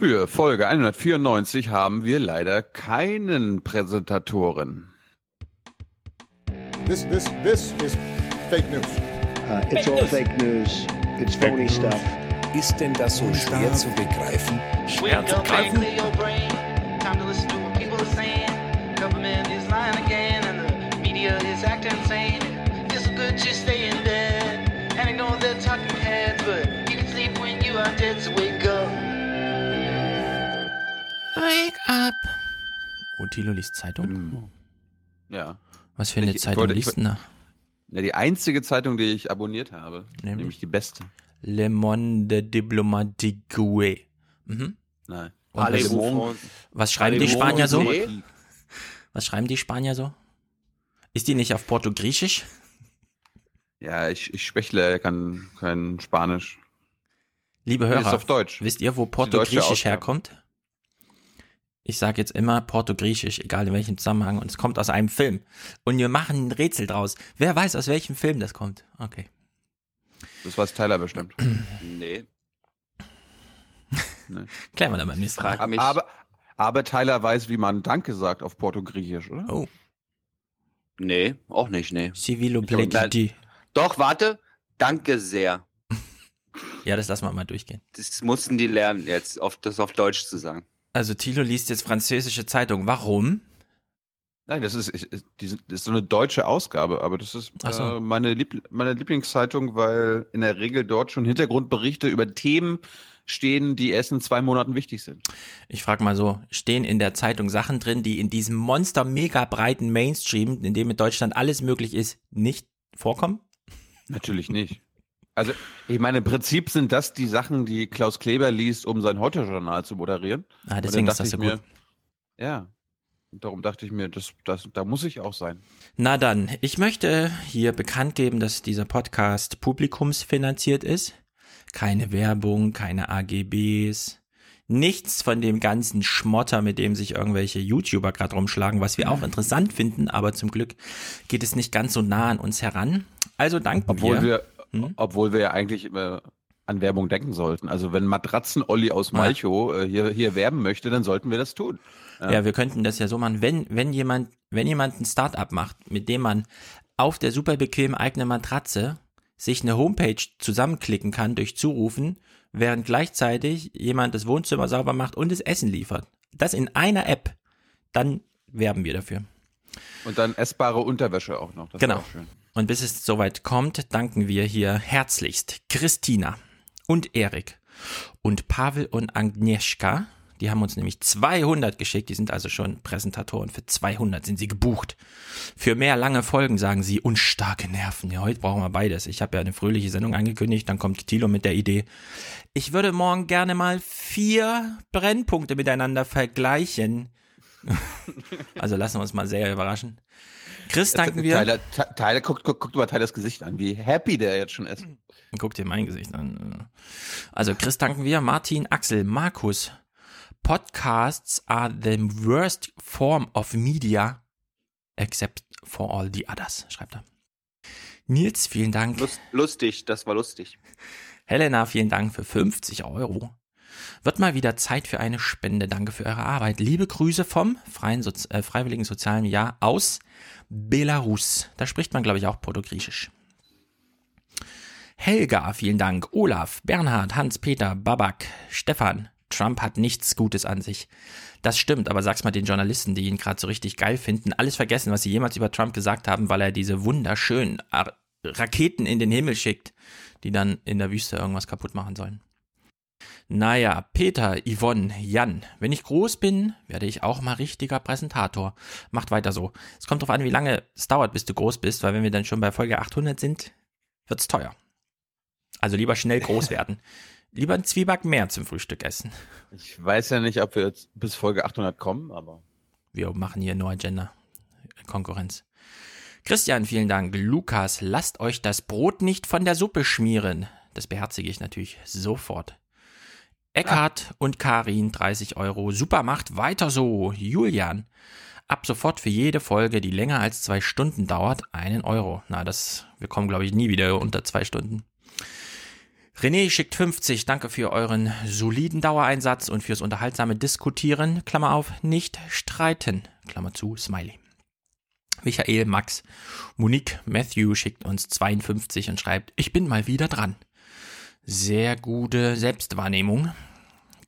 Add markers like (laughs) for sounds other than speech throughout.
Für Folge 194 haben wir leider keinen Präsentatoren. This, this, this is fake news. Uh, it's all fake news. It's phony stuff. Ist denn das so schwer zu begreifen? Schwer zu greifen? Thilo liest Zeitung? Hm. Ja. Was für eine Ich- ich Zeitung wollte- liest denn da? ja. Die einzige Zeitung, die ich abonniert habe. Nämlich? Nämlich die beste. Le Monde Diplomatique. Mhm. Nein. Was, was schreiben die Spanier so? Was schreiben die Spanier so? Ist die nicht auf Portugiesisch? Ja, ich, ich spechle kein, kein Spanisch. Liebe Hörer, auf Deutsch. wisst ihr, wo Portugiesisch Ausgabe. herkommt? Ich sage jetzt immer Portugiesisch, egal in welchem Zusammenhang, und es kommt aus einem Film. Und wir machen ein Rätsel draus. Wer weiß, aus welchem Film das kommt? Okay. Das weiß Tyler bestimmt. (clears throat) (laughs) Nee. Klären wir dann beim nächsten Mal. Mich. Aber, aber Tyler weiß, wie man Danke sagt auf Portugiesisch, oder? Oh, Nee, auch nicht, nee. Civilo Plegidi. Doch, warte. Danke sehr. (laughs) Ja, das lassen wir mal durchgehen. Das mussten die lernen, jetzt auf, das auf Deutsch zu sagen. Also Thilo liest jetzt französische Zeitung. Warum? Nein, das ist, ich, die das ist so eine deutsche Ausgabe, aber das ist so. äh, meine, Liebl meine Lieblingszeitung, weil in der Regel dort schon Hintergrundberichte über Themen stehen, die erst in zwei Monaten wichtig sind. Ich frage mal so, stehen in der Zeitung Sachen drin, die in diesem monster mega breiten Mainstream, in dem in Deutschland alles möglich ist, nicht vorkommen? Natürlich nicht. Also, ich meine, im Prinzip sind das die Sachen, die Klaus Kleber liest, um sein Heute-Journal zu moderieren. Ah, deswegen ist das so dachte ich gut. Mir, ja. Darum dachte ich mir, das, das, da muss ich auch sein. Na dann, ich möchte hier bekannt geben, dass dieser Podcast publikumsfinanziert ist. Keine Werbung, keine AGBs, nichts von dem ganzen Schmotter, mit dem sich irgendwelche YouTuber gerade rumschlagen, was wir auch interessant finden, aber zum Glück geht es nicht ganz so nah an uns heran. Also danken Obwohl wir. wir, Hm? obwohl wir ja eigentlich immer an Werbung denken sollten. Also wenn Matratzen-Olli aus Ja. Malchow äh, hier, hier werben möchte, dann sollten wir das tun. Ja. wir könnten das ja so machen, wenn, wenn jemand, wenn jemand ein Startup macht, mit dem man auf der super bequemen eigenen Matratze sich eine Homepage zusammenklicken kann durch Zurufen, während gleichzeitig jemand das Wohnzimmer sauber macht und das Essen liefert. Das in einer App. Dann werben wir dafür. Und dann essbare Unterwäsche auch noch. Das Genau. ist auch schön. Und bis es soweit kommt, danken wir hier herzlichst Christina und Erik und Pavel und Agnieszka. Die haben uns nämlich 200 geschickt. Die sind also schon Präsentatoren. Für 200 sind sie gebucht. Für mehr lange Folgen sagen sie und starke Nerven. Ja, heute brauchen wir beides. Ich habe ja eine fröhliche Sendung angekündigt. Dann kommt Tilo mit der Idee. Ich würde morgen gerne mal vier Brennpunkte miteinander vergleichen. (laughs) also lassen wir uns mal sehr überraschen. Chris, danken wir. Tyler, Ty- Tyler guckt, guckt, guckt mal Tylers Gesicht an, wie happy der jetzt schon ist. Guck dir mein Gesicht an. Also Chris danken wir, Martin, Axel, Markus. Podcasts are the worst form of media except for all the others, schreibt er. Nils, vielen Dank. Lust, lustig, das war lustig. Helena, vielen Dank für 50 Euro. Wird mal wieder Zeit für eine Spende. Danke für eure Arbeit. Liebe Grüße vom Freien Sozi äh, Freiwilligen Sozialen Jahr aus Belarus. Da spricht man, glaube ich, auch Portugiesisch. Helga, vielen Dank. Olaf, Bernhard, Hans-Peter, Babak, Stefan. Trump hat nichts Gutes an sich. Das stimmt, aber sag's mal den Journalisten, die ihn gerade so richtig geil finden, alles vergessen, was sie jemals über Trump gesagt haben, weil er diese wunderschönen Raketen in den Himmel schickt, die dann in der Wüste irgendwas kaputt machen sollen. Naja, Peter, Yvonne, Jan, wenn ich groß bin, werde ich auch mal richtiger Präsentator. Macht weiter so. Es kommt darauf an, wie lange es dauert, bis du groß bist, weil wenn wir dann schon bei Folge 800 sind, wird's teuer. Also lieber schnell groß (laughs) werden. Lieber ein Zwieback mehr zum Frühstück essen. Ich weiß ja nicht, ob wir jetzt bis Folge 800 kommen, aber Wir machen hier nur Agenda. Konkurrenz. Christian, vielen Dank. Lukas, lasst euch das Brot nicht von der Suppe schmieren. Das beherzige ich natürlich sofort. Eckhard und Karin, 30 Euro. Super, macht weiter so. Julian, ab sofort für jede Folge, die länger als zwei Stunden dauert, einen Euro. Na, das, wir kommen, glaube ich, nie wieder unter zwei Stunden. René schickt 50. Danke für euren soliden Dauereinsatz und fürs unterhaltsame Diskutieren. Klammer auf, nicht streiten. Klammer zu, Smiley. Michael, Max, Monique, Matthew schickt uns 52 und schreibt, ich bin mal wieder dran. Sehr gute Selbstwahrnehmung.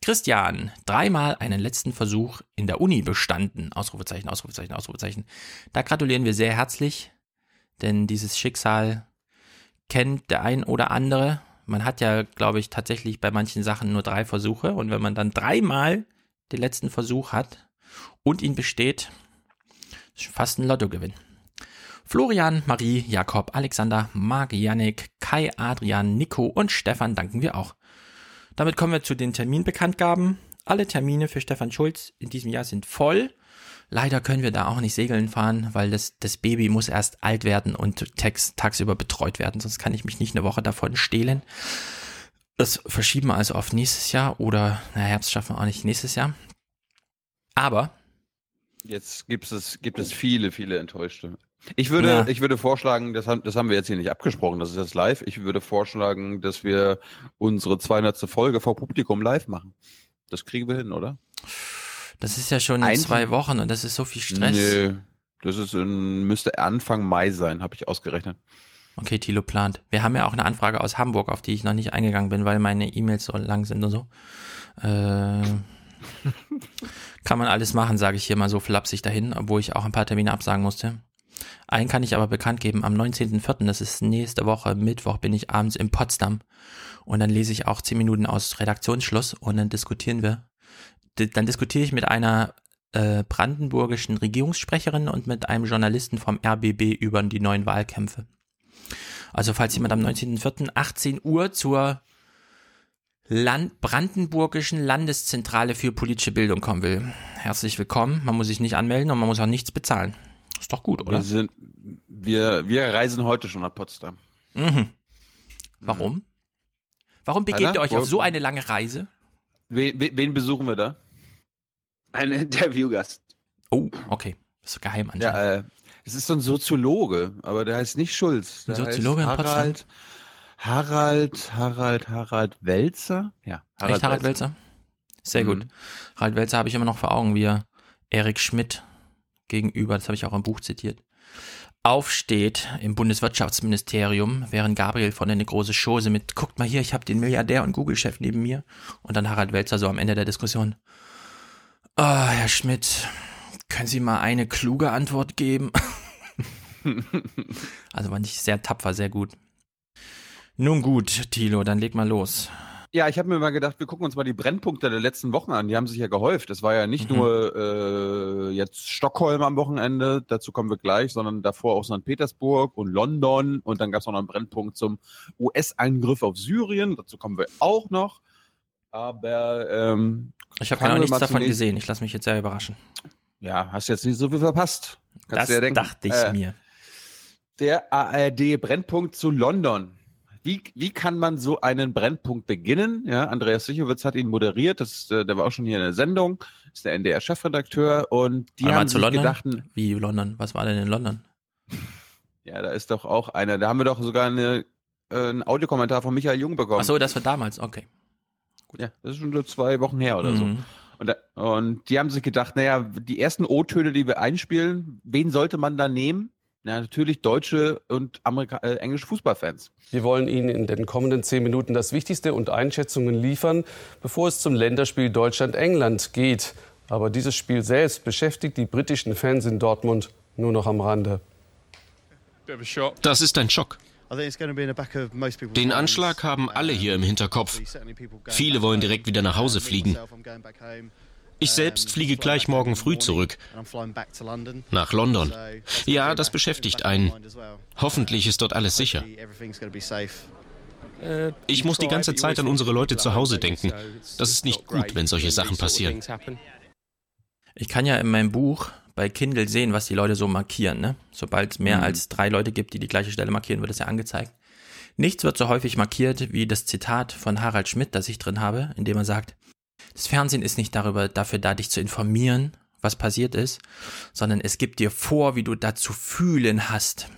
Christian, dreimal einen letzten Versuch in der Uni bestanden. Ausrufezeichen, Ausrufezeichen, Ausrufezeichen. Da gratulieren wir sehr herzlich, denn dieses Schicksal kennt der ein oder andere. Man hat ja, glaube ich, tatsächlich bei manchen Sachen nur drei Versuche und wenn man dann dreimal den letzten Versuch hat und ihn besteht, ist fast ein Lottogewinn. Florian, Marie, Jakob, Alexander, Marc, Yannick, Kai, Adrian, Nico und Stefan danken wir auch. Damit kommen wir zu den Terminbekanntgaben. Alle Termine für Stefan Schulz in diesem Jahr sind voll. Leider können wir da auch nicht segeln fahren, weil das, das Baby muss erst alt werden und tags, tagsüber betreut werden, sonst kann ich mich nicht eine Woche davon stehlen. Das verschieben wir also auf nächstes Jahr oder, na, Herbst schaffen wir auch nicht nächstes Jahr. Aber. Jetzt gibt es, gibt es viele, viele Enttäuschte. Ich würde, Ja. ich würde vorschlagen, das haben, das haben wir jetzt hier nicht abgesprochen, das ist jetzt live. Ich würde vorschlagen, dass wir unsere 200. Folge vor Publikum live machen. Das kriegen wir hin, oder? Das ist ja schon in Ein- zwei Wochen und das ist so viel Stress. Nee, das ist in, müsste Anfang Mai sein, habe ich ausgerechnet. Okay, Thilo plant. Wir haben ja auch eine Anfrage aus Hamburg, auf die ich noch nicht eingegangen bin, weil meine E-Mails so lang sind und so. Äh, (laughs) kann man alles machen, sage ich hier mal so flapsig dahin, obwohl ich auch ein paar Termine absagen musste. Einen kann ich aber bekannt geben. Am 19.04., das ist nächste Woche, Mittwoch, bin ich abends in Potsdam. Und dann lese ich auch zehn Minuten aus Redaktionsschluss und dann diskutieren wir. Dann diskutiere ich mit einer äh, brandenburgischen Regierungssprecherin und mit einem Journalisten vom RBB über die neuen Wahlkämpfe. Also falls jemand am 19.04. 18 Uhr zur Land Brandenburgischen Landeszentrale für politische Bildung kommen will, herzlich willkommen. Man muss sich nicht anmelden und man muss auch nichts bezahlen. Ist doch gut, Wir oder? sind, wir, wir reisen heute schon nach Potsdam. Mhm. Warum? Warum begebt Alter, ihr euch wo- auf so eine lange Reise? Wen, wen besuchen wir da? Ein Interviewgast. Oh, okay. Das ist geheim anscheinend. Ja, äh, es ist so ein Soziologe, aber der heißt nicht Schulz. Der Ein Soziologe in heißt Harald, Harald, Harald, Harald Welzer? Ja, Echt Harald Welzer? Sehr gut. Mhm. Harald Welzer habe ich immer noch vor Augen, wie er Erik Schmidt gegenüber, das habe ich auch im Buch zitiert, aufsteht im Bundeswirtschaftsministerium, während Gabriel von eine große Chose mit, guckt mal hier, ich habe den Milliardär und Google-Chef neben mir. Und dann Harald Welzer so am Ende der Diskussion. Ah, Herr Schmidt, können Sie mal eine kluge Antwort geben? (laughs) also war nicht sehr tapfer, sehr gut. Nun gut, Thilo, dann leg mal los. Ja, ich habe mir mal gedacht, wir gucken uns mal die Brennpunkte der letzten Wochen an. Die haben sich ja gehäuft. Es war ja nicht Mhm. nur äh, jetzt Stockholm am Wochenende, dazu kommen wir gleich, sondern davor auch St. Petersburg und London. Und dann gab es noch einen Brennpunkt zum US-Angriff auf Syrien. Dazu kommen wir auch noch. Aber ähm, Ich habe wir nichts davon gesehen. Ich lasse mich jetzt sehr überraschen. ja, hast jetzt nicht so viel verpasst. Kannst das ja denken. dachte ich Äh, mir. Der ARD-Brennpunkt zu London. Wie, wie kann man so einen Brennpunkt beginnen? Ja, Andreas Sichowitz hat ihn moderiert. Das, äh, der war auch schon hier in der Sendung. Ist der NDR-Chefredakteur. Und die Einmal haben zu sich London? gedacht, Wie London? Was war denn in London? ja, da ist doch auch einer. Da haben wir doch sogar eine, äh, einen Audiokommentar von Michael Jung bekommen. Ach so, das war damals. Okay. Ja, das ist schon so zwei Wochen her oder so. Mhm. Und, da, und die haben sich gedacht, naja, die ersten O-Töne, die wir einspielen, wen sollte man da nehmen? Na, natürlich deutsche und Amerika äh, englische Fußballfans. Wir wollen Ihnen in den kommenden zehn Minuten das Wichtigste und Einschätzungen liefern, bevor es zum Länderspiel Deutschland-England geht. Aber dieses Spiel selbst beschäftigt die britischen Fans in Dortmund nur noch am Rande. Das ist ein Schock. Den Anschlag haben alle hier im Hinterkopf. Viele wollen direkt wieder nach Hause fliegen. Ich selbst fliege gleich morgen früh zurück nach London. Ja, das beschäftigt einen. Hoffentlich ist dort alles sicher. Ich muss die ganze Zeit an unsere Leute zu Hause denken. Das ist nicht gut, wenn solche Sachen passieren. Ich kann ja in meinem Buch bei Kindle sehen, was die Leute so markieren. Ne? Sobald es mehr Mhm. als drei Leute gibt, die die gleiche Stelle markieren, wird es ja angezeigt. Nichts wird so häufig markiert wie das Zitat von Harald Schmidt, das ich drin habe, in dem er sagt, das Fernsehen ist nicht darüber, dafür da, dich zu informieren, was passiert ist, sondern es gibt dir vor, wie du da zu fühlen hast.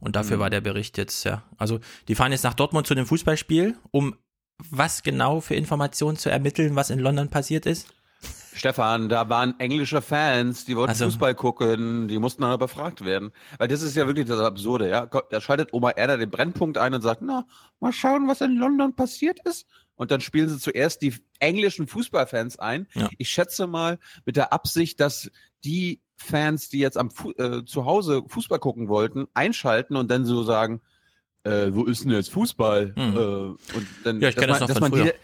Und dafür mhm. war der Bericht jetzt, ja. Also, die fahren jetzt nach Dortmund zu dem Fußballspiel, um was genau für Informationen zu ermitteln, was in London passiert ist? Stefan, da waren englische Fans, die wollten also, Fußball gucken, die mussten dann befragt werden. Weil das ist ja wirklich das Absurde, ja. Da schaltet Oma Erda den Brennpunkt ein und sagt, na, mal schauen, was in London passiert ist. Und dann spielen sie zuerst die englischen Fußballfans ein. Ja. Ich schätze mal mit der Absicht, dass die Fans, die jetzt am Fu äh, zu Hause Fußball gucken wollten, einschalten und dann so sagen, äh, wo ist denn jetzt Fußball? Mhm. Äh, und dann, ja, ich kenne das noch dass von man früher. Die,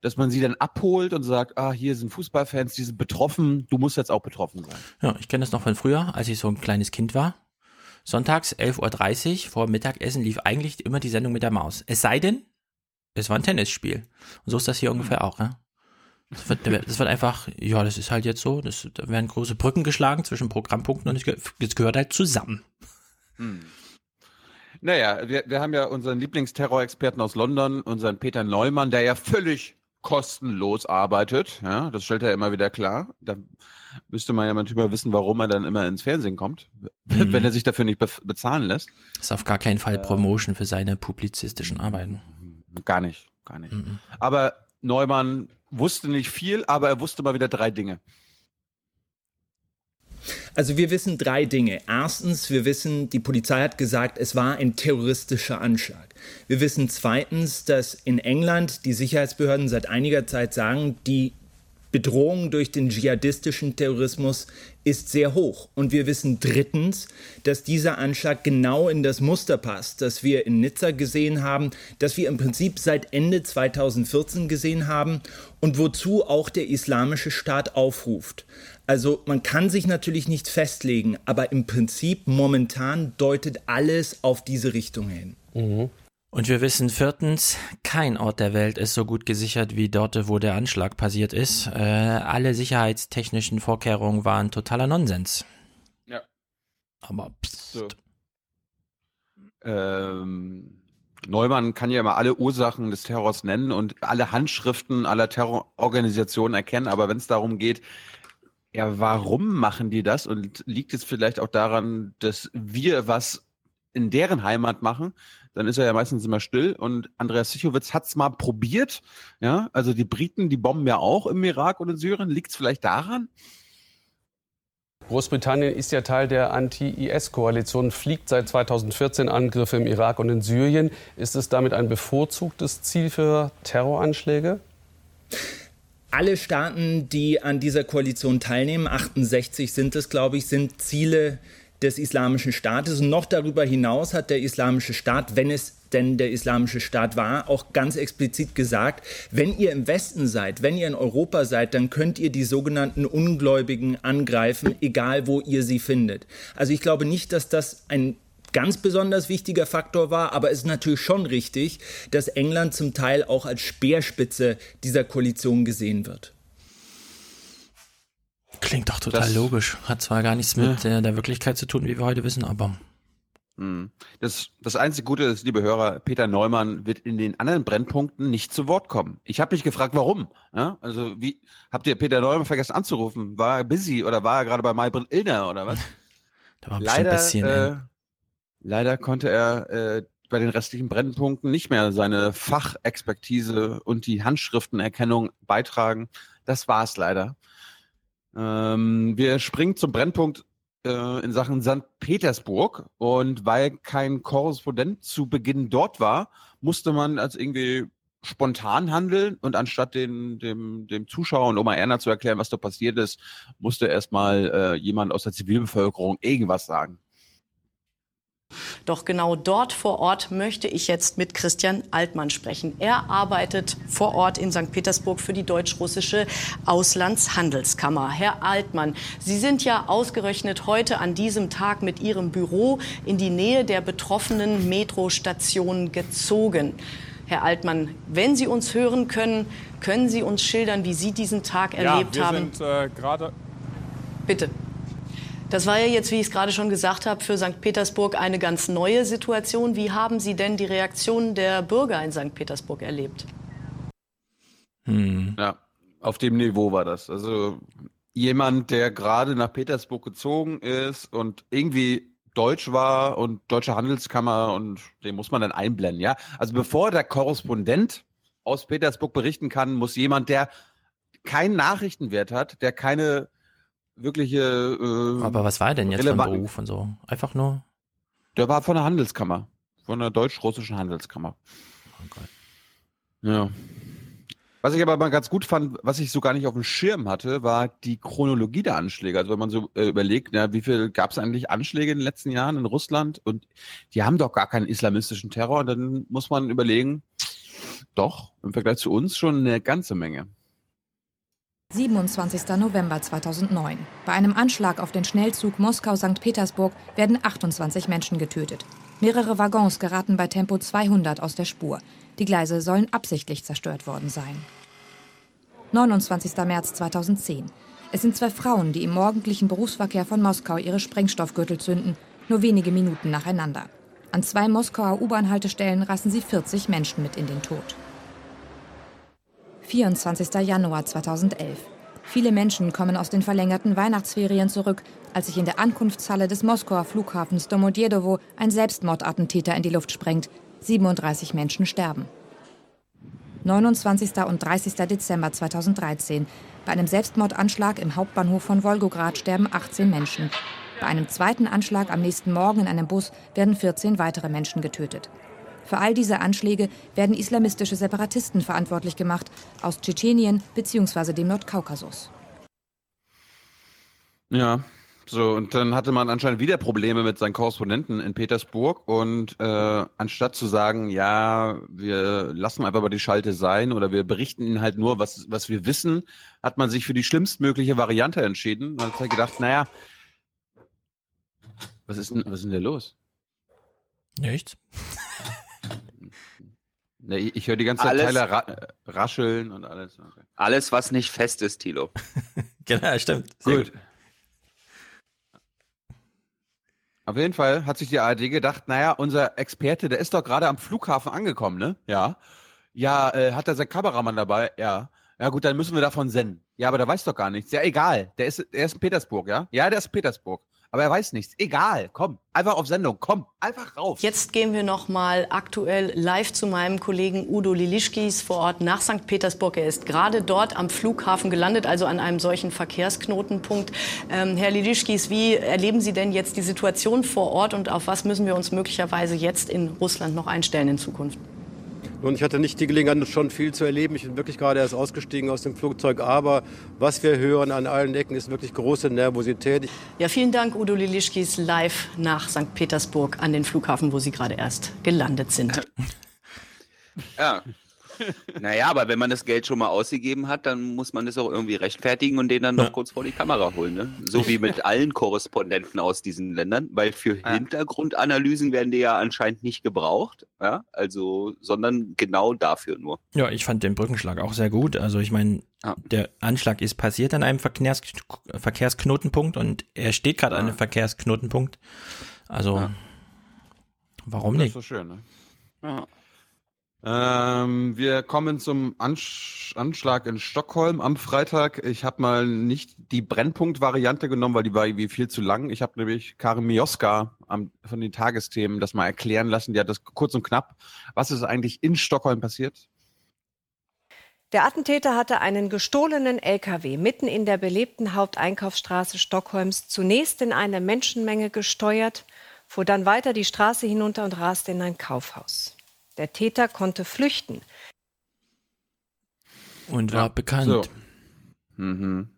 dass man sie dann abholt und sagt, ah, hier sind Fußballfans, die sind betroffen, du musst jetzt auch betroffen sein. Ja, ich kenne das noch von früher, als ich so ein kleines Kind war. Sonntags 11.30 Uhr vor Mittagessen lief eigentlich immer die Sendung mit der Maus. Es sei denn, es war ein Tennisspiel. Und so ist das hier ungefähr auch, ja. Das wird, das wird einfach, ja, das ist halt jetzt so, das, da werden große Brücken geschlagen zwischen Programmpunkten und es gehört halt zusammen. Hm. Naja, wir, wir haben ja unseren Lieblingsterrorexperten aus London, unseren Peter Neumann, der ja völlig kostenlos arbeitet. Ja, das stellt er immer wieder klar. Da müsste man ja manchmal wissen, warum er dann immer ins Fernsehen kommt, mhm. wenn er sich dafür nicht be bezahlen lässt. Das ist auf gar keinen Fall Promotion für seine publizistischen Arbeiten. Gar nicht, gar nicht. Mhm. Aber Neumann wusste nicht viel, aber er wusste mal wieder drei Dinge. Also wir wissen drei Dinge. Erstens, wir wissen, die Polizei hat gesagt, es war ein terroristischer Anschlag. Wir wissen zweitens, dass in England die Sicherheitsbehörden seit einiger Zeit sagen, die Bedrohung durch den dschihadistischen Terrorismus ist sehr hoch. Und wir wissen drittens, dass dieser Anschlag genau in das Muster passt, das wir in Nizza gesehen haben, das wir im Prinzip seit Ende 2014 gesehen haben und wozu auch der Islamische Staat aufruft. Also man kann sich natürlich nicht festlegen, aber im Prinzip momentan deutet alles auf diese Richtung hin. Mhm. Und wir wissen viertens, kein Ort der Welt ist so gut gesichert wie dort, wo der Anschlag passiert ist. Äh, alle sicherheitstechnischen Vorkehrungen waren totaler Nonsens. Ja. Aber pst. So. Ähm, Neumann kann ja immer alle Ursachen des Terrors nennen und alle Handschriften aller Terrororganisationen erkennen, aber wenn es darum geht, ja, warum machen die das? Und liegt es vielleicht auch daran, dass wir was in deren Heimat machen? Dann ist er ja meistens immer still. Und Andreas Sichowitz hat es mal probiert. Ja, also die Briten, die bomben ja auch im Irak und in Syrien. Liegt es vielleicht daran? Großbritannien ist ja Teil der Anti-IS-Koalition, fliegt seit 2014 Angriffe im Irak und in Syrien. Ist es damit ein bevorzugtes Ziel für Terroranschläge? alle Staaten, die an dieser Koalition teilnehmen, 68 sind es, glaube ich, sind Ziele des Islamischen Staates. Und noch darüber hinaus hat der Islamische Staat, wenn es denn der Islamische Staat war, auch ganz explizit gesagt, wenn ihr im Westen seid, wenn ihr in Europa seid, dann könnt ihr die sogenannten Ungläubigen angreifen, egal wo ihr sie findet. Also ich glaube nicht, dass das ein ganz besonders wichtiger Faktor war, aber es ist natürlich schon richtig, dass England zum Teil auch als Speerspitze dieser Koalition gesehen wird. Klingt doch total das, logisch. Hat zwar gar nichts mit ja. der Wirklichkeit zu tun, wie wir heute wissen, aber. Hm. Das, das einzige Gute ist, liebe Hörer, Peter Neumann wird in den anderen Brennpunkten nicht zu Wort kommen. Ich habe mich gefragt, warum. Ja? Also, wie habt ihr Peter Neumann vergessen anzurufen? War er busy oder war er gerade bei Maybrit Illner oder was? Da war Leider, ein bisschen. Äh, Leider konnte er äh, bei den restlichen Brennpunkten nicht mehr seine Fachexpertise und die Handschriftenerkennung beitragen. Das war es leider. Ähm, wir springen zum Brennpunkt äh, in Sachen St. Petersburg und weil kein Korrespondent zu Beginn dort war, musste man als irgendwie spontan handeln und anstatt den, dem, dem Zuschauer und Oma Erna zu erklären, was da passiert ist, musste erstmal äh, jemand aus der Zivilbevölkerung irgendwas sagen. Doch genau dort vor Ort möchte ich jetzt mit Christian Altmann sprechen. Er arbeitet vor Ort in St. Petersburg für die deutsch-russische Auslandshandelskammer. Herr Altmann, Sie sind ja ausgerechnet heute an diesem Tag mit Ihrem Büro in die Nähe der betroffenen Metrostation gezogen. Herr Altmann, wenn Sie uns hören können, können Sie uns schildern, wie Sie diesen Tag erlebt ja, wir haben? Sind, äh, gerade Bitte. Das war ja jetzt, wie ich es gerade schon gesagt habe, für St. Petersburg eine ganz neue Situation. Wie haben Sie denn die Reaktion der Bürger in St. Petersburg erlebt? Hm. Ja, auf dem Niveau war das. Also jemand, der gerade nach Petersburg gezogen ist und irgendwie Deutsch war und Deutsche Handelskammer und den muss man dann einblenden, ja. Also bevor der Korrespondent aus Petersburg berichten kann, muss jemand, der keinen Nachrichtenwert hat, der keine wirkliche. Äh, Aber was war denn jetzt von Beruf und so? Einfach nur? Der war von der Handelskammer, von der deutsch-russischen Handelskammer. Oh Gott. Ja. Was ich aber mal ganz gut fand, was ich so gar nicht auf dem Schirm hatte, war die Chronologie der Anschläge. Also wenn man so äh, überlegt, ja, wie viel gab es eigentlich Anschläge in den letzten Jahren in Russland und die haben doch gar keinen islamistischen Terror und dann muss man überlegen, doch, im Vergleich zu uns schon eine ganze Menge. 27. November 2009. Bei einem Anschlag auf den Schnellzug Moskau-St. Petersburg werden 28 Menschen getötet. Mehrere Waggons geraten bei Tempo 200 aus der Spur. Die Gleise sollen absichtlich zerstört worden sein. 29. März 2010. Es sind zwei Frauen, die im morgendlichen Berufsverkehr von Moskau ihre Sprengstoffgürtel zünden, nur wenige Minuten nacheinander. An zwei Moskauer U-Bahn-Haltestellen rassen sie 40 Menschen mit in den Tod. 24. Januar 2011. Viele Menschen kommen aus den verlängerten Weihnachtsferien zurück, als sich in der Ankunftshalle des Moskauer Flughafens Domodjedowo ein Selbstmordattentäter in die Luft sprengt. 37 Menschen sterben. 29. und 30. Dezember 2013. Bei einem Selbstmordanschlag im Hauptbahnhof von Wolgograd sterben 18 Menschen. Bei einem zweiten Anschlag am nächsten Morgen in einem Bus werden 14 weitere Menschen getötet. Für all diese Anschläge werden islamistische Separatisten verantwortlich gemacht aus Tschetschenien bzw. dem Nordkaukasus. Ja, so, und dann hatte man anscheinend wieder Probleme mit seinen Korrespondenten in Petersburg. Und äh, anstatt zu sagen, ja, wir lassen einfach mal die Schalte sein oder wir berichten ihnen halt nur, was, was wir wissen, hat man sich für die schlimmstmögliche Variante entschieden. Man hat halt gedacht, naja, was ist denn, was ist denn da los? Nichts. (laughs) Ne, ich höre die ganze Zeit Teile ra rascheln und alles. Okay. Alles, was nicht fest ist, Tilo. (laughs) genau, stimmt. Sehr gut. gut. Auf jeden Fall hat sich die ARD gedacht, naja, unser Experte, der ist doch gerade am Flughafen angekommen, ne? Ja. Ja, äh, hat er seinen Kameramann dabei? Ja. Ja gut, dann müssen wir davon senden. Ja, aber der weiß doch gar nichts. Ja, egal. Der ist, der ist in Petersburg, ja? Ja, der ist in Petersburg aber er weiß nichts. Egal, komm, einfach auf Sendung, komm, einfach rauf. Jetzt gehen wir noch mal aktuell live zu meinem Kollegen Udo Lilischkis vor Ort nach St. Petersburg. Er ist gerade dort am Flughafen gelandet, also an einem solchen Verkehrsknotenpunkt. Ähm, Herr Lilischkis, wie erleben Sie denn jetzt die Situation vor Ort und auf was müssen wir uns möglicherweise jetzt in Russland noch einstellen in Zukunft? Nun, ich hatte nicht die Gelegenheit, schon viel zu erleben. Ich bin wirklich gerade erst ausgestiegen aus dem Flugzeug. Aber was wir hören an allen Ecken ist wirklich große Nervosität. Ja, vielen Dank, Udo Lilischkis, live nach St. Petersburg an den Flughafen, wo Sie gerade erst gelandet sind. Ja, naja, aber wenn man das Geld schon mal ausgegeben hat, dann muss man das auch irgendwie rechtfertigen und den dann noch ja. kurz vor die Kamera holen. Ne? So wie mit allen Korrespondenten aus diesen Ländern, weil für ja. Hintergrundanalysen werden die ja anscheinend nicht gebraucht, ja? also, sondern genau dafür nur. Ja, ich fand den Brückenschlag auch sehr gut. Also ich meine, ja. der Anschlag ist passiert an einem Verkehrs Verkehrsknotenpunkt und er steht gerade an einem Verkehrsknotenpunkt. Also, warum nicht? Das ist so schön, ne? Ja. Ähm, wir kommen zum Ansch Anschlag in Stockholm am Freitag. Ich habe mal nicht die Brennpunkt-Variante genommen, weil die war irgendwie viel zu lang. Ich habe nämlich Karin Mioska am, von den Tagesthemen das mal erklären lassen. Die hat das kurz und knapp. Was ist eigentlich in Stockholm passiert? Der Attentäter hatte einen gestohlenen LKW mitten in der belebten Haupteinkaufsstraße Stockholms zunächst in eine Menschenmenge gesteuert, fuhr dann weiter die Straße hinunter und raste in ein Kaufhaus. Der Täter konnte flüchten. Und war ja, bekannt. So. Mhm.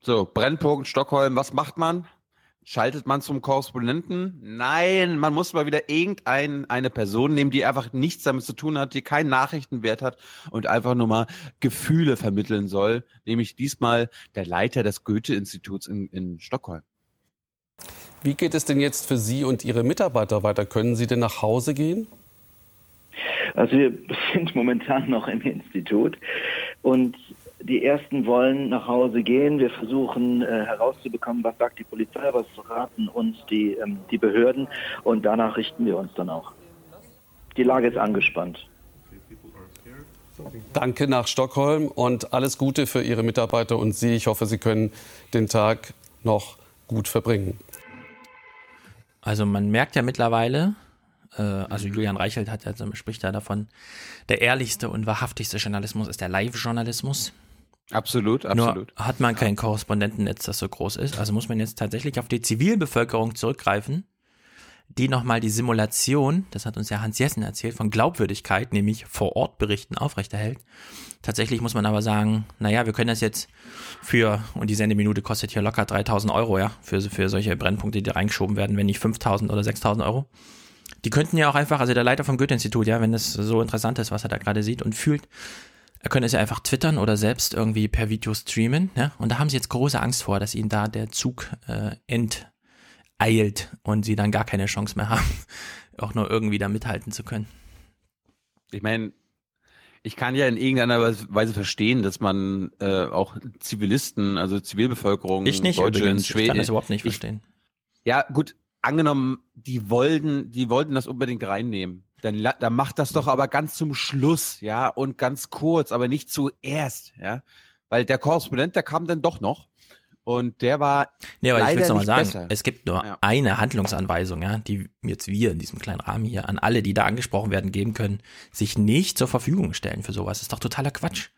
so, Brennpunkt Stockholm, was macht man? Schaltet man zum Korrespondenten? Nein, man muss mal wieder irgendeine Person nehmen, die einfach nichts damit zu tun hat, die keinen Nachrichtenwert hat und einfach nur mal Gefühle vermitteln soll. Nämlich diesmal der Leiter des Goethe-Instituts in, in Stockholm. Wie geht es denn jetzt für Sie und Ihre Mitarbeiter weiter? Können Sie denn nach Hause gehen? Also wir (laughs) sind momentan noch im Institut und die ersten wollen nach Hause gehen. Wir versuchen äh, herauszubekommen, was sagt die Polizei, was raten uns die, ähm, die Behörden und danach richten wir uns dann auch. Die Lage ist angespannt. Danke nach Stockholm und alles Gute für Ihre Mitarbeiter und Sie. Ich hoffe, Sie können den Tag noch gut verbringen. Also man merkt ja mittlerweile, äh, also Julian Reichelt hat ja, spricht da davon, der ehrlichste und wahrhaftigste Journalismus ist der Live-Journalismus. Absolut, absolut. Nur hat man kein Korrespondentennetz, das so groß ist. Also muss man jetzt tatsächlich auf die Zivilbevölkerung zurückgreifen, die nochmal die Simulation, das hat uns ja Hans Jessen erzählt, von Glaubwürdigkeit, nämlich vor Ort berichten, aufrechterhält. Tatsächlich muss man aber sagen, naja, wir können das jetzt für, und die Sendeminute kostet hier locker 3000 Euro, ja, für, für solche Brennpunkte, die reingeschoben werden, wenn nicht 5000 oder 6000 Euro. Die könnten ja auch einfach, also der Leiter vom Goethe-Institut, ja, wenn das so interessant ist, was er da gerade sieht und fühlt, er könnte es ja einfach twittern oder selbst irgendwie per Video streamen, ja, und da haben sie jetzt große Angst vor, dass ihnen da der Zug äh, enteilt und sie dann gar keine Chance mehr haben, (laughs) auch nur irgendwie da mithalten zu können. Ich meine, ich kann ja in irgendeiner Weise verstehen, dass man äh, auch Zivilisten, also Zivilbevölkerung, ich nicht, Deutsche übrigens, Schweden, ich kann das überhaupt nicht ich, verstehen. Ja, gut, angenommen, die wollten, die wollten das unbedingt reinnehmen. Dann, dann macht das doch aber ganz zum Schluss, ja, und ganz kurz, aber nicht zuerst, ja. Weil der Korrespondent, der kam dann doch noch. Und der war. Nee, aber leider ich will es nochmal sagen, besser. es gibt nur Ja. eine Handlungsanweisung, ja, die jetzt wir in diesem kleinen Rahmen hier an alle, die da angesprochen werden, geben können, sich nicht zur Verfügung stellen für sowas. Das ist doch totaler Quatsch.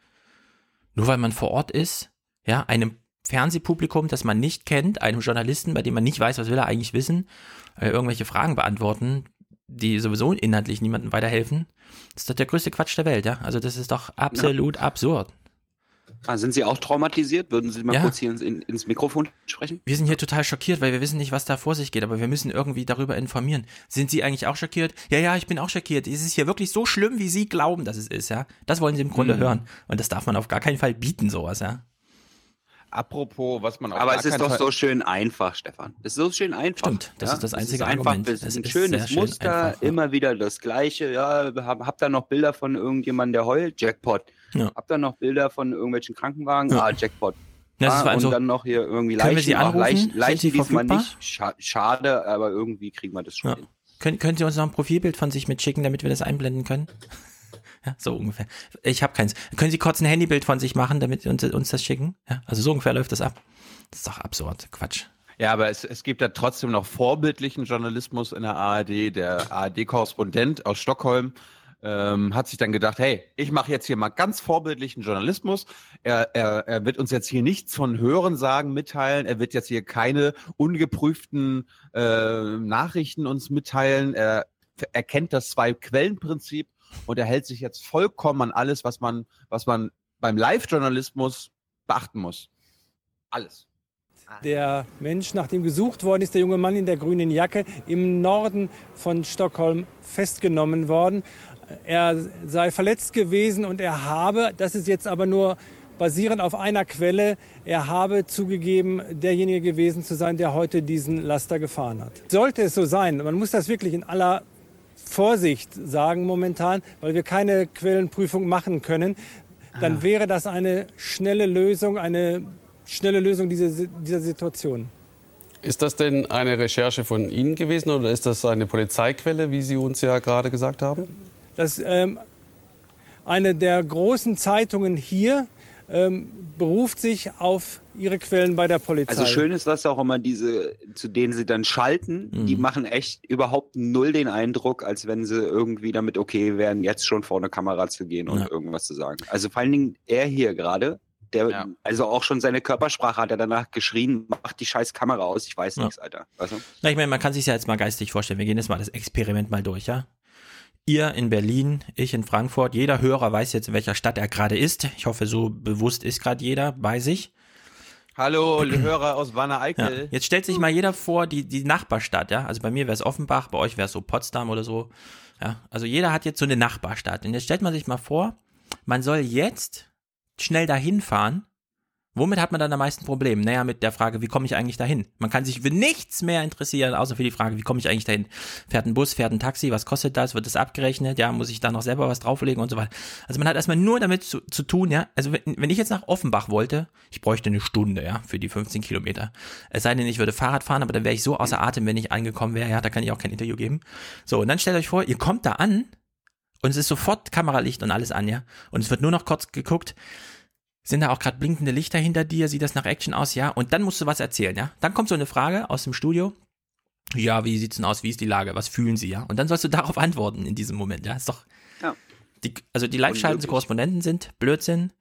Nur weil man vor Ort ist, ja, einem Fernsehpublikum, das man nicht kennt, einem Journalisten, bei dem man nicht weiß, was will er eigentlich wissen, äh, irgendwelche Fragen beantworten, die sowieso inhaltlich niemandem weiterhelfen. Das ist doch der größte Quatsch der Welt, ja. Also das ist doch absolut absurd. Ah, sind Sie auch traumatisiert? Würden Sie mal Ja. kurz hier ins, in, ins Mikrofon sprechen? Wir sind hier total schockiert, weil wir wissen nicht, was da vor sich geht, aber wir müssen irgendwie darüber informieren. Sind Sie eigentlich auch schockiert? Ja, ja, ich bin auch schockiert. Ist es hier wirklich so schlimm, wie Sie glauben, dass es ist, ja? Das wollen Sie im Grunde Mhm. hören. Und das darf man auf gar keinen Fall bieten, sowas, ja? Apropos, was man auf Aber es ist doch Fall- so schön einfach, Stefan. Es ist so schön einfach. Stimmt, das ist das einzige es ist einfach, Argument. Es Es ist ein schönes schön Muster, einfach, ja. immer wieder das Gleiche. Ja, hab, hab da noch Bilder von irgendjemandem, der heult? Jackpot. Ja. Hab da noch Bilder von irgendwelchen Krankenwagen? Ja. Ah, Jackpot. Ja, das ah, ist vor allem und dann noch hier irgendwie Können wir Leichen. Sie anrufen? Leichen, Leichen Sie diesmal verfügbar? nicht. Scha schade, aber irgendwie kriegen wir das schon Ja. hin. Können, können Sie uns noch ein Profilbild von sich mitschicken, damit wir das einblenden können? Ja, so ungefähr. Ich habe keins. Können Sie kurz ein Handybild von sich machen, damit Sie uns, uns das schicken? Ja, also so ungefähr läuft das ab. Das ist doch absurd. Quatsch. Ja, aber es, es gibt ja trotzdem noch vorbildlichen Journalismus in der ARD. Der ARD-Korrespondent aus Stockholm ähm, hat sich dann gedacht, hey, ich mache jetzt hier mal ganz vorbildlichen Journalismus. Er, er, er wird uns jetzt hier nichts von Hörensagen mitteilen. Er wird jetzt hier keine ungeprüften äh, Nachrichten uns mitteilen. Er erkennt das Zwei-Quellen-Prinzip und er hält sich jetzt vollkommen an alles, was man, was man beim Live-Journalismus beachten muss. Alles. Der Mensch, nach dem gesucht worden ist, der junge Mann in der grünen Jacke, im Norden von Stockholm festgenommen worden. Er sei verletzt gewesen und er habe, das ist jetzt aber nur basierend auf einer Quelle, er habe zugegeben, derjenige gewesen zu sein, der heute diesen Laster gefahren hat. Sollte es so sein, man muss das wirklich in aller Vorsicht sagen momentan, weil wir keine Quellenprüfung machen können, dann Ah. wäre das eine schnelle Lösung, eine schnelle Lösung dieser, dieser Situation. Ist das denn eine Recherche von Ihnen gewesen oder ist das eine Polizeiquelle, wie Sie uns ja gerade gesagt haben? dass ähm, eine der großen Zeitungen hier ähm, beruft sich auf ihre Quellen bei der Polizei. Also schön ist das auch immer diese, zu denen sie dann schalten, die machen echt überhaupt null den Eindruck, als wenn sie irgendwie damit okay wären, jetzt schon vor eine Kamera zu gehen und Ja. irgendwas zu sagen. Also vor allen Dingen er hier gerade, der, also auch schon seine Körpersprache hat er danach geschrien, mach die scheiß Kamera aus, ich weiß Ja. nichts, Alter. Weißt du? Na, ich meine, man kann sich ja jetzt mal geistig vorstellen. Wir gehen jetzt mal das Experiment mal durch, ja? Ihr in Berlin, ich in Frankfurt. Jeder Hörer weiß jetzt, in welcher Stadt er gerade ist. Ich hoffe, so bewusst ist gerade jeder bei sich. Hallo, Hörer aus Wanne Ja. Jetzt stellt sich mal jeder vor, die, die Nachbarstadt, ja. Also bei mir wäre es Offenbach, bei euch wäre es so Potsdam oder so. Ja. Also jeder hat jetzt so eine Nachbarstadt. Und jetzt stellt man sich mal vor, man soll jetzt schnell dahin fahren. Womit hat man dann am meisten Probleme? Naja, mit der Frage, wie komme ich eigentlich dahin? Man kann sich für nichts mehr interessieren, außer für die Frage, wie komme ich eigentlich dahin? Fährt ein Bus, fährt ein Taxi, was kostet das? Wird das abgerechnet? Ja, muss ich da noch selber was drauflegen und so weiter? Also man hat erstmal nur damit zu, zu tun, ja. Also wenn, wenn ich jetzt nach Offenbach wollte, ich bräuchte eine Stunde, ja, für die 15 Kilometer. Es sei denn, ich würde Fahrrad fahren, aber dann wäre ich so außer Atem, wenn ich angekommen wäre, ja, da kann ich auch kein Interview geben. So, und dann stellt euch vor, ihr kommt da an und es ist sofort Kameralicht und alles an, ja. Und es wird nur noch kurz geguckt, sind da auch gerade blinkende Lichter hinter dir? Sieht das nach Action aus? Ja. Und dann musst du was erzählen, ja. Dann kommt so eine Frage aus dem Studio. Ja, wie sieht's denn aus? Wie ist die Lage? Was fühlen Sie, ja? Und dann sollst du (laughs) darauf antworten in diesem Moment, ja? Ist doch. Ja. Die, also die Live-Schalten zu Korrespondenten sind Blödsinn.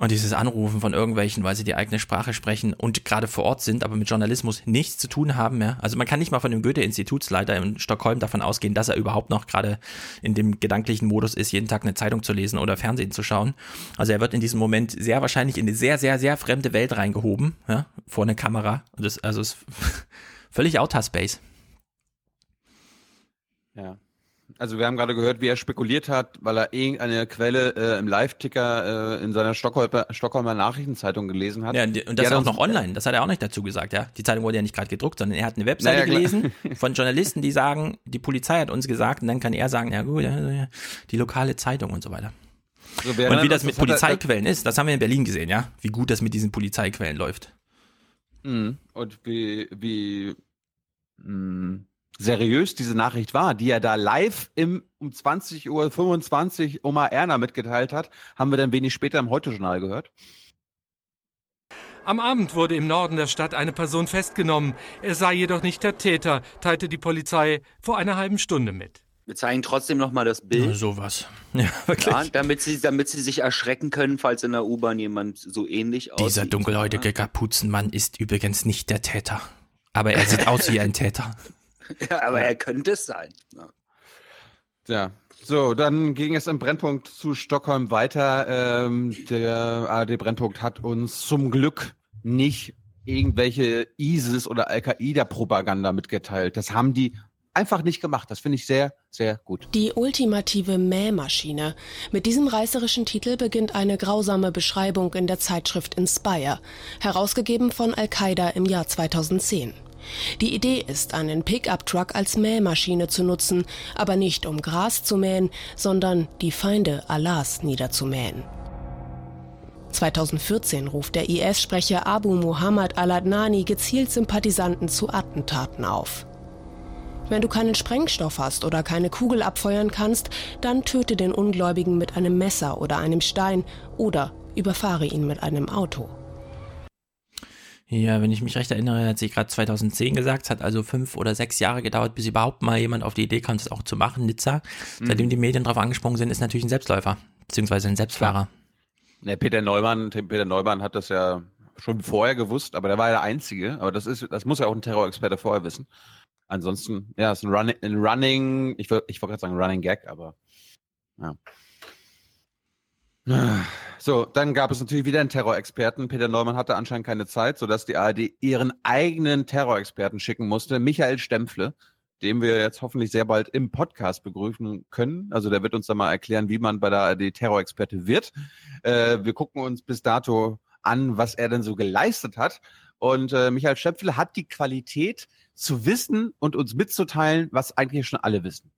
Und dieses Anrufen von irgendwelchen, weil sie die eigene Sprache sprechen und gerade vor Ort sind, aber mit Journalismus nichts zu tun haben. Ja? Also man kann nicht mal von dem Goethe-Institutsleiter in Stockholm davon ausgehen, dass er überhaupt noch gerade in dem gedanklichen Modus ist, jeden Tag eine Zeitung zu lesen oder Fernsehen zu schauen. Also er wird in diesem Moment sehr wahrscheinlich in eine sehr, sehr, sehr fremde Welt reingehoben, ja? vor eine Kamera. Das, also ist (laughs) völlig Outer Space. Ja. Also wir haben gerade gehört, wie er spekuliert hat, weil er irgendeine Quelle äh, im Live-Ticker äh, in seiner Stockholmer, Stockholmer Nachrichtenzeitung gelesen hat. Ja, und, das Die auch noch online. Das hat er auch nicht dazu gesagt, ja. Die Zeitung wurde ja nicht gerade gedruckt, sondern er hat eine Webseite Naja, gelesen (laughs) von Journalisten, die sagen, die Polizei hat uns gesagt, und dann kann er sagen, ja gut, die lokale Zeitung und so weiter. So, Und wie erinnern das mit hat er- Polizeiquellen ist, das haben wir in Berlin gesehen, ja. Wie gut das mit diesen Polizeiquellen läuft. Mhm. Und wie, wie mh, seriös diese Nachricht war, die er da live im, um 20.25 Uhr Oma Erna mitgeteilt hat, haben wir dann wenig später im Heute-Journal gehört. Am Abend wurde im Norden der Stadt eine Person festgenommen. Er sei jedoch nicht der Täter, teilte die Polizei vor einer halben Stunde mit. Wir zeigen trotzdem nochmal das Bild. sowas. (laughs) Ja, wirklich. Ja, damit, sie, damit sie sich erschrecken können, falls in der U-Bahn jemand so ähnlich aussieht. Dieser dunkelhäutige Kapuzenmann ist übrigens nicht der Täter. Aber er sieht aus wie ein Täter. (laughs) (laughs) Ja, aber er könnte es sein. Ja. Ja. So, dann ging es im Brennpunkt zu Stockholm weiter. Ähm, der ARD-Brennpunkt hat uns zum Glück nicht irgendwelche ISIS- oder Al-Qaida-Propaganda mitgeteilt. Das haben die einfach nicht gemacht. Das finde ich sehr, sehr gut. Die ultimative Mähmaschine. Mit diesem reißerischen Titel beginnt eine grausame Beschreibung in der Zeitschrift Inspire, herausgegeben von Al-Qaida im Jahr 2010. Die Idee ist, einen Pickup-Truck als Mähmaschine zu nutzen, aber nicht um Gras zu mähen, sondern die Feinde Allahs niederzumähen. 2014 ruft der IS-Sprecher Abu Muhammad al-Adnani gezielt Sympathisanten zu Attentaten auf. Wenn du keinen Sprengstoff hast oder keine Kugel abfeuern kannst, dann töte den Ungläubigen mit einem Messer oder einem Stein oder überfahre ihn mit einem Auto. Ja, wenn ich mich recht erinnere, hat sie gerade 2010 gesagt, es hat also fünf oder sechs Jahre gedauert, bis überhaupt mal jemand auf die Idee kam, das auch zu machen. Nizza, Mhm. seitdem die Medien drauf angesprungen sind, ist natürlich ein Selbstläufer, beziehungsweise ein Selbstfahrer. Der Peter Neumann, Peter Neumann hat das ja schon vorher gewusst, aber der war ja der Einzige. Aber das ist, das muss ja auch ein Terrorexperte vorher wissen. Ansonsten, ja, es ist ein Running, ein Running ich, wollte- ich wollte gerade sagen Running Gag, aber ja. So, dann gab es natürlich wieder einen Terrorexperten. Peter Neumann hatte anscheinend keine Zeit, sodass die ARD ihren eigenen Terrorexperten schicken musste, Michael Stempfle, den wir jetzt hoffentlich sehr bald im Podcast begrüßen können. Also der wird uns dann mal erklären, wie man bei der ARD Terrorexperte wird. Äh, wir gucken uns bis dato an, was er denn so geleistet hat. Und äh, Michael Stempfle hat die Qualität zu wissen und uns mitzuteilen, was eigentlich schon alle wissen.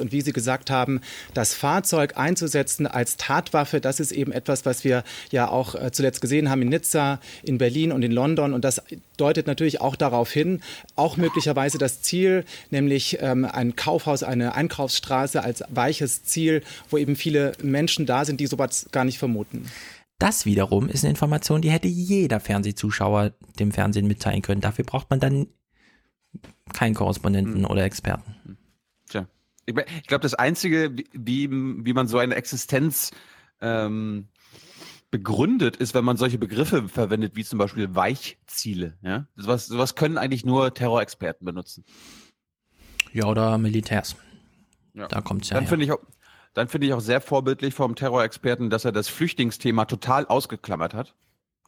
Und wie Sie gesagt haben, das Fahrzeug einzusetzen als Tatwaffe, das ist eben etwas, was wir ja auch äh, zuletzt gesehen haben in Nizza, in Berlin und in London. Und das deutet natürlich auch darauf hin, auch möglicherweise das Ziel, nämlich ähm, ein Kaufhaus, eine Einkaufsstraße als weiches Ziel, wo eben viele Menschen da sind, die sowas gar nicht vermuten. Das wiederum ist eine Information, die hätte jeder Fernsehzuschauer dem Fernsehen mitteilen können. Dafür braucht man dann keinen Korrespondenten oder Experten. Ich, glaube, das Einzige, wie, wie, man so eine Existenz ähm, begründet, ist, wenn man solche Begriffe verwendet, wie zum Beispiel Weichziele. Ja? Sowas, sowas können eigentlich nur Terrorexperten benutzen. Ja, oder Militärs. Ja. Da kommt es ja Dann finde ich auch. Dann finde ich auch sehr vorbildlich vom Terrorexperten, dass er das Flüchtlingsthema total ausgeklammert hat,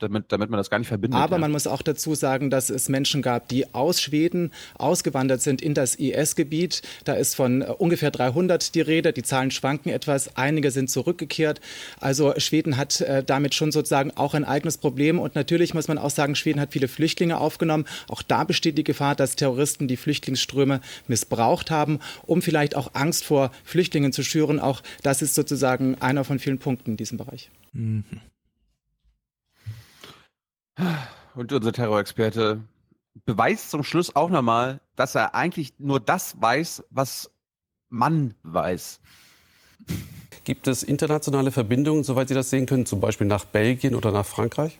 damit, damit man das gar nicht verbindet. Aber ja. man muss auch dazu sagen, dass es Menschen gab, die aus Schweden ausgewandert sind in das IS-Gebiet. Da ist von äh, ungefähr 300 die Rede. Die Zahlen schwanken etwas. Einige sind zurückgekehrt. Also Schweden hat äh, damit schon sozusagen auch ein eigenes Problem. Und natürlich muss man auch sagen, Schweden hat viele Flüchtlinge aufgenommen. Auch da besteht die Gefahr, dass Terroristen die Flüchtlingsströme missbraucht haben, um vielleicht auch Angst vor Flüchtlingen zu schüren. Auch das ist sozusagen einer von vielen Punkten in diesem Bereich. Mhm. Und unser Terrorexperte beweist zum Schluss auch nochmal, dass er eigentlich nur das weiß, was man weiß. Gibt es internationale Verbindungen, soweit Sie das sehen können, zum Beispiel nach Belgien oder nach Frankreich?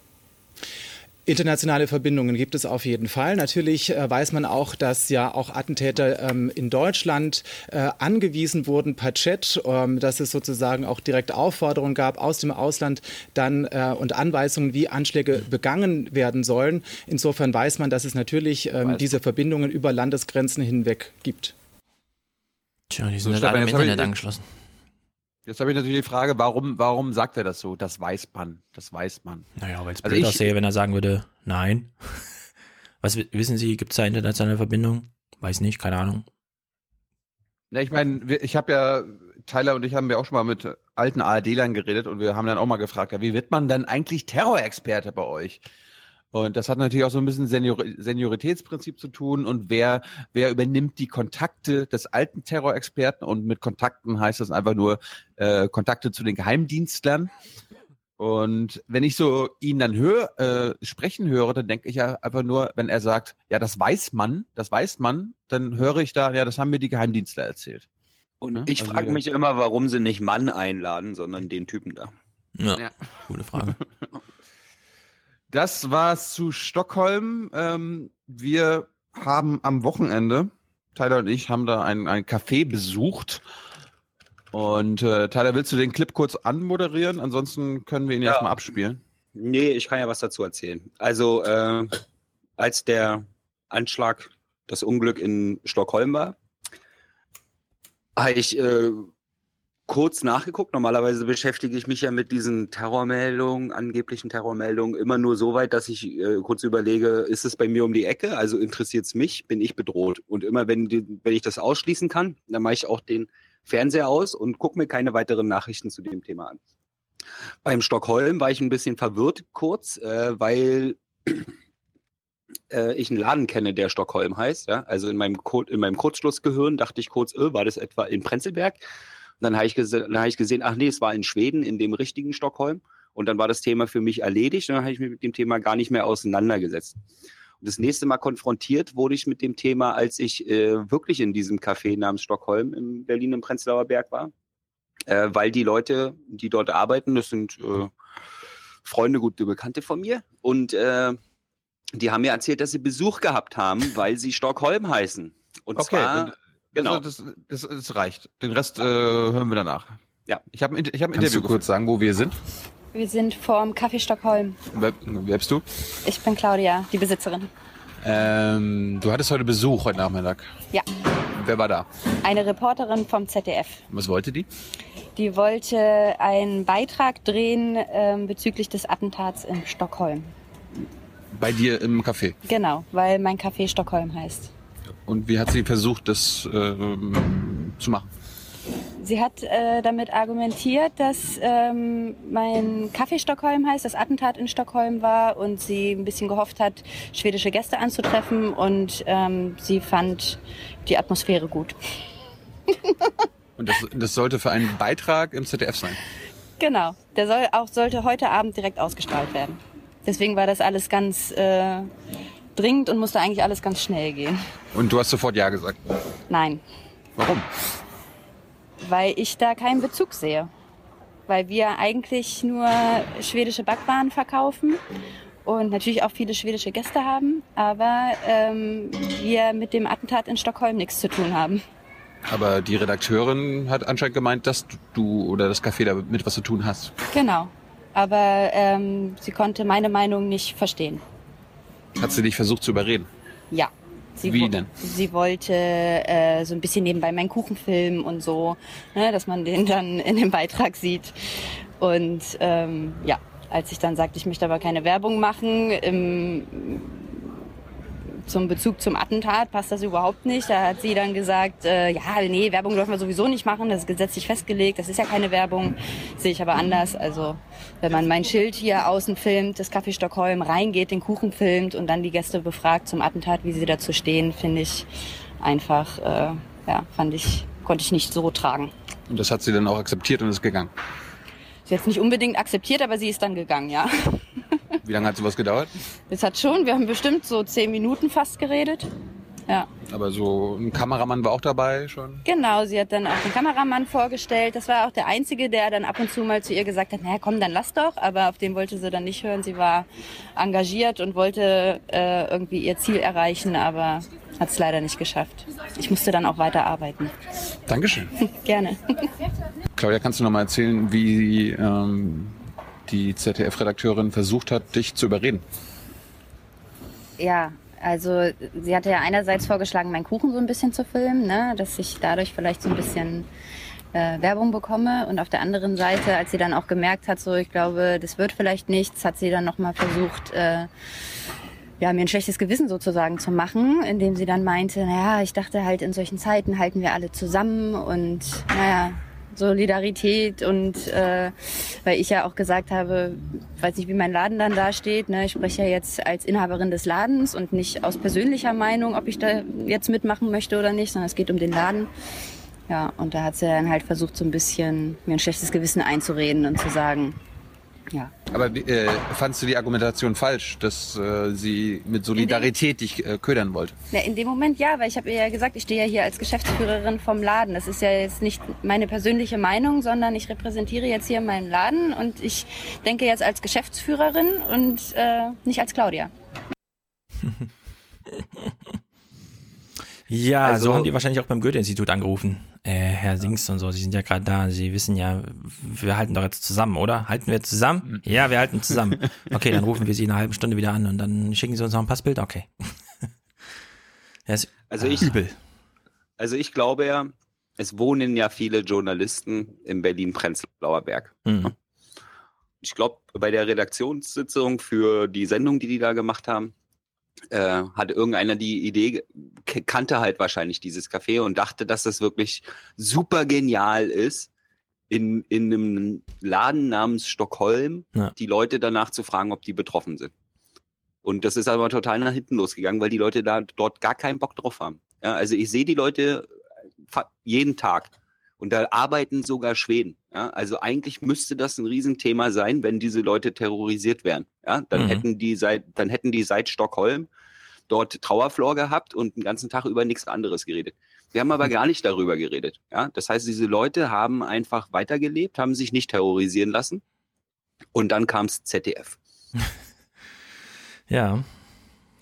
Internationale Verbindungen gibt es auf jeden Fall. Natürlich äh, weiß man auch, dass ja auch Attentäter ähm, in Deutschland äh, angewiesen wurden per Chat, ähm, dass es sozusagen auch direkt Aufforderungen gab aus dem Ausland dann äh, und Anweisungen, wie Anschläge begangen werden sollen. Insofern weiß man, dass es natürlich ähm, diese Verbindungen über Landesgrenzen hinweg gibt. Tja, die sind so, halt alle im Internet angeschlossen. Jetzt habe ich natürlich die Frage, warum, warum sagt er das so? Das weiß man. Das weiß man. Naja, weil es also blöd aussehe, wenn er sagen würde, nein. (laughs) Was wissen Sie, gibt es da internationale Verbindungen? Weiß nicht, keine Ahnung. Na, ich meine, ich habe ja, Tyler und ich haben ja auch schon mal mit alten ARD-Lern geredet und wir haben dann auch mal gefragt, ja, wie wird man denn eigentlich Terrorexperte bei euch? Und das hat natürlich auch so ein bisschen Senior Senioritätsprinzip zu tun und wer, wer übernimmt die Kontakte des alten Terrorexperten und mit Kontakten heißt das einfach nur äh, Kontakte zu den Geheimdienstlern. Und wenn ich so ihn dann hör, äh, sprechen höre, dann denke ich ja einfach nur, wenn er sagt, ja, das weiß man, das weiß man, dann höre ich da, ja, das haben mir die Geheimdienstler erzählt. Und ja? ich also, frage mich immer, warum sie nicht Mann einladen, sondern den Typen da. Ja, ja. gute Frage. (laughs) Das war's zu Stockholm. Ähm, wir haben am Wochenende, Tyler und ich, haben da ein, ein Café besucht. Und äh, Tyler, willst du den Clip kurz anmoderieren? Ansonsten können wir ihn ja. erstmal abspielen. Nee, ich kann ja was dazu erzählen. Also, äh, als der Anschlag, das Unglück in Stockholm war, habe ich äh, kurz nachgeguckt. Normalerweise beschäftige ich mich ja mit diesen Terrormeldungen, angeblichen Terrormeldungen, immer nur so weit, dass ich äh, kurz überlege, ist es bei mir um die Ecke? Also interessiert es mich? Bin ich bedroht? Und immer wenn, die, wenn ich das ausschließen kann, dann mache ich auch den Fernseher aus und gucke mir keine weiteren Nachrichten zu dem Thema an. Beim Stockholm war ich ein bisschen verwirrt kurz, äh, weil äh, ich einen Laden kenne, der Stockholm heißt. Ja? Also in meinem, in meinem Kurzschlussgehirn dachte ich kurz, äh, war das etwa in Prenzlberg? Dann habe ich, hab ich gesehen, ach nee, es war in Schweden, in dem richtigen Stockholm. Und dann war das Thema für mich erledigt und dann habe ich mich mit dem Thema gar nicht mehr auseinandergesetzt. Und das nächste Mal konfrontiert wurde ich mit dem Thema, als ich äh, wirklich in diesem Café namens Stockholm in Berlin im Prenzlauer Berg war. Äh, weil die Leute, die dort arbeiten, das sind äh, Freunde, gute Bekannte von mir. Und äh, die haben mir erzählt, dass sie Besuch gehabt haben, weil sie Stockholm heißen. Und okay, zwar Genau. Also das, das, das, reicht. Den Rest äh, hören wir danach. Ja. Ich habe ich hab ein Interview. du kurz sagen, wo wir sind? Wir sind vorm Café Stockholm. Wer, wer bist du? Ich bin Claudia, die Besitzerin. Ähm, du hattest heute Besuch heute Nachmittag. Ja. Wer war da? Eine Reporterin vom ZDF. Was wollte die? Die wollte einen Beitrag drehen ähm, bezüglich des Attentats in Stockholm. Bei dir im Café? Genau, weil mein Café Stockholm heißt. Und wie hat sie versucht, das äh, zu machen? Sie hat äh, damit argumentiert, dass ähm, mein Kaffee Stockholm heißt, das Attentat in Stockholm war und sie ein bisschen gehofft hat, schwedische Gäste anzutreffen und ähm, sie fand die Atmosphäre gut. (laughs) und das, das sollte für einen Beitrag im ZDF sein? Genau, der soll auch sollte heute Abend direkt ausgestrahlt werden. Deswegen war das alles ganz äh, dringend und musste eigentlich alles ganz schnell gehen. Und du hast sofort Ja gesagt? Nein. Warum? Weil ich da keinen Bezug sehe. Weil wir eigentlich nur schwedische Backwaren verkaufen und natürlich auch viele schwedische Gäste haben, aber ähm, wir mit dem Attentat in Stockholm nichts zu tun haben. Aber die Redakteurin hat anscheinend gemeint, dass du oder das Café damit was zu tun hast. Genau. Aber ähm, sie konnte meine Meinung nicht verstehen. Hat sie dich versucht zu überreden? Ja. Sie Wie denn? Sie wollte äh, so ein bisschen nebenbei meinen Kuchen filmen und so, ne, dass man den dann in dem Beitrag sieht. Und ähm, ja, als ich dann sagte, ich möchte aber keine Werbung machen, im zum Bezug zum Attentat passt das überhaupt nicht. Da hat sie dann gesagt, äh, ja, nee, Werbung dürfen wir sowieso nicht machen, das ist gesetzlich festgelegt, das ist ja keine Werbung, sehe ich aber anders. Also wenn man mein Schild hier außen filmt, das Café Stockholm reingeht, den Kuchen filmt und dann die Gäste befragt zum Attentat, wie sie dazu stehen, finde ich einfach, äh, ja, fand ich, konnte ich nicht so tragen. Und das hat sie dann auch akzeptiert und ist gegangen? Sie hat es nicht unbedingt akzeptiert, aber sie ist dann gegangen, ja. Wie lange hat sowas gedauert? Es hat schon, wir haben bestimmt so zehn Minuten fast geredet. Ja. Aber so ein Kameramann war auch dabei schon? Genau, sie hat dann auch den Kameramann vorgestellt. Das war auch der Einzige, der dann ab und zu mal zu ihr gesagt hat, naja, komm, dann lass doch. Aber auf den wollte sie dann nicht hören. Sie war engagiert und wollte äh, irgendwie ihr Ziel erreichen, aber hat es leider nicht geschafft. Ich musste dann auch weiterarbeiten. Dankeschön. (laughs) Gerne. Claudia, kannst du noch mal erzählen, wie ähm, die ZDF-Redakteurin versucht hat, dich zu überreden? Ja, also sie hatte ja einerseits vorgeschlagen, meinen Kuchen so ein bisschen zu filmen, ne, dass ich dadurch vielleicht so ein bisschen äh, Werbung bekomme. Und auf der anderen Seite, als sie dann auch gemerkt hat, so ich glaube, das wird vielleicht nichts, hat sie dann nochmal versucht, äh, ja, mir ein schlechtes Gewissen sozusagen zu machen, indem sie dann meinte, naja, ich dachte halt, in solchen Zeiten halten wir alle zusammen und naja, Solidarität und äh, weil ich ja auch gesagt habe, weiß nicht, wie mein Laden dann da steht. Ne? Ich spreche ja jetzt als Inhaberin des Ladens und nicht aus persönlicher Meinung, ob ich da jetzt mitmachen möchte oder nicht, sondern es geht um den Laden. Ja, und da hat sie dann halt versucht, so ein bisschen mir ein schlechtes Gewissen einzureden und zu sagen, ja. Aber äh, fandst du die Argumentation falsch, dass äh, sie mit Solidarität dich äh, ködern wollte? Na, in dem Moment ja, weil ich habe ihr ja gesagt, ich stehe ja hier als Geschäftsführerin vom Laden. Das ist ja jetzt nicht meine persönliche Meinung, sondern ich repräsentiere jetzt hier meinen Laden und ich denke jetzt als Geschäftsführerin und äh, nicht als Claudia. (laughs) Ja, Also- so haben die wahrscheinlich auch beim Goethe-Institut angerufen. Äh, Herr Singst und so, Sie sind ja gerade da. Sie wissen ja, wir halten doch jetzt zusammen, oder? Halten wir zusammen? Ja, wir halten zusammen. (laughs) Okay, dann rufen wir Sie in einer halben Stunde wieder an und dann schicken Sie uns noch ein Passbild. Okay. (laughs) ist Also ich, übel. also ich glaube ja, es wohnen ja viele Journalisten im Berlin-Prenzlauer Berg. Mhm. Ich glaube, bei der Redaktionssitzung für die Sendung, die die da gemacht haben, äh, hatte irgendeiner die Idee, kannte halt wahrscheinlich dieses Café und dachte, dass das wirklich super genial ist, in, in einem Laden namens Stockholm Ja. die Leute danach zu fragen, ob die betroffen sind. Und das ist aber total nach hinten losgegangen, weil die Leute da dort gar keinen Bock drauf haben. Ja, also ich sehe die Leute jeden Tag. Und da arbeiten sogar Schweden. Ja, also eigentlich müsste das ein Riesenthema sein, wenn diese Leute terrorisiert wären. Ja, dann Mhm. hätten die seit, dann hätten die seit Stockholm dort Trauerflor gehabt und den ganzen Tag über nichts anderes geredet. Wir haben aber gar nicht darüber geredet. Ja, das heißt, diese Leute haben einfach weitergelebt, haben sich nicht terrorisieren lassen. Und dann kam's ZDF. (laughs) Ja.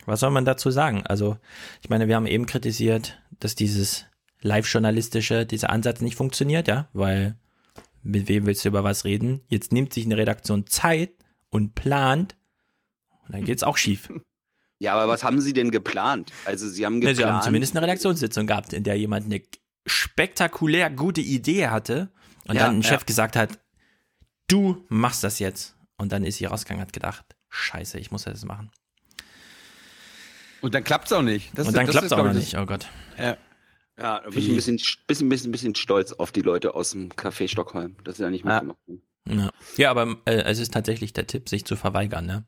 Was soll man dazu sagen? Also, ich meine, wir haben eben kritisiert, dass dieses live-journalistische, dieser Ansatz nicht funktioniert, ja, weil mit wem willst du über was reden? Jetzt nimmt sich eine Redaktion Zeit und plant und dann geht's auch schief. (laughs) Ja, aber was haben Sie denn geplant? Also Sie haben Ja, geplant. Sie haben zumindest eine Redaktionssitzung gehabt, in der jemand eine spektakulär gute Idee hatte und Ja, dann ein ja. Chef gesagt hat, du machst das jetzt. Und dann ist sie rausgegangen und hat gedacht, scheiße, ich muss das machen. Und dann klappt's auch nicht. Das und ist- dann klappt ist, es auch noch ich, nicht, oh Gott. Ja. Ja, da bin ich ein bisschen, bisschen, bisschen, bisschen stolz auf die Leute aus dem Café Stockholm, dass sie da nicht mitgemacht haben. Ja, ja aber äh, es ist tatsächlich der Tipp, sich zu verweigern, ne?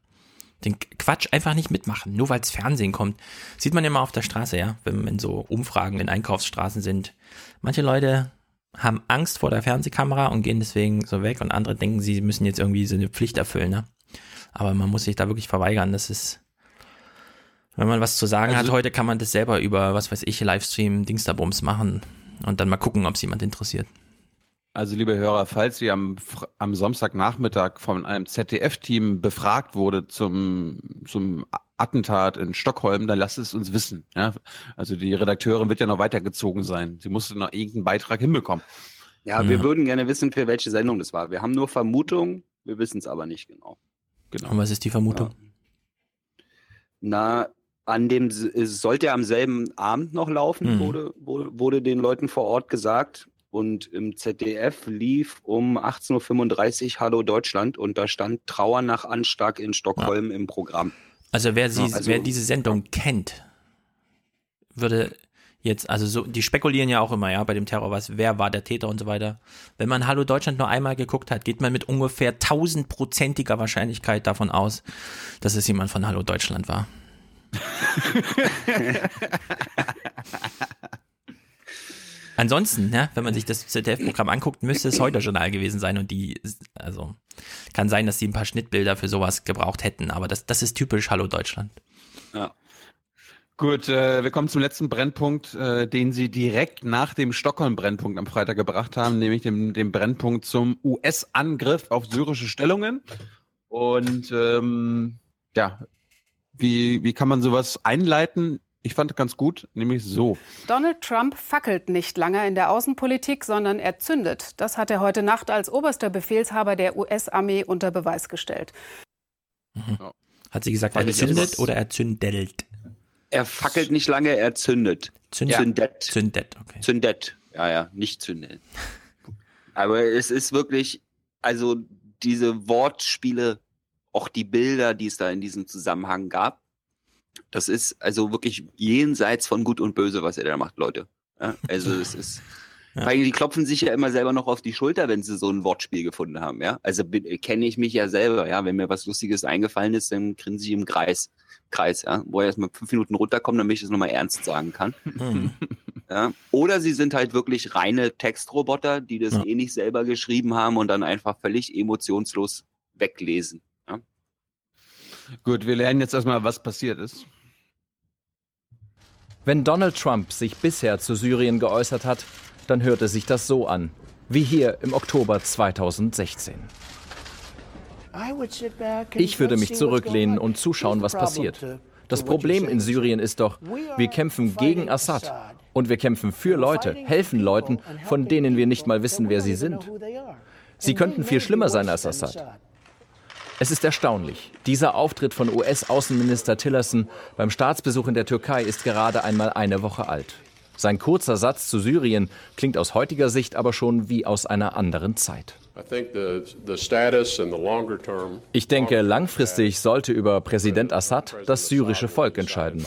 Den Quatsch einfach nicht mitmachen, nur weil es Fernsehen kommt. Sieht man ja mal auf der Straße, ja, wenn, wenn so Umfragen in Einkaufsstraßen sind. Manche Leute haben Angst vor der Fernsehkamera und gehen deswegen so weg und andere denken, sie müssen jetzt irgendwie so eine Pflicht erfüllen, ne? Aber man muss sich da wirklich verweigern, das ist, wenn man was zu sagen Also- hat, heute kann man das selber über, was weiß ich, Livestream, Dingsterbums machen und dann mal gucken, ob es jemand interessiert. Also, liebe Hörer, falls Sie am, am Samstagnachmittag von einem ZDF-Team befragt wurde zum, zum Attentat in Stockholm, dann lasst es uns wissen. Ja? Also, die Redakteurin wird ja noch weitergezogen sein. Sie musste noch irgendeinen Beitrag hinbekommen. Ja, wir würden gerne wissen, für welche Sendung das war. Wir haben nur Vermutungen, wir wissen es aber nicht genau. Genau. Und was ist die Vermutung? Na, an dem es sollte am selben Abend noch laufen, Mhm. wurde, wurde, wurde den Leuten vor Ort gesagt. Und im ZDF lief um 18.35 Uhr Hallo Deutschland und da stand Trauer nach Anschlag in Stockholm im Programm. Also wer sie, Ja, also- wer diese Sendung kennt, würde jetzt, also so, die spekulieren ja auch immer, ja, bei dem Terror, was, wer war der Täter und so weiter. Wenn man Hallo Deutschland nur einmal geguckt hat, geht man mit ungefähr tausendprozentiger Wahrscheinlichkeit davon aus, dass es jemand von Hallo Deutschland war. Ansonsten, ja, wenn man sich das ZDF-Programm anguckt, müsste es heute Journal gewesen sein und die, also kann sein, dass sie ein paar Schnittbilder für sowas gebraucht hätten, aber das, das ist typisch Hallo Deutschland. Ja. Gut, äh, wir kommen zum letzten Brennpunkt, äh, den Sie direkt nach dem Stockholm-Brennpunkt am Freitag gebracht haben, nämlich dem, dem Brennpunkt zum US-Angriff auf syrische Stellungen. Und ähm, ja, wie, wie kann man sowas einleiten? Ich fand ganz gut, nämlich so. Donald Trump fackelt nicht lange in der Außenpolitik, sondern er zündet. Das hat er heute Nacht als oberster Befehlshaber der US-Armee unter Beweis gestellt. Mhm. Hat sie gesagt, er zündet oder er zündelt? Er fackelt nicht lange, er zündet. Zündet. Zündet. Zündet, okay. Zündet. Ja, ja, nicht zündeln. (laughs) Aber es ist wirklich, also diese Wortspiele, auch die Bilder, die es da in diesem Zusammenhang gab, das ist also wirklich jenseits von Gut und Böse, was er da macht, Leute. Ja, also es ist, (laughs) ja. weil die klopfen sich ja immer selber noch auf die Schulter, wenn sie so ein Wortspiel gefunden haben. Ja, also kenne ich mich ja selber. Ja, wenn mir was Lustiges eingefallen ist, dann grinse ich im Kreis. Kreis, ja, wo er erst mal fünf Minuten runterkommt, damit ich das nochmal ernst sagen kann. Mhm. (laughs) Ja. Oder sie sind halt wirklich reine Textroboter, die das Ja. eh nicht selber geschrieben haben und dann einfach völlig emotionslos weglesen. Gut, wir lernen jetzt erstmal, was passiert ist. Wenn Donald Trump sich bisher zu Syrien geäußert hat, dann hörte sich das so an, wie hier im Oktober 2016. Ich würde mich zurücklehnen und zuschauen, was passiert. Das Problem in Syrien ist doch, wir kämpfen gegen Assad und wir kämpfen für Leute, helfen Leuten, von denen wir nicht mal wissen, wer sie sind. Sie könnten viel schlimmer sein als Assad. Es ist erstaunlich. Dieser Auftritt von US-Außenminister Tillerson beim Staatsbesuch in der Türkei ist gerade einmal eine Woche alt. Sein kurzer Satz zu Syrien klingt aus heutiger Sicht aber schon wie aus einer anderen Zeit. Ich denke, langfristig sollte über Präsident Assad das syrische Volk entscheiden.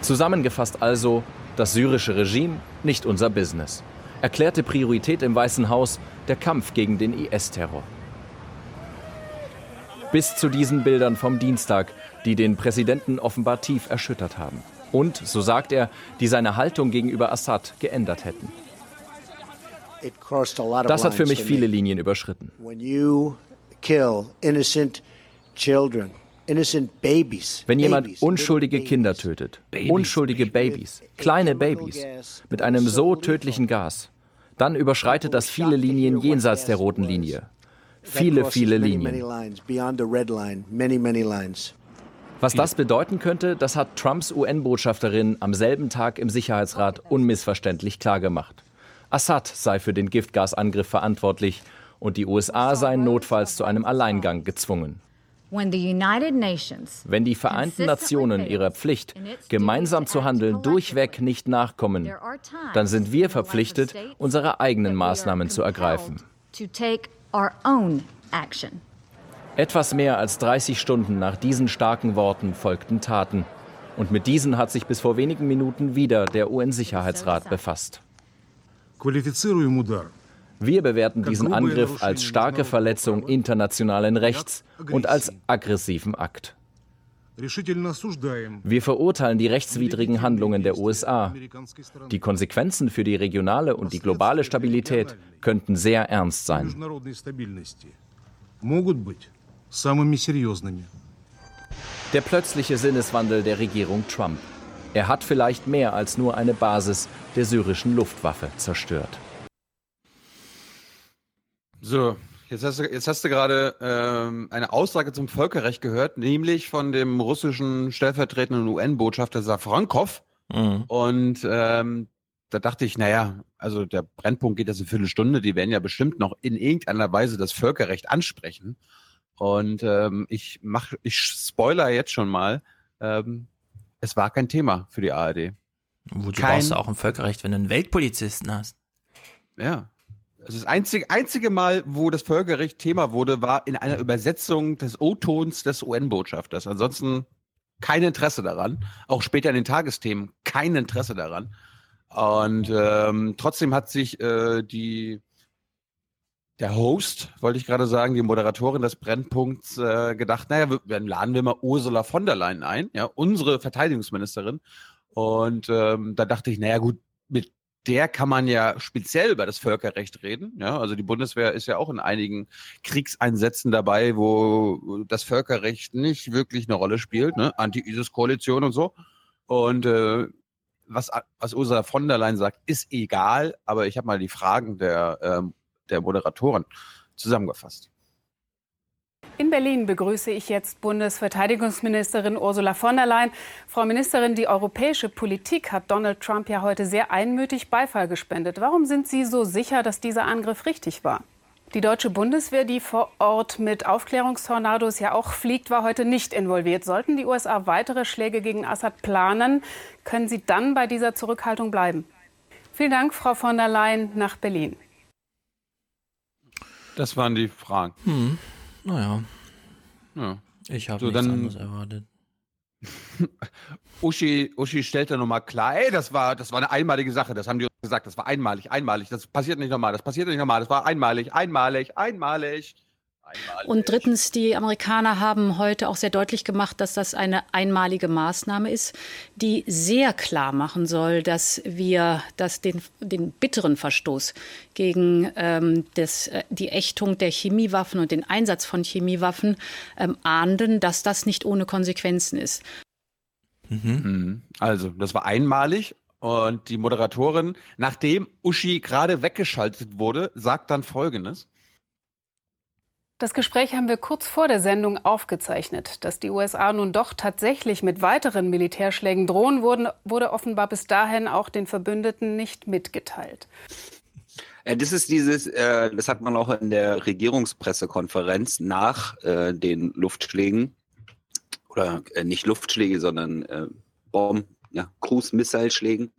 Zusammengefasst also, das syrische Regime nicht unser Business. Erklärte Priorität im Weißen Haus der Kampf gegen den IS-Terror. Bis zu diesen Bildern vom Dienstag, die den Präsidenten offenbar tief erschüttert haben. Und, so sagt er, die seine Haltung gegenüber Assad geändert hätten. Das hat für mich viele Linien überschritten. When you kill innocent children, innocent babies, Wenn jemand unschuldige Kinder tötet, unschuldige Babys, kleine Babys, mit einem so tödlichen Gas, dann überschreitet das viele Linien jenseits der roten Linie. Viele, viele Linien. lines beyond the red line, many, many lines. Was das bedeuten könnte, das hat Trumps UN-Botschafterin am selben Tag im Sicherheitsrat unmissverständlich klargemacht. Assad sei für den Giftgasangriff verantwortlich und die USA seien notfalls zu einem Alleingang gezwungen. When the United Nations Wenn die Vereinten Nationen ihrer Pflicht, gemeinsam zu handeln, durchweg nicht nachkommen, dann sind wir verpflichtet, unsere eigenen Maßnahmen zu ergreifen our own action. Etwas mehr als 30 Stunden nach diesen starken Worten folgten Taten. Und mit diesen hat sich bis vor wenigen Minuten wieder der UN-Sicherheitsrat befasst. Wir bewerten diesen Angriff als starke Verletzung internationalen Rechts und als aggressiven Akt. Wir verurteilen die rechtswidrigen Handlungen der USA. Die Konsequenzen für die regionale und die globale Stabilität könnten sehr ernst sein. Der plötzliche Sinneswandel der Regierung Trump. Er hat vielleicht mehr als nur eine Basis der syrischen Luftwaffe zerstört. So, jetzt hast du, jetzt hast du gerade ähm, eine Aussage zum Völkerrecht gehört, nämlich von dem russischen stellvertretenden UN-Botschafter Safrankov. Mhm. Und ähm, da dachte ich, naja, also der Brennpunkt geht jetzt eine Viertelstunde, die werden ja bestimmt noch in irgendeiner Weise das Völkerrecht ansprechen. Und ähm, ich mach, ich spoiler jetzt schon mal, ähm, es war kein Thema für die ARD. Wozu Kein- brauchst du auch ein Völkerrecht, wenn du einen Weltpolizisten hast? Ja. Also das einzige, einzige Mal, wo das Völkerrecht Thema wurde, war in einer Übersetzung des O-Tons des UN-Botschafters. Ansonsten kein Interesse daran. Auch später in den Tagesthemen kein Interesse daran. Und ähm, trotzdem hat sich äh, die der Host, wollte ich gerade sagen, die Moderatorin des Brennpunkts äh, gedacht, naja, wir, dann laden wir mal Ursula von der Leyen ein, ja, unsere Verteidigungsministerin. Und ähm, da dachte ich, naja gut, mit der kann man ja speziell über das Völkerrecht reden. Ja, also die Bundeswehr ist ja auch in einigen Kriegseinsätzen dabei, wo das Völkerrecht nicht wirklich eine Rolle spielt, ne? Anti-ISIS-Koalition und so. Und äh, was, was Ursula von der Leyen sagt, ist egal, aber ich habe mal die Fragen der, ähm, der Moderatoren zusammengefasst. In Berlin begrüße ich jetzt Bundesverteidigungsministerin Ursula von der Leyen. Frau Ministerin, die europäische Politik hat Donald Trump ja heute sehr einmütig Beifall gespendet. Warum sind Sie so sicher, dass dieser Angriff richtig war? Die deutsche Bundeswehr, die vor Ort mit Aufklärungstornados ja auch fliegt, war heute nicht involviert. Sollten die USA weitere Schläge gegen Assad planen, können sie dann bei dieser Zurückhaltung bleiben? Vielen Dank, Frau von der Leyen, nach Berlin. Das waren die Fragen. Hm. Naja. Ja. Ich habe so, nichts dann, anderes erwartet. (laughs) Uschi, Uschi stellt da nochmal klar, ey, das war, das war eine einmalige Sache. Das haben die gesagt, das war einmalig, einmalig. Das passiert nicht nochmal, das passiert nicht nochmal. Das war einmalig, einmalig, einmalig. Und drittens, die Amerikaner haben heute auch sehr deutlich gemacht, dass das eine einmalige Maßnahme ist, die sehr klar machen soll, dass wir das den, den bitteren Verstoß gegen ähm, das, äh, die Ächtung der Chemiewaffen und den Einsatz von Chemiewaffen ähm, ahnden, dass das nicht ohne Konsequenzen ist. Mhm. mhm. Also, das war einmalig. Und die Moderatorin, nachdem Uschi gerade weggeschaltet wurde, sagt dann Folgendes. Das Gespräch haben wir kurz vor der Sendung aufgezeichnet. Dass die USA nun doch tatsächlich mit weiteren Militärschlägen drohen, wurde, wurde offenbar bis dahin auch den Verbündeten nicht mitgeteilt. Äh, das ist dieses, äh, das hat man auch in der Regierungspressekonferenz nach äh, den Luftschlägen oder nicht Luftschläge, sondern Bomben, ja, Cruise-Missile-Schlägen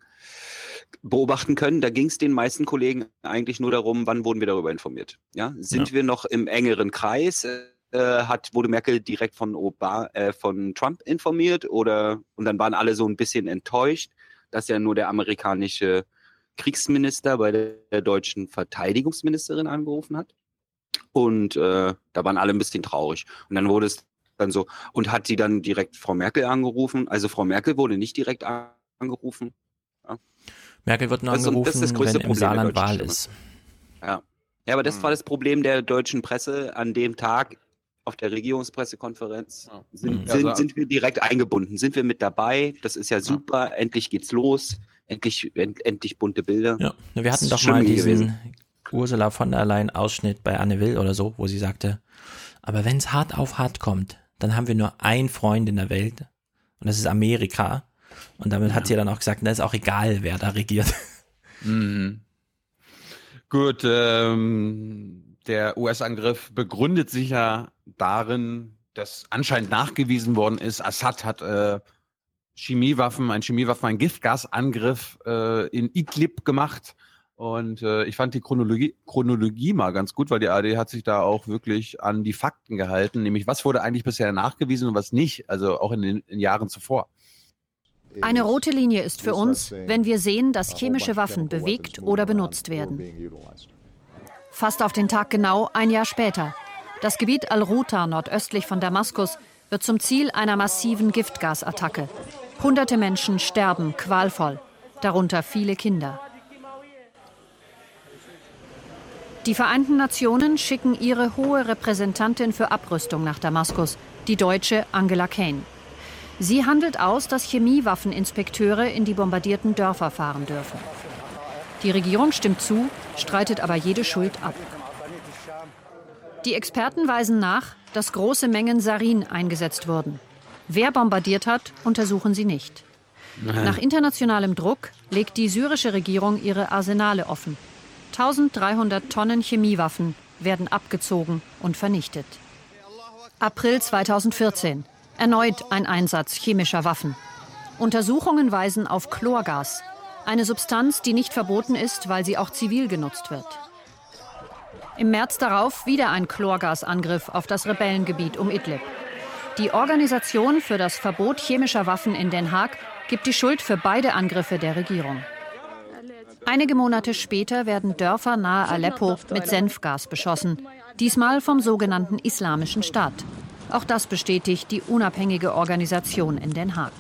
beobachten können. Da ging es den meisten Kollegen eigentlich nur darum, wann wurden wir darüber informiert. Ja, sind ja. wir noch im engeren Kreis? Äh, hat wurde Merkel direkt von Obama, äh, von Trump informiert oder und dann waren alle so ein bisschen enttäuscht, dass ja nur der amerikanische Kriegsminister bei der, der deutschen Verteidigungsministerin angerufen hat. Und äh, da waren alle ein bisschen traurig. Und dann wurde es dann so, und hat sie dann direkt Frau Merkel angerufen. Also Frau Merkel wurde nicht direkt angerufen. Ja. Merkel wird nur also, angerufen, das das wenn im Saarland Wahl ist. Ja. ja, aber das hm. war das Problem der deutschen Presse an dem Tag auf der Regierungspressekonferenz. Sind, also, sind, sind wir direkt eingebunden? Sind wir mit dabei? Das ist ja super. Ja. Endlich geht's los. Endlich, end, endlich bunte Bilder. Ja, wir hatten doch mal diesen gewesen. Ursula von der Leyen Ausschnitt bei Anne Will oder so, wo sie sagte, aber wenn es hart auf hart kommt, dann haben wir nur einen Freund in der Welt und das ist Amerika. Und damit ja. hat sie dann auch gesagt, na, ist auch egal, wer da regiert. Mhm. Gut, ähm, der US-Angriff begründet sich ja darin, dass anscheinend nachgewiesen worden ist, Assad hat äh, Chemiewaffen, ein Chemiewaffen, ein Giftgasangriff äh, in Idlib gemacht. Und äh, ich fand die Chronologie, Chronologie mal ganz gut, weil die AD hat sich da auch wirklich an die Fakten gehalten, nämlich was wurde eigentlich bisher nachgewiesen und was nicht, also auch in den in Jahren zuvor. Eine rote Linie ist für uns, wenn wir sehen, dass chemische Waffen bewegt oder benutzt werden. Fast auf den Tag genau ein Jahr später. Das Gebiet Al-Ruta nordöstlich von Damaskus wird zum Ziel einer massiven Giftgasattacke. Hunderte Menschen sterben qualvoll, darunter viele Kinder. Die Vereinten Nationen schicken ihre hohe Repräsentantin für Abrüstung nach Damaskus, die deutsche Angela Kane. Sie handelt aus, dass Chemiewaffeninspekteure in die bombardierten Dörfer fahren dürfen. Die Regierung stimmt zu, streitet aber jede Schuld ab. Die Experten weisen nach, dass große Mengen Sarin eingesetzt wurden. Wer bombardiert hat, untersuchen sie nicht. Nach internationalem Druck legt die syrische Regierung ihre Arsenale offen. 1300 Tonnen Chemiewaffen werden abgezogen und vernichtet. April 2014. Erneut ein Einsatz chemischer Waffen. Untersuchungen weisen auf Chlorgas, eine Substanz, die nicht verboten ist, weil sie auch zivil genutzt wird. Im März darauf wieder ein Chlorgasangriff auf das Rebellengebiet um Idlib. Die Organisation für das Verbot chemischer Waffen in Den Haag gibt die Schuld für beide Angriffe der Regierung. Einige Monate später werden Dörfer nahe Aleppo mit Senfgas beschossen, diesmal vom sogenannten Islamischen Staat. Auch das bestätigt die unabhängige Organisation in Den Haag.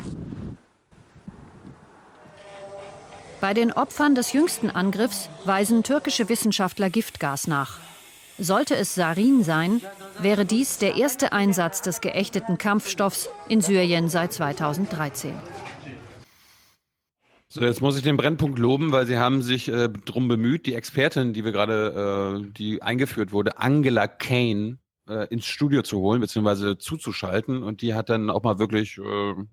Bei den Opfern des jüngsten Angriffs weisen türkische Wissenschaftler Giftgas nach. Sollte es Sarin sein, wäre dies der erste Einsatz des geächteten Kampfstoffs in Syrien seit 2013. So, jetzt muss ich den Brennpunkt loben, weil sie haben sich äh, drum bemüht, die Expertin, die wir gerade, äh, die eingeführt wurde, Angela Kane, äh, ins Studio zu holen, beziehungsweise zuzuschalten. Und die hat dann auch mal wirklich äh,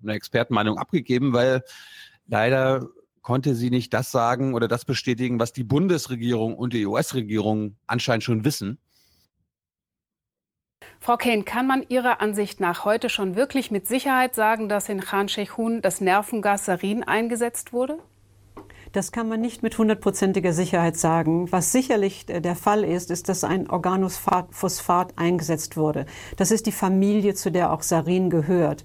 eine Expertenmeinung abgegeben, weil leider konnte sie nicht das sagen oder das bestätigen, was die Bundesregierung und die US-Regierung anscheinend schon wissen. Frau Kane, kann man Ihrer Ansicht nach heute schon wirklich mit Sicherheit sagen, dass in Khan Sheikhun das Nervengas Sarin eingesetzt wurde? Das kann man nicht mit hundertprozentiger Sicherheit sagen. Was sicherlich der Fall ist, ist, dass ein Organophosphat eingesetzt wurde. Das ist die Familie, zu der auch Sarin gehört.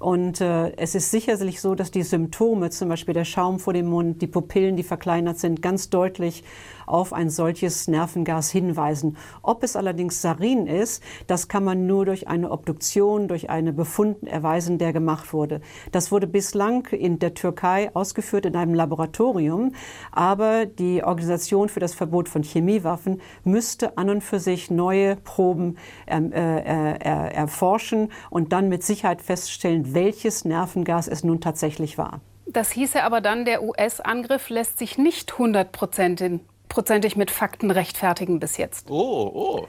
Und äh, es ist sicherlich so, dass die Symptome, zum Beispiel der Schaum vor dem Mund, die Pupillen, die verkleinert sind, ganz deutlich auf ein solches Nervengas hinweisen. Ob es allerdings Sarin ist, das kann man nur durch eine Obduktion, durch einen Befund erweisen, der gemacht wurde. Das wurde bislang in der Türkei ausgeführt in einem Laboratorium, aber die Organisation für das Verbot von Chemiewaffen müsste an und für sich neue Proben ähm, äh, äh, erforschen und dann mit Sicherheit feststellen, welches Nervengas es nun tatsächlich war. Das hieße aber dann, der US-Angriff lässt sich nicht hundertprozentig mit Fakten rechtfertigen bis jetzt. Oh, oh.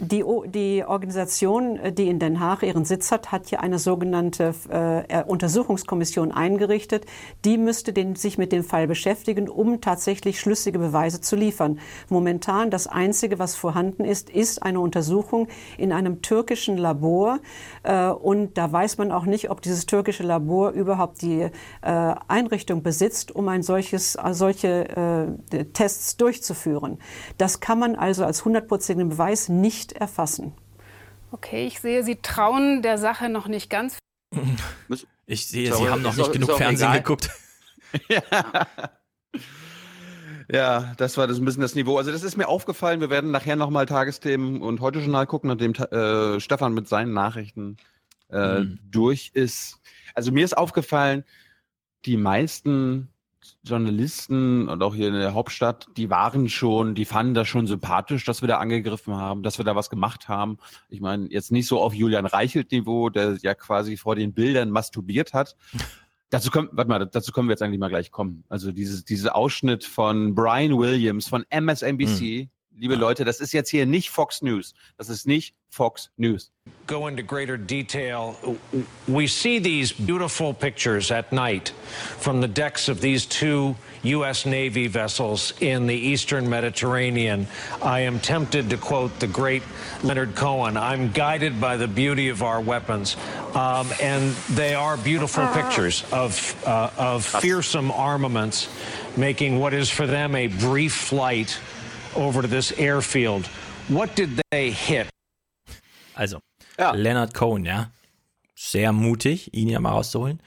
Die, die, Organisation, äh, die in Den Haag ihren Sitz hat, hat hier eine sogenannte äh, Untersuchungskommission eingerichtet. Die müsste den, sich mit dem Fall beschäftigen, um tatsächlich schlüssige Beweise zu liefern. Momentan das Einzige, was vorhanden ist, ist eine Untersuchung in einem türkischen Labor. Äh, und da weiß man auch nicht, ob dieses türkische Labor überhaupt die äh, Einrichtung besitzt, um ein solches, äh, solche äh, Tests durchzuführen. Das kann man also als hundertprozentigen Beweis nicht nicht erfassen. Okay, ich sehe, Sie trauen der Sache noch nicht ganz. (laughs) Ich sehe, Sie haben noch nicht genug Fernsehen egal. geguckt. ja. (laughs) Ja, das war das ein bisschen das Niveau. Also das ist mir aufgefallen. Wir werden nachher nochmal Tagesthemen und heute Journal gucken, nachdem äh, Stefan mit seinen Nachrichten äh, mhm. durch ist. Also mir ist aufgefallen, die meisten Journalisten und auch hier in der Hauptstadt, die waren schon, die fanden das schon sympathisch, dass wir da angegriffen haben, dass wir da was gemacht haben. Ich meine, jetzt nicht so auf Julian Reichelt-Niveau, der ja quasi vor den Bildern masturbiert hat. (laughs) Dazu können, warte mal, dazu können wir jetzt eigentlich mal gleich kommen. Also dieses, dieser Ausschnitt von Brian Williams von MSNBC, hm. Liebe Leute, das ist jetzt hier nicht Fox News. Das ist nicht Fox News. Go into greater detail. We see these beautiful pictures at night from the decks of these two U.S. Navy vessels in the eastern Mediterranean. I am tempted to quote the great Leonard Cohen I'm guided by the beauty of our weapons. Um, and they are beautiful pictures of, uh, of fearsome armaments making what is for them a brief flight over to this airfield. What did they hit? Also, ja. Leonard Cohen, ja. Sehr mutig, ihn ja mal rauszuholen.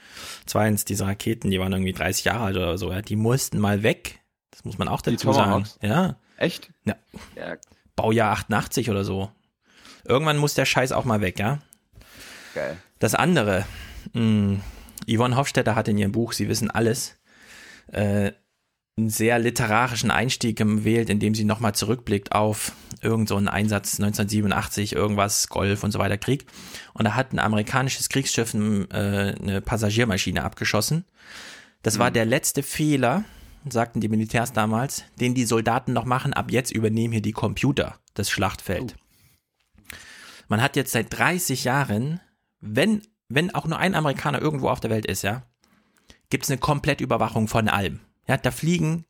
Zweitens, diese Raketen, die waren irgendwie 30 Jahre alt oder so, ja, die mussten mal weg. Das muss man auch dazu sagen. Ja. Echt? Ja. ja. Baujahr 88 oder so. Irgendwann muss der Scheiß auch mal weg, ja. Geil. Das andere, mh, hm, Yvonne Hofstetter hat in ihrem Buch Sie wissen alles, äh, einen sehr literarischen Einstieg gewählt, indem sie nochmal zurückblickt auf irgend so einen Einsatz 1987, irgendwas, Golf und so weiter, Krieg. Und da hat ein amerikanisches Kriegsschiff äh, eine Passagiermaschine abgeschossen. Das war mhm. der letzte Fehler, sagten die Militärs damals, den die Soldaten noch machen. Ab jetzt übernehmen hier die Computer das Schlachtfeld. Oh. Man hat jetzt seit 30 Jahren, wenn, wenn auch nur ein Amerikaner irgendwo auf der Welt ist, ja, gibt es eine Komplettüberwachung von allem. Ja, da fliegen,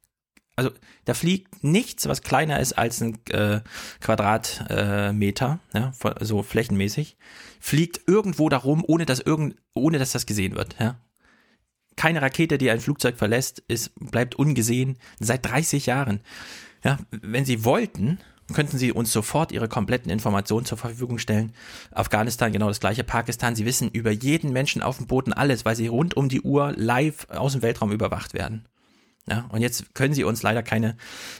also da fliegt nichts, was kleiner ist als ein äh, Quadratmeter, äh, ja, so flächenmäßig, fliegt irgendwo darum, ohne dass irgend, ohne dass das gesehen wird. Ja. Keine Rakete, die ein Flugzeug verlässt, ist, bleibt ungesehen seit 30 Jahren. Ja, wenn sie wollten, könnten Sie uns sofort Ihre kompletten Informationen zur Verfügung stellen. Afghanistan genau das gleiche, Pakistan, Sie wissen über jeden Menschen auf dem Boden alles, weil sie rund um die Uhr live aus dem Weltraum überwacht werden. Ja, und jetzt können sie uns leider keine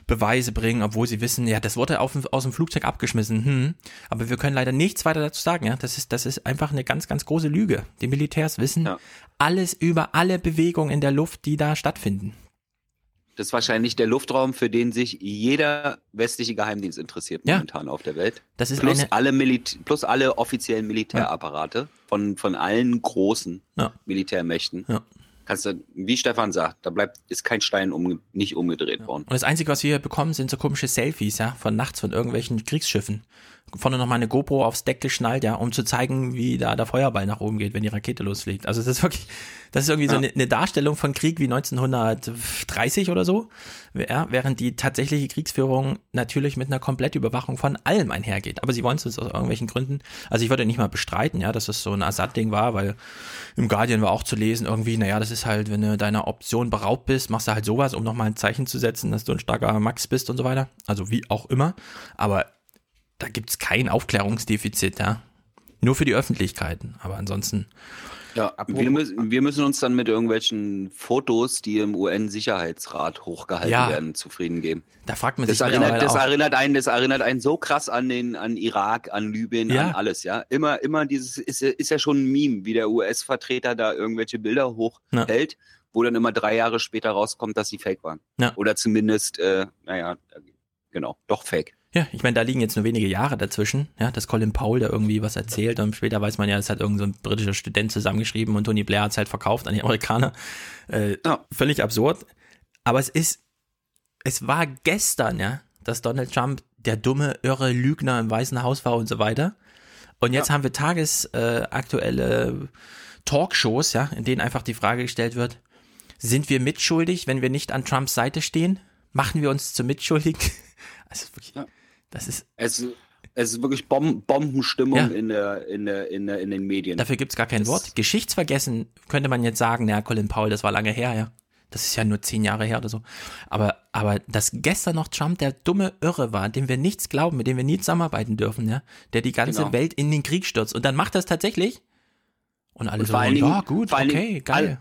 Beweise bringen, obwohl sie wissen, ja, das wurde auf, aus dem Flugzeug abgeschmissen. Hm. Aber wir können leider nichts weiter dazu sagen. Ja, das ist, das ist einfach eine ganz, ganz große Lüge. Die Militärs wissen ja. alles über alle Bewegungen in der Luft, die da stattfinden. Das ist wahrscheinlich der Luftraum, für den sich jeder westliche Geheimdienst interessiert Ja. momentan auf der Welt. Das ist plus eine- alle Milit plus alle offiziellen Militärapparate von, von allen großen Ja. Militärmächten. Ja. Kannst du, wie Stefan sagt, da bleibt ist kein Stein umge nicht umgedreht worden. Und das Einzige, was wir hier bekommen, sind so komische Selfies, ja, von nachts von irgendwelchen Kriegsschiffen. Vorne nochmal eine GoPro aufs Deck geschnallt, ja, um zu zeigen, wie da der Feuerball nach oben geht, wenn die Rakete losfliegt. Also das ist wirklich, das ist irgendwie so eine, eine Darstellung von Krieg wie 1930 oder so, ja, während die tatsächliche Kriegsführung natürlich mit einer Komplettüberwachung von allem einhergeht. Aber sie wollen es aus irgendwelchen Gründen, also ich würde nicht mal bestreiten, ja, dass das so ein Assad-Ding war, weil im Guardian war auch zu lesen irgendwie, naja, das ist halt, wenn du deiner Option beraubt bist, machst du halt sowas, um nochmal ein Zeichen zu setzen, dass du ein starker Max bist und so weiter. Also wie auch immer. Aber da gibt's kein Aufklärungsdefizit, ja. Nur für die Öffentlichkeiten. Aber ansonsten, Ja, wir müssen, wir müssen uns dann mit irgendwelchen Fotos, die im UN-Sicherheitsrat hochgehalten Ja. werden, zufrieden geben. da fragt man Das sich erinnert, das auch. erinnert einen, das erinnert einen so krass an den, an Irak, an Libyen, Ja. an alles, ja. Immer, immer dieses, ist, ja- ist ja schon ein Meme, wie der US-Vertreter da irgendwelche Bilder hochhält, wo dann immer drei Jahre später rauskommt, dass sie fake waren. Ja. Oder zumindest, äh, naja, genau, doch fake. Ja, ich meine, da liegen jetzt nur wenige Jahre dazwischen, ja, dass Colin Powell da irgendwie was erzählt und später weiß man ja, das hat irgend so ein britischer Student zusammengeschrieben und Tony Blair hat es halt verkauft an die Amerikaner. Äh, Völlig absurd. Aber es ist, es war gestern, ja, dass Donald Trump der dumme, irre Lügner im Weißen Haus war und so weiter. Und jetzt haben wir tagesaktuelle äh, Talkshows, ja, in denen einfach die Frage gestellt wird, sind wir mitschuldig, wenn wir nicht an Trumps Seite stehen? Machen wir uns zu mitschuldig? (laughs) Also wirklich, das ist. Es, es ist wirklich Bom Bombenstimmung Ja. in, der, in, der, in, der, in den Medien. Dafür gibt's gar kein Wort. Geschichtsvergessen könnte man jetzt sagen, naja, Colin Powell, das war lange her, ja. Das ist ja nur zehn Jahre her oder so. Aber, aber dass gestern noch Trump der dumme Irre war, dem wir nichts glauben, mit dem wir nie zusammenarbeiten dürfen, ja, der die ganze Genau. Welt in den Krieg stürzt und dann macht das tatsächlich. Und alle Und so, ja, Dingen- gut, okay, geil. alle-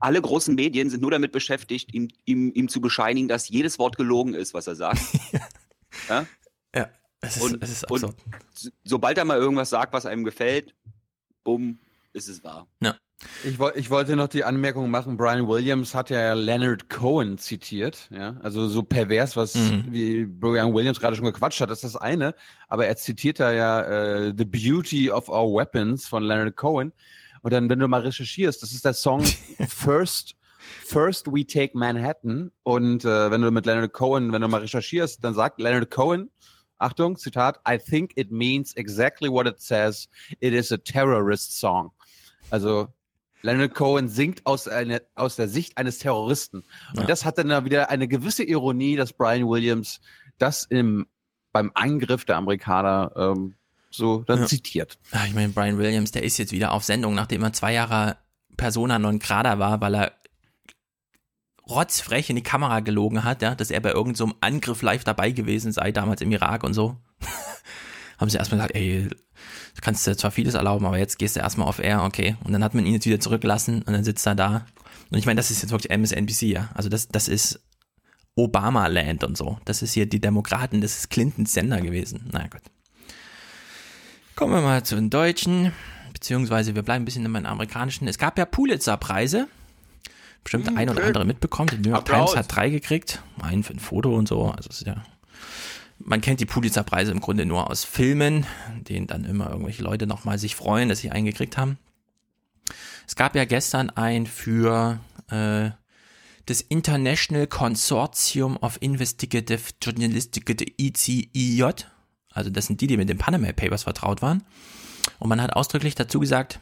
Alle großen Medien sind nur damit beschäftigt, ihm, ihm, ihm zu bescheinigen, dass jedes Wort gelogen ist, was er sagt. (laughs) ja? Ja, es ist, und, es ist und absurd. so- sobald er mal irgendwas sagt, was einem gefällt, bumm, ist es wahr. Ja. Ich, woll- ich wollte noch die Anmerkung machen, Brian Williams hat ja Leonard Cohen zitiert, ja, also so pervers, was Mhm. wie Brian Williams gerade schon gequatscht hat, das ist das eine, aber er zitiert da ja äh, The Beauty of Our Weapons von Leonard Cohen und dann, wenn du mal recherchierst, das ist der Song (laughs) First First We Take Manhattan und äh, wenn du mit Leonard Cohen, wenn du mal recherchierst, dann sagt Leonard Cohen, Achtung, Zitat, I think it means exactly what it says. It is a terrorist song. Also Leonard Cohen singt aus, eine, aus der Sicht eines Terroristen. Und Ja. das hat dann da wieder eine gewisse Ironie, dass Brian Williams das im, beim Angriff der Amerikaner ähm, so dann Ja. zitiert. Ich meine, Brian Williams, der ist jetzt wieder auf Sendung, nachdem er zwei Jahre Persona non grata war, weil er rotzfrech in die Kamera gelogen hat, ja, dass er bei irgendeinem so Angriff live dabei gewesen sei, damals im Irak und so. (laughs) Haben sie erstmal gesagt, ey, du kannst dir zwar vieles erlauben, aber jetzt gehst du erstmal auf Air, okay. Und dann hat man ihn jetzt wieder zurückgelassen und dann sitzt er da. Und ich meine, das ist jetzt wirklich MSNBC, ja. Also das, das ist Obama-Land und so. Das ist hier die Demokraten, das ist Clintons Sender gewesen. Na gut. Kommen wir mal zu den Deutschen, beziehungsweise wir bleiben ein bisschen in meinen amerikanischen. Es gab ja Pulitzer-Preise. Bestimmt der ein oder andere mitbekommen. Die New York Applaus. Times hat drei gekriegt. Einen für ein Foto und so. Also ist ja. Man kennt die Pulitzer-Preise im Grunde nur aus Filmen, denen dann immer irgendwelche Leute nochmal sich freuen, dass sie einen gekriegt haben. Es gab ja gestern ein für äh, das International Consortium of Investigative Journalistic ICIJ. Also das sind die, die mit den Panama Papers vertraut waren. Und man hat ausdrücklich dazu gesagt,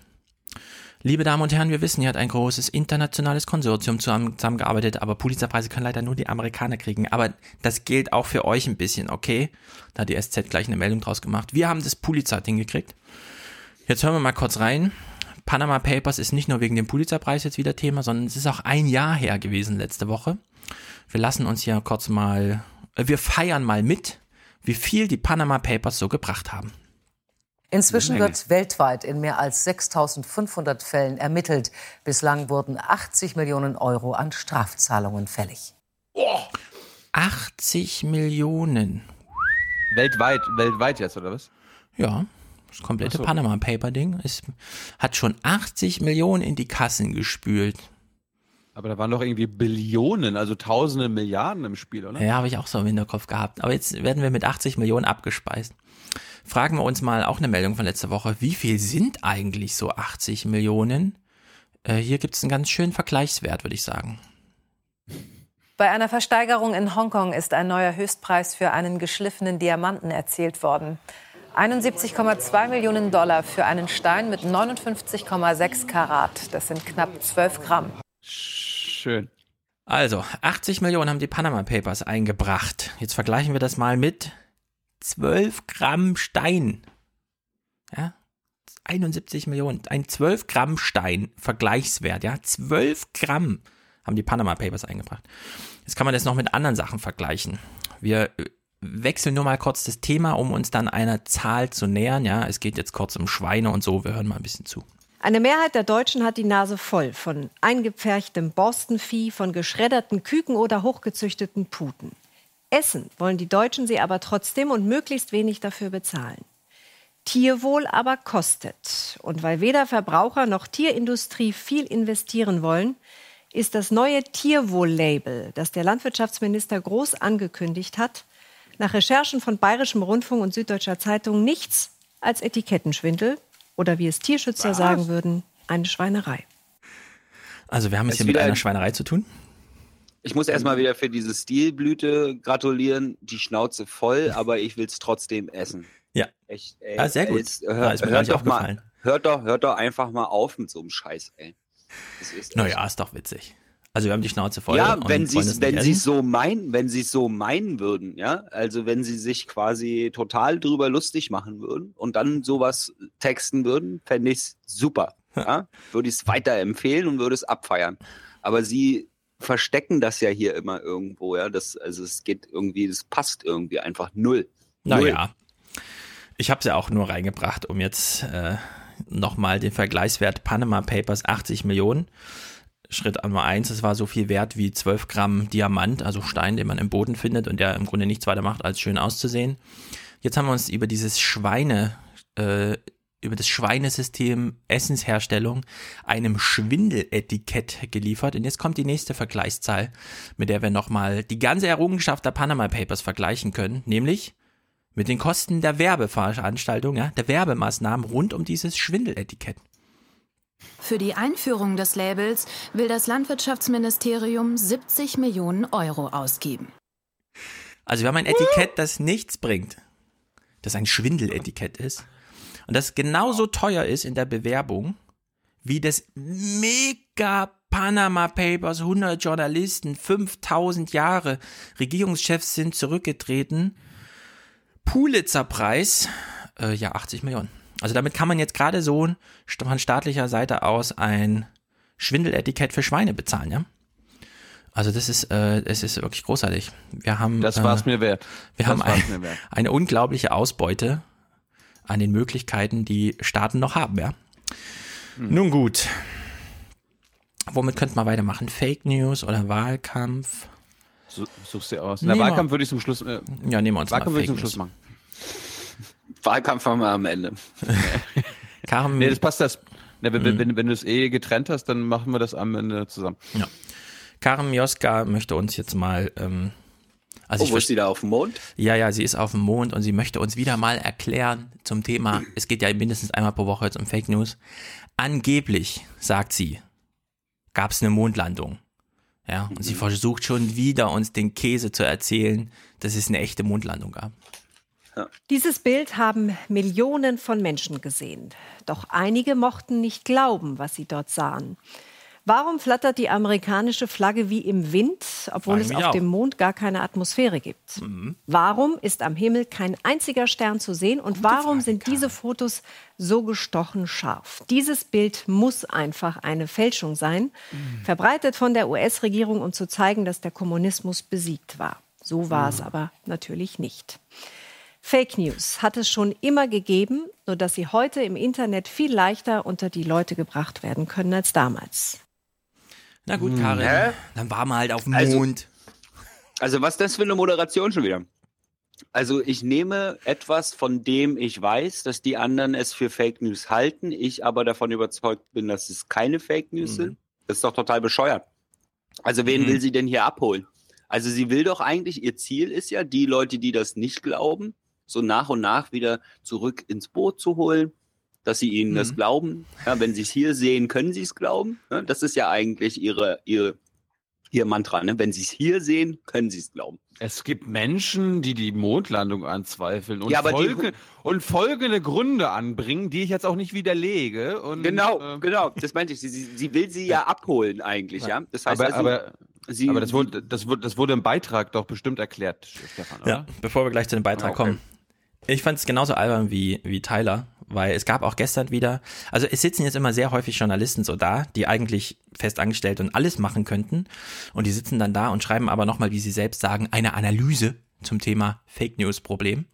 liebe Damen und Herren, wir wissen, ihr habt ein großes internationales Konsortium zusammen- zusammengearbeitet, aber Pulitzerpreise können leider nur die Amerikaner kriegen. Aber das gilt auch für euch ein bisschen, okay? Da hat die SZ gleich eine Meldung draus gemacht. Wir haben das Pulitzer-Ding gekriegt. Jetzt hören wir mal kurz rein. Panama Papers ist nicht nur wegen dem Pulitzerpreis jetzt wieder Thema, sondern es ist auch ein Jahr her gewesen letzte Woche. Wir lassen uns hier kurz mal, äh, wir feiern mal mit, wie viel die Panama Papers so gebracht haben. Inzwischen wird weltweit in mehr als 6500 Fällen ermittelt. Bislang wurden 80 Millionen Euro an Strafzahlungen fällig. 80 Millionen. Weltweit, weltweit jetzt, oder was? Ja, das komplette so. Panama Paper Ding ist, hat schon 80 Millionen in die Kassen gespült. Aber da waren doch irgendwie Billionen, also tausende Milliarden im Spiel, oder? Ja, habe ich auch so im Hinterkopf gehabt. Aber jetzt werden wir mit 80 Millionen abgespeist. Fragen wir uns mal auch eine Meldung von letzter Woche. Wie viel sind eigentlich so 80 Millionen? Äh, hier gibt es einen ganz schönen Vergleichswert, würde ich sagen. Bei einer Versteigerung in Hongkong ist ein neuer Höchstpreis für einen geschliffenen Diamanten erzielt worden. 71,2 Millionen Dollar für einen Stein mit 59,6 Karat. Das sind knapp 12 Gramm. Schön. Also, 80 Millionen haben die Panama Papers eingebracht. Jetzt vergleichen wir das mal mit 12 Gramm Stein. Ja, 71 Millionen. Ein 12 Gramm Stein, Vergleichswert, ja, 12 Gramm haben die Panama Papers eingebracht. Jetzt kann man das noch mit anderen Sachen vergleichen. Wir äh, wechseln nur mal kurz das Thema, um uns dann einer Zahl zu nähern. Ja, es geht jetzt kurz um Schweine und so. Wir hören mal ein bisschen zu. Eine Mehrheit der Deutschen hat die Nase voll von eingepferchtem Borstenvieh, von geschredderten Küken oder hochgezüchteten Puten. Essen wollen die Deutschen sie aber trotzdem und möglichst wenig dafür bezahlen. Tierwohl aber kostet. Und weil weder Verbraucher noch Tierindustrie viel investieren wollen, ist das neue Tierwohl-Label, das der Landwirtschaftsminister groß angekündigt hat, nach Recherchen von Bayerischem Rundfunk und Süddeutscher Zeitung nichts als Etikettenschwindel oder wie es Tierschützer Was? sagen würden, eine Schweinerei. Also wir haben es hier mit einer Schweinerei zu tun. Ich muss erstmal wieder für diese Stilblüte gratulieren. Die Schnauze voll, aber ich will es trotzdem essen. Ja. Echt, ey, ah, sehr gut. Jetzt, hör, mir hört, doch mal, hört, doch, hört doch einfach mal auf mit so einem Scheiß, ey. naja, ist doch witzig. Also wir haben die Schnauze voll. Ja, wenn sie wenn sie so meinen, wenn sie so meinen würden, ja, also wenn sie sich quasi total drüber lustig machen würden und dann sowas texten würden, fände ich es super. Ja? würde ich es weiterempfehlen und würde es abfeiern. Aber sie verstecken das ja hier immer irgendwo, ja. Das, also es geht irgendwie, das passt irgendwie einfach null. Naja. Ich habe es ja auch nur reingebracht, um jetzt äh, nochmal den Vergleichswert Panama Papers 80 Millionen. Schritt Nummer eins, es war so viel wert wie 12 Gramm Diamant, also Stein, den man im Boden findet und der im Grunde nichts weiter macht, als schön auszusehen. Jetzt haben wir uns über dieses Schweine, äh, über das Schweinesystem Essensherstellung einem Schwindeletikett geliefert. Und jetzt kommt die nächste Vergleichszahl, mit der wir nochmal die ganze Errungenschaft der Panama Papers vergleichen können, nämlich mit den Kosten der Werbeveranstaltung, ja, der Werbemaßnahmen rund um dieses Schwindeletikett. Für die Einführung des Labels will das Landwirtschaftsministerium 70 Millionen Euro ausgeben. Also wir haben ein Etikett, das nichts bringt, das ein Schwindeletikett ist und das genauso teuer ist in der Bewerbung wie das mega Panama Papers, 100 Journalisten, 5000 Jahre, Regierungschefs sind zurückgetreten. Pulitzer-Preis, äh, ja, 80 Millionen. Also damit kann man jetzt gerade so von staatlicher Seite aus ein Schwindeletikett für Schweine bezahlen, ja? Also das ist, äh, es ist wirklich großartig. Wir haben, das war's äh, mir wert. Wir das haben ein, wert. eine unglaubliche Ausbeute an den Möglichkeiten, die Staaten noch haben, ja. Hm. Nun gut. Womit könnte man weitermachen? Fake News oder Wahlkampf? Suchst du aus. Na, Wahlkampf würde ich zum Schluss. Äh, ja, nehmen wir uns Wahlkampf würde ich zum Schluss machen. (laughs) Wahlkampf haben wir am Ende. (laughs) Karim, nee, das passt das. Ne, wenn, mhm. wenn, wenn du es eh getrennt hast, dann machen wir das am Ende zusammen. Ja. Karim Joska möchte uns jetzt mal. Ähm, also oh, ist sie da auf dem Mond? Ja, ja, sie ist auf dem Mond und sie möchte uns wieder mal erklären zum Thema. Es geht ja mindestens einmal pro Woche jetzt um Fake News. Angeblich, sagt sie, gab es eine Mondlandung. Ja, und mhm. sie versucht schon wieder uns den Käse zu erzählen, dass es eine echte Mondlandung gab. Dieses Bild haben Millionen von Menschen gesehen. Doch einige mochten nicht glauben, was sie dort sahen. Warum flattert die amerikanische Flagge wie im Wind, obwohl Fragen es auf auch. dem Mond gar keine Atmosphäre gibt? Mhm. Warum ist am Himmel kein einziger Stern zu sehen? Und warum sind diese Fotos so gestochen scharf? Dieses Bild muss einfach eine Fälschung sein, mhm. verbreitet von der US-Regierung, um zu zeigen, dass der Kommunismus besiegt war. So war mhm. es aber natürlich nicht. Fake News hat es schon immer gegeben, nur dass sie heute im Internet viel leichter unter die Leute gebracht werden können als damals. Na gut, hm. Karin, Hä? dann waren wir halt auf dem also, Mond. Also was ist das für eine Moderation schon wieder? Also ich nehme etwas, von dem ich weiß, dass die anderen es für Fake News halten, ich aber davon überzeugt bin, dass es keine Fake News mhm. sind. Das ist doch total bescheuert. Also wen mhm. will sie denn hier abholen? Also sie will doch eigentlich, ihr Ziel ist ja, die Leute, die das nicht glauben, so nach und nach wieder zurück ins Boot zu holen, dass sie ihnen mhm. das glauben. Ja, wenn sie es hier sehen, können sie es glauben. Ja, das ist ja eigentlich ihre, ihre, ihr Mantra. Ne? Wenn sie es hier sehen, können sie es glauben. Es gibt Menschen, die die Mondlandung anzweifeln und, ja, folge, und folgende Gründe anbringen, die ich jetzt auch nicht widerlege. Und, genau, äh, genau, das meinte ich. Sie, sie, sie will sie ja abholen eigentlich, ja. Das heißt, aber, also, aber, sie, aber das, wurde, das, wurde, das wurde im Beitrag doch bestimmt erklärt, Stefan. Oder? Ja, bevor wir gleich zu dem Beitrag okay. kommen. Ich fand es genauso albern wie, wie Tyler, weil es gab auch gestern wieder, also es sitzen jetzt immer sehr häufig Journalisten so da, die eigentlich fest angestellt und alles machen könnten und die sitzen dann da und schreiben aber nochmal, wie sie selbst sagen, eine Analyse zum Thema Fake News Problem.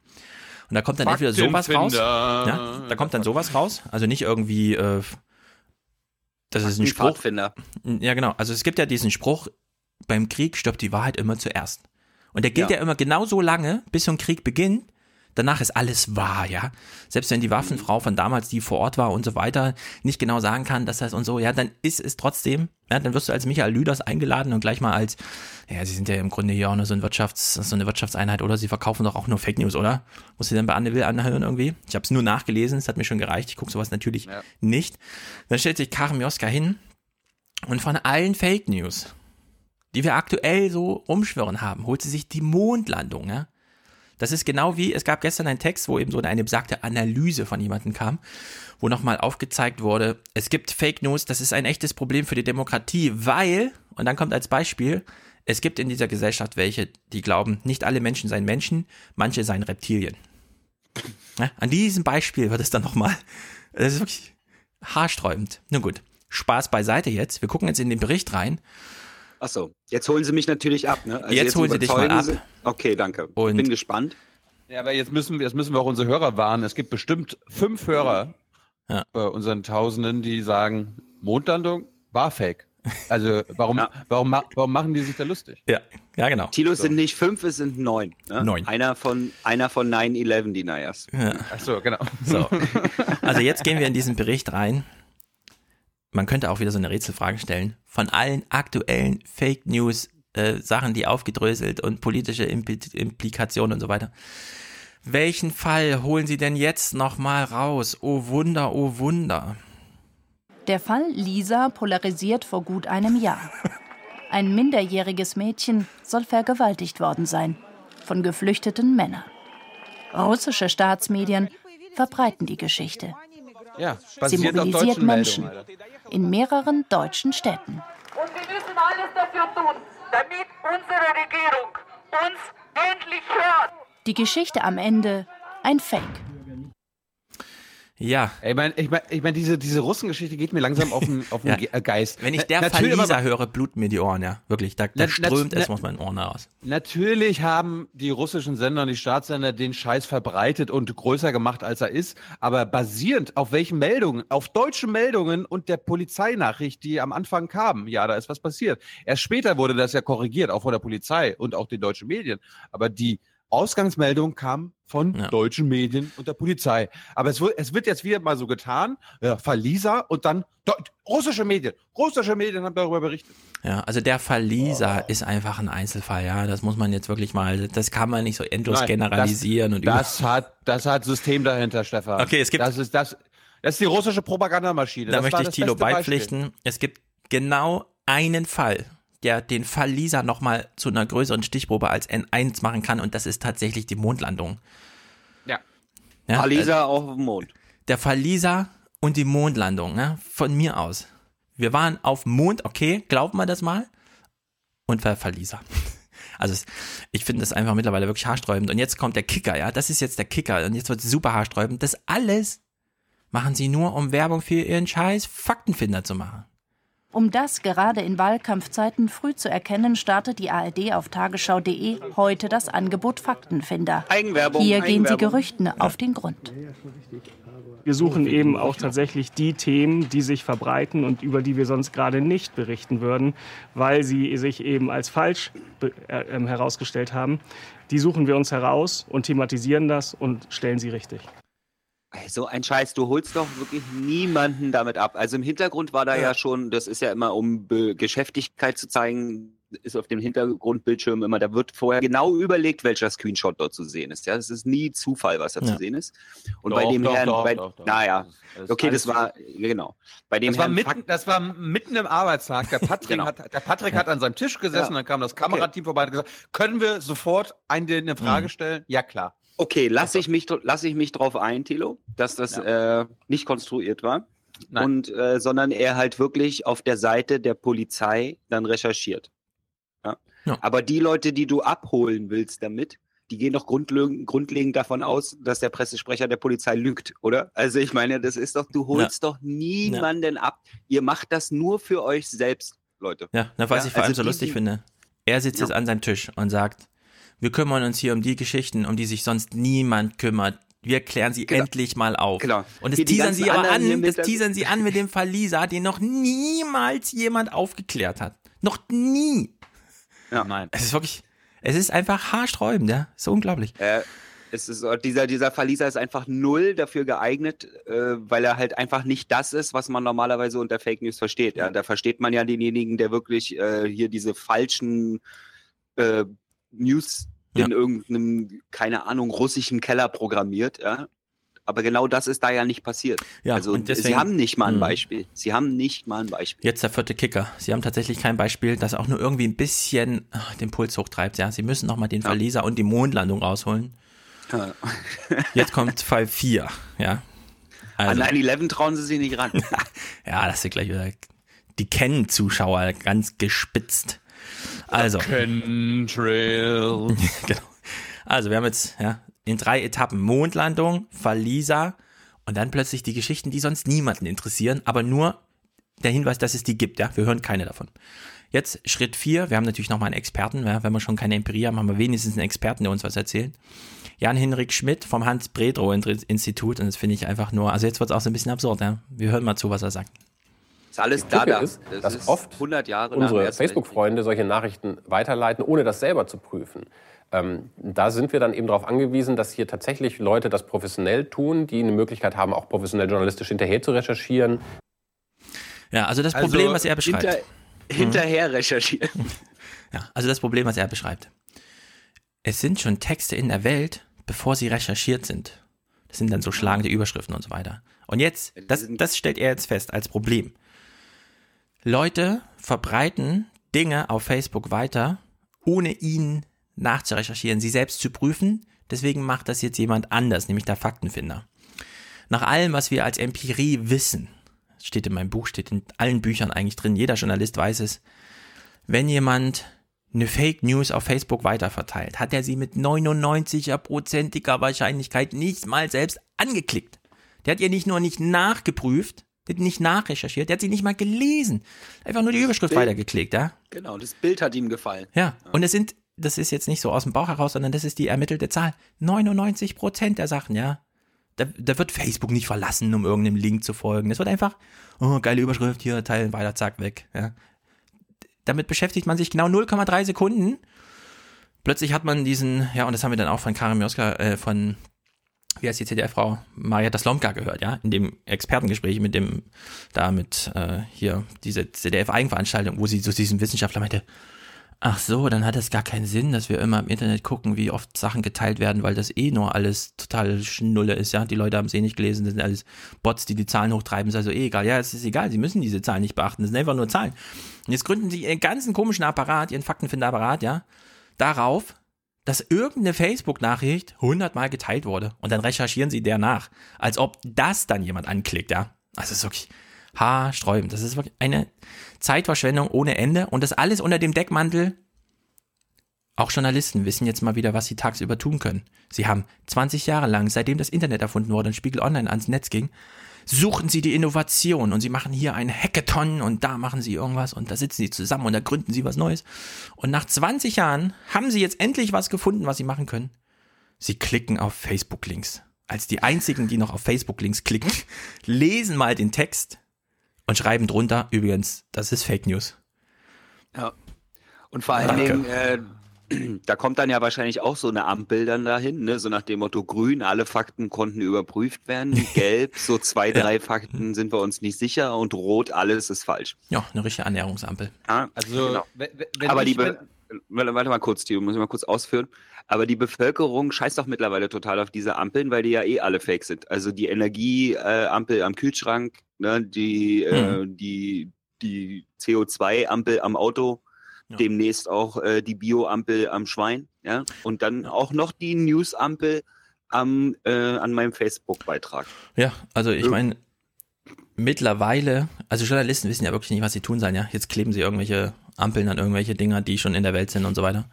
Und da kommt dann entweder sowas raus, ja, da kommt dann sowas raus, also nicht irgendwie, äh, das ist ein Spruch. Ja, genau. Also es gibt ja diesen Spruch, beim Krieg stirbt die Wahrheit immer zuerst. Und der gilt ja, ja immer genau so lange, bis so ein Krieg beginnt, danach ist alles wahr, ja. Selbst wenn die Waffenfrau von damals, die vor Ort war und so weiter, nicht genau sagen kann, dass das und so, ja, dann ist es trotzdem, ja, dann wirst du als Michael Lüders eingeladen und gleich mal als, ja, sie sind ja im Grunde hier auch nur so, ein Wirtschafts-, so eine Wirtschaftseinheit oder sie verkaufen doch auch nur Fake News, oder? Muss sie dann bei Anne Will anhören irgendwie? Ich habe es nur nachgelesen, es hat mir schon gereicht, ich gucke sowas natürlich ja. nicht. Dann stellt sich Karim Joska hin und von allen Fake News, die wir aktuell so rumschwirren haben, holt sie sich die Mondlandung, ja? Das ist genau wie, es gab gestern einen Text, wo eben so eine besagte Analyse von jemandem kam, wo nochmal aufgezeigt wurde, es gibt Fake News, das ist ein echtes Problem für die Demokratie, weil, und dann kommt als Beispiel, es gibt in dieser Gesellschaft welche, die glauben, nicht alle Menschen seien Menschen, manche seien Reptilien. Ja, an diesem Beispiel wird es dann nochmal, das ist wirklich haarsträubend. Nun gut, Spaß beiseite jetzt. Wir gucken jetzt in den Bericht rein Achso, jetzt holen Sie mich natürlich ab. Ne? Also jetzt, jetzt, holen Sie dich mal ab. Sie... Okay, danke. Und Bin gespannt. Ja, aber jetzt müssen, jetzt müssen wir auch unsere Hörer warnen. Es gibt bestimmt fünf Hörer ja. bei unseren Tausenden, die sagen, Mondlandung war fake. Also warum, (laughs) ja. warum, warum machen die sich da lustig? Ja, ja genau. Tilo so. sind nicht fünf, es sind neun. Ne? Neun. Einer von, einer von 9-11 Deniers. Ja. Ach so, genau. So. (laughs) Also jetzt gehen wir in diesen Bericht rein man könnte auch wieder so eine Rätselfrage stellen. Von allen aktuellen Fake News, äh, Sachen, die aufgedröselt und politische Impl Implikationen und so weiter. Welchen Fall holen Sie denn jetzt nochmal raus? Oh Wunder, oh Wunder. Der Fall Lisa polarisiert vor gut einem Jahr. Ein minderjähriges Mädchen soll vergewaltigt worden sein von geflüchteten Männern. Russische Staatsmedien verbreiten die Geschichte. Ja, Sie mobilisiert Menschen in mehreren deutschen Städten. Und wir müssen alles dafür tun, damit unsere Regierung uns endlich hört. Die Geschichte am Ende ein Fake. Ja. Ich meine, ich mein, ich mein, diese, diese Russengeschichte geht mir langsam auf den, auf den (laughs) ja. Geist. Wenn ich der Na, Verlieser höre, bluten mir die Ohren, ja. Wirklich, da, da strömt es aus meinen Ohren heraus. Natürlich haben die russischen Sender und die Staatssender den Scheiß verbreitet und größer gemacht, als er ist. Aber basierend auf welchen Meldungen? Auf deutschen Meldungen und der Polizeinachricht, die am Anfang kamen. Ja, da ist was passiert. Erst später wurde das ja korrigiert, auch von der Polizei und auch den deutschen Medien. Aber die Ausgangsmeldung kam von ja. deutschen Medien und der Polizei. Aber es wird, es wird jetzt wieder mal so getan, ja, Verlieser und dann russische Medien. Russische Medien haben darüber berichtet. Ja, also der Verlieser oh. ist einfach ein Einzelfall, ja. Das muss man jetzt wirklich mal, das kann man nicht so endlos Nein, generalisieren. Das, und das hat, das hat System dahinter, Stefan. Okay, es gibt. Das ist, das, das ist die russische Propagandamaschine. Da das möchte ich Tilo beipflichten. Beispiel. Es gibt genau einen Fall der den Fall Lisa nochmal zu einer größeren Stichprobe als N1 machen kann und das ist tatsächlich die Mondlandung. Ja. ja Fall Lisa äh, auf dem Mond. Der Fall Lisa und die Mondlandung, ne? von mir aus. Wir waren auf dem Mond, okay, glaubt man das mal? Und der Fall Lisa. (laughs) Also ich finde das einfach mittlerweile wirklich haarsträubend. Und jetzt kommt der Kicker, ja, das ist jetzt der Kicker. Und jetzt wird es super haarsträubend. Das alles machen sie nur, um Werbung für ihren scheiß Faktenfinder zu machen. Um das gerade in Wahlkampfzeiten früh zu erkennen, startet die ARD auf tagesschau.de heute das Angebot Faktenfinder. Eigenwerbung, Hier gehen sie Gerüchten auf den Grund. Wir suchen eben auch tatsächlich die Themen, die sich verbreiten und über die wir sonst gerade nicht berichten würden, weil sie sich eben als falsch äh, ähm, herausgestellt haben. Die suchen wir uns heraus und thematisieren das und stellen sie richtig. So ein Scheiß, du holst doch wirklich niemanden damit ab. Also im Hintergrund war da ja, ja schon, das ist ja immer, um Be Geschäftigkeit zu zeigen, ist auf dem Hintergrundbildschirm immer, da wird vorher genau überlegt, welcher Screenshot dort zu sehen ist. Ja, es ist nie Zufall, was da ja. zu sehen ist. Und doch, bei dem doch, Herrn, doch, bei, naja, okay, das war, genau. Bei dem das, Herrn war mitten, das war mitten im Arbeitstag. Der Patrick, (laughs) genau. hat, der Patrick hat an seinem Tisch gesessen, ja. dann kam das Kamerateam okay. vorbei und gesagt, können wir sofort eine Frage mhm. stellen? Ja, klar. Okay, lasse ich mich, lass ich mich drauf ein, Tilo, dass das ja. äh, nicht konstruiert war. Nein. Und, äh, sondern er halt wirklich auf der Seite der Polizei dann recherchiert. Ja? ja. Aber die Leute, die du abholen willst damit, die gehen doch grundlegend, grundlegend davon aus, dass der Pressesprecher der Polizei lügt, oder? Also ich meine, das ist doch, du holst ja. doch niemanden ab. Ihr macht das nur für euch selbst, Leute. Ja, na, was ich vor allem also so lustig finde. Er sitzt jetzt an seinem Tisch und sagt, wir kümmern uns hier um die Geschichten, um die sich sonst niemand kümmert. Wir klären sie genau. endlich mal auf. Genau. Und das teasern sie aber an, das teasern sie an mit dem Fall Lisa, den noch niemals jemand aufgeklärt hat. Noch nie. Ja. Nein. Es ist wirklich, es ist einfach haarsträubend, ja. So unglaublich. Äh, es ist, dieser, dieser Verlieser ist einfach null dafür geeignet, äh, weil er halt einfach nicht das ist, was man normalerweise unter Fake News versteht. Ja, da versteht man ja denjenigen, der wirklich äh, hier diese falschen äh, News ja. in irgendeinem, keine Ahnung, russischen Keller programmiert, ja. Aber genau das ist da ja nicht passiert. Ja, also deswegen, sie haben nicht mal ein hm. Beispiel. Sie haben nicht mal ein Beispiel. Jetzt der vierte Kicker. Sie haben tatsächlich kein Beispiel, das auch nur irgendwie ein bisschen ach, den Puls hochtreibt. Ja, sie müssen nochmal den ja. Verleser und die Mondlandung rausholen. Ja. (laughs) Jetzt kommt Fall 4. Ja. Also. An 9-11 trauen sie sich nicht ran. (laughs) ja, das ist gleich wieder. Die kennen Zuschauer ganz gespitzt. Also. (laughs) Genau. Also, wir haben jetzt ja, in drei Etappen Mondlandung, Verlieser und dann plötzlich die Geschichten, die sonst niemanden interessieren, aber nur der Hinweis, dass es die gibt. Ja, wir hören keine davon. Jetzt Schritt vier. Wir haben natürlich nochmal einen Experten. Ja, wenn wir schon keine Empirie haben, haben wir wenigstens einen Experten, der uns was erzählt. Jan-Henrik Schmidt vom Hans-Bredrow-Institut. Und das finde ich einfach nur, also jetzt wird es auch so ein bisschen absurd. Ja? Wir hören mal zu, was er sagt. Ist alles da, da. Ist, das dass oft 100 Jahre unsere Facebook-Freunde solche Nachrichten weiterleiten, ohne das selber zu prüfen. Ähm, da sind wir dann eben darauf angewiesen, dass hier tatsächlich Leute das professionell tun, die eine Möglichkeit haben, auch professionell journalistisch hinterher zu recherchieren. Ja, also das Problem, also was er beschreibt. Hinter, hinterher recherchieren. Ja, also das Problem, was er beschreibt. Es sind schon Texte in der Welt, bevor sie recherchiert sind. Das sind dann so schlagende Überschriften und so weiter. Und jetzt, das, das stellt er jetzt fest als Problem. Leute verbreiten Dinge auf Facebook weiter, ohne ihnen nachzurecherchieren, sie selbst zu prüfen. Deswegen macht das jetzt jemand anders, nämlich der Faktenfinder. Nach allem, was wir als Empirie wissen, steht in meinem Buch, steht in allen Büchern eigentlich drin, jeder Journalist weiß es, wenn jemand eine Fake News auf Facebook weiterverteilt, hat er sie mit 99%iger Wahrscheinlichkeit nicht mal selbst angeklickt. Der hat ihr nicht nur nicht nachgeprüft, der hat nicht nachrecherchiert, der hat sie nicht mal gelesen. Einfach nur die Überschrift Bild, weitergeklickt, ja? Genau, das Bild hat ihm gefallen. Ja, ja, und es sind, das ist jetzt nicht so aus dem Bauch heraus, sondern das ist die ermittelte Zahl. 99 Prozent der Sachen, ja? Da, da wird Facebook nicht verlassen, um irgendeinem Link zu folgen. Es wird einfach, oh, geile Überschrift, hier, teilen weiter, zack, weg, ja? Damit beschäftigt man sich genau 0,3 Sekunden. Plötzlich hat man diesen, ja, und das haben wir dann auch von Karim Joska, äh, von wie heißt die ZDF-Frau, Marietta Slomka gehört, ja, in dem Expertengespräch mit dem, da mit, äh, hier, diese ZDF-Eigenveranstaltung, wo sie zu diesem Wissenschaftler meinte, ach so, dann hat es gar keinen Sinn, dass wir immer im Internet gucken, wie oft Sachen geteilt werden, weil das eh nur alles total Schnulle ist, ja, die Leute haben es eh nicht gelesen, das sind alles Bots, die die Zahlen hochtreiben, ist also eh egal, ja, es ist egal, sie müssen diese Zahlen nicht beachten, das sind einfach nur Zahlen. Und jetzt gründen sie ihren ganzen komischen Apparat, ihren Faktenfinderapparat, ja, darauf, dass irgendeine Facebook-Nachricht hundertmal geteilt wurde und dann recherchieren sie der nach, als ob das dann jemand anklickt, ja. Also ist wirklich haarsträubend. Das ist wirklich eine Zeitverschwendung ohne Ende und das alles unter dem Deckmantel. Auch Journalisten wissen jetzt mal wieder, was sie tagsüber tun können. Sie haben 20 Jahre lang, seitdem das Internet erfunden wurde und Spiegel Online ans Netz ging, suchen sie die Innovation und sie machen hier ein Hackathon und da machen sie irgendwas und da sitzen sie zusammen und da gründen sie was Neues. Und nach 20 Jahren haben sie jetzt endlich was gefunden, was sie machen können. Sie klicken auf Facebook-Links. Als die einzigen, die noch auf Facebook-Links klicken, (laughs) lesen mal den Text und schreiben drunter, übrigens, das ist Fake News. Ja. Und vor allen Dingen, äh, (clears throat) da kommt dann ja wahrscheinlich auch so eine Ampel dann dahin, ne? so nach dem Motto grün, alle Fakten konnten überprüft werden, (laughs) gelb, so zwei, drei Fakten sind wir uns nicht sicher und rot, alles ist falsch. Ja, eine richtige Annäherungsampel. Ja, also, genau. Aber die, Be warte mal kurz, Tio, muss ich mal kurz ausführen. Aber die Bevölkerung scheißt doch mittlerweile total auf diese Ampeln, weil die ja eh alle fake sind. Also die Energieampel äh, am Kühlschrank, ne, die, äh, hm. äh, die, die CO2-Ampel am Auto, ja. demnächst auch äh, die Bio-Ampel am Schwein, ja, und dann auch noch die News-Ampel am, äh, an meinem Facebook-Beitrag. Ja, also ich meine, mittlerweile, also Journalisten wissen ja wirklich nicht, was sie tun sollen, ja. Jetzt kleben sie irgendwelche Ampeln an irgendwelche Dinger, die schon in der Welt sind und so weiter.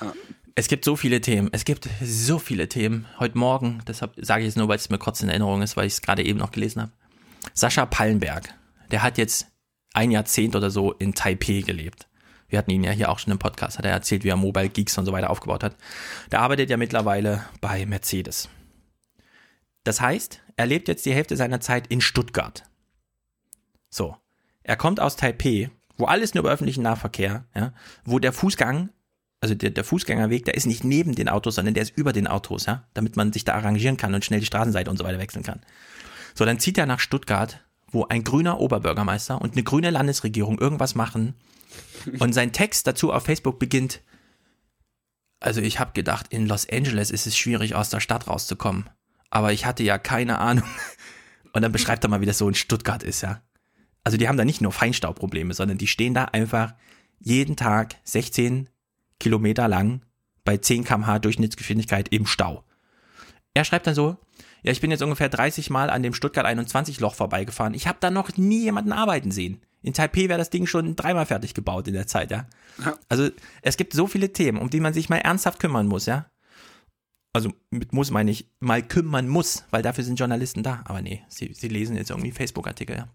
Ja. Es gibt so viele Themen. Es gibt so viele Themen. Heute Morgen, deshalb sage ich es nur, weil es mir kurz in Erinnerung ist, weil ich es gerade eben noch gelesen habe. Sascha Pallenberg, der hat jetzt ein Jahrzehnt oder so in Taipei gelebt. Wir hatten ihn ja hier auch schon im Podcast, hat er erzählt, wie er Mobile Geeks und so weiter aufgebaut hat. Der arbeitet ja mittlerweile bei Mercedes. Das heißt, er lebt jetzt die Hälfte seiner Zeit in Stuttgart. So. Er kommt aus Taipei, wo alles nur über öffentlichen Nahverkehr, ja, wo der Fußgang also der, der Fußgängerweg, der ist nicht neben den Autos, sondern der ist über den Autos, ja, damit man sich da arrangieren kann und schnell die Straßenseite und so weiter wechseln kann. So, dann zieht er nach Stuttgart, wo ein grüner Oberbürgermeister und eine grüne Landesregierung irgendwas machen und sein Text dazu auf Facebook beginnt, also ich habe gedacht, in Los Angeles ist es schwierig, aus der Stadt rauszukommen. Aber ich hatte ja keine Ahnung. (laughs) Und dann beschreibt er mal, wie das so in Stuttgart ist, ja. Also die haben da nicht nur Feinstaubprobleme, sondern die stehen da einfach jeden Tag 16 Kilometer lang bei 10 km/h Durchschnittsgeschwindigkeit im Stau. Er schreibt dann so, ja, ich bin jetzt ungefähr 30 Mal an dem Stuttgart 21 Loch vorbeigefahren. Ich habe da noch nie jemanden arbeiten sehen. In Taipei wäre das Ding schon dreimal fertig gebaut in der Zeit, ja? ja. Also es gibt so viele Themen, um die man sich mal ernsthaft kümmern muss, ja. Also mit muss meine ich, mal kümmern muss, weil dafür sind Journalisten da. Aber nee, sie, sie lesen jetzt irgendwie Facebook-Artikel, ja.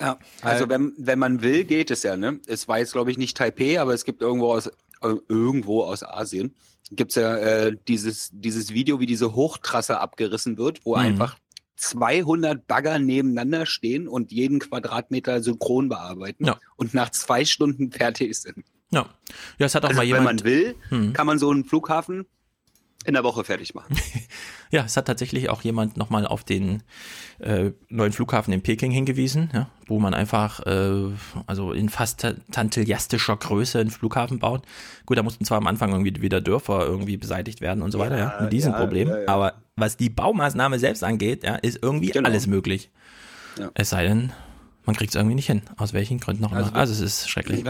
Ja, also wenn, wenn man will, geht es ja, ne? Es war jetzt, glaube ich, nicht Taipei, aber es gibt irgendwo aus äh, irgendwo aus Asien, gibt es ja äh, dieses, dieses Video, wie diese Hochtrasse abgerissen wird, wo mhm. einfach 200 Bagger nebeneinander stehen und jeden Quadratmeter synchron bearbeiten ja. und nach zwei Stunden fertig sind. Ja, ja es hat auch also, mal jemand. Wenn man will, hm. kann man so einen Flughafen in der Woche fertig machen. (laughs) ja, es hat tatsächlich auch jemand nochmal auf den äh, neuen Flughafen in Peking hingewiesen, ja, wo man einfach äh, also in fast tantilliastischer Größe einen Flughafen baut. Gut, da mussten zwar am Anfang irgendwie wieder Dörfer irgendwie beseitigt werden und so weiter, ja, mit diesem ja, Problem. Aber was die Baumaßnahme selbst angeht, ja, ist irgendwie genau. alles möglich. Es sei denn, man kriegt es irgendwie nicht hin. Aus welchen Gründen auch immer. Also, also es ist schrecklich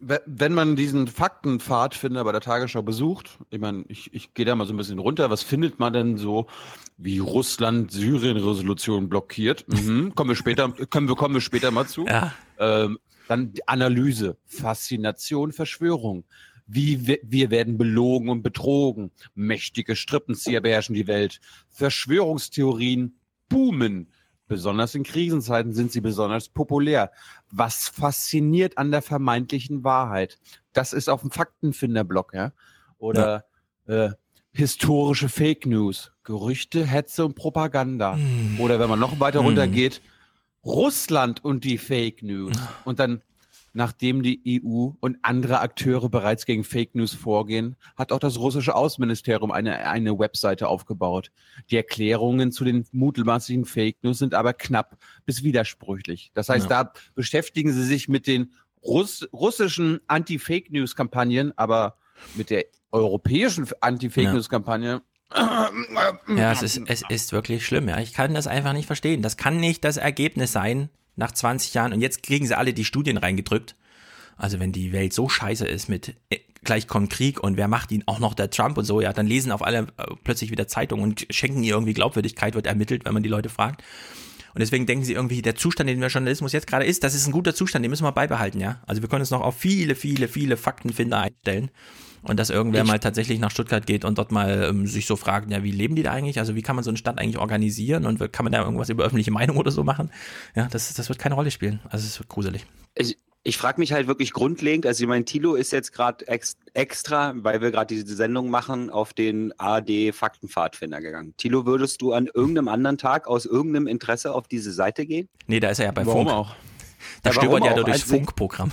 wenn man diesen Faktenpfadfinder bei der Tagesschau besucht, ich meine, ich, ich gehe da mal so ein bisschen runter, was findet man denn so, wie Russland Syrien-Resolution blockiert? Mhm, kommen wir später, (laughs) können wir, kommen wir später mal zu. Ja. Ähm, dann die Analyse, Faszination, Verschwörung. Wie wir, wir werden belogen und betrogen. Mächtige Strippenzieher beherrschen die Welt. Verschwörungstheorien boomen. Besonders in Krisenzeiten sind sie besonders populär. Was fasziniert an der vermeintlichen Wahrheit? Das ist auf dem Faktenfinderblock, ja? Oder ja. Äh, historische Fake News, Gerüchte, Hetze und Propaganda. Mm. Oder wenn man noch weiter mm. runtergeht, Russland und die Fake News. Und dann Nachdem die EU und andere Akteure bereits gegen Fake News vorgehen, hat auch das russische Außenministerium eine, eine Webseite aufgebaut. Die Erklärungen zu den mutmaßlichen Fake News sind aber knapp bis widersprüchlich. Das heißt, ja. da beschäftigen sie sich mit den Russ russischen Anti-Fake News-Kampagnen, aber mit der europäischen Anti-Fake News-Kampagne ja, es ist, es ist wirklich schlimm. Ja. Ich kann das einfach nicht verstehen. Das kann nicht das Ergebnis sein nach 20 Jahren und jetzt kriegen sie alle die Studien reingedrückt. Also wenn die Welt so scheiße ist mit äh, gleich kommt Krieg und wer macht ihn auch noch der Trump und so, ja, dann lesen auf alle äh, plötzlich wieder Zeitungen und schenken ihr irgendwie Glaubwürdigkeit, wird ermittelt, wenn man die Leute fragt. Und deswegen denken sie irgendwie, der Zustand, den der Journalismus jetzt gerade ist, das ist ein guter Zustand, den müssen wir beibehalten, ja. Also wir können uns noch auf viele, viele, viele Faktenfinder einstellen. Und dass irgendwer ich mal tatsächlich nach Stuttgart geht und dort mal ähm, sich so fragt, ja, wie leben die da eigentlich? Also wie kann man so eine Stadt eigentlich organisieren und kann man da irgendwas über öffentliche Meinung oder so machen? Ja, das, das wird keine Rolle spielen. Also es wird gruselig. Ich, ich frage mich halt wirklich grundlegend, also ich meine, Tilo ist jetzt gerade ex, extra, weil wir gerade diese Sendung machen, auf den AD Faktenpfadfinder gegangen. Tilo, würdest du an irgendeinem anderen Tag aus irgendeinem Interesse auf diese Seite gehen? Nee, da ist er ja bei warum Funk. auch? Da ja, stöbert ja nur durchs Funkprogramm.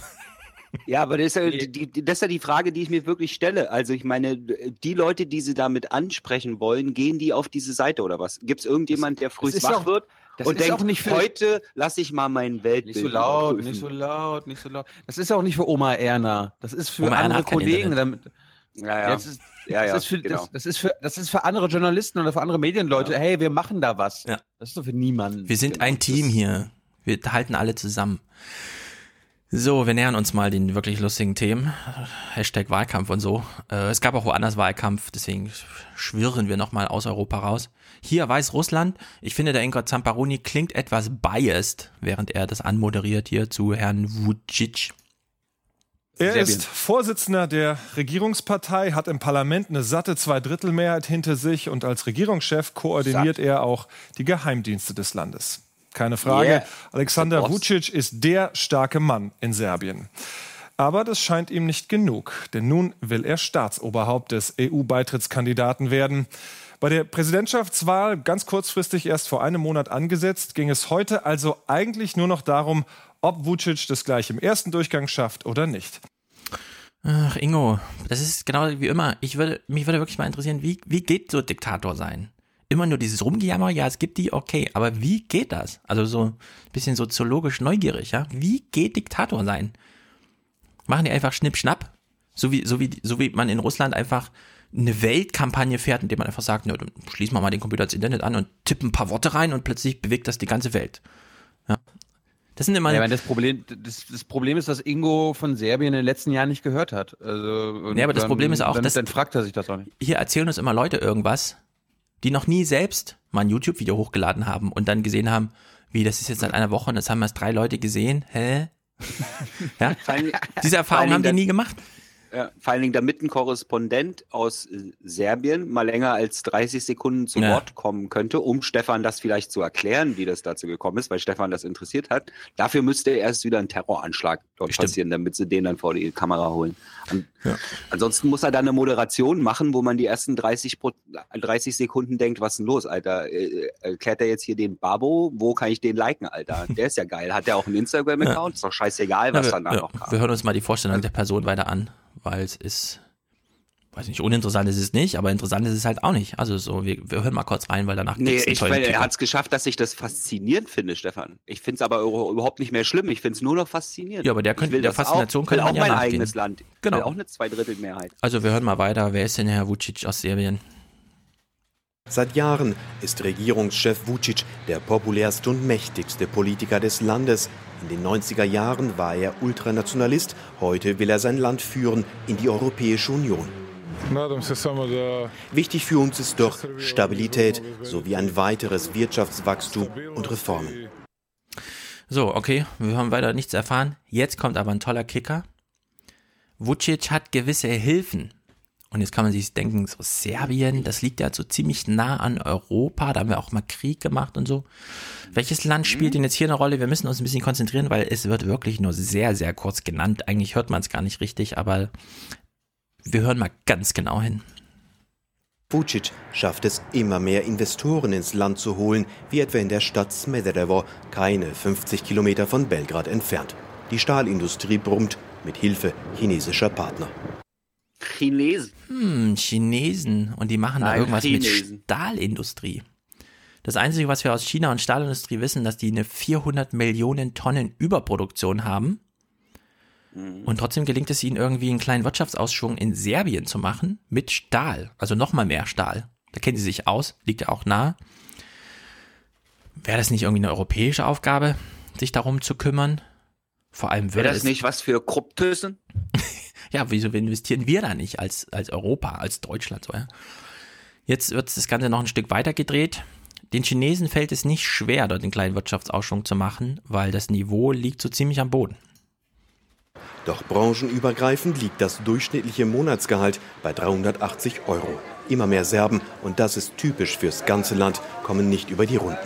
Ja, aber das ist ja, die, das ist ja die Frage, die ich mir wirklich stelle. Also ich meine, die Leute, die sie damit ansprechen wollen, gehen die auf diese Seite oder was? Gibt es irgendjemand, der früh wach auch, wird und denkt, nicht für, heute lasse ich mal mein Weltbild Nicht so laut, überprüfen. nicht so laut, nicht so laut. Das ist auch nicht für Oma Erna. Das ist für Oma andere Kollegen. Damit, ja, ja. Ist, ja, ja, das, ist für, genau. das, das, ist für, das ist für andere Journalisten oder für andere Medienleute. Ja. Hey, wir machen da was. Ja. Das ist doch für niemanden. Wir sind ein Team hier. Wir halten alle zusammen. So, wir nähern uns mal den wirklich lustigen Themen. Hashtag Wahlkampf und so. Äh, es gab auch woanders Wahlkampf, deswegen schwirren wir nochmal aus Europa raus. Hier Weißrussland. Ich finde, der Ingrid Zamparoni klingt etwas biased, während er das anmoderiert hier zu Herrn Vucic. Er Serbien. ist Vorsitzender der Regierungspartei, hat im Parlament eine satte Zweidrittelmehrheit hinter sich und als Regierungschef koordiniert Satt. er auch die Geheimdienste des Landes. Keine Frage. Yeah. Alexander Vucic ist der starke Mann in Serbien. Aber das scheint ihm nicht genug, denn nun will er Staatsoberhaupt des EU-Beitrittskandidaten werden. Bei der Präsidentschaftswahl, ganz kurzfristig erst vor einem Monat angesetzt, ging es heute also eigentlich nur noch darum, ob Vucic das gleich im ersten Durchgang schafft oder nicht. Ach, Ingo, das ist genau wie immer. Ich würde, mich würde wirklich mal interessieren, wie, wie geht so Diktator sein? Immer nur dieses Rumgejammer, ja, es gibt die, okay, aber wie geht das? Also so ein bisschen soziologisch neugierig, ja? Wie geht Diktator sein? Machen die einfach Schnipp-Schnapp? So wie, so wie, so wie man in Russland einfach eine Weltkampagne fährt, indem man einfach sagt, ja, dann schließen wir mal den Computer ins Internet an und tippen ein paar Worte rein und plötzlich bewegt das die ganze Welt. Ja. Das sind immer. Ja, das Problem, das, das, Problem ist, dass Ingo von Serbien in den letzten Jahren nicht gehört hat. Also, ja, aber das Problem ist auch, dann, dass. Dann fragt er sich das auch nicht. Hier erzählen uns immer Leute irgendwas, die noch nie selbst mal ein YouTube-Video hochgeladen haben und dann gesehen haben, wie, das ist jetzt seit einer Woche und das haben erst drei Leute gesehen. Hä? (laughs) ja? Diese Erfahrung haben die nie gemacht. Ja, vor allen Dingen, damit ein Korrespondent aus äh, Serbien mal länger als 30 Sekunden zu ja. Wort kommen könnte, um Stefan das vielleicht zu erklären, wie das dazu gekommen ist, weil Stefan das interessiert hat. Dafür müsste erst wieder ein Terroranschlag dort Stimmt. passieren, damit sie den dann vor die Kamera holen. Ja. Ansonsten muss er dann eine Moderation machen, wo man die ersten 30, 30 Sekunden denkt, was ist denn los, Alter? Äh, erklärt er jetzt hier den Babo? Wo kann ich den liken, Alter? (laughs) Der ist ja geil. Hat der auch einen Instagram-Account? Ist doch scheißegal, was danach noch kam. Wir hören uns mal die Vorstellung der Person weiter an weil es ist, weiß nicht, uninteressant ist es nicht, aber interessant ist es halt auch nicht. Also so, wir, wir hören mal kurz rein, weil danach Nee, ich, weil er hat es geschafft, dass ich das faszinierend finde, Stefan. Ich finde es aber überhaupt nicht mehr schlimm. Ich finde es nur noch faszinierend. Ja, aber der könnte, der Faszination auch, könnte man auch mein nachgehen. eigenes Land. Genau. auch eine Zweidrittelmehrheit. Also wir hören mal weiter. Wer ist denn Herr Vucic aus Serbien? Seit Jahren ist Regierungschef Vucic der populärste und mächtigste Politiker des Landes. In den 90er Jahren war er Ultranationalist, heute will er sein Land führen in die Europäische Union. Wichtig für uns ist doch Stabilität sowie ein weiteres Wirtschaftswachstum und Reformen. So, okay, wir haben weiter nichts erfahren. Jetzt kommt aber ein toller Kicker. Vucic hat gewisse Hilfen und jetzt kann man sich denken, so Serbien, das liegt ja so ziemlich nah an Europa, da haben wir auch mal Krieg gemacht und so. Welches Land spielt denn jetzt hier eine Rolle? Wir müssen uns ein bisschen konzentrieren, weil es wird wirklich nur sehr, sehr kurz genannt. Eigentlich hört man es gar nicht richtig, aber wir hören mal ganz genau hin. Vucic schafft es immer mehr Investoren ins Land zu holen, wie etwa in der Stadt Smederevo, keine 50 Kilometer von Belgrad entfernt. Die Stahlindustrie brummt mit Hilfe chinesischer Partner. Chinesen. Hm, Chinesen. Und die machen Nein, da irgendwas Chinesen. mit Stahlindustrie. Das Einzige, was wir aus China und Stahlindustrie wissen, dass die eine 400 Millionen Tonnen Überproduktion haben. Mhm. Und trotzdem gelingt es ihnen irgendwie einen kleinen Wirtschaftsausschwung in Serbien zu machen mit Stahl. Also nochmal mehr Stahl. Da kennen sie sich aus, liegt ja auch nah. Wäre das nicht irgendwie eine europäische Aufgabe, sich darum zu kümmern? Vor allem würde Wäre das nicht was für Krupptösen? Ja, wieso investieren wir da nicht als, als Europa, als Deutschland so, ja? Jetzt wird das Ganze noch ein Stück weiter gedreht. Den Chinesen fällt es nicht schwer, dort den kleinen Wirtschaftsausschwung zu machen, weil das Niveau liegt so ziemlich am Boden. Doch branchenübergreifend liegt das durchschnittliche Monatsgehalt bei 380 Euro. Immer mehr Serben, und das ist typisch fürs ganze Land, kommen nicht über die Runden.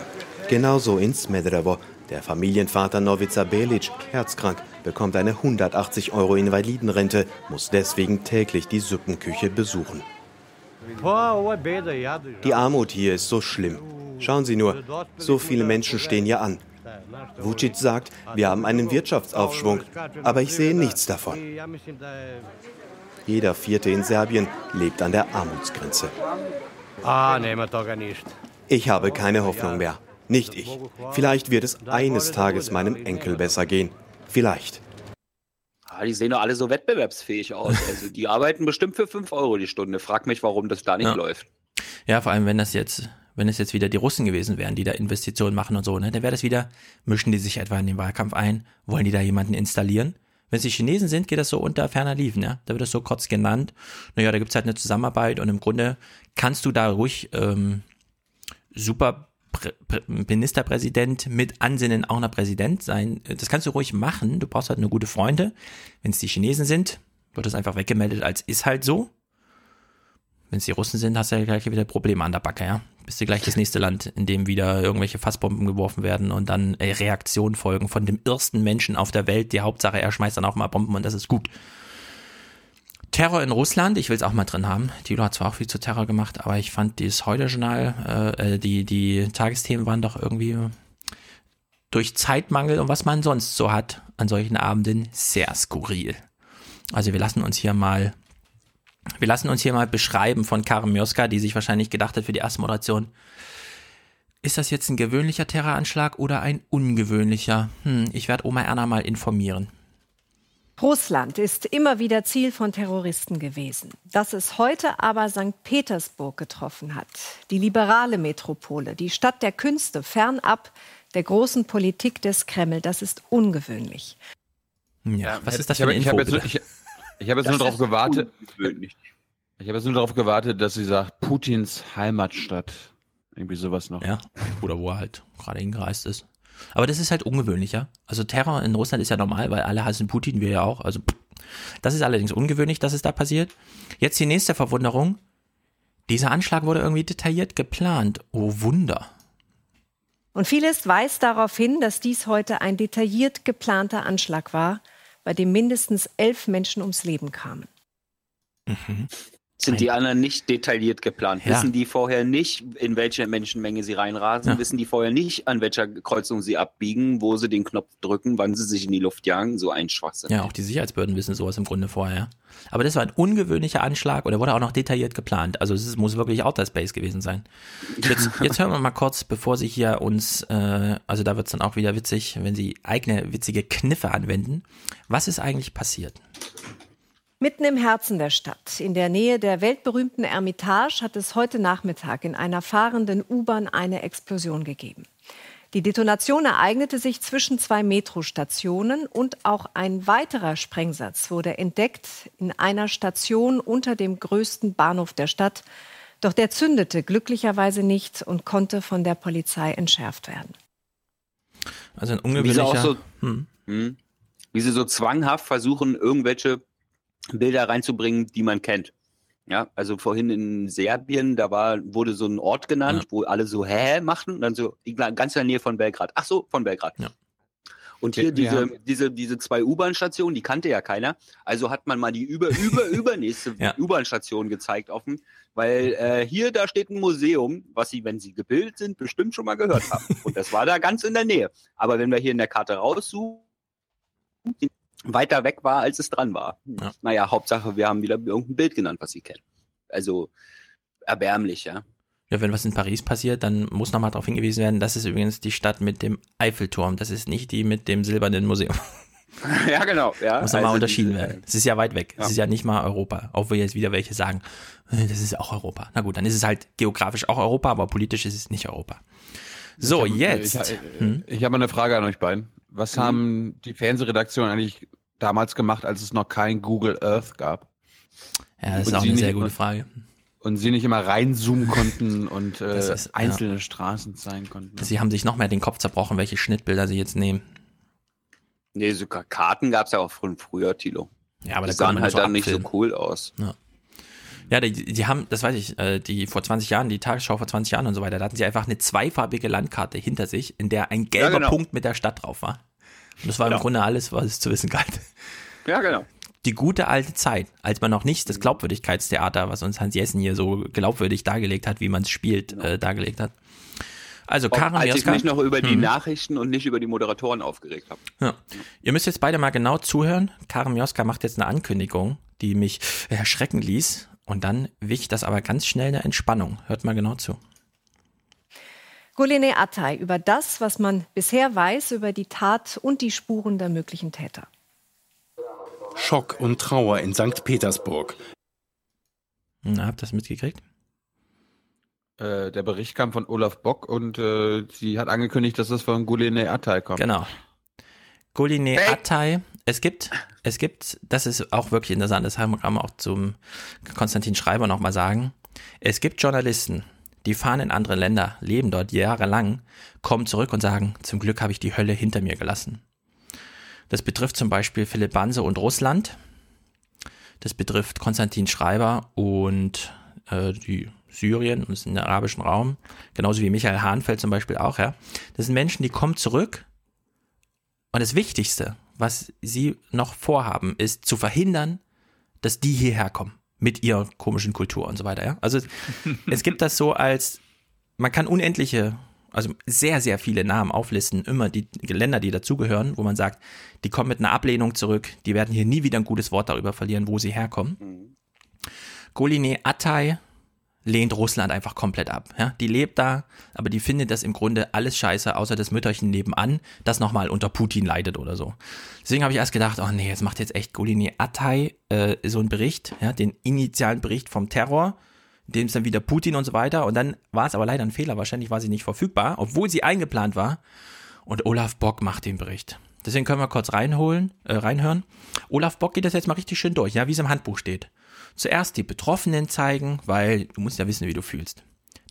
Genauso in Smederevo. Der Familienvater Novica Belic, herzkrank, bekommt eine 180 Euro Invalidenrente, muss deswegen täglich die Suppenküche besuchen. Die Armut hier ist so schlimm. Schauen Sie nur, so viele Menschen stehen hier an. Vucic sagt, wir haben einen Wirtschaftsaufschwung, aber ich sehe nichts davon. Jeder Vierte in Serbien lebt an der Armutsgrenze. Ich habe keine Hoffnung mehr. Nicht ich. Vielleicht wird es eines Tages meinem Enkel besser gehen. Vielleicht. Ah, die sehen doch alle so wettbewerbsfähig aus. (laughs) Also die arbeiten bestimmt für 5 Euro die Stunde. Frag mich, warum das da nicht Ja. läuft. Ja, vor allem, wenn das jetzt, wenn es jetzt wieder die Russen gewesen wären, die da Investitionen machen und so, ne, dann wäre das wieder, mischen die sich etwa in den Wahlkampf ein, wollen die da jemanden installieren? Wenn es die Chinesen sind, geht das so unter ferner Liefen, ja. Da wird das so kurz genannt. Naja, da gibt's halt eine Zusammenarbeit und im Grunde kannst du da ruhig ähm, super Ministerpräsident mit Ansinnen auch noch Präsident sein. Das kannst du ruhig machen. Du brauchst halt nur gute Freunde. Wenn es die Chinesen sind, wird das einfach weggemeldet als ist halt so. Wenn es die Russen sind, hast du ja gleich wieder Probleme an der Backe, ja. Bist du gleich das nächste Land, in dem wieder irgendwelche Fassbomben geworfen werden und dann äh, Reaktionen folgen von dem ersten Menschen auf der Welt. Die Hauptsache, er schmeißt dann auch mal Bomben und das ist gut. Terror in Russland, ich will es auch mal drin haben. Thilo hat zwar auch viel zu Terror gemacht, aber ich fand dieses Heute-Journal, äh, äh, die, die Tagesthemen waren doch irgendwie durch Zeitmangel und was man sonst so hat an solchen Abenden sehr skurril. Also wir lassen uns hier mal, wir lassen uns hier mal beschreiben von Karen Mioska, die sich wahrscheinlich gedacht hat für die erste Moderation, ist das jetzt ein gewöhnlicher Terroranschlag oder ein ungewöhnlicher? Hm, ich werde Oma Erna mal informieren. Russland ist immer wieder Ziel von Terroristen gewesen. Dass es heute aber St. Petersburg getroffen hat, die liberale Metropole, die Stadt der Künste, fernab der großen Politik des Kreml, das ist ungewöhnlich. Ja, was ist das ich für habe, eine ich Info? habe jetzt, nur- bitte? ich, ich habe jetzt Das nur darauf gewartet. Ich habe jetzt nur darauf gewartet, dass sie sagt, Putins Heimatstadt. Irgendwie sowas noch. Ja, oder wo er halt gerade hingereist ist. Aber das ist halt ungewöhnlicher. Also Terror in Russland ist ja normal, weil alle hassen Putin, wir ja auch. Also das ist allerdings ungewöhnlich, dass es da passiert. Jetzt die nächste Verwunderung. Dieser Anschlag wurde irgendwie detailliert geplant. Oh Wunder. Und vieles weist darauf hin, dass dies heute ein detailliert geplanter Anschlag war, bei dem mindestens elf Menschen ums Leben kamen. Sind die anderen nicht detailliert geplant? Ja. Wissen die vorher nicht, in welche Menschenmenge sie reinrasen? Ja. Wissen die vorher nicht, an welcher Kreuzung sie abbiegen, wo sie den Knopf drücken, wann sie sich in die Luft jagen? So ein Schwachsinn. Ja, auch die Sicherheitsbehörden wissen sowas im Grunde vorher. Aber das war ein ungewöhnlicher Anschlag und er wurde auch noch detailliert geplant. Also es muss wirklich Outer Space gewesen sein. Jetzt, (laughs) jetzt hören wir mal kurz, bevor sie hier uns, äh, also da wird es dann auch wieder witzig, wenn sie eigene witzige Kniffe anwenden. Was ist eigentlich passiert? Mitten im Herzen der Stadt, in der Nähe der weltberühmten Ermitage, hat es heute Nachmittag in einer fahrenden U-Bahn eine Explosion gegeben. Die Detonation ereignete sich zwischen zwei Metrostationen und auch ein weiterer Sprengsatz wurde entdeckt in einer Station unter dem größten Bahnhof der Stadt. Doch der zündete glücklicherweise nicht und konnte von der Polizei entschärft werden. Also ein Wie sie ungewöhnlicher. auch so, hm. hm, wie sie so zwanghaft versuchen, irgendwelche Bilder reinzubringen, die man kennt. Ja, also vorhin in Serbien, da war, wurde so ein Ort genannt, wo alle so hä machten und dann so ganz in der Nähe von Belgrad. Ach so, von Belgrad. Ja. Und hier diese, diese, diese zwei U-Bahn-Stationen, die kannte ja keiner. Also hat man mal die über, über, (laughs) übernächste Ja. U-Bahn-Station gezeigt offen, weil äh, hier, da steht ein Museum, was sie, wenn sie gebildet sind, bestimmt schon mal gehört haben. Und das war da ganz in der Nähe. Aber wenn wir hier in der Karte raussuchen, weiter weg war, als es dran war. Ja. Naja, Hauptsache, wir haben wieder irgendein Bild genannt, was sie kennen. Also erbärmlich, ja. Ja, wenn was in Paris passiert, dann muss nochmal darauf hingewiesen werden, das ist übrigens die Stadt mit dem Eiffelturm. Das ist nicht die mit dem silbernen Museum. (laughs) ja, genau. Ja, Muss nochmal Also unterschieden diese- werden. Es ist ja weit weg. Es Ja. ist ja nicht mal Europa. Auch wenn jetzt wieder welche sagen, äh, das ist auch Europa. Na gut, dann ist es halt geografisch auch Europa, aber politisch ist es nicht Europa. So, Ich hab- jetzt. Ich, ich, Hm? ich habe eine Frage an euch beiden. Was Mhm. haben die Fernsehredaktionen eigentlich damals gemacht, als es noch kein Google Earth gab? Ja, das ist Und auch sie eine sehr gute Frage. Und sie nicht immer reinzoomen konnten und äh, Das ist- ja. einzelne Straßen zeigen konnten. Sie haben sich noch mehr den Kopf zerbrochen, welche Schnittbilder sie jetzt nehmen. Nee, so Ka- Karten gab es ja auch von früher, Tilo. Ja, aber die da konnte sahen man halt so dann nicht so abfilmen. cool aus. Ja. Ja, die, die haben, das weiß ich, äh, die vor 20 Jahren, die Tagesschau vor 20 Jahren und so weiter, da hatten sie einfach eine zweifarbige Landkarte hinter sich, in der ein gelber genau. Punkt mit der Stadt drauf war. Und das war im Genau. Grunde alles, was es zu wissen galt. Ja, genau. Die gute alte Zeit, als man noch nicht das Glaubwürdigkeitstheater, was uns Hans Jessen hier so glaubwürdig dargelegt hat, wie man es spielt, äh, dargelegt hat. Also Karin Als ich mich noch über die Hm. Nachrichten und nicht über die Moderatoren aufgeregt habe. Ja. Ihr müsst jetzt beide mal genau zuhören. Karin Mioska macht jetzt eine Ankündigung, die mich erschrecken ließ. Und dann wich das aber ganz schnell eine Entspannung. Hört mal genau zu. Golene Atay über das, was man bisher weiß über die Tat und die Spuren der möglichen Täter. Schock und Trauer in St. Petersburg. Na, habt ihr das mitgekriegt? Äh, der Bericht kam von Olaf Bock und äh, sie hat angekündigt, dass es von Gulene Atay kommt. Genau. Goline Atay. Es gibt, es gibt, das ist auch wirklich interessant, das haben wir auch zum Konstantin Schreiber nochmal sagen. Es gibt Journalisten, die fahren in andere Länder, leben dort jahrelang, kommen zurück und sagen, zum Glück habe ich die Hölle hinter mir gelassen. Das betrifft zum Beispiel Philipp Banse und Russland. Das betrifft Konstantin Schreiber und äh, die Syrien und den arabischen Raum. Genauso wie Michael Hahnfeld zum Beispiel auch, ja. Das sind Menschen, die kommen zurück und das Wichtigste, was sie noch vorhaben, ist zu verhindern, dass die hierher kommen mit ihrer komischen Kultur und so weiter. Ja? Also (laughs) es gibt das so als, man kann unendliche, also sehr, sehr viele Namen auflisten, immer die Länder, die dazugehören, wo man sagt, die kommen mit einer Ablehnung zurück, die werden hier nie wieder ein gutes Wort darüber verlieren, wo sie herkommen. Goline Atay lehnt Russland einfach komplett ab. Ja? Die lebt da, aber die findet das im Grunde alles scheiße, außer das Mütterchen nebenan, das nochmal unter Putin leidet oder so. Deswegen habe ich erst gedacht, oh nee, jetzt macht jetzt echt Golini Atay äh, so einen Bericht, ja, den initialen Bericht vom Terror, dem es dann wieder Putin und so weiter. Und dann war es aber leider ein Fehler, wahrscheinlich war sie nicht verfügbar, obwohl sie eingeplant war. Und Olaf Bock macht den Bericht. Deswegen können wir kurz reinholen, äh, reinhören. Olaf Bock geht das jetzt mal richtig schön durch, ja, wie es im Handbuch steht. Zuerst die Betroffenen zeigen, weil du musst ja wissen, wie du fühlst.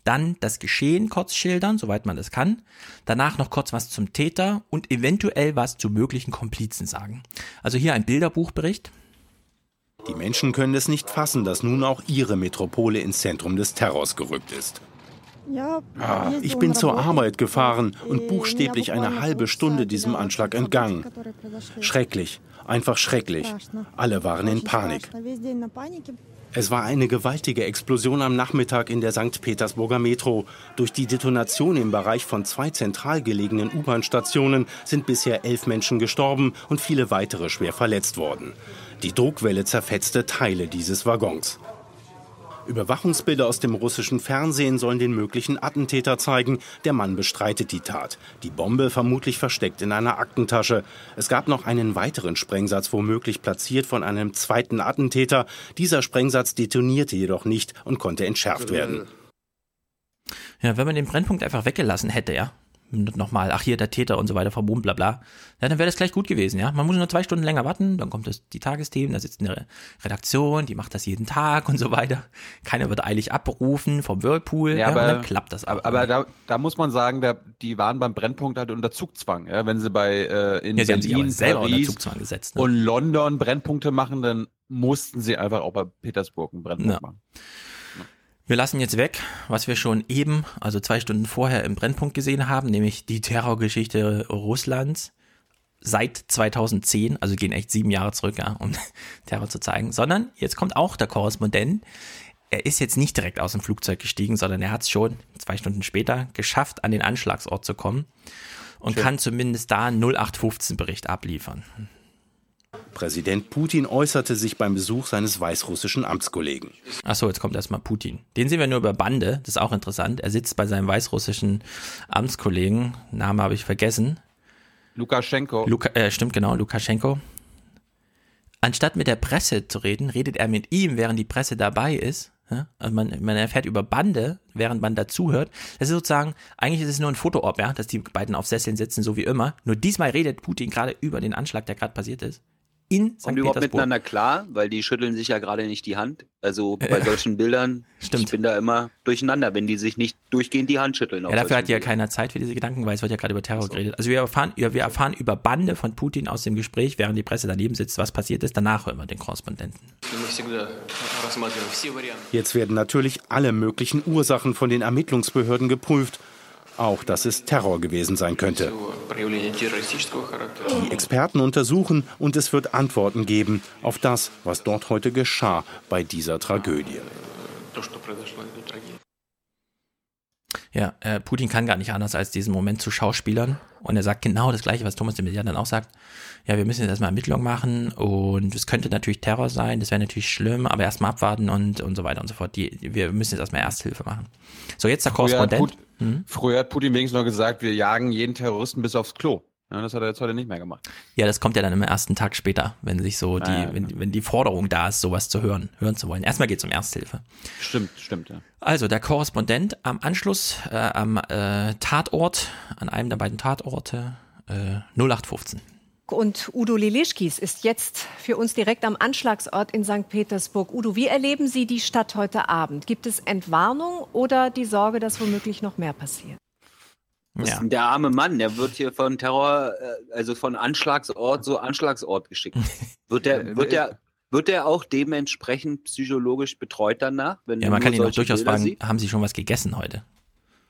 Dann das Geschehen kurz schildern, soweit man das kann. Danach noch kurz was zum Täter und eventuell was zu möglichen Komplizen sagen. Also hier ein Bilderbuchbericht. Die Menschen können es nicht fassen, dass nun auch ihre Metropole ins Zentrum des Terrors gerückt ist. Ah, ich bin zur Arbeit gefahren und buchstäblich eine halbe Stunde diesem Anschlag entgangen. Schrecklich, einfach schrecklich. Alle waren in Panik. Es war eine gewaltige Explosion am Nachmittag in der St. Petersburger Metro. Durch die Detonation im Bereich von zwei zentral gelegenen U-Bahn-Stationen sind bisher elf Menschen gestorben und viele weitere schwer verletzt worden. Die Druckwelle zerfetzte Teile dieses Waggons. Überwachungsbilder aus dem russischen Fernsehen sollen den möglichen Attentäter zeigen. Der Mann bestreitet die Tat. Die Bombe vermutlich versteckt in einer Aktentasche. Es gab noch einen weiteren Sprengsatz, womöglich platziert von einem zweiten Attentäter. Dieser Sprengsatz detonierte jedoch nicht und konnte entschärft werden. Ja, wenn man den Brennpunkt einfach weggelassen hätte, ja, nochmal, ach hier der Täter und so weiter, vermummt, bla bla, ja, dann wäre das gleich gut gewesen, ja. Man muss nur zwei Stunden länger warten, dann kommt das, die Tagesthemen, da sitzt eine Redaktion, die macht das jeden Tag und so weiter. Keiner wird eilig abrufen vom Whirlpool, ja, Ja, aber und dann klappt das. Aber, aber da, da muss man sagen, da, die waren beim Brennpunkt halt unter Zugzwang. Ja? Wenn sie bei äh, in Ja, sie haben sich Berlin, selber unter Paris Zugzwang gesetzt, ne? und London Brennpunkte machen, dann mussten sie einfach auch bei Petersburg einen Brennpunkt Ja. machen. Wir lassen jetzt weg, was wir schon eben, also zwei Stunden vorher im Brennpunkt gesehen haben, nämlich die Terrorgeschichte Russlands seit 2010, also gehen echt sieben Jahre zurück, ja, um (laughs) Terror zu zeigen, sondern jetzt kommt auch der Korrespondent. Er ist jetzt nicht direkt aus dem Flugzeug gestiegen, sondern er hat es schon zwei Stunden später geschafft, an den Anschlagsort zu kommen und Schön. kann zumindest da einen 0815-Bericht abliefern. Präsident Putin äußerte sich beim Besuch seines weißrussischen Amtskollegen. Achso, jetzt kommt erstmal Putin. Den sehen wir nur über Bande, das ist auch interessant. Er sitzt bei seinem weißrussischen Amtskollegen, Name habe ich vergessen. Lukaschenko. Luka, äh, stimmt genau, Lukaschenko. Anstatt mit der Presse zu reden, redet er mit ihm, während die Presse dabei ist. Also man, man erfährt über Bande, während man dazuhört. Das ist sozusagen, eigentlich ist es nur ein Foto-Op, ja, dass die beiden auf Sesseln sitzen, so wie immer. Nur diesmal redet Putin gerade über den Anschlag, der gerade passiert ist. In St. Kommen die überhaupt miteinander klar? Weil die schütteln sich ja gerade nicht die Hand. Also bei solchen Bildern, (laughs) Stimmt. ich bin da immer durcheinander, wenn die sich nicht durchgehend die Hand schütteln. Ja, dafür hat ja Bildern. keiner Zeit für diese Gedanken, weil es wird ja gerade über Terror geredet. Also wir erfahren, wir erfahren über Bande von Putin aus dem Gespräch, während die Presse daneben sitzt, was passiert ist. Danach hören wir den Korrespondenten. Jetzt werden natürlich alle möglichen Ursachen von den Ermittlungsbehörden geprüft. Auch, dass es Terror gewesen sein könnte. Die Experten untersuchen und es wird Antworten geben auf das, was dort heute geschah bei dieser Tragödie. Ja, äh, Putin kann gar nicht anders als diesen Moment zu Schauspielern. Und er sagt genau das Gleiche, was Thomas de Maizière dann auch sagt. Ja, wir müssen jetzt erstmal Ermittlungen machen und es könnte natürlich Terror sein, das wäre natürlich schlimm, aber erstmal abwarten und, und so weiter und so fort. Die, wir müssen jetzt erstmal Ersthilfe machen. So, jetzt der früher Korrespondent. Hat Put, hm? Früher hat Putin wenigstens noch gesagt, wir jagen jeden Terroristen bis aufs Klo. Ja, das hat er jetzt heute nicht mehr gemacht. Ja, das kommt ja dann im ersten Tag später, wenn sich so die, ja, wenn, wenn die Forderung da ist, sowas zu hören, hören zu wollen. Erstmal geht es um Ersthilfe. Stimmt, stimmt, ja. Also der Korrespondent am Anschluss, äh, am äh, Tatort, an einem der beiden Tatorte, äh, 0815. Und Udo Lilischkis ist jetzt für uns direkt am Anschlagsort in St. Petersburg. Udo, wie erleben Sie die Stadt heute Abend? Gibt es Entwarnung oder die Sorge, dass womöglich noch mehr passiert? Ja. Der arme Mann, der wird hier von Terror, äh, also von Anschlagsort zu Anschlagsort geschickt. (laughs) Wird der, wird der, wird der auch dementsprechend psychologisch betreut danach? ja, man kann ihn auch durchaus Bilder fragen, sieht? haben Sie schon was gegessen heute?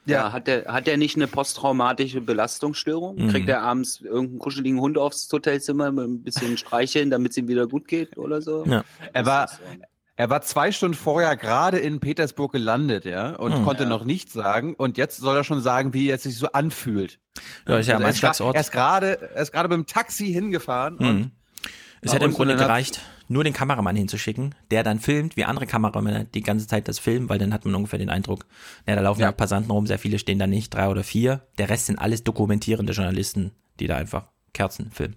Ja, hat der, hat der nicht eine posttraumatische Belastungsstörung? Mhm. Kriegt er abends irgendeinen kuscheligen Hund aufs Hotelzimmer mit ein bisschen streicheln, damit es ihm wieder gut geht oder so? Ja. Er war, er war zwei Stunden vorher gerade in Petersburg gelandet, ja, und hm. konnte ja. noch nichts sagen. Und jetzt soll er schon sagen, wie er sich so anfühlt. Ja, ist ja also er, ist, er ist gerade, er ist gerade mit dem Taxi hingefahren. Hm. Es hätte im Grunde gereicht, nur den Kameramann hinzuschicken, der dann filmt, wie andere Kameramänner die ganze Zeit das filmen, weil dann hat man ungefähr den Eindruck, ja, da laufen ja, Passanten rum, sehr viele stehen da nicht, drei oder vier. Der Rest sind alles dokumentierende Journalisten, die da einfach Kerzen filmen.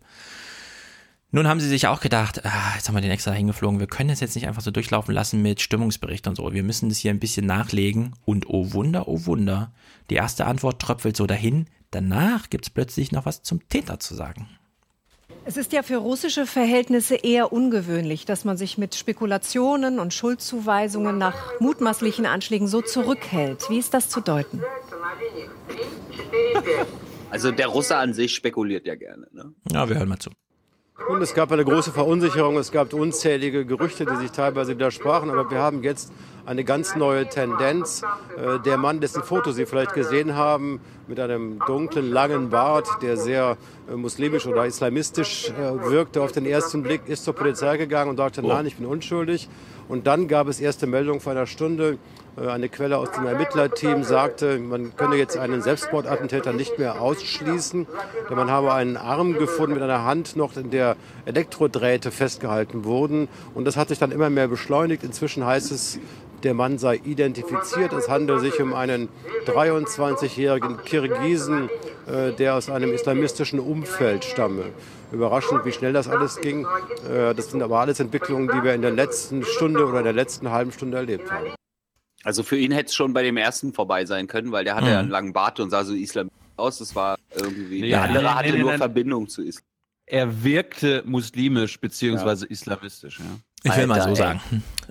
Nun haben sie sich auch gedacht, ah, jetzt haben wir den extra hingeflogen, wir können das jetzt nicht einfach so durchlaufen lassen mit Stimmungsbericht und so. Wir müssen das hier ein bisschen nachlegen. Und oh Wunder, oh Wunder, die erste Antwort tröpfelt so dahin. Danach gibt es plötzlich noch was zum Täter zu sagen. Es ist ja für russische Verhältnisse eher ungewöhnlich, dass man sich mit Spekulationen und Schuldzuweisungen nach mutmaßlichen Anschlägen so zurückhält. Wie ist das zu deuten? (laughs) Also der Russe an sich spekuliert ja gerne. Ne? Ja, wir hören mal zu. Und es gab eine große Verunsicherung, es gab unzählige Gerüchte, die sich teilweise widersprachen, aber wir haben jetzt eine ganz neue Tendenz. Äh, der Mann, dessen Foto Sie vielleicht gesehen haben, mit einem dunklen, langen Bart, der sehr äh, muslimisch oder islamistisch äh, wirkte auf den ersten Blick, ist zur Polizei gegangen und sagte, oh. nein, ich bin unschuldig. Und dann gab es erste Meldungen vor einer Stunde. Eine Quelle aus dem Ermittlerteam sagte, man könne jetzt einen Selbstmordattentäter nicht mehr ausschließen, denn man habe einen Arm gefunden mit einer Hand noch, in der Elektrodrähte festgehalten wurden. Und das hat sich dann immer mehr beschleunigt. Inzwischen heißt es, der Mann sei identifiziert. Es handelt sich um einen 23-jährigen Kirgisen, äh, der aus einem islamistischen Umfeld stamme. Überraschend, wie schnell das alles ging. Äh, das sind aber alles Entwicklungen, die wir in der letzten Stunde oder in der letzten halben Stunde erlebt haben. Also für ihn hätte es schon bei dem ersten vorbei sein können, weil der hatte mhm. ja einen langen Bart und sah so islamistisch aus. Das war irgendwie. Nee, der andere nee, hatte nee, nur Verbindung zu Islam. Er wirkte muslimisch beziehungsweise ja. islamistisch. Ja. Ich will Alter, mal so ey. sagen.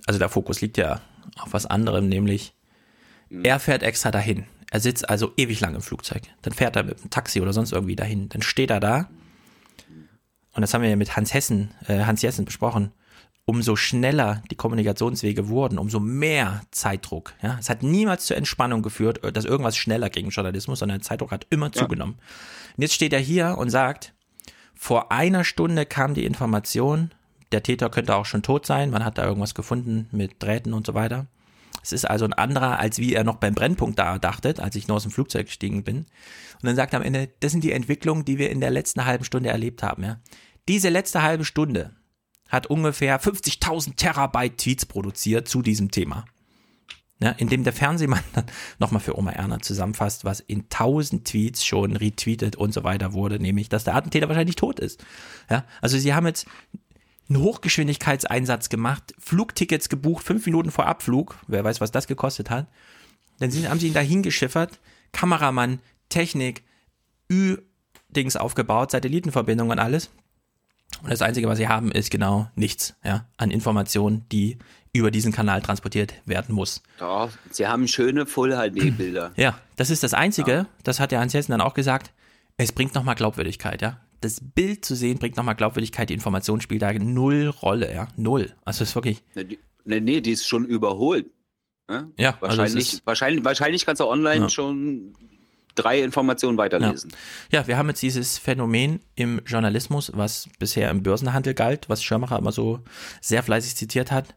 Also der Fokus liegt ja auf was anderem, nämlich mhm. er fährt extra dahin. Er sitzt also ewig lang im Flugzeug. Dann fährt er mit einem Taxi oder sonst irgendwie dahin. Dann steht er da. Und das haben wir ja mit Hans Hessen, äh, Hans Jessen besprochen. Umso schneller die Kommunikationswege wurden, umso mehr Zeitdruck. Ja, es hat niemals zur Entspannung geführt, dass irgendwas schneller ging im Journalismus, sondern der Zeitdruck hat immer ja. zugenommen. Und jetzt steht er hier und sagt, vor einer Stunde kam die Information, der Täter könnte auch schon tot sein. Man hat da irgendwas gefunden mit Drähten und so weiter. Es ist also ein anderer, als wie er noch beim Brennpunkt da dachtet, als ich nur aus dem Flugzeug gestiegen bin. Und dann sagt er am Ende, das sind die Entwicklungen, die wir in der letzten halben Stunde erlebt haben. Ja. Diese letzte halbe Stunde hat ungefähr 50.000 Terabyte Tweets produziert zu diesem Thema. Ja, indem der Fernsehmann dann (laughs) nochmal für Oma Erna zusammenfasst, was in 1000 Tweets schon retweetet und so weiter wurde, nämlich, dass der Attentäter wahrscheinlich tot ist. Ja, also sie haben jetzt einen Hochgeschwindigkeitseinsatz gemacht, Flugtickets gebucht, fünf Minuten vor Abflug, wer weiß, was das gekostet hat. Dann sind, haben sie ihn dahin geschiffert, Kameramann, Technik, Ü-Dings aufgebaut, Satellitenverbindung und alles. Und das Einzige, was sie haben, ist genau nichts ja, an Informationen, die über diesen Kanal transportiert werden muss. Doch, sie haben schöne Full-HD-Bilder. Ja, das ist das Einzige, ja. das hat der Hans Jessen dann auch gesagt, es bringt nochmal Glaubwürdigkeit, ja das Bild zu sehen bringt nochmal Glaubwürdigkeit, die Information spielt da null Rolle, ja, null. Also ist wirklich. Nee, nee, die ist schon überholt. Ne? Ja, also wahrscheinlich, also wahrscheinlich, wahrscheinlich kannst du online ja. schon drei Informationen weiterlesen. Ja. ja. wir haben jetzt dieses Phänomen im Journalismus, was bisher im Börsenhandel galt, was Schirmacher immer so sehr fleißig zitiert hat.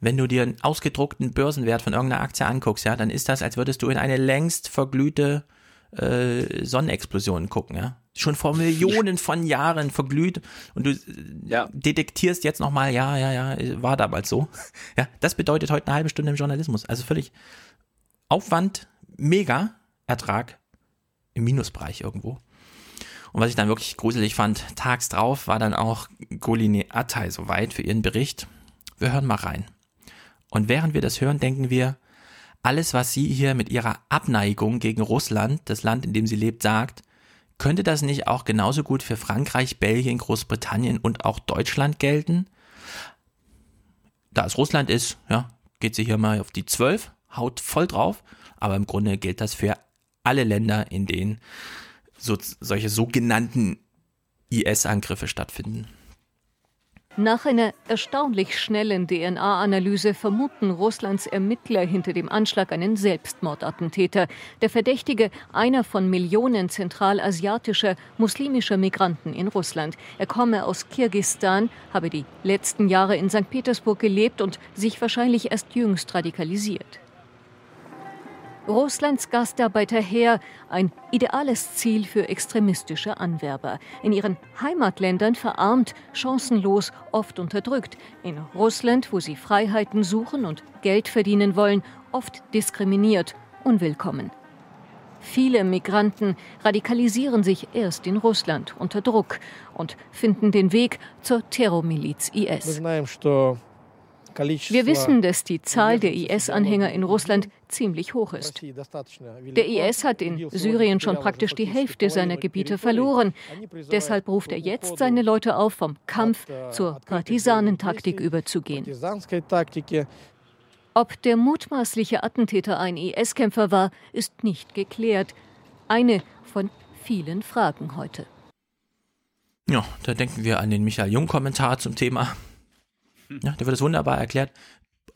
wenn du dir einen ausgedruckten Börsenwert von irgendeiner Aktie anguckst, ja, dann ist das, als würdest du in eine längst verglühte äh, Sonnenexplosion gucken, ja. Schon vor Millionen von Jahren verglüht und du äh, ja. detektierst jetzt nochmal, ja, ja, ja, war damals so. Ja, das bedeutet heute eine halbe Stunde im Journalismus. Also völlig Aufwand, mega, Ertrag im Minusbereich irgendwo. Und was ich dann wirklich gruselig fand, tags drauf war dann auch Goline Attay soweit für ihren Bericht. Wir hören mal rein. Und während wir das hören, denken wir, alles, was sie hier mit ihrer Abneigung gegen Russland, das Land, in dem sie lebt, sagt, könnte das nicht auch genauso gut für Frankreich, Belgien, Großbritannien und auch Deutschland gelten? Da es Russland ist, ja, geht sie hier mal auf die 12, haut voll drauf, aber im Grunde gilt das für alle Länder, in denen so, solche sogenannten IS-Angriffe stattfinden. Nach einer erstaunlich schnellen DNA-Analyse vermuten Russlands Ermittler hinter dem Anschlag einen Selbstmordattentäter. Der Verdächtige, einer von Millionen zentralasiatischer muslimischer Migranten in Russland. Er komme aus Kirgistan, habe die letzten Jahre in St. Petersburg gelebt und sich wahrscheinlich erst jüngst radikalisiert. Russlands Gastarbeiterheer ein ideales Ziel für extremistische Anwerber. In ihren Heimatländern verarmt, chancenlos, oft unterdrückt. In Russland, wo sie Freiheiten suchen und Geld verdienen wollen, oft diskriminiert, unwillkommen. Viele Migranten radikalisieren sich erst in Russland unter Druck und finden den Weg zur Terrormiliz IS. Wir wissen, dass die Zahl der IS-Anhänger in Russland ziemlich hoch ist. Der IS hat in Syrien schon praktisch die Hälfte seiner Gebiete verloren. Deshalb ruft er jetzt seine Leute auf, vom Kampf zur Partisanentaktik überzugehen. Ob der mutmaßliche Attentäter ein IS-Kämpfer war, ist nicht geklärt. Eine von vielen Fragen heute. Ja, da denken wir an den Michael Jung-Kommentar zum Thema. Ja, da wird es wunderbar erklärt.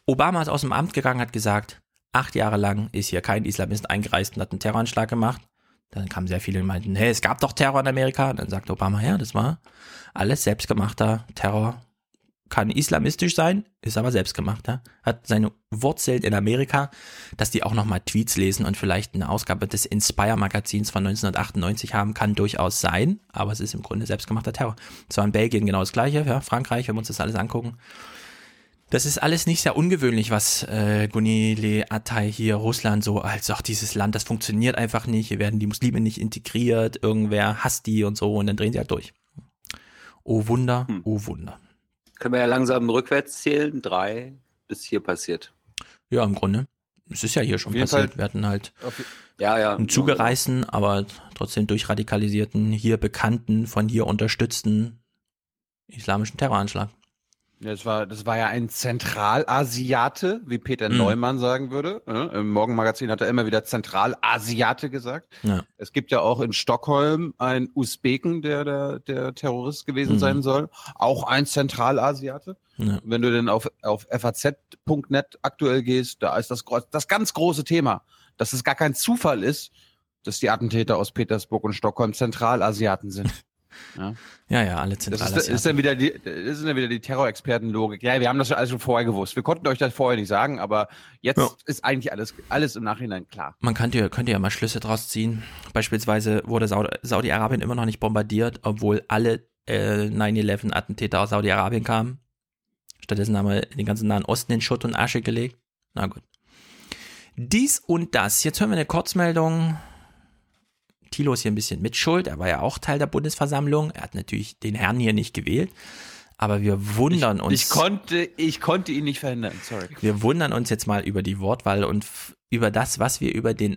Obama ist aus dem Amt gegangen, hat gesagt, acht Jahre lang ist hier kein Islamist eingereist und hat einen Terroranschlag gemacht. Dann kamen sehr viele und meinten, hey, es gab doch Terror in Amerika. dann sagte Obama, ja, das war alles selbstgemachter Terror. Kann islamistisch sein, ist aber selbstgemachter. Hat seine Wurzeln in Amerika, dass die auch nochmal Tweets lesen und vielleicht eine Ausgabe des Inspire Magazins von 1998 haben, kann durchaus sein, aber es ist im Grunde selbstgemachter Terror. Es war in Belgien genau das gleiche, ja, Frankreich, wenn wir uns das alles angucken. Das ist alles nicht sehr ungewöhnlich, was äh, Gunile Atay hier Russland so als auch dieses Land, das funktioniert einfach nicht, hier werden die Muslime nicht integriert, irgendwer hasst die und so und dann drehen sie halt durch. Oh Wunder, hm. oh Wunder. Können wir ja langsam rückwärts zählen, drei, bis hier passiert. Ja, im Grunde. Es ist ja hier schon passiert. Fall. Wir hatten halt ja, ja, einen zugereisten, aber trotzdem durchradikalisierten, hier bekannten, von hier unterstützten islamischen Terroranschlag. Das war, das war ja ein Zentralasiate, wie Peter mhm. Neumann sagen würde. Im Morgenmagazin hat er immer wieder Zentralasiate gesagt. Ja. Es gibt ja auch in Stockholm einen Usbeken, der der, der Terrorist gewesen mhm. sein soll. Auch ein Zentralasiate. Ja. Wenn du denn auf, auf faz.net aktuell gehst, da ist das, das ganz große Thema, dass es gar kein Zufall ist, dass die Attentäter aus Petersburg und Stockholm Zentralasiaten sind. (laughs) Ja, ja, ja alle zentral. Das ist, ist, dann wieder die, das ist dann wieder die Terrorexperten-Logik. Ja, wir haben das schon alles schon vorher gewusst. Wir konnten euch das vorher nicht sagen, aber jetzt ja. ist eigentlich alles, alles im Nachhinein klar. Man könnte, könnte ja mal Schlüsse draus ziehen. Beispielsweise wurde Saudi-Arabien immer noch nicht bombardiert, obwohl alle äh, 9-11-Attentäter aus Saudi-Arabien kamen. Stattdessen haben wir den ganzen Nahen Osten in Schutt und Asche gelegt. Na gut. Dies und das. Jetzt hören wir eine Kurzmeldung Thilo ist hier ein bisschen mitschuld. Er war ja auch Teil der Bundesversammlung. Er hat natürlich den Herrn hier nicht gewählt. Aber wir wundern ich, uns. Ich konnte, ich konnte ihn nicht verhindern. Sorry. Wir wundern uns jetzt mal über die Wortwahl und über das, was wir über den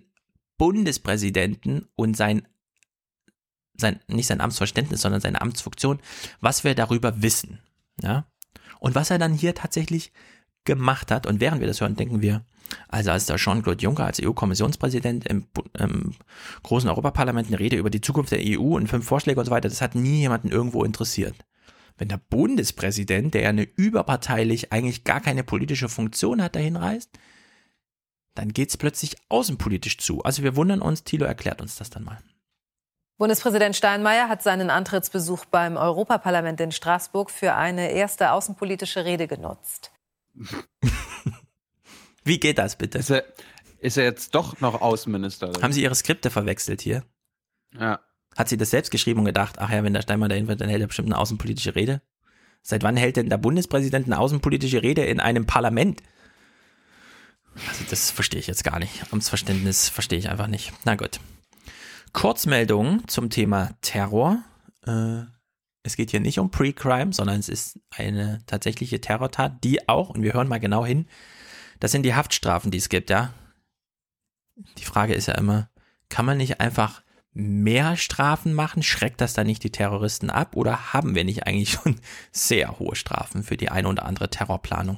Bundespräsidenten und sein, sein, nicht sein Amtsverständnis, sondern seine Amtsfunktion, was wir darüber wissen. Ja. Und was er dann hier tatsächlich gemacht hat. Und während wir das hören, denken wir, also als der Jean-Claude Juncker als EU-Kommissionspräsident im, im, großen Europaparlament eine Rede über die Zukunft der EU und fünf Vorschläge und so weiter, das hat nie jemanden irgendwo interessiert. Wenn der Bundespräsident, der ja eine überparteilich eigentlich gar keine politische Funktion hat, dahin reist, dann geht es plötzlich außenpolitisch zu. Also wir wundern uns, Thilo erklärt uns das dann mal. Bundespräsident Steinmeier hat seinen Antrittsbesuch beim Europaparlament in Straßburg für eine erste außenpolitische Rede genutzt. (laughs) Wie geht das bitte? Ist er, ist er jetzt doch noch Außenminister? Haben Sie Ihre Skripte verwechselt hier? Ja. Hat sie das selbst geschrieben und gedacht, ach ja, wenn der Steinmeier dahin wird, dann hält er bestimmt eine außenpolitische Rede? Seit wann hält denn der Bundespräsident eine außenpolitische Rede in einem Parlament? Also das verstehe ich jetzt gar nicht. Amtsverständnis verstehe ich einfach nicht. Na gut. Kurzmeldung zum Thema Terror. Äh, es geht hier nicht um Pre-Crime, sondern es ist eine tatsächliche Terrortat, die auch, und wir hören mal genau hin, das sind die Haftstrafen, die es gibt, ja. Die Frage ist ja immer, kann man nicht einfach mehr Strafen machen? Schreckt das dann nicht die Terroristen ab? Oder haben wir nicht eigentlich (laughs) schon sehr hohe Strafen für die eine oder andere Terrorplanung?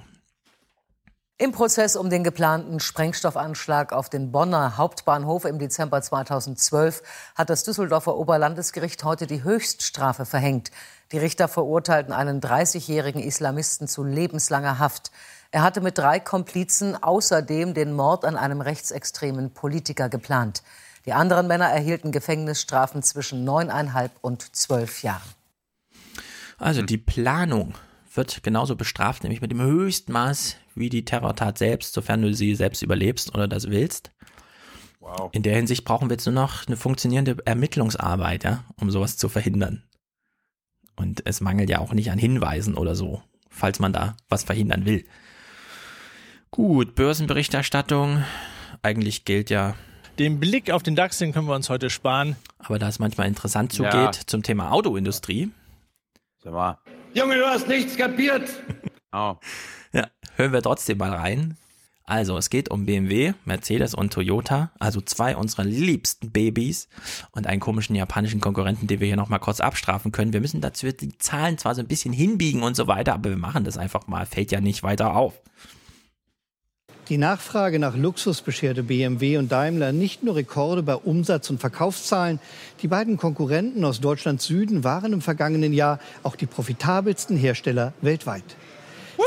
Im Prozess um den geplanten Sprengstoffanschlag auf den Bonner Hauptbahnhof im Dezember 2012 hat das Düsseldorfer Oberlandesgericht heute die Höchststrafe verhängt. Die Richter verurteilten einen 30-jährigen Islamisten zu lebenslanger Haft. Er hatte mit drei Komplizen außerdem den Mord an einem rechtsextremen Politiker geplant. Die anderen Männer erhielten Gefängnisstrafen zwischen neuneinhalb und zwölf Jahren. Also die Planung wird genauso bestraft, nämlich mit dem höchsten Maß wie die Terrortat selbst, sofern du sie selbst überlebst oder das willst. Wow. In der Hinsicht brauchen wir jetzt nur noch eine funktionierende Ermittlungsarbeit, ja, um sowas zu verhindern. Und es mangelt ja auch nicht an Hinweisen oder so, falls man da was verhindern will. Gut, Börsenberichterstattung. Eigentlich gilt ja. Den Blick auf den DAX, den können wir uns heute sparen. Aber da es manchmal interessant zugeht ja. zum Thema Autoindustrie. Sag mal. Junge, du hast nichts kapiert. (laughs) oh. Ja, hören wir trotzdem mal rein. Also, es geht um BMW, Mercedes und Toyota, also zwei unserer liebsten Babys und einen komischen japanischen Konkurrenten, den wir hier nochmal kurz abstrafen können. Wir müssen dazu die Zahlen zwar so ein bisschen hinbiegen und so weiter, aber wir machen das einfach mal, fällt ja nicht weiter auf. Die Nachfrage nach Luxus bescherte BMW und Daimler nicht nur Rekorde bei Umsatz- und Verkaufszahlen. Die beiden Konkurrenten aus Deutschlands Süden waren im vergangenen Jahr auch die profitabelsten Hersteller weltweit.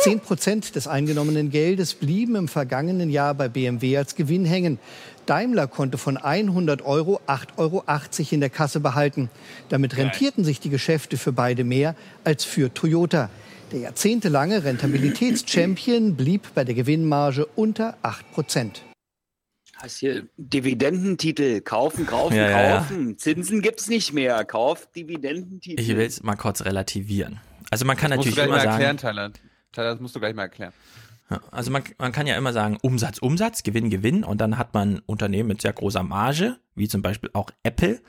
Zehn Prozent des eingenommenen Geldes blieben im vergangenen Jahr bei BMW als Gewinn hängen. Daimler konnte von 100 Euro 8,80 Euro in der Kasse behalten. Damit rentierten sich die Geschäfte für beide mehr als für Toyota. Der jahrzehntelange Rentabilitätschampion blieb bei der Gewinnmarge unter 8 Prozent. Hast hier Dividendentitel kaufen, kaufen, ja, kaufen. Ja. Zinsen gibt's nicht mehr. Kauf Dividendentitel. Ich will es mal kurz relativieren. Also man kann das natürlich musst du immer mal erklären, sagen. Thailand. Thailand, das musst du gleich mal erklären. Also man, man kann ja immer sagen, Umsatz, Umsatz, Gewinn, Gewinn und dann hat man Unternehmen mit sehr großer Marge, wie zum Beispiel auch Apple,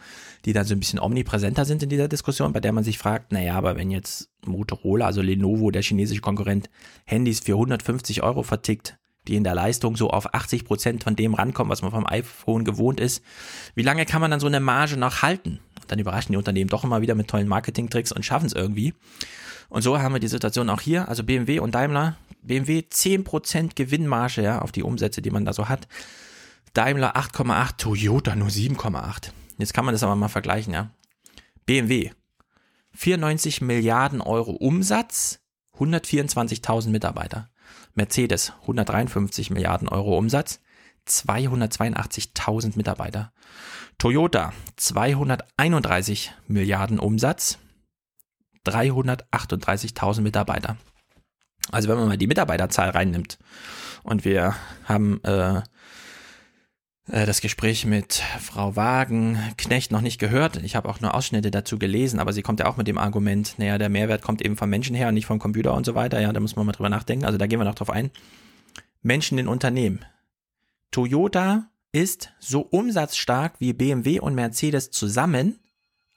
die dann so ein bisschen omnipräsenter sind in dieser Diskussion, bei der man sich fragt, naja, aber wenn jetzt Motorola, also Lenovo, der chinesische Konkurrent, Handys für 150 Euro vertickt, die in der Leistung so auf 80 Prozent von dem rankommen, was man vom iPhone gewohnt ist, wie lange kann man dann so eine Marge noch halten? Dann überraschen die Unternehmen doch immer wieder mit tollen Marketingtricks und schaffen es irgendwie. Und so haben wir die Situation auch hier, also BMW und Daimler. BMW 10% Gewinnmarge ja, auf die Umsätze, die man da so hat. Daimler 8,8, Toyota nur 7,8. Jetzt kann man das aber mal vergleichen, ja. BMW 94 Milliarden Euro Umsatz, 124.000 Mitarbeiter. Mercedes 153 Milliarden Euro Umsatz, 282.000 Mitarbeiter. Toyota 231 Milliarden Umsatz, 338.000 Mitarbeiter. Also wenn man mal die Mitarbeiterzahl reinnimmt und wir haben äh, äh, das Gespräch mit Frau Wagen Knecht noch nicht gehört. Ich habe auch nur Ausschnitte dazu gelesen, aber sie kommt ja auch mit dem Argument, naja, der Mehrwert kommt eben vom Menschen her und nicht vom Computer und so weiter. Ja, da muss man mal drüber nachdenken. Also da gehen wir noch drauf ein. Menschen in Unternehmen. Toyota ist so umsatzstark wie BMW und Mercedes zusammen,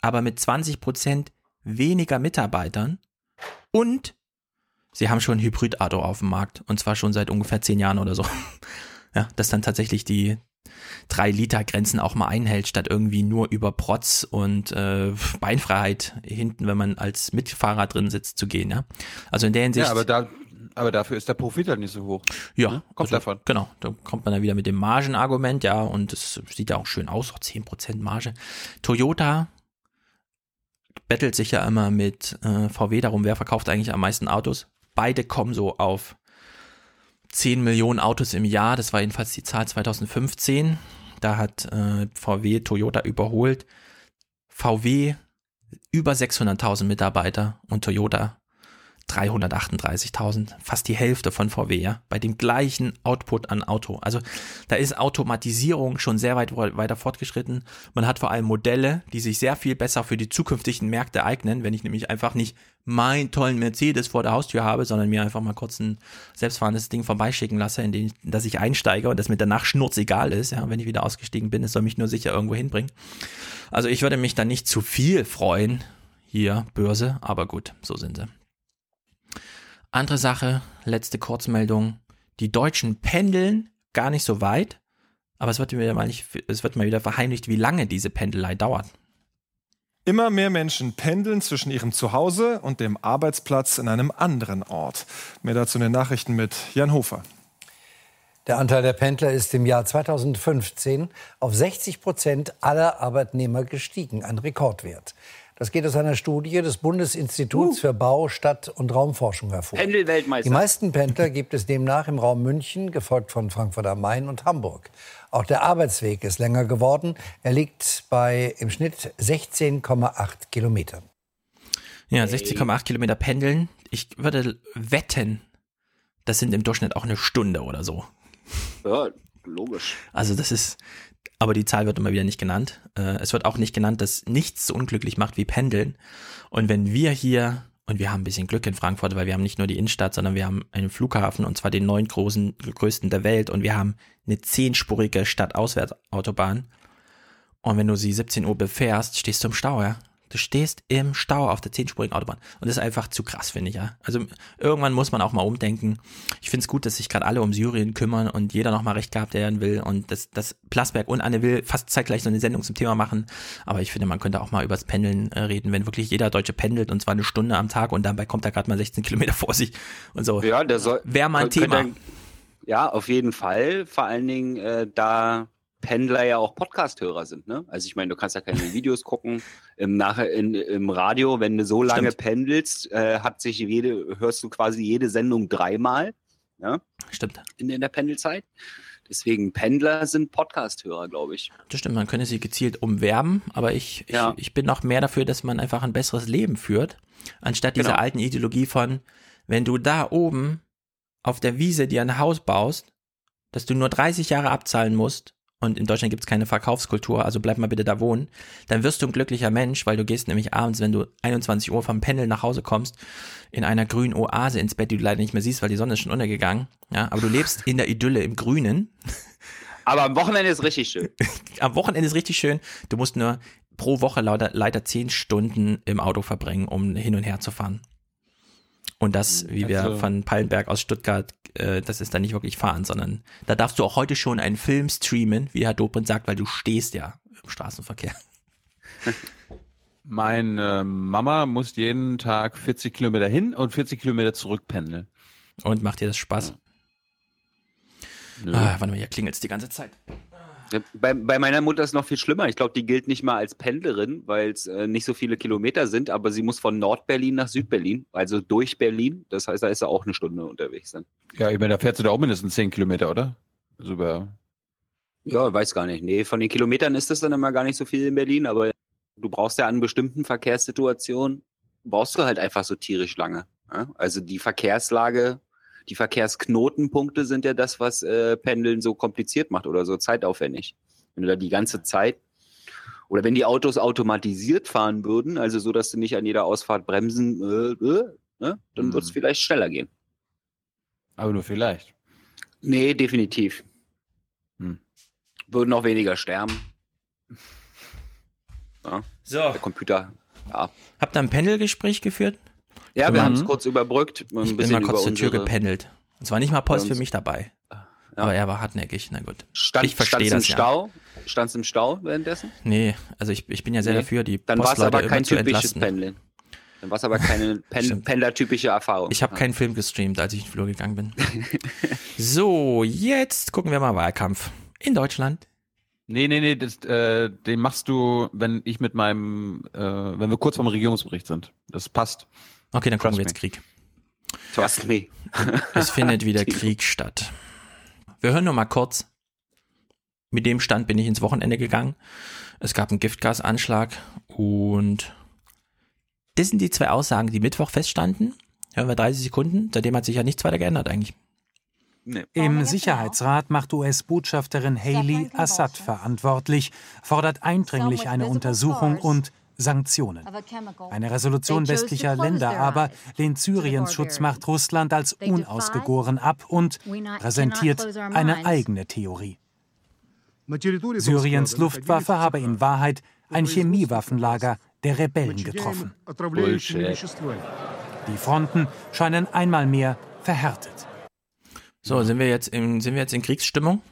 aber mit 20 Prozent weniger Mitarbeitern und sie haben schon ein Hybrid-Auto auf dem Markt und zwar schon seit ungefähr zehn Jahren oder so. (laughs) Ja, das dann tatsächlich die drei Liter Grenzen auch mal einhält, statt irgendwie nur über Protz und äh, Beinfreiheit hinten, wenn man als Mitfahrer drin sitzt, zu gehen. Ja, also in der Hinsicht. Ja, aber da aber dafür ist der Profit halt nicht so hoch. Ja, ne? kommt also, davon. Genau, da kommt man dann wieder mit dem Margenargument, ja, und es sieht ja auch schön aus, auch 10% Marge. Toyota bettelt sich ja immer mit äh, VW darum, wer verkauft eigentlich am meisten Autos. Beide kommen so auf 10 Millionen Autos im Jahr. Das war jedenfalls die Zahl 2015. Da hat äh, VW Toyota überholt. VW über 600.000 Mitarbeiter und Toyota 338.000, fast die Hälfte von VW, ja, bei dem gleichen Output an Auto. Also da ist Automatisierung schon sehr weit weiter fortgeschritten. Man hat vor allem Modelle, die sich sehr viel besser für die zukünftigen Märkte eignen, wenn ich nämlich einfach nicht meinen tollen Mercedes vor der Haustür habe, sondern mir einfach mal kurz ein selbstfahrendes Ding vorbeischicken lasse, in dem dass ich einsteige und das mir danach schnurzegal ist, ja, wenn ich wieder ausgestiegen bin, es soll mich nur sicher irgendwo hinbringen. Also ich würde mich da nicht zu viel freuen, hier Börse, aber gut, so sind sie. Andere Sache, letzte Kurzmeldung. Die Deutschen pendeln gar nicht so weit, aber es wird, wieder mal nicht, es wird mal wieder verheimlicht, wie lange diese Pendelei dauert. Immer mehr Menschen pendeln zwischen ihrem Zuhause und dem Arbeitsplatz in einem anderen Ort. Mehr dazu in den Nachrichten mit Jan Hofer. Der Anteil der Pendler ist im Jahr 2015 auf 60 Prozent aller Arbeitnehmer gestiegen, ein Rekordwert. Das geht aus einer Studie des Bundesinstituts uh. für Bau, Stadt- und Raumforschung hervor. Pendelweltmeister. Die meisten Pendler gibt es demnach im Raum München, gefolgt von Frankfurt am Main und Hamburg. Auch der Arbeitsweg ist länger geworden. Er liegt bei im Schnitt 16,8 Kilometern. Ja, 60,8 Kilometer pendeln. Ich würde wetten, das sind im Durchschnitt auch eine Stunde oder so. Ja, logisch. Also das ist, aber die Zahl wird immer wieder nicht genannt. Äh, es wird auch nicht genannt, dass nichts so unglücklich macht wie Pendeln. Und wenn wir hier, und wir haben ein bisschen Glück in Frankfurt, weil wir haben nicht nur die Innenstadt, sondern wir haben einen Flughafen und zwar den neun großen, größten der Welt und wir haben eine zehnspurige Stadtauswärtsautobahn. Und wenn du sie 17 Uhr befährst, stehst du im Stau, ja. Du stehst im Stau auf der zehnspurigen Autobahn. Und das ist einfach zu krass, finde ich, ja. Also irgendwann muss man auch mal umdenken. Ich finde es gut, dass sich gerade alle um Syrien kümmern und jeder nochmal recht gehabt werden will. Und dass, dass Plasberg und Anne will fast zeitgleich so eine Sendung zum Thema machen. Aber ich finde, man könnte auch mal übers Pendeln äh, reden, wenn wirklich jeder Deutsche pendelt und zwar eine Stunde am Tag und dabei kommt er gerade mal 16 Kilometer vor sich und so. Ja, der soll. Wäre mal ein Thema. ja, auf jeden Fall. Vor allen Dingen, äh, da Pendler ja auch Podcast-Hörer sind. Ne? Also ich meine, du kannst ja keine (laughs) Videos gucken. Im, nachher in, Im Radio, wenn du so lange Stimmt. pendelst, äh, hat sich jede, hörst du quasi jede Sendung dreimal. Ja? Stimmt. In, in der Pendelzeit. Deswegen Pendler sind Podcast-Hörer, glaube ich. Das stimmt, man könnte sie gezielt umwerben, aber ich, ja. ich, ich, bin noch mehr dafür, dass man einfach ein besseres Leben führt, anstatt dieser genau. alten Ideologie von, wenn du da oben auf der Wiese dir ein Haus baust, dass du nur 30 Jahre abzahlen musst und in Deutschland gibt es keine Verkaufskultur, also bleib mal bitte da wohnen, dann wirst du ein glücklicher Mensch, weil du gehst nämlich abends, wenn du 21 Uhr vom Pendel nach Hause kommst, in einer grünen Oase ins Bett, die du leider nicht mehr siehst, weil die Sonne ist schon untergegangen. Ja, aber du lebst in der Idylle im Grünen. (laughs) Aber am Wochenende ist richtig schön. (laughs) am Wochenende ist richtig schön. Du musst nur pro Woche leider, leider zehn Stunden im Auto verbringen, um hin und her zu fahren. Und das, wie wir also, von Pallenberg aus Stuttgart, äh, das ist dann nicht wirklich fahren, sondern da darfst du auch heute schon einen Film streamen, wie Herr Dobrindt sagt, weil du stehst ja im Straßenverkehr. Meine Mama muss jeden Tag 40 Kilometer hin und 40 Kilometer zurück pendeln. Und macht dir das Spaß? Ja. Ah, warte mal, hier klingelt es die ganze Zeit. Bei, bei, meiner Mutter ist es noch viel schlimmer. Ich glaube, die gilt nicht mal als Pendlerin, weil es äh, nicht so viele Kilometer sind, aber sie muss von Nordberlin nach Südberlin, also durch Berlin. Das heißt, da ist er auch eine Stunde unterwegs dann. Ja, ich meine, da fährst du da auch mindestens 10 Kilometer, oder? Also über ja, weiß gar nicht. Nee, von den Kilometern ist das dann immer gar nicht so viel in Berlin, aber du brauchst ja an bestimmten Verkehrssituationen, brauchst du halt einfach so tierisch lange. Ja? Also die Verkehrslage die Verkehrsknotenpunkte sind ja das, was äh, Pendeln so kompliziert macht oder so zeitaufwendig. Wenn du da die ganze Zeit oder wenn die Autos automatisiert fahren würden, also so, dass du nicht an jeder Ausfahrt bremsen, äh, äh, ne, dann mhm. wird es vielleicht schneller gehen. Aber nur vielleicht. Nee, definitiv. Hm. Würden auch weniger sterben. Ja. So. Der Computer, ja. Habt ihr ein Pendelgespräch geführt? Ja, wir mhm. haben es kurz überbrückt. ich bin mal kurz zur Tür gependelt. Es war nicht mal Post für mich dabei. Ja. Aber er war hartnäckig, na gut. Stand, ich verstehe das im Stau? Ja. Standst im Stau währenddessen? Nee, also ich, ich bin ja sehr nee. dafür, die Dann war es aber kein typisches Pendeln. Dann war es aber keine (laughs) Pen Pendler-typische Erfahrung. Ich habe ja. keinen Film gestreamt, als ich in den Flur gegangen bin. (laughs) so, jetzt gucken wir mal Wahlkampf in Deutschland. Nee, nee, nee, das, äh, den machst du, wenn ich mit meinem, äh, wenn wir kurz vorm Regierungsbericht sind. Das passt. Okay, dann gucken wir jetzt Krieg. Trust me. (laughs) es findet wieder Krieg statt. Wir hören nur mal kurz. Mit dem Stand bin ich ins Wochenende gegangen. Es gab einen Giftgasanschlag und das sind die zwei Aussagen, die Mittwoch feststanden. Hören wir 30 Sekunden. Seitdem hat sich ja nichts weiter geändert eigentlich. Nee. Im Sicherheitsrat macht US-Botschafterin Haley Assad verantwortlich, fordert eindringlich eine Untersuchung und Sanktionen. Eine Resolution westlicher Länder aber lehnt Syriens Schutzmacht Russland als unausgegoren ab und präsentiert eine eigene Theorie. Syriens Luftwaffe habe in Wahrheit ein Chemiewaffenlager der Rebellen getroffen. Bullshit. Die Fronten scheinen einmal mehr verhärtet. So, sind wir jetzt in, sind wir jetzt in Kriegsstimmung?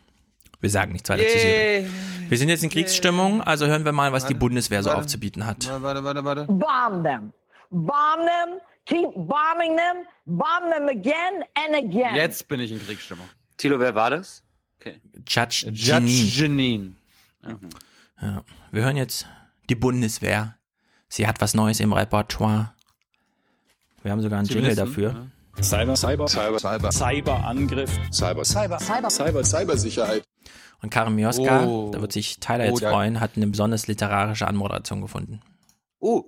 Wir sagen nichts weiter zu Syrien. Wir sind jetzt in Kriegsstimmung, also hören wir mal, was die Bundeswehr so aufzubieten hat. Warte, warte, warte. Bomb them. Bomb them. Keep bombing them. Bomb them again and again. Jetzt bin ich in Kriegsstimmung. Tilo, wer war das? Okay. Judge Judge. Janine. Ja. Wir hören jetzt die Bundeswehr. Sie hat was Neues im Repertoire. Wir haben sogar einen Jingle dafür. Cyber, Cyber, Cyber, Cyber, Cyberangriff, Cyber, Cyber, Cyber, Cyber, Cybersicherheit. Und Karin Mioska, Oh. da wird sich Tyler Oh, jetzt da- freuen, hat eine besonders literarische Anmoderation gefunden. Oh,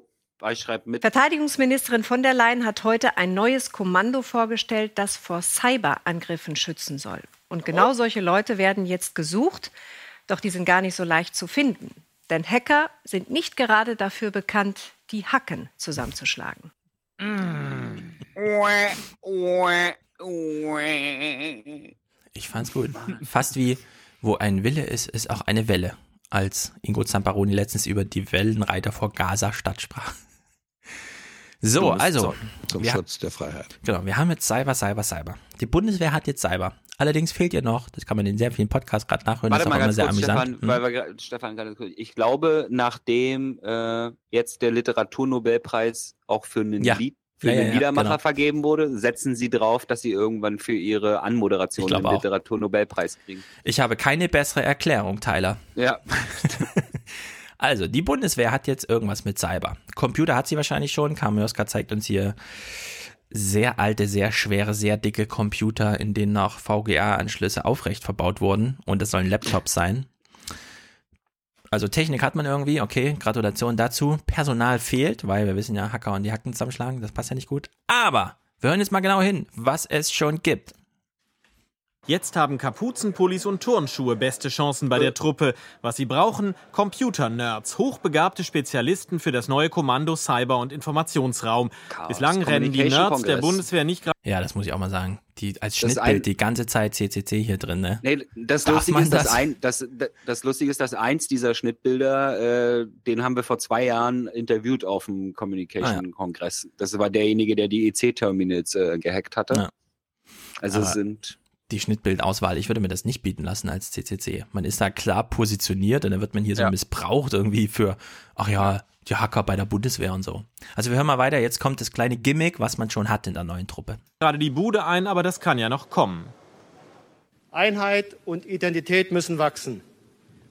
ich schreibe mit. Verteidigungsministerin von der Leyen hat heute ein neues Kommando vorgestellt, das vor Cyberangriffen schützen soll. Und genau solche Leute werden jetzt gesucht, doch die sind gar nicht so leicht zu finden. Denn Hacker sind nicht gerade dafür bekannt, die Hacken zusammenzuschlagen. Ich fand's gut. Fast wie, wo ein Wille ist, ist auch eine Welle. Als Ingo Zamparoni letztens über die Wellenreiter vor Gaza-Stadt sprach. So, also. Zum wir- Schutz der Freiheit. Genau, wir haben jetzt Cyber, Cyber, Cyber. Die Bundeswehr hat jetzt Cyber. Allerdings fehlt ihr noch, das kann man in sehr vielen Podcasts gerade nachhören, Warte das ist auch immer sehr kurz, amüsant. Stefan, Hm? weil wir, Stefan, ganz kurz. Ich glaube, nachdem äh, jetzt der Literaturnobelpreis auch für einen Ja. Lied, für Ja, einen ja, Liedermacher genau. vergeben wurde, setzen sie drauf, dass sie irgendwann für ihre Anmoderation den auch. Literaturnobelpreis kriegen. Ich habe keine bessere Erklärung, Tyler. Ja. (laughs) Also, die Bundeswehr hat jetzt irgendwas mit Cyber. Computer hat sie wahrscheinlich schon. Kamioska zeigt uns hier sehr alte, sehr schwere, sehr dicke Computer, in denen noch VGA-Anschlüsse aufrecht verbaut wurden. Und das sollen Laptops sein. Also Technik hat man irgendwie, okay, Gratulation dazu. Personal fehlt, weil wir wissen ja, Hacker und die Hacken zusammenschlagen, das passt ja nicht gut. Aber wir hören jetzt mal genau hin, was es schon gibt. Jetzt haben Kapuzenpullis und Turnschuhe beste Chancen bei der Truppe. Was sie brauchen? Computer-Nerds, hochbegabte Spezialisten für das neue Kommando Cyber- und Informationsraum. Bislang rennen die Nerds der Congress. Bundeswehr nicht gerade. Ja, das muss ich auch mal sagen. Die als Das Schnittbild ein- die ganze Zeit CCC hier drin, ne? Nee, das Darf Lustige ist, dass das? ein, das, das Lustige ist, dass eins dieser Schnittbilder, äh, den haben wir vor zwei Jahren interviewt auf dem Communication Kongress. Das war derjenige, der die EC-Terminals äh, gehackt hatte. Ja. Also Aber es sind die Schnittbildauswahl, ich würde mir das nicht bieten lassen als CCC. Man ist da klar positioniert und dann wird man hier so Ja. missbraucht irgendwie für, ach ja, die Hacker bei der Bundeswehr und so. Also wir hören mal weiter, jetzt kommt das kleine Gimmick, was man schon hat in der neuen Truppe. gerade die Bude ein, aber das kann ja noch kommen. Einheit und Identität müssen wachsen.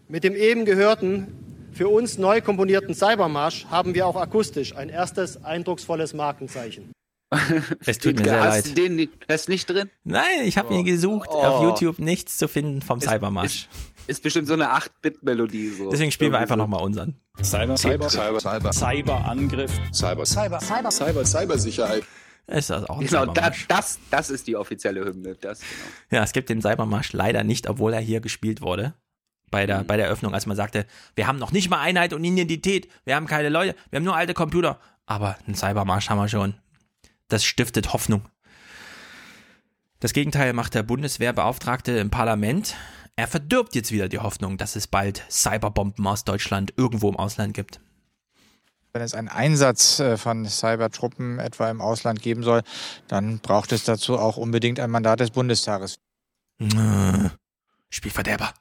Mit dem eben gehörten, für uns neu komponierten Cybermarsch haben wir auch akustisch ein erstes eindrucksvolles Markenzeichen. (laughs) Es tut mir sehr Hast leid. du den das nicht drin? Nein, ich habe ihn gesucht, Oh. auf YouTube nichts zu finden vom Cybermarsch. Ist bestimmt so eine 8-Bit-Melodie. So. Deswegen spielen wir einfach so. nochmal unseren. Cyber, Cyber, Cyber, Cyber. Cyberangriff, Cyber, Cyber, Cyber, Cyber, Cybersicherheit. Ist das auch ein Genau, das, Cybermarsch? das, das ist die offizielle Hymne. Das, genau. Ja, es gibt den Cybermarsch leider nicht, obwohl er hier gespielt wurde. Bei Mhm. der, bei der Eröffnung, als man sagte, wir haben noch nicht mal Einheit und Identität, wir haben keine Leute, wir haben nur alte Computer. Aber einen Cybermarsch haben wir schon. Das stiftet Hoffnung. Das Gegenteil macht der Bundeswehrbeauftragte im Parlament. Er verdirbt jetzt wieder die Hoffnung, dass es bald Cyberbomben aus Deutschland irgendwo im Ausland gibt. Wenn es einen Einsatz äh, von Cybertruppen etwa im Ausland geben soll, dann braucht es dazu auch unbedingt ein Mandat des Bundestages. Äh, Spielverderber.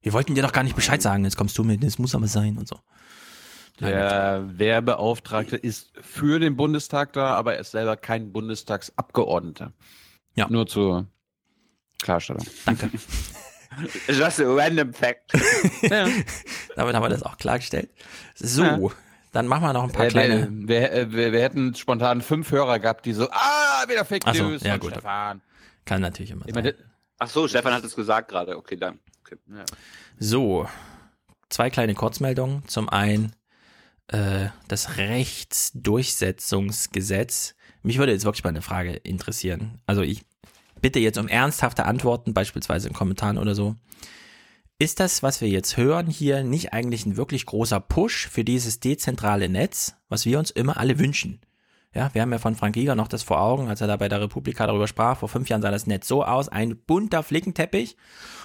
Wir wollten dir doch gar nicht Bescheid sagen, jetzt kommst du mit, es muss aber sein und so. Der Wehrbeauftragte ist für den Bundestag da, aber er ist selber kein Bundestagsabgeordneter. Ja. Nur zur Klarstellung. Danke. (laughs) Just a random fact. (laughs) Damit haben wir das auch klargestellt. So, Ja. dann machen wir noch ein paar Äh, kleine. wir, wir, wir, wir hätten spontan fünf Hörer gehabt, die so, ah, wieder Fake Ach so, News ja von gut. Stefan. Kann natürlich immer Ich sein. meine, Ach so, Stefan hat es gesagt gerade. Okay, dann. Okay. Ja. So, zwei kleine Kurzmeldungen. Zum einen äh, das Rechtsdurchsetzungsgesetz mich würde jetzt wirklich mal eine Frage interessieren. Also ich bitte jetzt um ernsthafte Antworten, beispielsweise in Kommentaren oder so. Ist das, was wir jetzt hören hier, nicht eigentlich ein wirklich großer Push für dieses dezentrale Netz, was wir uns immer alle wünschen? Ja, wir haben ja von Frank Giger noch das vor Augen, als er da bei der Republika darüber sprach. Vor fünf Jahren sah das Netz so aus, ein bunter Flickenteppich.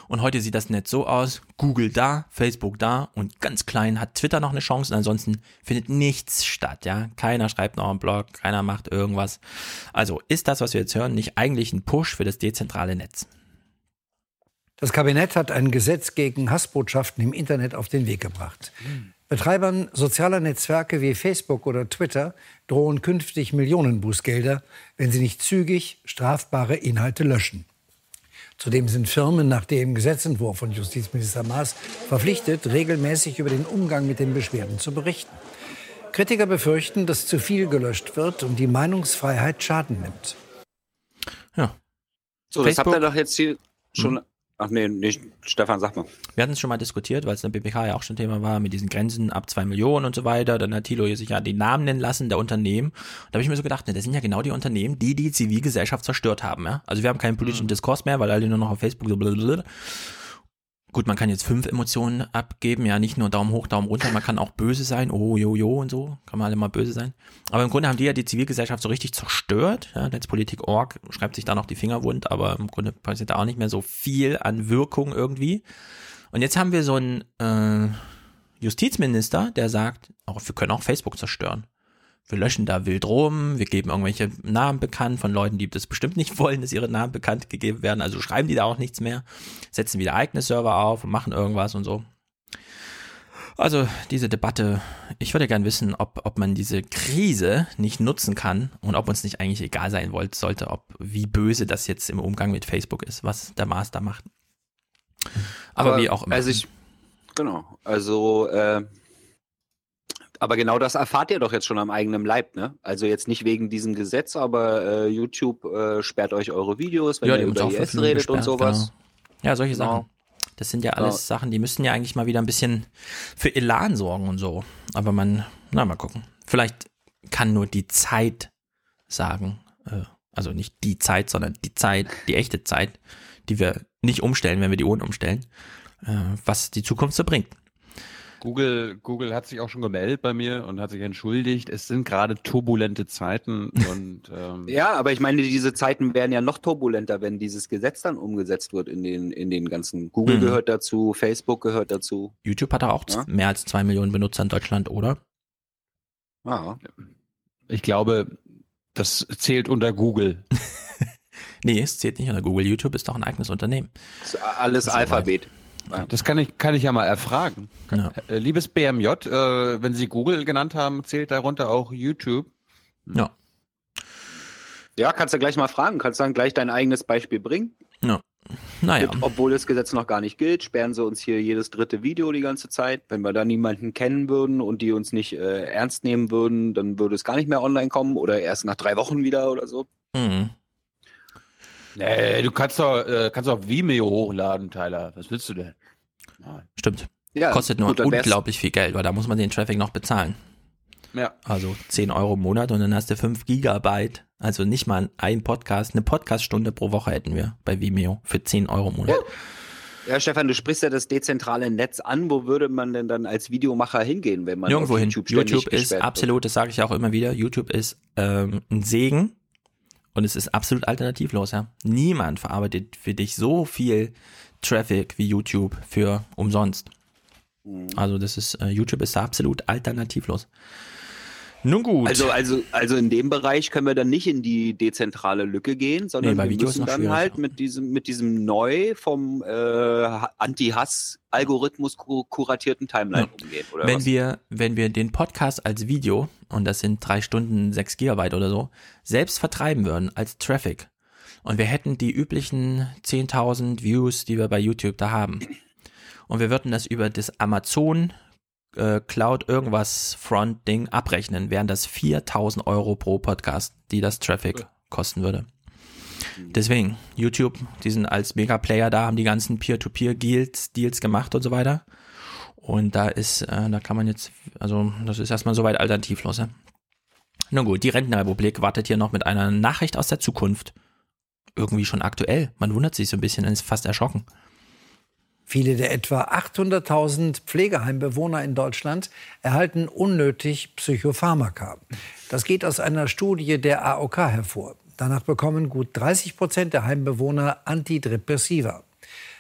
Und heute sieht das Netz so aus, Google da, Facebook da und ganz klein hat Twitter noch eine Chance und ansonsten findet nichts statt, ja. Keiner schreibt noch einen Blog, keiner macht irgendwas. Also ist das, was wir jetzt hören, nicht eigentlich ein Push für das dezentrale Netz? Das Kabinett hat ein Gesetz gegen Hassbotschaften im Internet auf den Weg gebracht. Betreibern sozialer Netzwerke wie Facebook oder Twitter drohen künftig Millionenbußgelder, wenn sie nicht zügig strafbare Inhalte löschen. Zudem sind Firmen nach dem Gesetzentwurf von Justizminister Maas verpflichtet, regelmäßig über den Umgang mit den Beschwerden zu berichten. Kritiker befürchten, dass zu viel gelöscht wird und die Meinungsfreiheit Schaden nimmt. Ja. So, das habt ihr doch jetzt hier schon hm. Ach nee, nicht. Stefan, sag mal. Wir hatten es schon mal diskutiert, weil es in der BPK ja auch schon Thema war, mit diesen Grenzen ab zwei Millionen und so weiter. Dann hat Thilo sich ja die Namen nennen lassen der Unternehmen. Da habe ich mir so gedacht, ne, das sind ja genau die Unternehmen, die die Zivilgesellschaft zerstört haben. Ja? Also wir haben keinen politischen mhm. Diskurs mehr, weil alle nur noch auf Facebook so blablabla. Gut, man kann jetzt fünf Emotionen abgeben, ja, nicht nur Daumen hoch, Daumen runter, man kann auch böse sein, oh, jo, jo und so, kann man alle mal böse sein. Aber im Grunde haben die ja die Zivilgesellschaft so richtig zerstört, ja, Netzpolitik.org schreibt sich da noch die Finger wund, aber im Grunde passiert da auch nicht mehr so viel an Wirkung irgendwie. Und jetzt haben wir so einen äh, Justizminister, der sagt, auch, wir können auch Facebook zerstören wir löschen da wild rum, wir geben irgendwelche Namen bekannt von Leuten, die das bestimmt nicht (laughs) wollen, dass ihre Namen bekannt gegeben werden, also schreiben die da auch nichts mehr, setzen wieder eigene Server auf und machen irgendwas und so. Also diese Debatte, ich würde gern wissen, ob, ob man diese Krise nicht nutzen kann und ob uns nicht eigentlich egal sein wollte, sollte, ob wie böse das jetzt im Umgang mit Facebook ist, was der Master macht. Aber, Aber wie auch immer. Also ich, genau, also äh, aber genau das erfahrt ihr doch jetzt schon am eigenen Leib, ne? Also jetzt nicht wegen diesem Gesetz, aber äh, YouTube äh, sperrt euch eure Videos, wenn ja, ihr über IS redet gesperrt, und sowas. Genau. Ja, solche genau. Sachen. Das sind ja alles ja. Sachen, die müssten ja eigentlich mal wieder ein bisschen für Elan sorgen und so. Aber man, na, mal gucken. Vielleicht kann nur die Zeit sagen, äh, also nicht die Zeit, sondern die Zeit, die echte Zeit, die wir nicht umstellen, wenn wir die Uhren umstellen, äh, was die Zukunft so bringt. Google, Google hat sich auch schon gemeldet bei mir und hat sich entschuldigt. Es sind gerade turbulente Zeiten und ähm, ja, aber ich meine, diese Zeiten werden ja noch turbulenter, wenn dieses Gesetz dann umgesetzt wird in den in den ganzen. Google mhm. gehört dazu, Facebook gehört dazu. YouTube hat auch ja? mehr als zwei Millionen Benutzer in Deutschland, oder? Ah. Ich glaube, das zählt unter Google. (laughs) nee, es zählt nicht unter Google. YouTube ist doch ein eigenes Unternehmen. alles Alphabet. Weit. Das kann ich, kann ich ja mal erfragen. Ja. Äh, liebes BMJ, äh, wenn Sie Google genannt haben, zählt darunter auch YouTube? Ja. Ja, kannst du gleich mal fragen. Kannst du dann gleich dein eigenes Beispiel bringen? Ja. Naja. Mit, obwohl das Gesetz noch gar nicht gilt, sperren sie uns hier jedes dritte Video die ganze Zeit. Wenn wir da niemanden kennen würden und die uns nicht äh, ernst nehmen würden, dann würde es gar nicht mehr online kommen oder erst nach drei Wochen wieder oder so. Mhm. Nee, du kannst doch, äh, kannst doch Vimeo hochladen, Tyler. Was willst du denn? Stimmt. Ja, Kostet nur gut, unglaublich viel Geld, weil da muss man den Traffic noch bezahlen. Ja. Also 10 Euro im Monat und dann hast du 5 Gigabyte. Also nicht mal ein Podcast, eine Podcaststunde pro Woche hätten wir bei Vimeo für 10 Euro im Monat. Ja. ja, Stefan, du sprichst ja das dezentrale Netz an. Wo würde man denn dann als Videomacher hingehen, wenn man Nirgendwo hin. YouTube, YouTube ist absolut, das sage ich auch immer wieder, YouTube ist ähm, ein Segen und es ist absolut alternativlos, ja. Niemand verarbeitet für dich so viel Traffic wie YouTube für umsonst. Mhm. Also das ist, äh, YouTube ist absolut alternativlos. Nun gut. Also, also, also in dem Bereich können wir dann nicht in die dezentrale Lücke gehen, sondern nee, wir Videos müssen dann halt mit diesem, mit diesem neu vom äh, Anti-Hass-Algorithmus kuratierten Timeline ja. umgehen. Oder wenn was? wir, wenn wir den Podcast als Video, und das sind drei Stunden, sechs Gigabyte oder so, selbst vertreiben würden als Traffic, und wir hätten die üblichen 10.000 Views, die wir bei YouTube da haben, und wir würden das über das Amazon äh, Cloud irgendwas Front Ding abrechnen, wären das 4000 Euro pro Podcast, die das Traffic kosten würde. Deswegen, YouTube, die sind als Mega-Player da, haben die ganzen Peer-to-Peer-Deals Deals gemacht und so weiter. Und da ist, äh, da kann man jetzt, also das ist erstmal soweit alternativlos. Ja? Nun gut, die Rentenrepublik wartet hier noch mit einer Nachricht aus der Zukunft. Irgendwie schon aktuell. Man wundert sich so ein bisschen, ist fast erschrocken. Viele der etwa 800.000 Pflegeheimbewohner in Deutschland erhalten unnötig Psychopharmaka. Das geht aus einer Studie der AOK hervor. Danach bekommen gut 30 Prozent der Heimbewohner Antidepressiva.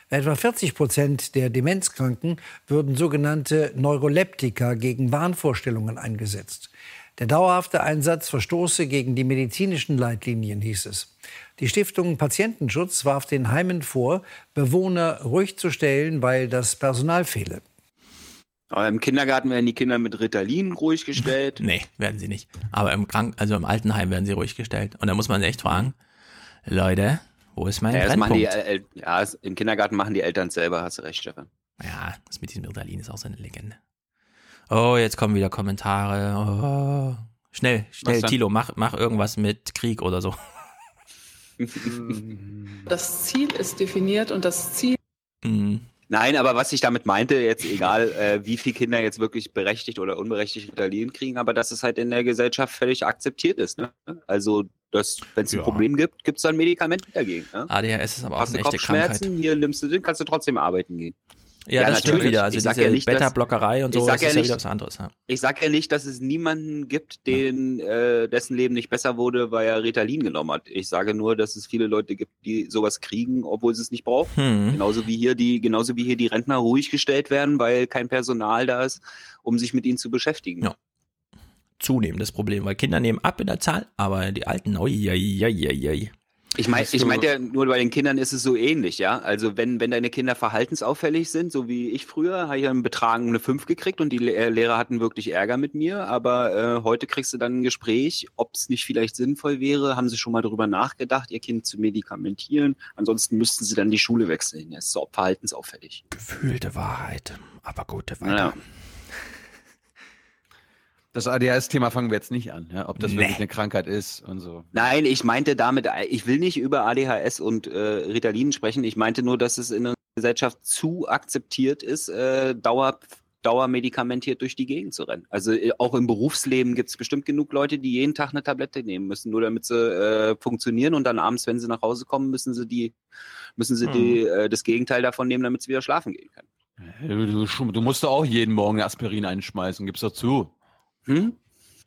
Etwa 40 Prozent der Demenzkranken würden sogenannte Neuroleptika gegen Wahnvorstellungen eingesetzt. Der dauerhafte Einsatz verstoße gegen die medizinischen Leitlinien, hieß es. Die Stiftung Patientenschutz warf den Heimen vor, Bewohner ruhig zu stellen, weil das Personal fehle. Aber im Kindergarten werden die Kinder mit Ritalin ruhig gestellt. (laughs) nee, werden sie nicht. Aber im Krank also im Altenheim werden sie ruhig gestellt. Und da muss man echt fragen, Leute, wo ist mein ja, Brennpunkt? Die, äh, ja, im Kindergarten machen die Eltern selber, hast du recht, Stefan. Ja, das mit diesem Ritalin ist auch so eine Legende. Oh, jetzt kommen wieder Kommentare. Oh. Schnell, schnell, Tilo, mach, mach irgendwas mit Krieg oder so. Das Ziel ist definiert und das Ziel. Mhm. Nein, aber was ich damit meinte, jetzt egal, äh, wie viele Kinder jetzt wirklich berechtigt oder unberechtigt Ritalin kriegen, aber dass es halt in der Gesellschaft völlig akzeptiert ist. Ne? Also, wenn es ein ja. Problem gibt, gibt es dann Medikamente dagegen. Ne? ADHS ist aber auch Hast eine echte Krankheit. Hier nimmst du den, kannst du trotzdem arbeiten gehen. Ja, ja, das natürlich. stimmt wieder. Also ich diese ja nicht, Beta-Blockerei und so, das ja ist ja wieder was anderes. Ja. Ich sage ja nicht, dass es niemanden gibt, den, äh, dessen Leben nicht besser wurde, weil er Ritalin genommen hat. Ich sage nur, dass es viele Leute gibt, die sowas kriegen, obwohl sie es nicht brauchen. Hm. Genauso wie hier die, genauso wie hier die Rentner ruhig gestellt werden, weil kein Personal da ist, um sich mit ihnen zu beschäftigen. Ja. Zunehmendes Problem, weil Kinder nehmen ab in der Zahl, aber die Alten, oi, oi, oi, oi. Ich meine, ich meinte ja, nur bei den Kindern ist es so ähnlich, ja. Also wenn, wenn deine Kinder verhaltensauffällig sind, so wie ich früher, habe ich einen Betragen eine 5 gekriegt und die Lehrer hatten wirklich Ärger mit mir. Aber äh, heute kriegst du dann ein Gespräch, ob es nicht vielleicht sinnvoll wäre. Haben sie schon mal darüber nachgedacht, ihr Kind zu medikamentieren? Ansonsten müssten sie dann die Schule wechseln. Er ist so verhaltensauffällig. Gefühlte Wahrheit, aber gute weiter. Ja. Das ADHS-Thema fangen wir jetzt nicht an, ja? ob das Nee. wirklich eine Krankheit ist und so. Nein, ich meinte damit, ich will nicht über ADHS und äh, Ritalin sprechen. Ich meinte nur, dass es in der Gesellschaft zu akzeptiert ist, äh, Dauer, dauermedikamentiert durch die Gegend zu rennen. Also äh, auch im Berufsleben gibt es bestimmt genug Leute, die jeden Tag eine Tablette nehmen müssen, nur damit sie äh, funktionieren und dann abends, wenn sie nach Hause kommen, müssen sie die, müssen sie die, äh, das Gegenteil davon nehmen, damit sie wieder schlafen gehen können. Du, du, du musst doch auch jeden Morgen Aspirin einschmeißen, gib's doch zu. Hm?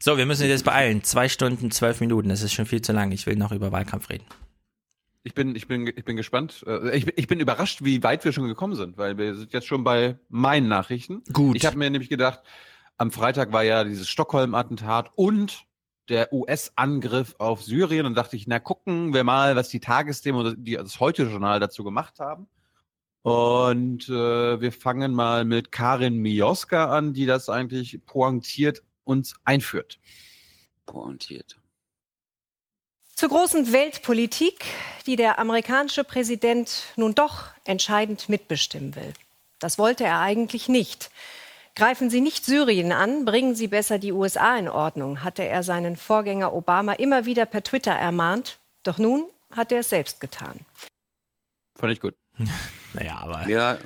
So, wir müssen uns jetzt beeilen. Zwei Stunden, zwölf Minuten, das ist schon viel zu lang. Ich will noch über Wahlkampf reden. Ich bin, ich bin, ich bin gespannt. Äh, Ich, bin- ich bin überrascht, wie weit wir schon gekommen sind, weil wir sind jetzt schon bei meinen Nachrichten. Gut. Ich habe mir nämlich gedacht, am Freitag war ja dieses Stockholm-Attentat und der US-Angriff auf Syrien und dachte ich, na gucken wir mal, was die Tagesthemen oder die, das Heute-Journal dazu gemacht haben. Und äh, wir fangen mal mit Karin Mioska an, die das eigentlich pointiert uns einführt. Pointiert. Zur großen Weltpolitik, die der amerikanische Präsident nun doch entscheidend mitbestimmen will. Das wollte er eigentlich nicht. Greifen Sie nicht Syrien an, bringen Sie besser die USA in Ordnung, hatte er seinen Vorgänger Obama immer wieder per Twitter ermahnt. Doch nun hat er es selbst getan. Fand ich gut. (laughs) Naja, aber Ja,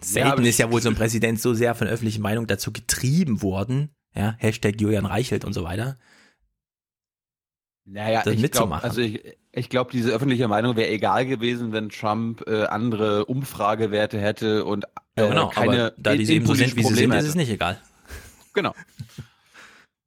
selten Ja, aber ist ja wohl so ein Präsident so sehr von öffentlicher Meinung dazu getrieben worden. Ja, Hashtag Julian Reichelt und so weiter. Naja, das ich glaube, mitzumachen. also ich, ich glaube, diese öffentliche Meinung wäre egal gewesen, wenn Trump äh, andere Umfragewerte hätte und äh, Ja, genau, keine aber da diese eben so sind, wie sie Probleme sind, ist es hätte. nicht egal. Genau.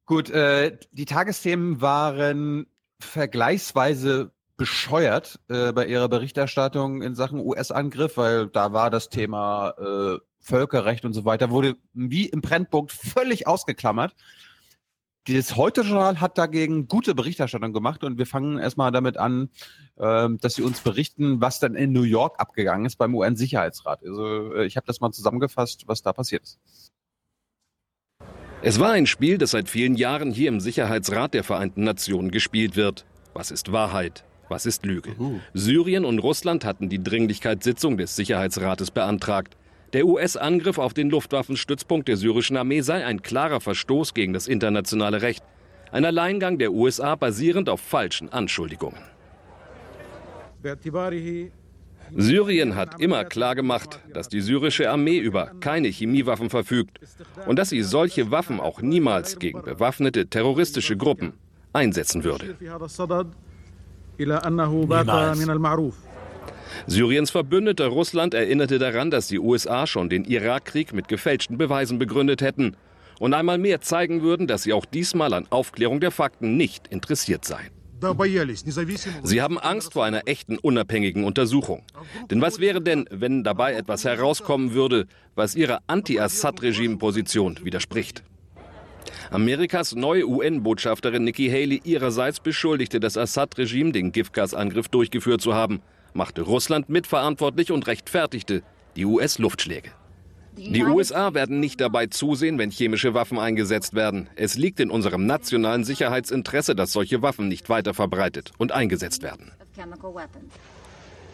Gut, äh, die Tagesthemen waren vergleichsweise bescheuert äh, bei ihrer Berichterstattung in Sachen US-Angriff, weil da war das Thema äh, Völkerrecht und so weiter, wurde wie im Brennpunkt völlig ausgeklammert. Dieses Heute-Journal hat dagegen gute Berichterstattung gemacht und wir fangen erstmal damit an, ähm, dass sie uns berichten, was dann in New York abgegangen ist beim UN-Sicherheitsrat. Also äh, ich habe das mal zusammengefasst, was da passiert ist. Es war ein Spiel, das seit vielen Jahren hier im Sicherheitsrat der Vereinten Nationen gespielt wird. Was ist Wahrheit? Was ist Lüge? Syrien und Russland hatten die Dringlichkeitssitzung des Sicherheitsrates beantragt. Der US-Angriff auf den Luftwaffenstützpunkt der syrischen Armee sei ein klarer Verstoß gegen das internationale Recht. Ein Alleingang der USA basierend auf falschen Anschuldigungen. Syrien hat immer klar gemacht, dass die syrische Armee über keine Chemiewaffen verfügt und dass sie solche Waffen auch niemals gegen bewaffnete terroristische Gruppen einsetzen würde. Niemals. Syriens Verbündeter Russland erinnerte daran, dass die USA schon den Irakkrieg mit gefälschten Beweisen begründet hätten und einmal mehr zeigen würden, dass sie auch diesmal an Aufklärung der Fakten nicht interessiert seien. Sie haben Angst vor einer echten unabhängigen Untersuchung. Denn was wäre denn, wenn dabei etwas herauskommen würde, was ihrer Anti-Assad-Regime-Position widerspricht? Amerikas neue UN-Botschafterin Nikki Haley ihrerseits beschuldigte das Assad-Regime, den Giftgasangriff durchgeführt zu haben, machte Russland mitverantwortlich und rechtfertigte die US-Luftschläge. Die USA werden nicht dabei zusehen, wenn chemische Waffen eingesetzt werden. Es liegt in unserem nationalen Sicherheitsinteresse, dass solche Waffen nicht weiter verbreitet und eingesetzt werden.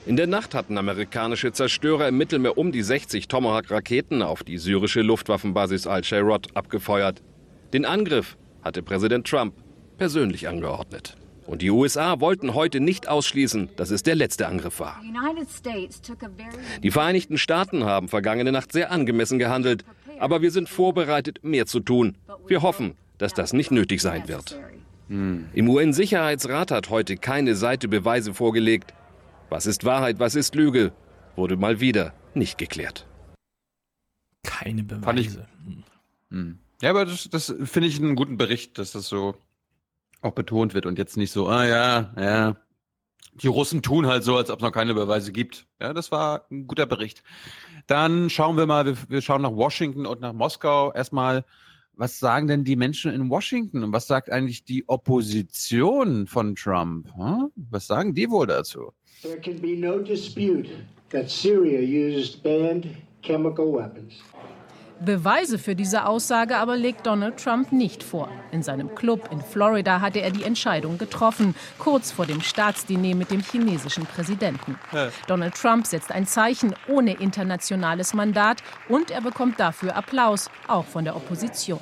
In der Nacht hatten amerikanische Zerstörer im Mittelmeer um die 60 Tomahawk-Raketen auf die syrische Luftwaffenbasis Al-Shairot abgefeuert. Den Angriff hatte Präsident Trump persönlich angeordnet. Und die USA wollten heute nicht ausschließen, dass es der letzte Angriff war. Die Vereinigten Staaten haben vergangene Nacht sehr angemessen gehandelt, aber wir sind vorbereitet, mehr zu tun. Wir hoffen, dass das nicht nötig sein wird. Hm. Im UN-Sicherheitsrat hat heute keine Seite Beweise vorgelegt. Was ist Wahrheit, was ist Lüge, wurde mal wieder nicht geklärt. Keine Beweise. Hm. hm. Ja, aber das, das finde ich einen guten Bericht, dass das so auch betont wird und jetzt nicht so, ah ja, ja, die Russen tun halt so, als ob es noch keine Beweise gibt. Ja, das war ein guter Bericht. Dann schauen wir mal, wir, wir schauen nach Washington und nach Moskau. Erstmal, was sagen denn die Menschen in Washington und was sagt eigentlich die Opposition von Trump? Hm? Was sagen die wohl dazu? There can be no dispute that Syria used banned chemical weapons. Beweise für diese Aussage aber legt Donald Trump nicht vor. In seinem Club in Florida hatte er die Entscheidung getroffen, kurz vor dem Staatsdiner mit dem chinesischen Präsidenten. Donald Trump setzt ein Zeichen ohne internationales Mandat und er bekommt dafür Applaus, auch von der Opposition.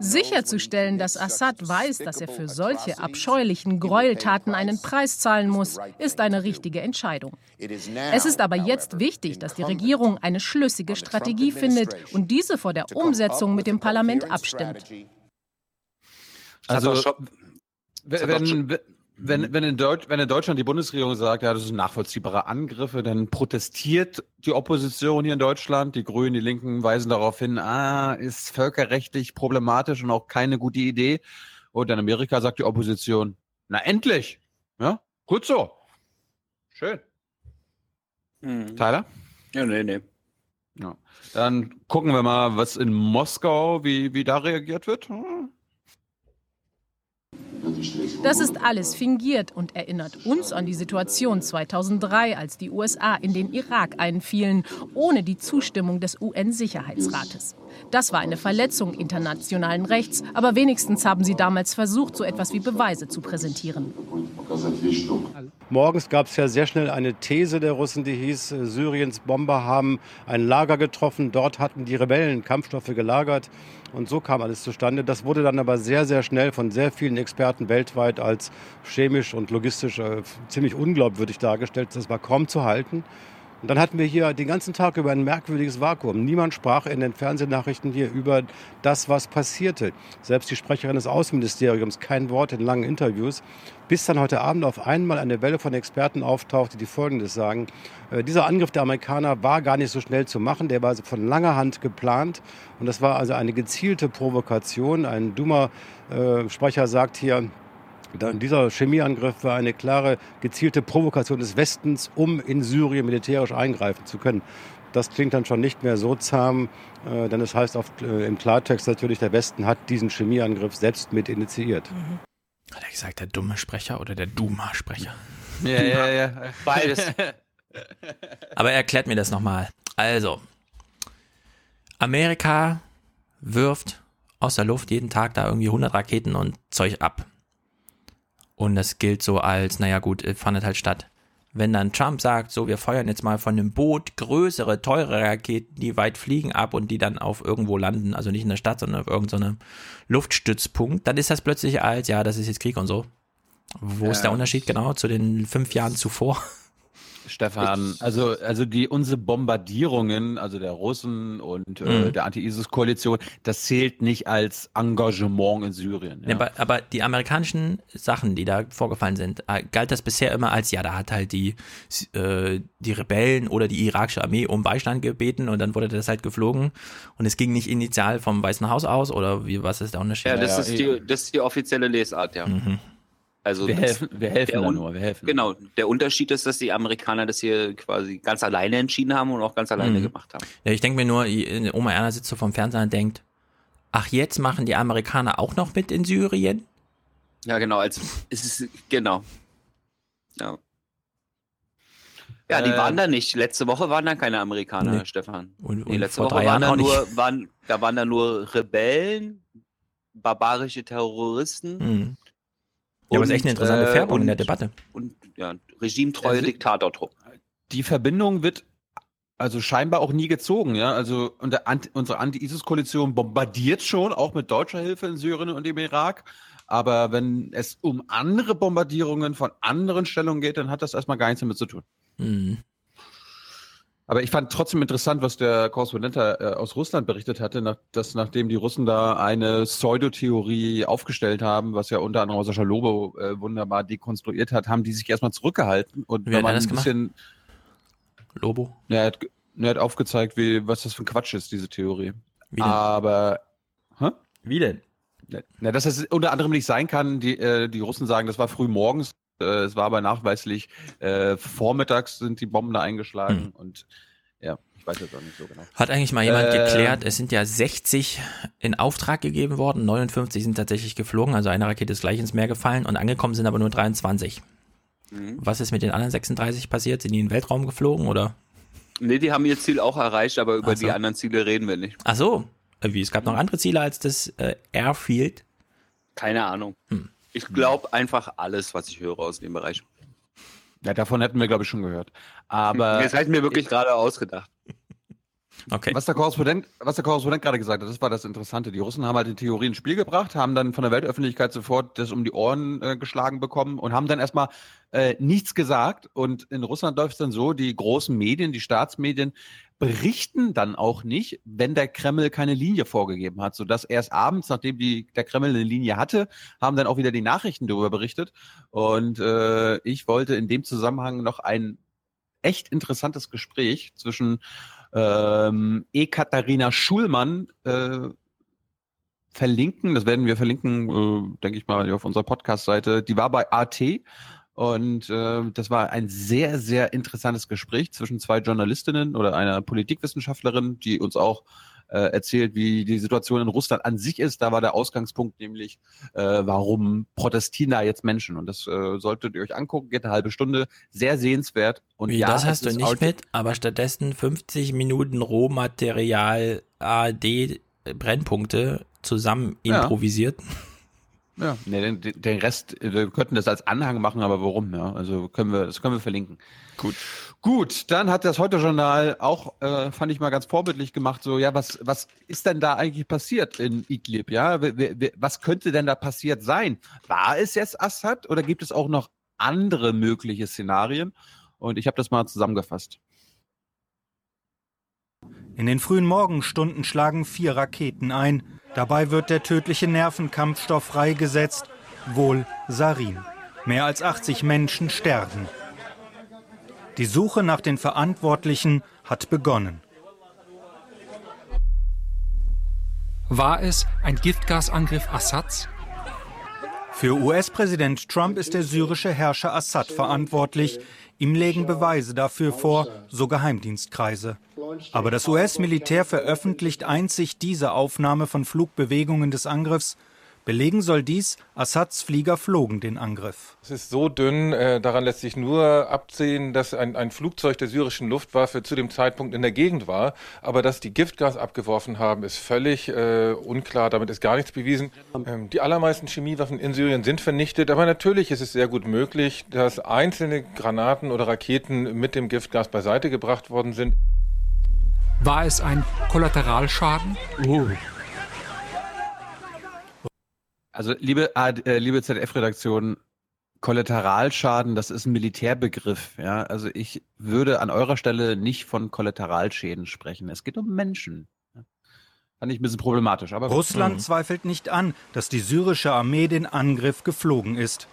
Sicherzustellen, dass Assad weiß, dass er für solche abscheulichen Gräueltaten einen Preis zahlen muss, ist eine richtige Entscheidung. Es ist aber jetzt wichtig, dass die Regierung eine schlüssige Strategie findet und diese vor der Umsetzung mit dem Parlament abstimmt. Also, wenn, wenn, mhm. wenn, in Deutsch, wenn in Deutschland die Bundesregierung sagt, ja, das sind nachvollziehbare Angriffe, dann protestiert die Opposition hier in Deutschland, die Grünen, die Linken weisen darauf hin, ah, ist völkerrechtlich problematisch und auch keine gute Idee. Und in Amerika sagt die Opposition, na endlich, ja, gut so, schön. Mhm. Tyler? Ja, nee, nee. Ja. Dann gucken wir mal, was in Moskau, wie, wie da reagiert wird. Hm. Das ist alles fingiert und erinnert uns an die Situation 2003, als die USA in den Irak einfielen, ohne die Zustimmung des UN-Sicherheitsrates. Das war eine Verletzung internationalen Rechts, aber wenigstens haben sie damals versucht, so etwas wie Beweise zu präsentieren. Morgens gab es ja sehr schnell eine These der Russen, die hieß, äh, Syriens Bomber haben ein Lager getroffen, dort hatten die Rebellen Kampfstoffe gelagert und so kam alles zustande. Das wurde dann aber sehr, sehr schnell von sehr vielen Experten weltweit als chemisch und logistisch äh, ziemlich unglaubwürdig dargestellt. Das war kaum zu halten. Und dann hatten wir hier den ganzen Tag über ein merkwürdiges Vakuum. Niemand sprach in den Fernsehnachrichten hier über das, was passierte. Selbst die Sprecherin des Außenministeriums kein Wort in langen Interviews. Bis dann heute Abend auf einmal eine Welle von Experten auftauchte, die Folgendes sagen. Äh, dieser Angriff der Amerikaner war gar nicht so schnell zu machen. Der war von langer Hand geplant. Und das war also eine gezielte Provokation. Ein dummer äh, Sprecher sagt hier, dieser Chemieangriff war eine klare, gezielte Provokation des Westens, um in Syrien militärisch eingreifen zu können. Das klingt dann schon nicht mehr so zahm, äh, denn es heißt oft äh, im Klartext natürlich, der Westen hat diesen Chemieangriff selbst mit initiiert. Mhm. Hat er gesagt, der dumme Sprecher oder der Duma-Sprecher? Ja, ja, ja. Beides. (laughs) Aber erklärt mir das nochmal. Also, Amerika wirft aus der Luft jeden Tag da irgendwie 100 Raketen und Zeug ab. Und das gilt so als, naja gut, äh, fandet halt statt. Wenn dann Trump sagt, so, wir feuern jetzt mal von einem Boot größere, teure Raketen, die weit fliegen ab und die dann auf irgendwo landen, also nicht in der Stadt, sondern auf irgendeinem Luftstützpunkt, dann ist das plötzlich als, ja, das ist jetzt Krieg und so. Wo ist der Unterschied genau zu den fünf Jahren zuvor? Stefan, also, also die, unsere Bombardierungen, also der Russen und äh, Mhm. der Anti-ISIS-Koalition, das zählt nicht als Engagement in Syrien. Ja. Ja. aber, aber die amerikanischen Sachen, die da vorgefallen sind, äh, galt das bisher immer als, ja, da hat halt die, äh, die Rebellen oder die irakische Armee um Beistand gebeten und dann wurde das halt geflogen und es ging nicht initial vom Weißen Haus aus oder wie, was ist der Unterschied? Ja, das, ist die, das ist die offizielle Lesart, ja. Mhm. Also Wir helfen- wir helfen da nur, wir helfen. Genau, der Unterschied ist, dass die Amerikaner das hier quasi ganz alleine entschieden haben und auch ganz alleine Mhm. gemacht haben. Ja, ich denke mir nur, Oma Erna sitzt so vom Fernseher und denkt, ach, jetzt machen die Amerikaner auch noch mit in Syrien? Ja, genau, also es ist genau. Ja. Ja, die waren da nicht. Letzte Woche waren da keine Amerikaner, Nee. Stefan. Und- nee, letzte vor Woche drei waren Jahren da nur, waren, da waren da nur Rebellen, barbarische Terroristen. Mhm. Ja, aber es ist echt eine interessante äh, Färbung in der und- Debatte. Und ja, regimetreue Also- Diktatortruppen. die Verbindung wird also scheinbar auch nie gezogen, ja. Also Anti unsere Anti-ISIS-Koalition bombardiert schon, auch mit deutscher Hilfe in Syrien und im Irak. Aber wenn es um andere Bombardierungen von anderen Stellungen geht, dann hat das erstmal gar nichts damit zu tun. Mhm. Aber ich fand trotzdem interessant, was der Korrespondent äh, aus Russland berichtet hatte, nach, dass nachdem die Russen da eine Pseudotheorie aufgestellt haben, was ja unter anderem auch Sascha Lobo äh, wunderbar dekonstruiert hat, haben die sich erstmal zurückgehalten. Und Wie wenn man das ein gemacht? bisschen Lobo? Ja, er hat, er hat aufgezeigt, wie, was das für ein Quatsch ist, diese Theorie. Wie denn? Aber, hä? Wie denn? Na, dass das unter anderem nicht sein kann, die, äh, die Russen sagen, das war früh morgens, äh, es war aber nachweislich, äh, vormittags sind die Bomben da eingeschlagen Hm. und ja, ich weiß jetzt auch nicht so genau. Hat eigentlich mal jemand Äh, geklärt, es sind ja 60 in Auftrag gegeben worden, 59 sind tatsächlich geflogen, also eine Rakete ist gleich ins Meer gefallen und angekommen sind aber nur 23. Mhm. Was ist mit den anderen 36 passiert? Sind die in den Weltraum geflogen oder? Nee, die haben ihr Ziel auch erreicht, aber über so. die anderen Ziele reden wir nicht. Ach so, äh, wie, es gab noch andere Ziele als das äh, Airfield. Keine Ahnung. Hm. Ich glaube einfach alles, was ich höre aus dem Bereich. Ja, davon hätten wir, glaube ich, schon gehört. Aber (laughs) das habe ich mir wirklich gerade ausgedacht. Okay. Was der Korrespondent, was der Korrespondent gerade gesagt hat, das war das Interessante. Die Russen haben halt die Theorie ins Spiel gebracht, haben dann von der Weltöffentlichkeit sofort das um die Ohren äh, geschlagen bekommen und haben dann erstmal äh, nichts gesagt. Und in Russland läuft es dann so, die großen Medien, die Staatsmedien berichten dann auch nicht, wenn der Kreml keine Linie vorgegeben hat, sodass erst abends, nachdem die, der Kreml eine Linie hatte, haben dann auch wieder die Nachrichten darüber berichtet. Und äh, ich wollte in dem Zusammenhang noch ein echt interessantes Gespräch zwischen ähm, Ekaterina Schulmann äh, verlinken. Das werden wir verlinken, äh, denke ich mal, auf unserer Podcast-Seite. Die war bei AT und äh, das war ein sehr, sehr interessantes Gespräch zwischen zwei Journalistinnen oder einer Politikwissenschaftlerin, die uns auch äh, erzählt, wie die Situation in Russland an sich ist. Da war der Ausgangspunkt nämlich, äh, warum protestieren da jetzt Menschen? Und das äh, solltet ihr euch angucken, geht eine halbe Stunde, sehr sehenswert. Und Wie, ja, das hast du nicht out- mit, aber stattdessen 50 Minuten Rohmaterial ARD Brennpunkte zusammen improvisiert. Ja, nee, den, den Rest, wir könnten das als Anhang machen, aber warum? Ja, also können wir, das können wir verlinken. Gut. Gut, dann hat das Heute-Journal auch, äh, fand ich mal ganz vorbildlich gemacht, so, ja, was, was ist denn da eigentlich passiert in Idlib? Ja, was könnte denn da passiert sein? War es jetzt Assad oder gibt es auch noch andere mögliche Szenarien? Und ich habe das mal zusammengefasst. In den frühen Morgenstunden schlagen vier Raketen ein. Dabei wird der tödliche Nervenkampfstoff freigesetzt, wohl Sarin. Mehr als 80 Menschen sterben. Die Suche nach den Verantwortlichen hat begonnen. War es ein Giftgasangriff Assads? Für US-Präsident Trump ist der syrische Herrscher Assad verantwortlich. Ihm legen Beweise dafür vor, so Geheimdienstkreise. Aber das US-Militär veröffentlicht einzig diese Aufnahme von Flugbewegungen des Angriffs. Belegen soll dies, Assads Flieger flogen den Angriff. Es ist so dünn, äh, daran lässt sich nur absehen, dass ein, ein Flugzeug der syrischen Luftwaffe zu dem Zeitpunkt in der Gegend war. Aber dass die Giftgas abgeworfen haben, ist völlig äh, unklar. Damit ist gar nichts bewiesen. Ähm, die allermeisten Chemiewaffen in Syrien sind vernichtet. Aber natürlich ist es sehr gut möglich, dass einzelne Granaten oder Raketen mit dem Giftgas beiseite gebracht worden sind. War es ein Kollateralschaden? Also, liebe, äh, liebe ZDF-Redaktion, Kollateralschaden, das ist ein Militärbegriff. Ja, also ich würde an eurer Stelle nicht von Kollateralschäden sprechen. Es geht um Menschen. Fand ich ein bisschen problematisch. Aber Russland zweifelt nicht an, dass die syrische Armee den Angriff geflogen ist.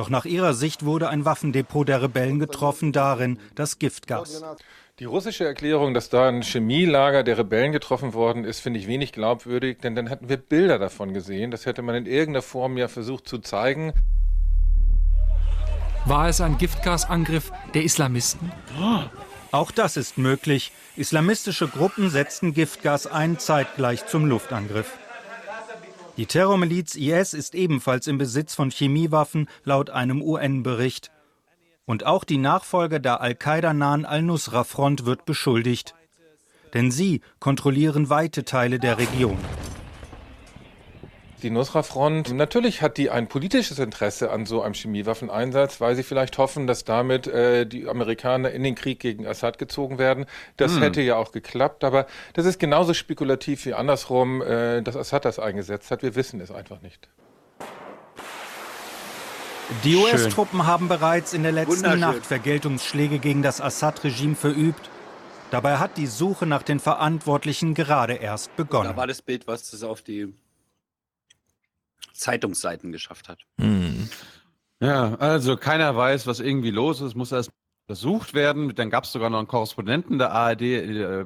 Doch nach ihrer Sicht wurde ein Waffendepot der Rebellen getroffen, darin das Giftgas. Die russische Erklärung, dass da ein Chemielager der Rebellen getroffen worden ist, finde ich wenig glaubwürdig, denn dann hätten wir Bilder davon gesehen. Das hätte man in irgendeiner Form ja versucht zu zeigen. War es ein Giftgasangriff der Islamisten? Auch das ist möglich. Islamistische Gruppen setzten Giftgas ein, zeitgleich zum Luftangriff. Die Terrormiliz IS ist ebenfalls im Besitz von Chemiewaffen, laut einem UN-Bericht. Und auch die Nachfolger der Al-Qaida-nahen Al-Nusra-Front wird beschuldigt. Denn sie kontrollieren weite Teile der Region. Die Nusra-Front, natürlich hat die ein politisches Interesse an so einem Chemiewaffeneinsatz, weil sie vielleicht hoffen, dass damit äh, die Amerikaner in den Krieg gegen Assad gezogen werden. Das hm. hätte ja auch geklappt, aber das ist genauso spekulativ wie andersrum, äh, dass Assad das eingesetzt hat. Wir wissen es einfach nicht. Die US-Truppen haben bereits in der letzten Nacht Vergeltungsschläge gegen das Assad-Regime verübt. Dabei hat die Suche nach den Verantwortlichen gerade erst begonnen. Da war das Bild, was es auf die Zeitungsseiten geschafft hat. Hm. Ja, also keiner weiß, was irgendwie los ist, muss erst untersucht werden. Dann gab es sogar noch einen Korrespondenten der ARD, äh,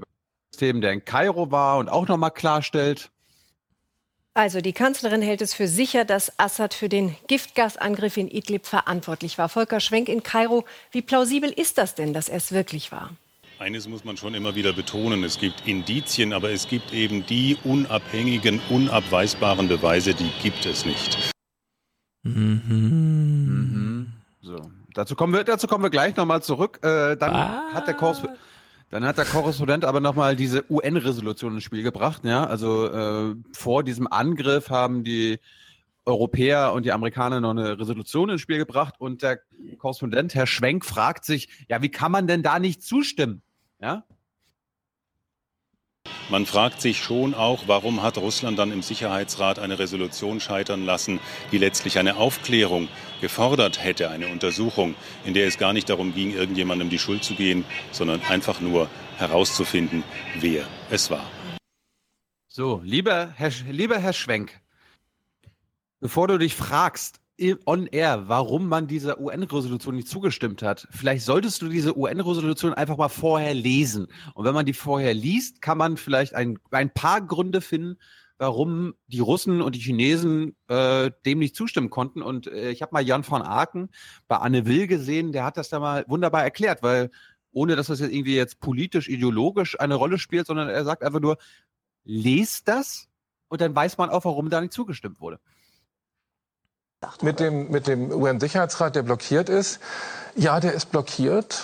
der in Kairo war und auch nochmal klarstellt, also die Kanzlerin hält es für sicher, dass Assad für den Giftgasangriff in Idlib verantwortlich war. Volker Schwenk in Kairo, wie plausibel ist das denn, dass er es wirklich war? Eines muss man schon immer wieder betonen, es gibt Indizien, aber es gibt eben die unabhängigen, unabweisbaren Beweise, die gibt es nicht. Mhm. Mhm. So, dazu kommen wir, dazu kommen wir gleich nochmal zurück. Äh, dann ah. hat der Korrespondent dann hat der Korrespondent aber nochmal diese UN-Resolution ins Spiel gebracht. Ja? Also äh, vor diesem Angriff haben die Europäer und die Amerikaner noch eine Resolution ins Spiel gebracht und der Korrespondent, Herr Schwenk, fragt sich, ja, wie kann man denn da nicht zustimmen? Ja? Man fragt sich schon auch, warum hat Russland dann im Sicherheitsrat eine Resolution scheitern lassen, die letztlich eine Aufklärung gefordert hätte, eine Untersuchung, in der es gar nicht darum ging, irgendjemandem die Schuld zu gehen, sondern einfach nur herauszufinden, wer es war. So, lieber Herr, lieber Herr Schwenk, bevor du dich fragst, on air, warum man dieser UN-Resolution nicht zugestimmt hat. Vielleicht solltest du diese UN-Resolution einfach mal vorher lesen. Und wenn man die vorher liest, kann man vielleicht ein, ein paar Gründe finden, warum die Russen und die Chinesen äh, dem nicht zustimmen konnten. Und äh, ich habe mal Jan von Aken bei Anne Will gesehen, der hat das da mal wunderbar erklärt, weil ohne dass das jetzt irgendwie jetzt politisch, ideologisch eine Rolle spielt, sondern er sagt einfach nur, lest das und dann weiß man auch, warum da nicht zugestimmt wurde. Mit dem, mit dem UN-Sicherheitsrat, der blockiert ist, ja, der ist blockiert.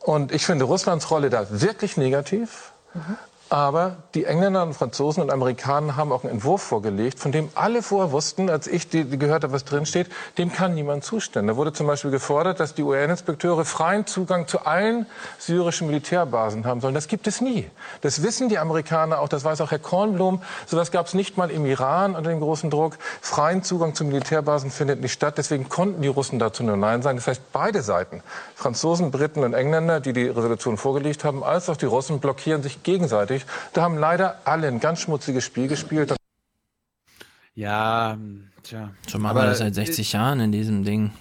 Und ich finde Russlands Rolle da wirklich negativ. Mhm. Aber die Engländer und Franzosen und Amerikaner haben auch einen Entwurf vorgelegt, von dem alle vorher wussten, als ich die, die gehört habe, was drin steht, dem kann niemand zustimmen. Da wurde zum Beispiel gefordert, dass die UN-Inspekteure freien Zugang zu allen syrischen Militärbasen haben sollen. Das gibt es nie. Das wissen die Amerikaner auch, das weiß auch Herr Kornblum. So etwas gab es nicht mal im Iran unter dem großen Druck. Freien Zugang zu Militärbasen findet nicht statt. Deswegen konnten die Russen dazu nur Nein sagen. Das heißt, beide Seiten, Franzosen, Briten und Engländer, die die Resolution vorgelegt haben, als auch die Russen, blockieren sich gegenseitig fertig. Da haben leider alle ein ganz schmutziges Spiel gespielt. Ja, tja. Schon machen wir das seit 60 Jahren in diesem Ding.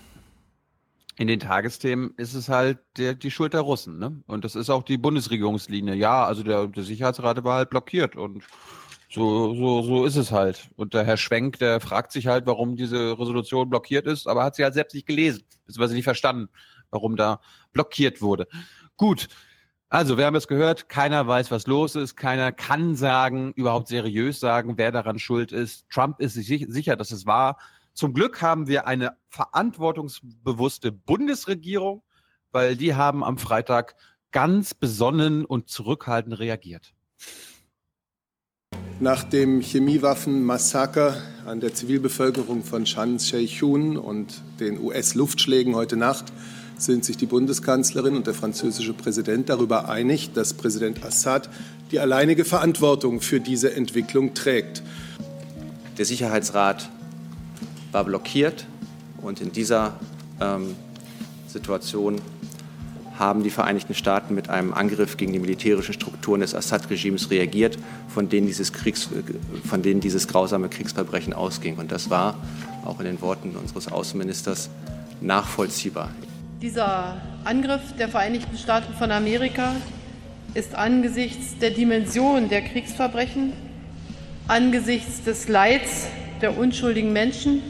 In den Tagesthemen ist es halt der, die Schuld der Russen, ne? Und das ist auch die Bundesregierungslinie. Ja, also der, der Sicherheitsrat war halt blockiert und so, so, so ist es halt. Und der Herr Schwenk, der fragt sich halt, warum diese Resolution blockiert ist, aber hat sie halt selbst nicht gelesen, beziehungsweise nicht verstanden, warum da blockiert wurde. Gut, also, wir haben es gehört, keiner weiß, was los ist, keiner kann sagen, überhaupt seriös sagen, wer daran schuld ist. Trump ist sich sicher, dass es war. Zum Glück haben wir eine verantwortungsbewusste Bundesregierung, weil die haben am Freitag ganz besonnen und zurückhaltend reagiert. Nach dem Chemiewaffenmassaker an der Zivilbevölkerung von Shan Sheichun und den US-Luftschlägen heute Nacht sind sich die Bundeskanzlerin und der französische Präsident darüber einig, dass Präsident Assad die alleinige Verantwortung für diese Entwicklung trägt. Der Sicherheitsrat war blockiert und in dieser ähm, Situation haben die Vereinigten Staaten mit einem Angriff gegen die militärischen Strukturen des Assad-Regimes reagiert, von denen, dieses Kriegs, von denen dieses grausame Kriegsverbrechen ausging. Und das war auch in den Worten unseres Außenministers nachvollziehbar. Dieser Angriff der Vereinigten Staaten von Amerika ist angesichts der Dimension der Kriegsverbrechen, angesichts des Leids der unschuldigen Menschen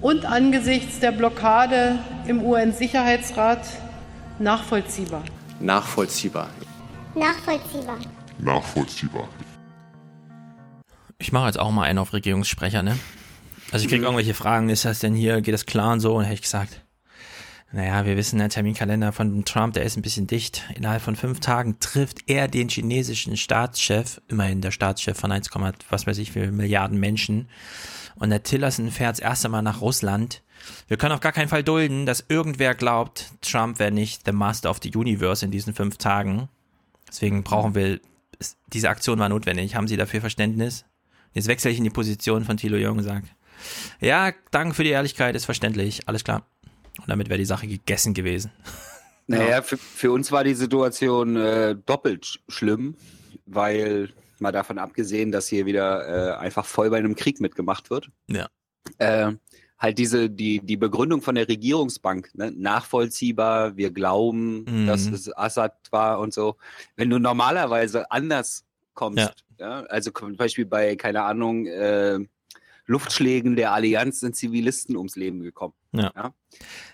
und angesichts der Blockade im UN-Sicherheitsrat nachvollziehbar. Nachvollziehbar. Nachvollziehbar. Nachvollziehbar. Ich mache jetzt auch mal einen auf Regierungssprecher, ne? Also ich kriege irgendwelche Fragen, ist das denn hier, geht das klar und so? Und hätte ich gesagt, naja, wir wissen, der Terminkalender von Trump, der ist ein bisschen dicht. Innerhalb von fünf Tagen trifft er den chinesischen Staatschef, immerhin der Staatschef von 1, was weiß ich, für Milliarden Menschen. Und der Tillerson fährt das erste Mal nach Russland. Wir können auf gar keinen Fall dulden, dass irgendwer glaubt, Trump wäre nicht the Master of the Universe in diesen fünf Tagen. Deswegen brauchen wir, diese Aktion war notwendig. Haben Sie dafür Verständnis? Jetzt wechsle ich in die Position von Thilo Jung und sage, ja, danke für die Ehrlichkeit, ist verständlich, alles klar. Und damit wäre die Sache gegessen gewesen. (laughs) Naja, für, für uns war die Situation äh, doppelt schlimm, weil mal davon abgesehen, dass hier wieder äh, einfach voll bei einem Krieg mitgemacht wird. Ja. Äh, halt diese, die, die Begründung von der Regierungsbank, ne? nachvollziehbar, wir glauben, mhm. dass es Assad war und so. Wenn du normalerweise anders kommst, ja. ja also zum Beispiel bei, keine Ahnung, äh, Luftschlägen der Allianz sind Zivilisten ums Leben gekommen. Ja. ja?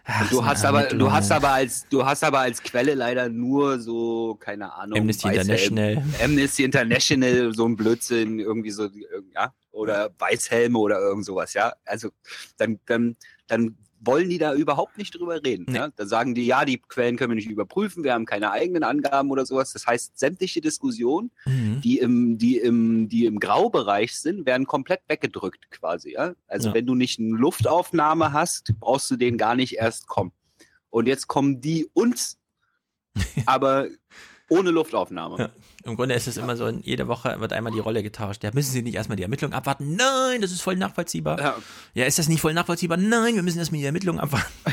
Ach, du hast aber, du hast aber als, du hast aber als Quelle leider nur so, keine Ahnung, Amnesty International. Amnesty International, so ein Blödsinn, irgendwie so, ja, oder Weißhelme oder irgend sowas, ja. Also dann, dann, dann wollen die da überhaupt nicht drüber reden. Nee. Ja? Da sagen die, ja, die Quellen können wir nicht überprüfen, wir haben keine eigenen Angaben oder sowas. Das heißt, sämtliche Diskussionen, mhm. die, im, die, im, die im Graubereich sind, werden komplett weggedrückt quasi. Ja? Also ja. wenn du nicht eine Luftaufnahme hast, brauchst du den gar nicht erst kommen. Und jetzt kommen die uns, (laughs) aber ohne Luftaufnahme. Ja. Im Grunde ist es immer so, jede Woche wird einmal die Rolle getauscht. Ja, müssen Sie nicht erstmal die Ermittlung abwarten? Nein, das ist voll nachvollziehbar. Ja, ja ist das nicht voll nachvollziehbar? Nein, wir müssen erstmal die Ermittlung abwarten. (laughs)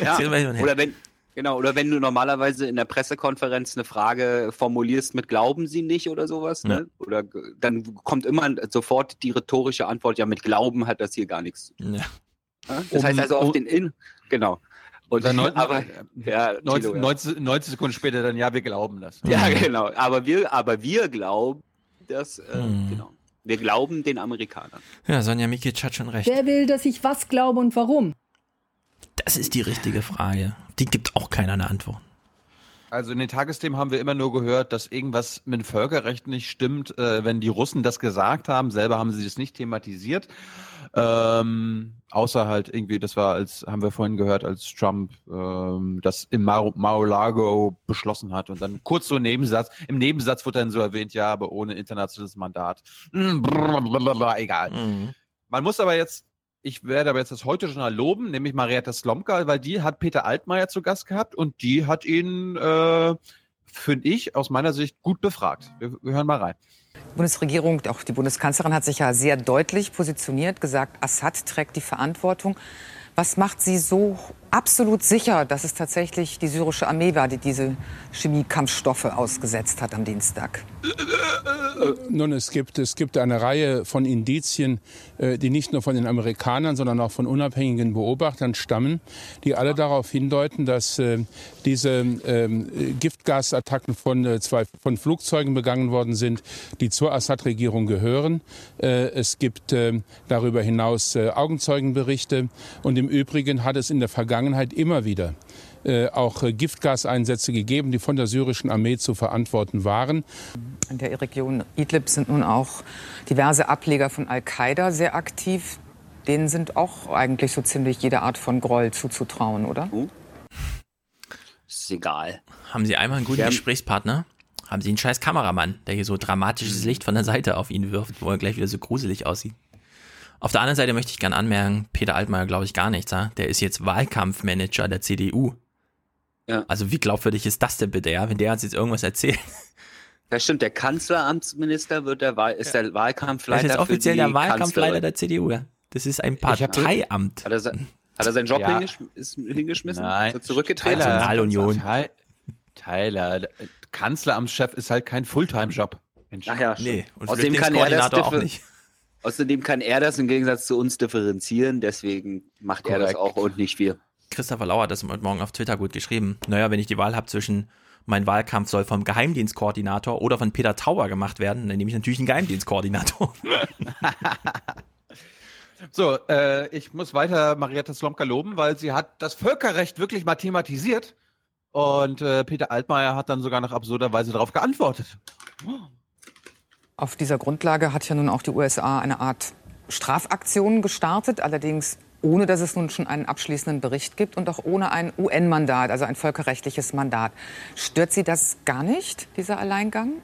Ja. oder wenn, genau, oder wenn du normalerweise in der Pressekonferenz eine Frage formulierst mit Glauben Sie nicht oder sowas, ne? Oder dann kommt immer sofort die rhetorische Antwort, ja, mit Glauben hat das hier gar nichts. Ja. Das um, heißt also auf um, den In, genau. Und dann 19, aber, ja, 19, Tilo, 90, 90, Sekunden später dann, ja, wir glauben das. Ja, genau. Aber wir, aber wir glauben, dass, äh, hm. genau. Wir glauben den Amerikanern. Ja, Sonja Mikic hat schon recht. Wer will, dass ich was glaube und warum? Das ist die richtige Frage. Die gibt auch keiner eine Antwort. Also in den Tagesthemen haben wir immer nur gehört, dass irgendwas mit dem Völkerrecht nicht stimmt, äh, wenn die Russen das gesagt haben. Selber haben sie das nicht thematisiert. Ähm, außer halt irgendwie, das war als, haben wir vorhin gehört, als Trump ähm, das im Mar-a-Lago beschlossen hat und dann kurz so im Nebensatz, im Nebensatz wurde dann so erwähnt, ja, aber ohne internationales Mandat. Blablabla, egal. Mhm. Man muss aber jetzt, ich werde aber jetzt das heute Journal loben, nämlich Marietta Slomka, weil die hat Peter Altmaier zu Gast gehabt und die hat ihn, äh, finde ich, aus meiner Sicht gut befragt. Wir, wir hören mal rein. Die Bundesregierung, auch die Bundeskanzlerin hat sich ja sehr deutlich positioniert, gesagt, Assad trägt die Verantwortung. Was macht Sie so absolut sicher, dass es tatsächlich die syrische Armee war, die diese Chemiekampfstoffe ausgesetzt hat am Dienstag? Nun, es gibt, es gibt eine Reihe von Indizien, äh, die nicht nur von den Amerikanern, sondern auch von unabhängigen Beobachtern stammen, die alle darauf hindeuten, dass äh, diese ähm, Giftgasattacken von, äh, zwei, von Flugzeugen begangen worden sind, die zur Assad-Regierung gehören. Es gibt darüber hinaus Augenzeugenberichte und im Übrigen hat es in der Vergangenheit immer wieder äh, auch äh, Giftgaseinsätze gegeben, die von der syrischen Armee zu verantworten waren. In der Region Idlib sind nun auch diverse Ableger von Al-Qaida sehr aktiv. Denen sind auch eigentlich so ziemlich jede Art von Groll zuzutrauen, oder? Oh. Ist egal. Haben Sie einmal einen guten Gesprächspartner? Haben Sie einen scheiß Kameramann, der hier so dramatisches Licht von der Seite auf ihn wirft, wo er gleich wieder so gruselig aussieht? Auf der anderen Seite möchte ich gerne anmerken, Peter Altmaier glaube ich gar nichts. Der ist jetzt Wahlkampfmanager der CDU. Ja. Also wie glaubwürdig ist das denn bitte, ja, wenn der uns jetzt irgendwas erzählt? Das stimmt, der Kanzleramtsminister wird der Wahl, ist der Wahlkampfleiter. Das ist offiziell der Wahlkampfleiter der CDU, ja. Das ist ein Parteiamt. Hat er, Hat er seinen Job Ja. hingesch hingeschmissen? Nein. Ist er zurückgetreten? Tyler, äh, Kanzleramtschef ist halt kein Fulltime-Job. Ach ja, Nee, stimmt. und Außerdem kann er das auch nicht. Außerdem kann er das im Gegensatz zu uns differenzieren, deswegen macht er das Korrekt. auch und nicht wir. Christopher Lauer hat das heute Morgen auf Twitter gut geschrieben. Naja, wenn ich die Wahl habe zwischen mein Wahlkampf soll vom Geheimdienstkoordinator oder von Peter Tauber gemacht werden, dann nehme ich natürlich einen Geheimdienstkoordinator. (laughs) So, äh, ich muss weiter Marietta Slomka loben, weil sie hat das Völkerrecht wirklich mal thematisiert. Und äh, Peter Altmaier hat dann sogar noch absurderweise darauf geantwortet. Auf dieser Grundlage hat ja nun auch die USA eine Art Strafaktion gestartet, allerdings ohne dass es nun schon einen abschließenden Bericht gibt und auch ohne ein UN-Mandat, also ein völkerrechtliches Mandat. Stört Sie das gar nicht, dieser Alleingang?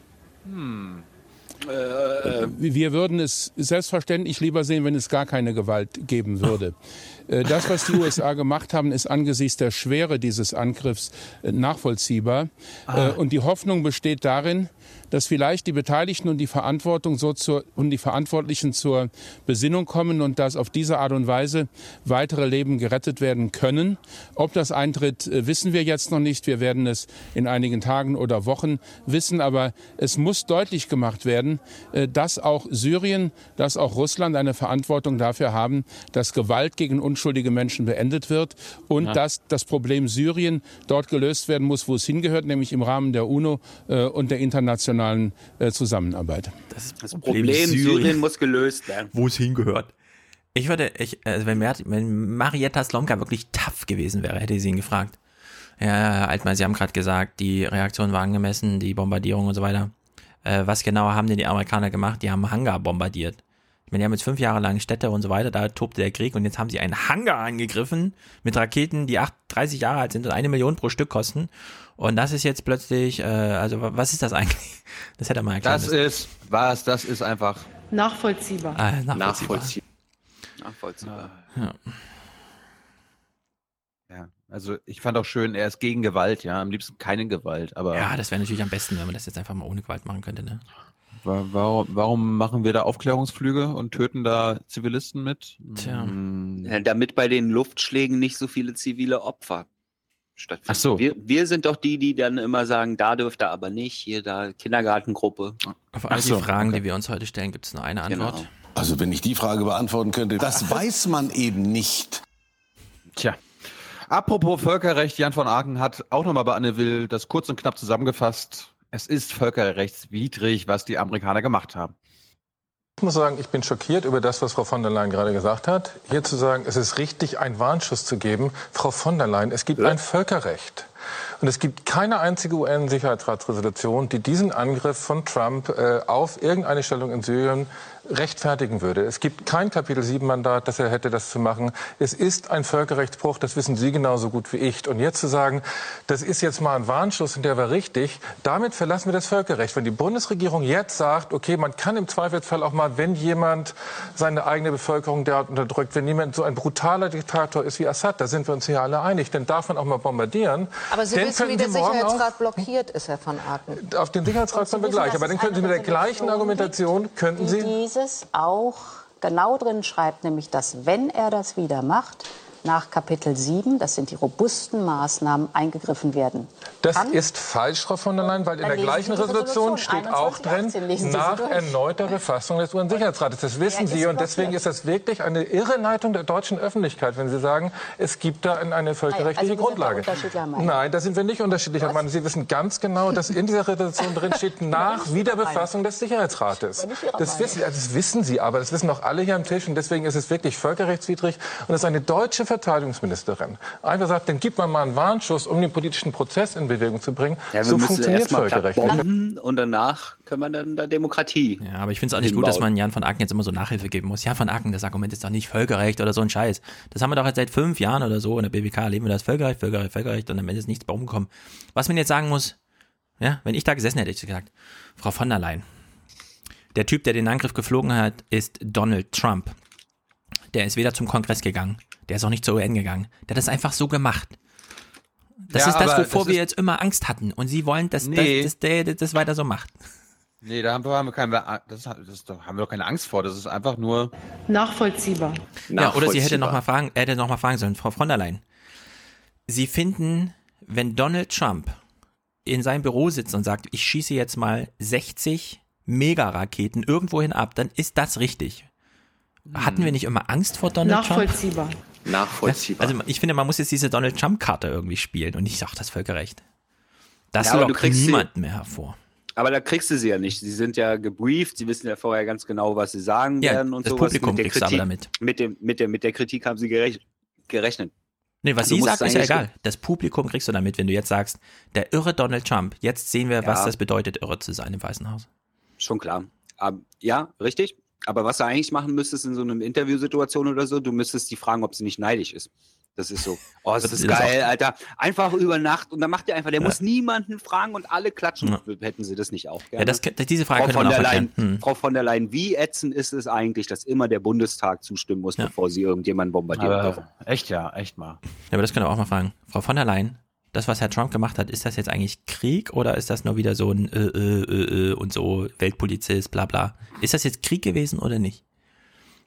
Wir würden es selbstverständlich lieber sehen, wenn es gar keine Gewalt geben würde. (laughs) Äh, Das, was die USA gemacht haben, ist angesichts der Schwere dieses Angriffs äh, nachvollziehbar. Äh, Und die Hoffnung besteht darin, dass vielleicht die Beteiligten und die Verantwortung so zur, und die Verantwortlichen zur Besinnung kommen und dass auf diese Art und Weise weitere Leben gerettet werden können. Ob das eintritt, äh, wissen wir jetzt noch nicht. Wir werden es in einigen Tagen oder Wochen wissen. Aber es muss deutlich gemacht werden, äh, dass auch Syrien, dass auch Russland eine Verantwortung dafür haben, dass Gewalt gegen unschuldige Menschen beendet wird und Ja. dass das Problem Syrien dort gelöst werden muss, wo es hingehört, nämlich im Rahmen der UNO äh, und der internationalen äh, Zusammenarbeit. Das, Das Problem Syrien muss gelöst werden. Wo es hingehört. Ich würde, ich, also wenn, Mer wenn Marietta Slomka wirklich tough gewesen wäre, hätte sie ihn gefragt. Ja, Herr Altmaier, Sie haben gerade gesagt, die Reaktion war angemessen, die Bombardierung und so weiter. Äh, was genau haben denn die Amerikaner gemacht? Die haben Hangar bombardiert. Ich meine, die haben jetzt fünf Jahre lang Städte und so weiter, da tobte der Krieg und jetzt haben sie einen Hangar angegriffen mit Raketen, die acht, 30 Jahre alt sind und eine Million pro Stück kosten. Und das ist jetzt plötzlich, äh, also wa- was ist das eigentlich? (laughs) Das hätte er mal erklären Das müssen. ist, was, das ist einfach Nachvollziehbar. Ah, nachvollziehbar. Nachvollziehbar. Nachvollziehbar. Ja. Ja, also ich fand auch schön, er ist gegen Gewalt, ja, am liebsten keine Gewalt, aber Ja, das wäre natürlich am besten, wenn man das jetzt einfach mal ohne Gewalt machen könnte, ne? wa- warum, warum machen wir da Aufklärungsflüge und töten da Zivilisten mit? Tja. Hm, Ja, damit bei den Luftschlägen nicht so viele zivile Opfer stattfinden. Ach so. Wir, wir sind doch die, die dann immer sagen, da dürft ihr aber nicht, hier da Kindergartengruppe. Auf all Ach so, die Fragen, okay. die wir uns heute stellen, gibt es nur eine Antwort. Genau. Also wenn ich die Frage beantworten könnte, das (laughs) weiß man eben nicht. Tja. Apropos Völkerrecht, Jan von Aken hat auch nochmal bei Anne Will das kurz und knapp zusammengefasst. Es ist völkerrechtswidrig, was die Amerikaner gemacht haben. Ich muss sagen, ich bin schockiert über das, was Frau von der Leyen gerade gesagt hat. Hier zu sagen, es ist richtig, einen Warnschuss zu geben. Frau von der Leyen, es gibt ein Völkerrecht. Und es gibt keine einzige UN-Sicherheitsratsresolution, die diesen Angriff von Trump äh, auf irgendeine Stellung in Syrien rechtfertigen würde. Es gibt kein Kapitel 7 Mandat, das er hätte, das zu machen. Es ist ein Völkerrechtsbruch, das wissen Sie genauso gut wie ich. Und jetzt zu sagen, das ist jetzt mal ein Warnschuss und der war richtig, damit verlassen wir das Völkerrecht. Wenn die Bundesregierung jetzt sagt, okay, man kann im Zweifelsfall auch mal, wenn jemand seine eigene Bevölkerung derart unterdrückt, wenn jemand so ein brutaler Diktator ist wie Assad, da sind wir uns hier alle einig, dann darf man auch mal bombardieren. Aber Sie wissen, wie der Sicherheitsrat blockiert ist, Herr van Aken. Auf den Sicherheitsrat kommen wir gleich. Aber dann könnten Sie mit der gleichen Argumentation, könnten Sie... dieses auch genau drin schreibt, nämlich dass, wenn er das wieder macht, nach Kapitel 7, das sind die robusten Maßnahmen, eingegriffen werden. Das kann. ist falsch, Frau von der Leyen, weil in Dann der lesen gleichen Resolution steht auch 21, drin, 18, lesen Sie sie nach erneuter Befassung des UN-Sicherheitsrates. Das wissen Sie und deswegen ist das wirklich eine Irreleitung der deutschen Öffentlichkeit, wenn Sie sagen, es gibt da eine völkerrechtliche also da Grundlage. Nein, da sind wir nicht unterschiedlicher Meinung. Sie wissen ganz genau, dass in dieser Resolution drin steht, (laughs) nach Wiederbefassung des Sicherheitsrates. Das wissen, das wissen Sie, aber das wissen auch alle hier am Tisch und deswegen ist es wirklich völkerrechtswidrig und das ist eine deutsche Verteidigungsministerin. Einfach sagt, dann gibt man mal einen Warnschuss, um den politischen Prozess in Bewegung zu bringen. Ja, wir so funktioniert erstmal Völkerrecht. und danach können wir dann da Demokratie. Ja, aber ich finde es auch nicht gut, dass man Jan von Aken jetzt immer so Nachhilfe geben muss. Jan von Aken, das Argument ist doch nicht Völkerrecht oder so ein Scheiß. Das haben wir doch jetzt seit fünf Jahren oder so in der BWK leben wir das Völkerrecht, Völkerrecht, Völkerrecht und am Ende ist nichts bei rumgekommen. Was man jetzt sagen muss, ja, wenn ich da gesessen hätte, hätte ich gesagt, Frau von der Leyen, der Typ, der den Angriff geflogen hat, ist Donald Trump. Der ist weder zum Kongress gegangen, der ist auch nicht zur UN gegangen. Der hat das einfach so gemacht. Das Ja, ist das, wovor das wir ist- jetzt immer Angst hatten. Und sie wollen, dass, Nee. dass, dass der das weiter so macht. Nee, da haben wir, haben wir keine, das, das, da haben wir doch keine Angst vor. Das ist einfach nur nachvollziehbar. Ja, oder sie hätte noch mal fragen, hätte noch mal fragen sollen, Frau von der Leyen. Sie finden, wenn Donald Trump in seinem Büro sitzt und sagt, ich schieße jetzt mal 60 Megaraketen irgendwohin ab, dann ist das richtig. Hatten wir nicht immer Angst vor Donald nachvollziehbar. Trump? Nachvollziehbar. Also ich finde, man muss jetzt diese Donald Trump-Karte irgendwie spielen und ich sage das völkerrecht. Das Ja, lockt sie- niemand mehr hervor. Aber da kriegst du sie ja nicht. Sie sind ja gebrieft, sie wissen ja vorher ganz genau, was sie sagen Ja, werden und das sowas. Publikum mit der kriegst du aber Kritik, damit. Mit, dem, mit, der, mit der Kritik haben sie gerech gerechnet. Nee, was Du sie musst sagt, ist ja egal. Das Publikum kriegst du damit, wenn du jetzt sagst, der irre Donald Trump, jetzt sehen wir, was Ja. das bedeutet, irre zu sein im Weißen Haus. Schon klar. Aber, ja, richtig. Aber was du eigentlich machen müsstest in so einer Interviewsituation oder so, du müsstest die fragen, ob sie nicht neidisch ist. Das ist so, oh, das Das ist ist auch- geil, Alter. Einfach über Nacht und dann macht der einfach, der Ja. muss niemanden fragen und alle klatschen. Ja. Hätten sie das nicht auch gerne? Ja, das, diese Frage Frau von, man auch der Leyen. Hm. Frau von der Leyen, wie ätzend ist es eigentlich, dass immer der Bundestag zustimmen muss, bevor sie irgendjemanden bombardieren Aber dürfen? echt ja, echt mal. Ja, aber das können wir auch mal fragen. Frau von der Leyen, das, was Herr Trump gemacht hat, ist das jetzt eigentlich Krieg oder ist das nur wieder so ein äh, äh, äh, äh und so Weltpolizist, bla bla? Ist das jetzt Krieg gewesen oder nicht?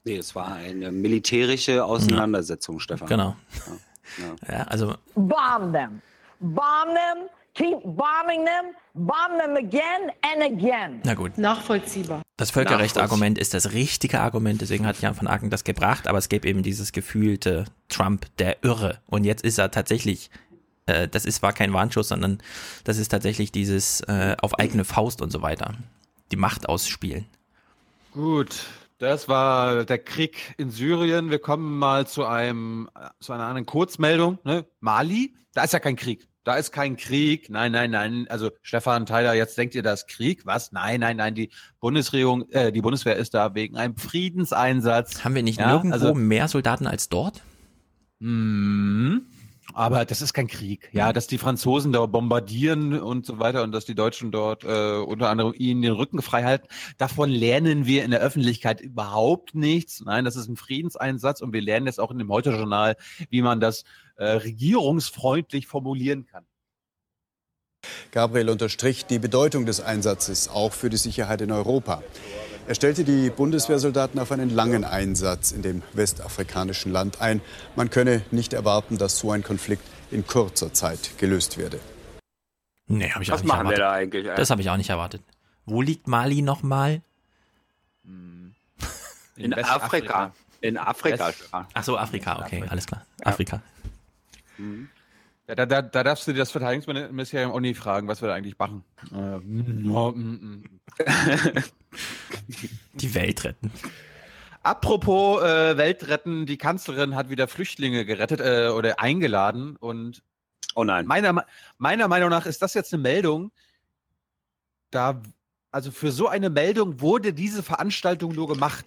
Nee, es war eine militärische Auseinandersetzung, Stefan. Genau. Ja. Ja, also Bomb them. Bomb them. Keep bombing them. Bomb them again and again. Na gut. Nachvollziehbar. Das Völkerrechtsargument ist das richtige Argument, deswegen hat Jan von Aken das gebracht, aber es gäbe eben dieses gefühlte Trump, der Irre. Und jetzt ist er tatsächlich, äh, das ist war kein Warnschuss, sondern das ist tatsächlich dieses äh, auf eigene Faust und so weiter. Die Macht ausspielen. Gut, das war der Krieg in Syrien. Wir kommen mal zu einem zu einer anderen Kurzmeldung. Ne? Mali, da ist ja kein Krieg. Da ist kein Krieg. Nein, nein, nein. Also Stefan Tyler, jetzt denkt ihr, das ist Krieg? Was? Nein, nein, nein. Die Bundesregierung, äh, die Bundeswehr ist da wegen einem Friedenseinsatz. Haben wir nicht Ja, nirgendwo also- mehr Soldaten als dort? Mhm. Aber das ist kein Krieg. Ja, dass die Franzosen da bombardieren und so weiter und dass die Deutschen dort äh, unter anderem ihnen den Rücken frei halten, davon lernen wir in der Öffentlichkeit überhaupt nichts. Nein, das ist ein Friedenseinsatz und wir lernen jetzt auch in dem Heute-Journal, wie man das äh, regierungsfreundlich formulieren kann. Gabriel unterstrich die Bedeutung des Einsatzes auch für die Sicherheit in Europa. Er stellte die Bundeswehrsoldaten auf einen langen Einsatz in dem westafrikanischen Land ein. Man könne nicht erwarten, dass so ein Konflikt in kurzer Zeit gelöst werde. Nee, habe ich Was auch nicht machen wir erwartet. da eigentlich, ey? Das habe ich auch nicht erwartet. Wo liegt Mali nochmal? (laughs) In, Afrika. In Afrika. Ach so, Afrika, okay, alles klar. Afrika. Ja, da, da, da darfst du das Verteidigungsministerium auch nie fragen, was wir da eigentlich machen. Äh, mm, mm. (laughs) Die Welt retten. Apropos äh, Welt retten, die Kanzlerin hat wieder Flüchtlinge gerettet äh, oder eingeladen und oh nein. Meiner, meiner Meinung nach ist das jetzt eine Meldung, da also für so eine Meldung wurde diese Veranstaltung nur gemacht.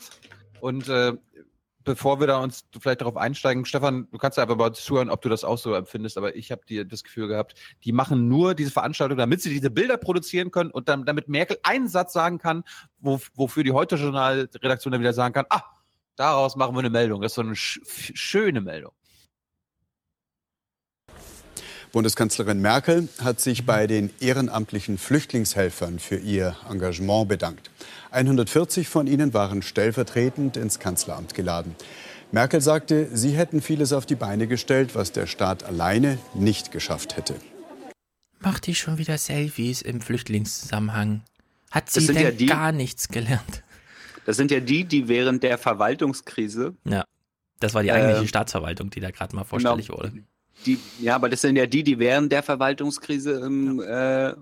Und äh, bevor wir da uns vielleicht darauf einsteigen, Stefan, du kannst einfach mal zuhören, ob du das auch so empfindest, aber ich habe dir das Gefühl gehabt, die machen nur diese Veranstaltung, damit sie diese Bilder produzieren können und dann, damit Merkel einen Satz sagen kann, wo, wofür die Heute-Journal-Redaktion dann wieder sagen kann, ah, daraus machen wir eine Meldung. Das ist so eine sch schöne Meldung. Bundeskanzlerin Merkel hat sich bei den ehrenamtlichen Flüchtlingshelfern für ihr Engagement bedankt. 140 von ihnen waren stellvertretend ins Kanzleramt geladen. Merkel sagte, sie hätten vieles auf die Beine gestellt, was der Staat alleine nicht geschafft hätte. Macht die schon wieder Selfies im Flüchtlingszusammenhang? Hat Das sie sind denn ja die- gar nichts gelernt? Das sind ja die, die während der Verwaltungskrise Ja. Das war die eigentliche Ähm, Staatsverwaltung, die da gerade mal vorstellig genau. wurde. Die, ja, aber das sind ja die, die während der Verwaltungskrise ähm, äh,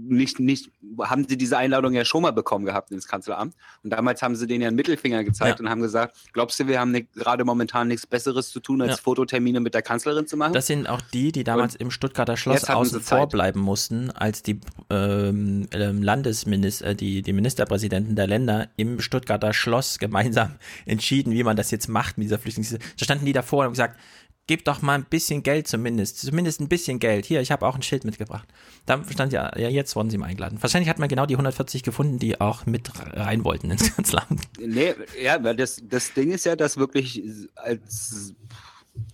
nicht, nicht, haben sie diese Einladung ja schon mal bekommen gehabt ins Kanzleramt. Und damals haben sie denen ja einen Mittelfinger gezeigt Ja. und haben gesagt, glaubst du, wir haben ni- gerade momentan nichts Besseres zu tun, als Ja. Fototermine mit der Kanzlerin zu machen? Das sind auch die, die damals im Stuttgarter Schloss außen vor bleiben mussten, als die ähm, ähm, Landesminister, die, die Ministerpräsidenten der Länder im Stuttgarter Schloss gemeinsam (laughs) entschieden, wie man das jetzt macht mit dieser Flüchtlingskrise. Da standen die davor und haben gesagt, gebt doch mal ein bisschen Geld zumindest, zumindest ein bisschen Geld. Hier, ich habe auch ein Schild mitgebracht. Da stand ja, ja, jetzt wurden sie mal eingeladen. Wahrscheinlich hat man genau die 140 gefunden, die auch mit rein wollten ins Kanzleramt. Nee, ja, weil das, das Ding ist ja, dass wirklich als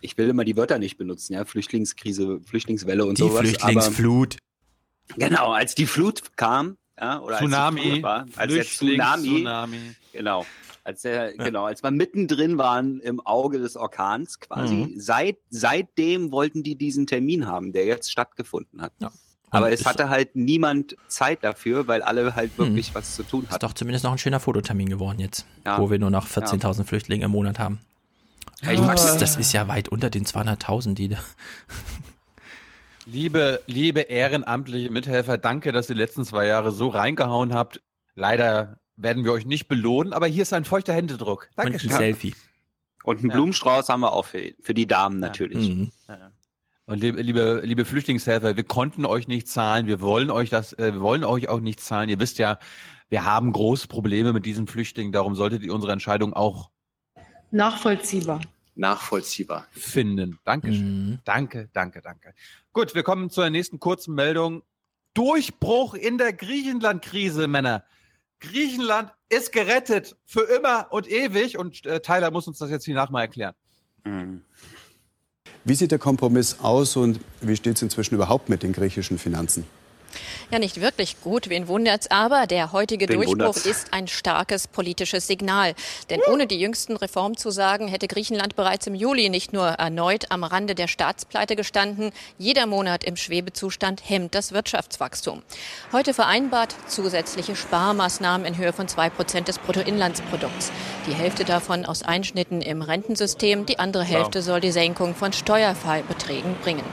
ich will immer die Wörter nicht benutzen, ja, Flüchtlingskrise, Flüchtlingswelle und Die sowas. Flüchtlingsflut. Aber, genau, als die Flut kam, ja, oder Tsunami, als, die war, als der Tsunami, Flüchtlings-Tsunami. genau, als der, genau, als wir mittendrin waren im Auge des Orkans quasi. Mhm. Seit, seitdem wollten die diesen Termin haben, der jetzt stattgefunden hat. Aber Und es ist- hatte halt niemand Zeit dafür, weil alle halt wirklich was zu tun Ist hatten. doch zumindest noch ein schöner Fototermin geworden jetzt, Ja. wo wir nur noch 14.000 Flüchtlinge im Monat haben. Ja, Ich ich Max, mag's. das ist ja weit unter den 200.000, die da. Liebe, liebe ehrenamtliche Mithelfer, danke, dass ihr die letzten zwei Jahre so reingehauen habt. Leider werden wir euch nicht belohnen, aber hier ist ein feuchter Händedruck. Dankeschön. Und einen Ja. Blumenstrauß haben wir auch für, für die Damen natürlich. Mhm. Ja. Und liebe, liebe, liebe Flüchtlingshelfer, wir konnten euch nicht zahlen, wir wollen euch das, äh, wir wollen euch auch nicht zahlen. Ihr wisst ja, wir haben große Probleme mit diesen Flüchtlingen, darum solltet ihr unsere Entscheidung auch Nachvollziehbar. Nachvollziehbar. finden. Dankeschön. Mhm. Danke, danke, danke. Gut, wir kommen zur nächsten kurzen Meldung. Durchbruch in der Griechenland-Krise, Männer. Griechenland ist gerettet für immer und ewig und äh, Tyler muss uns das jetzt hier nach mal erklären. Wie sieht der Kompromiss aus und wie steht es inzwischen überhaupt mit den griechischen Finanzen? Ja, nicht wirklich gut. Wen wundert's aber? Der heutige Wen Durchbruch wundert's? ist ein starkes politisches Signal. Denn ohne die jüngsten Reformzusagen hätte Griechenland bereits im Juli nicht nur erneut am Rande der Staatspleite gestanden. Jeder Monat im Schwebezustand hemmt das Wirtschaftswachstum. Heute vereinbart zusätzliche Sparmaßnahmen in Höhe von zwei Prozent des Bruttoinlandsprodukts. Die Hälfte davon aus Einschnitten im Rentensystem, die andere Hälfte soll die Senkung von Steuerfallbeträgen bringen.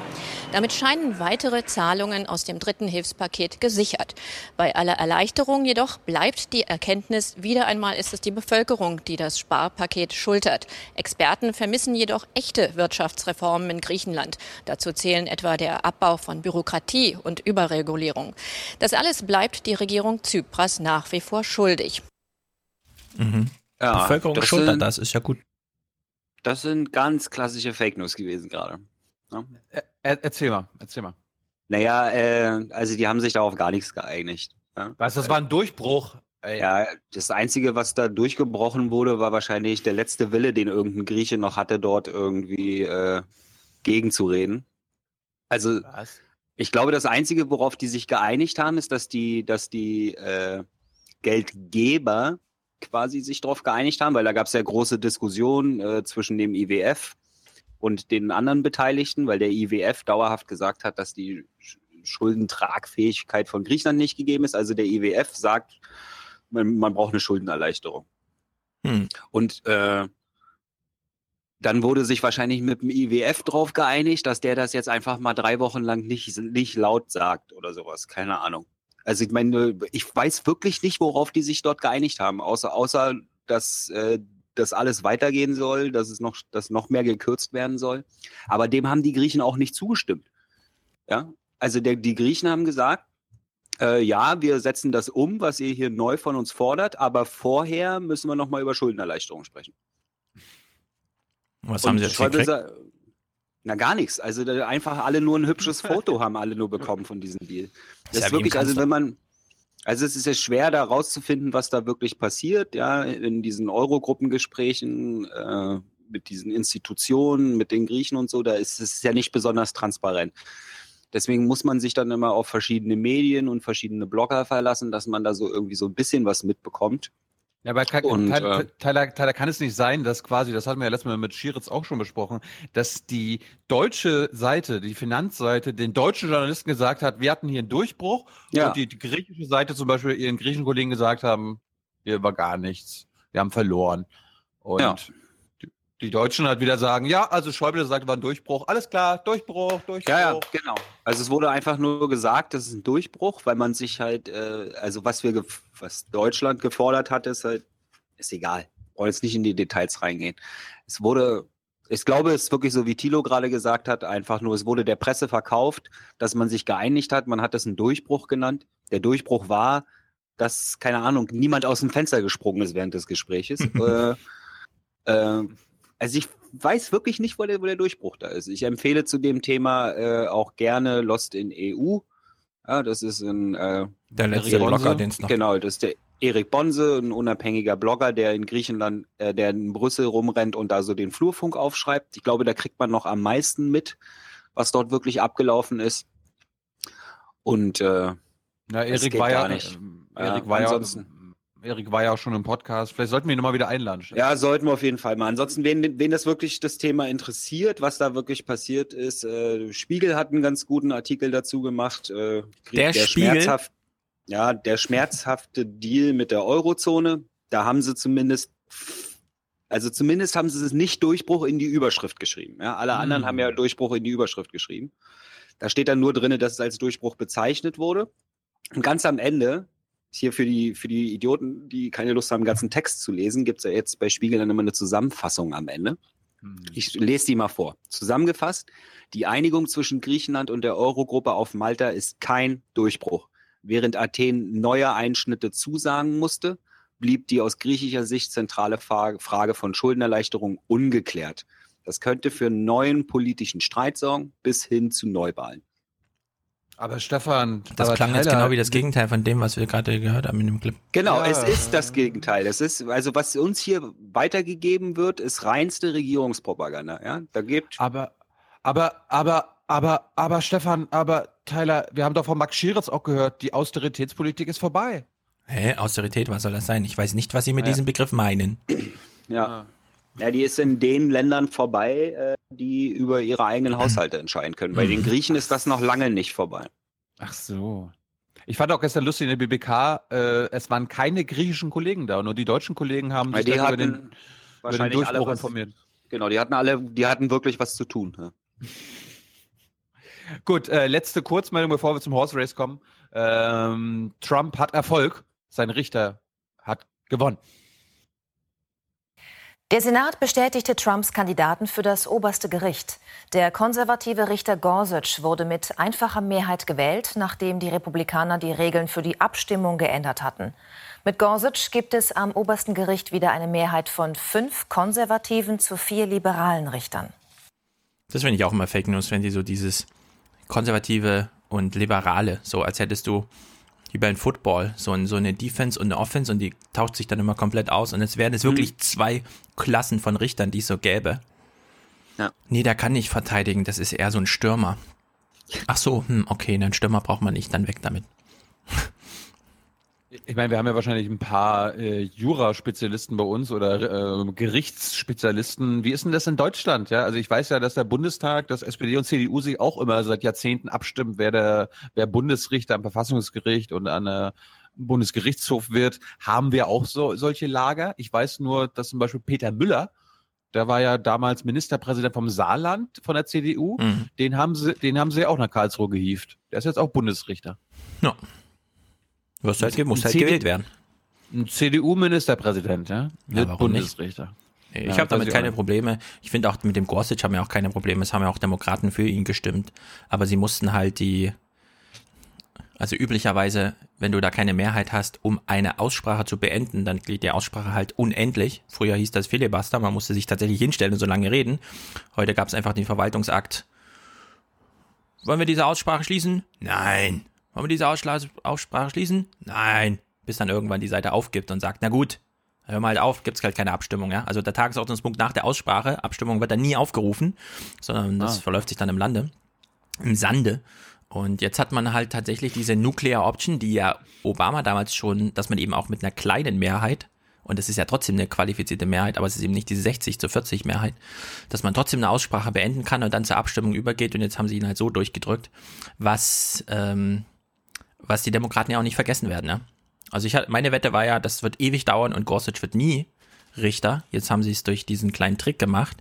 Damit scheinen weitere Zahlungen aus dem dritten Hilfspaket gesichert. Bei aller Erleichterung jedoch bleibt die Erkenntnis, wieder einmal ist es die Bevölkerung, die das Sparpaket schultert. Experten vermissen jedoch echte Wirtschaftsreformen in Griechenland. Dazu zählen etwa der Abbau von Bürokratie und Überregulierung. Das alles bleibt die Regierung Tsipras nach wie vor schuldig. Mhm. Ja, Bevölkerung das schultert sind- das, ist ja gut. Das sind ganz klassische Fake News gewesen gerade. Ne? erzähl mal, erzähl mal. Naja, äh, also die haben sich darauf gar nichts geeinigt. Ja? Was, das war ein Durchbruch. Ja, das Einzige, was da durchgebrochen wurde, war wahrscheinlich der letzte Wille, den irgendein Grieche noch hatte, dort irgendwie äh, gegenzureden. Also ich glaube, das Einzige, worauf die sich geeinigt haben, ist, dass die, dass die äh, Geldgeber quasi sich darauf geeinigt haben, weil da gab es ja große Diskussionen äh, zwischen dem IWF und den anderen Beteiligten, weil der IWF dauerhaft gesagt hat, dass die Sch- Schuldentragfähigkeit von Griechenland nicht gegeben ist. Also der IWF sagt, man, man braucht eine Schuldenerleichterung. Hm. Und äh, dann wurde sich wahrscheinlich mit dem IWF drauf geeinigt, dass der das jetzt einfach mal drei Wochen lang nicht, nicht laut sagt oder sowas. Keine Ahnung. Also ich meine, ich weiß wirklich nicht, worauf die sich dort geeinigt haben, außer, außer dass äh, das alles weitergehen soll, dass es noch, dass noch mehr gekürzt werden soll. Aber dem haben die Griechen auch nicht zugestimmt. Ja, also der, die Griechen haben gesagt, äh, ja, wir setzen das um, was ihr hier neu von uns fordert, aber vorher müssen wir noch mal über Schuldenerleichterung sprechen. Was Und haben sie jetzt gekriegt? Na gar nichts. Also einfach alle nur ein hübsches Foto haben alle nur bekommen von diesem Deal. Das ja ist wirklich, also wenn man, also es ist ja schwer da rauszufinden, was da wirklich passiert, ja, in diesen Eurogruppengesprächen, äh, mit diesen Institutionen, mit den Griechen und so, da ist es ja nicht besonders transparent. Deswegen muss man sich dann immer auf verschiedene Medien und verschiedene Blogger verlassen, dass man da so irgendwie so ein bisschen was mitbekommt. Ja, aber kann, Und, Tyler, äh, Tyler, Tyler, kann es nicht sein, dass quasi, das hatten wir ja letztes Mal mit Schiritz auch schon besprochen, dass die deutsche Seite, die Finanzseite, den deutschen Journalisten gesagt hat, wir hatten hier einen Durchbruch Ja. und die, die griechische Seite zum Beispiel ihren griechischen Kollegen gesagt haben, hier war gar nichts, wir haben verloren. Und Ja. Die, Deutschen halt wieder sagen, ja, also Schäuble sagt, war ein Durchbruch, alles klar, Durchbruch, Durchbruch. Ja, ja, genau. Also es wurde einfach nur gesagt, das ist ein Durchbruch, weil man sich halt, äh, also was wir, was Deutschland gefordert hat, ist halt, ist egal. Wollen jetzt nicht in die Details reingehen. Es wurde, ich glaube, es ist wirklich so, wie Thilo gerade gesagt hat, einfach nur, es wurde der Presse verkauft, dass man sich geeinigt hat. Man hat das einen Durchbruch genannt. Der Durchbruch war, dass, keine Ahnung, niemand aus dem Fenster gesprungen ist während des Gespräches. (laughs) äh, äh, also ich weiß wirklich nicht, wo der, wo der Durchbruch da ist. Ich empfehle zu dem Thema äh, auch gerne Lost in EU. Ja, das ist ein äh, Der letzte Erik Blogger, Bonse. den's noch- Genau, das ist der Erik Bonse, ein unabhängiger Blogger, der in Griechenland, äh, der in Brüssel rumrennt und da so den Flurfunk aufschreibt. Ich glaube, da kriegt man noch am meisten mit, was dort wirklich abgelaufen ist. Und äh, Na, es Erik geht war ja, nicht. ähm, Erik war, ja, ansonsten- Erik war ja auch schon im Podcast. Vielleicht sollten wir ihn nochmal wieder einladen. Ja, sollten wir auf jeden Fall mal. Ansonsten, wen, wen das wirklich das Thema interessiert, was da wirklich passiert ist, äh, Spiegel hat einen ganz guten Artikel dazu gemacht. Äh, Der Spiegel? Schmerzhaft, ja, der schmerzhafte Deal mit der Eurozone. Da haben sie zumindest, also zumindest haben sie es nicht Durchbruch in die Überschrift geschrieben. Ja, alle anderen Hm. haben ja Durchbruch in die Überschrift geschrieben. Da steht dann nur drin, dass es als Durchbruch bezeichnet wurde. Und ganz am Ende, hier für die, für die Idioten, die keine Lust haben, den ganzen Text zu lesen, gibt es ja jetzt bei Spiegel dann immer eine Zusammenfassung am Ende. Ich lese die mal vor. Zusammengefasst, die Einigung zwischen Griechenland und der Eurogruppe auf Malta ist kein Durchbruch. Während Athen neue Einschnitte zusagen musste, blieb die aus griechischer Sicht zentrale Frage von Schuldenerleichterung ungeklärt. Das könnte für einen neuen politischen Streit sorgen, bis hin zu Neuwahlen. Aber Stefan, Das aber klang jetzt Tyler- genau wie das Gegenteil von dem, was wir gerade gehört haben in dem Clip. Genau, Ja. es ist das Gegenteil. Es ist, also was uns hier weitergegeben wird, ist reinste Regierungspropaganda. Ja, da gibt. Aber, aber, aber, aber, aber, Stefan, aber, Tyler, wir haben doch von Max Schieritz auch gehört, die Austeritätspolitik ist vorbei. Hä, Austerität, was soll das sein? Ich weiß nicht, was Sie mit Ja. diesem Begriff meinen. Ja. Ja, die ist in den Ländern vorbei, äh, die über ihre eigenen (clears throat) Haushalte entscheiden können. Bei den Griechen ist das noch lange nicht vorbei. Ach so. Ich fand auch gestern lustig in der BBK, äh, es waren keine griechischen Kollegen da, nur die deutschen Kollegen haben Weil sich über den, über den Durchbruch was, informiert. Genau, die hatten alle, die hatten wirklich was zu tun. Ja. (laughs) Gut, äh, letzte Kurzmeldung, bevor wir zum Horse Race kommen. Ähm, Trump hat Erfolg. Sein Richter hat gewonnen. Der Senat bestätigte Trumps Kandidaten für das oberste Gericht. Der konservative Richter Gorsuch wurde mit einfacher Mehrheit gewählt, nachdem die Republikaner die Regeln für die Abstimmung geändert hatten. Mit Gorsuch gibt es am obersten Gericht wieder eine Mehrheit von fünf konservativen zu vier liberalen Richtern. Das finde ich auch immer Fake News, wenn die so dieses konservative und liberale, so als hättest du wie beim Football, so, ein, so eine Defense und eine Offense und die tauscht sich dann immer komplett aus und es wären es wirklich zwei Klassen von Richtern, die es so gäbe. Ja. Nee, der kann nicht verteidigen, das ist eher so ein Stürmer. Ach so, hm, okay, einen Stürmer braucht man nicht, dann weg damit. Ich meine, wir haben ja wahrscheinlich ein paar äh, Juraspezialisten bei uns oder äh, Gerichtsspezialisten. Wie ist denn das in Deutschland? Ja, also ich weiß ja, dass der Bundestag, dass SPD und CDU sich auch immer seit Jahrzehnten abstimmen, wer der, wer Bundesrichter am Verfassungsgericht und an der Bundesgerichtshof wird. Haben wir auch so solche Lager? Ich weiß nur, dass zum Beispiel Peter Müller, der war ja damals Ministerpräsident vom Saarland von der CDU. Mhm. Den haben sie, den haben sie auch nach Karlsruhe gehievt. Der ist jetzt auch Bundesrichter. Ja. Wirst halt, Ein halt CD gewählt werden. Ein CDU-Ministerpräsident, ja? Warum nicht? Bundesrichter. Ich Ja, habe damit keine. Probleme. Ich finde auch mit dem Gorsuch haben wir auch keine Probleme. Es haben ja auch Demokraten für ihn gestimmt. Aber sie mussten halt die, also üblicherweise, wenn du da keine Mehrheit hast, um eine Aussprache zu beenden, dann geht die Aussprache halt unendlich. Früher hieß das Filibuster, man musste sich tatsächlich hinstellen und so lange reden. Heute gab es einfach den Verwaltungsakt. Wollen wir diese Aussprache schließen? Nein. Wollen wir diese Ausschla- Aussprache schließen? Nein. Bis dann irgendwann die Seite aufgibt und sagt, na gut, hör mal halt auf, gibt's halt keine Abstimmung, ja. Also der Tagesordnungspunkt nach der Aussprache, Abstimmung wird dann nie aufgerufen, sondern das Ah. verläuft sich dann im Lande, im Sande. Und jetzt hat man halt tatsächlich diese Nuclear Option, die ja Obama damals schon, dass man eben auch mit einer kleinen Mehrheit, und es ist ja trotzdem eine qualifizierte Mehrheit, aber es ist eben nicht diese 60 zu 40 Mehrheit, dass man trotzdem eine Aussprache beenden kann und dann zur Abstimmung übergeht. Und jetzt haben sie ihn halt so durchgedrückt, was, ähm, was die Demokraten ja auch nicht vergessen werden. Ne? Also ich meine Wette war ja, das wird ewig dauern und Gorsuch wird nie Richter. Jetzt haben sie es durch diesen kleinen Trick gemacht.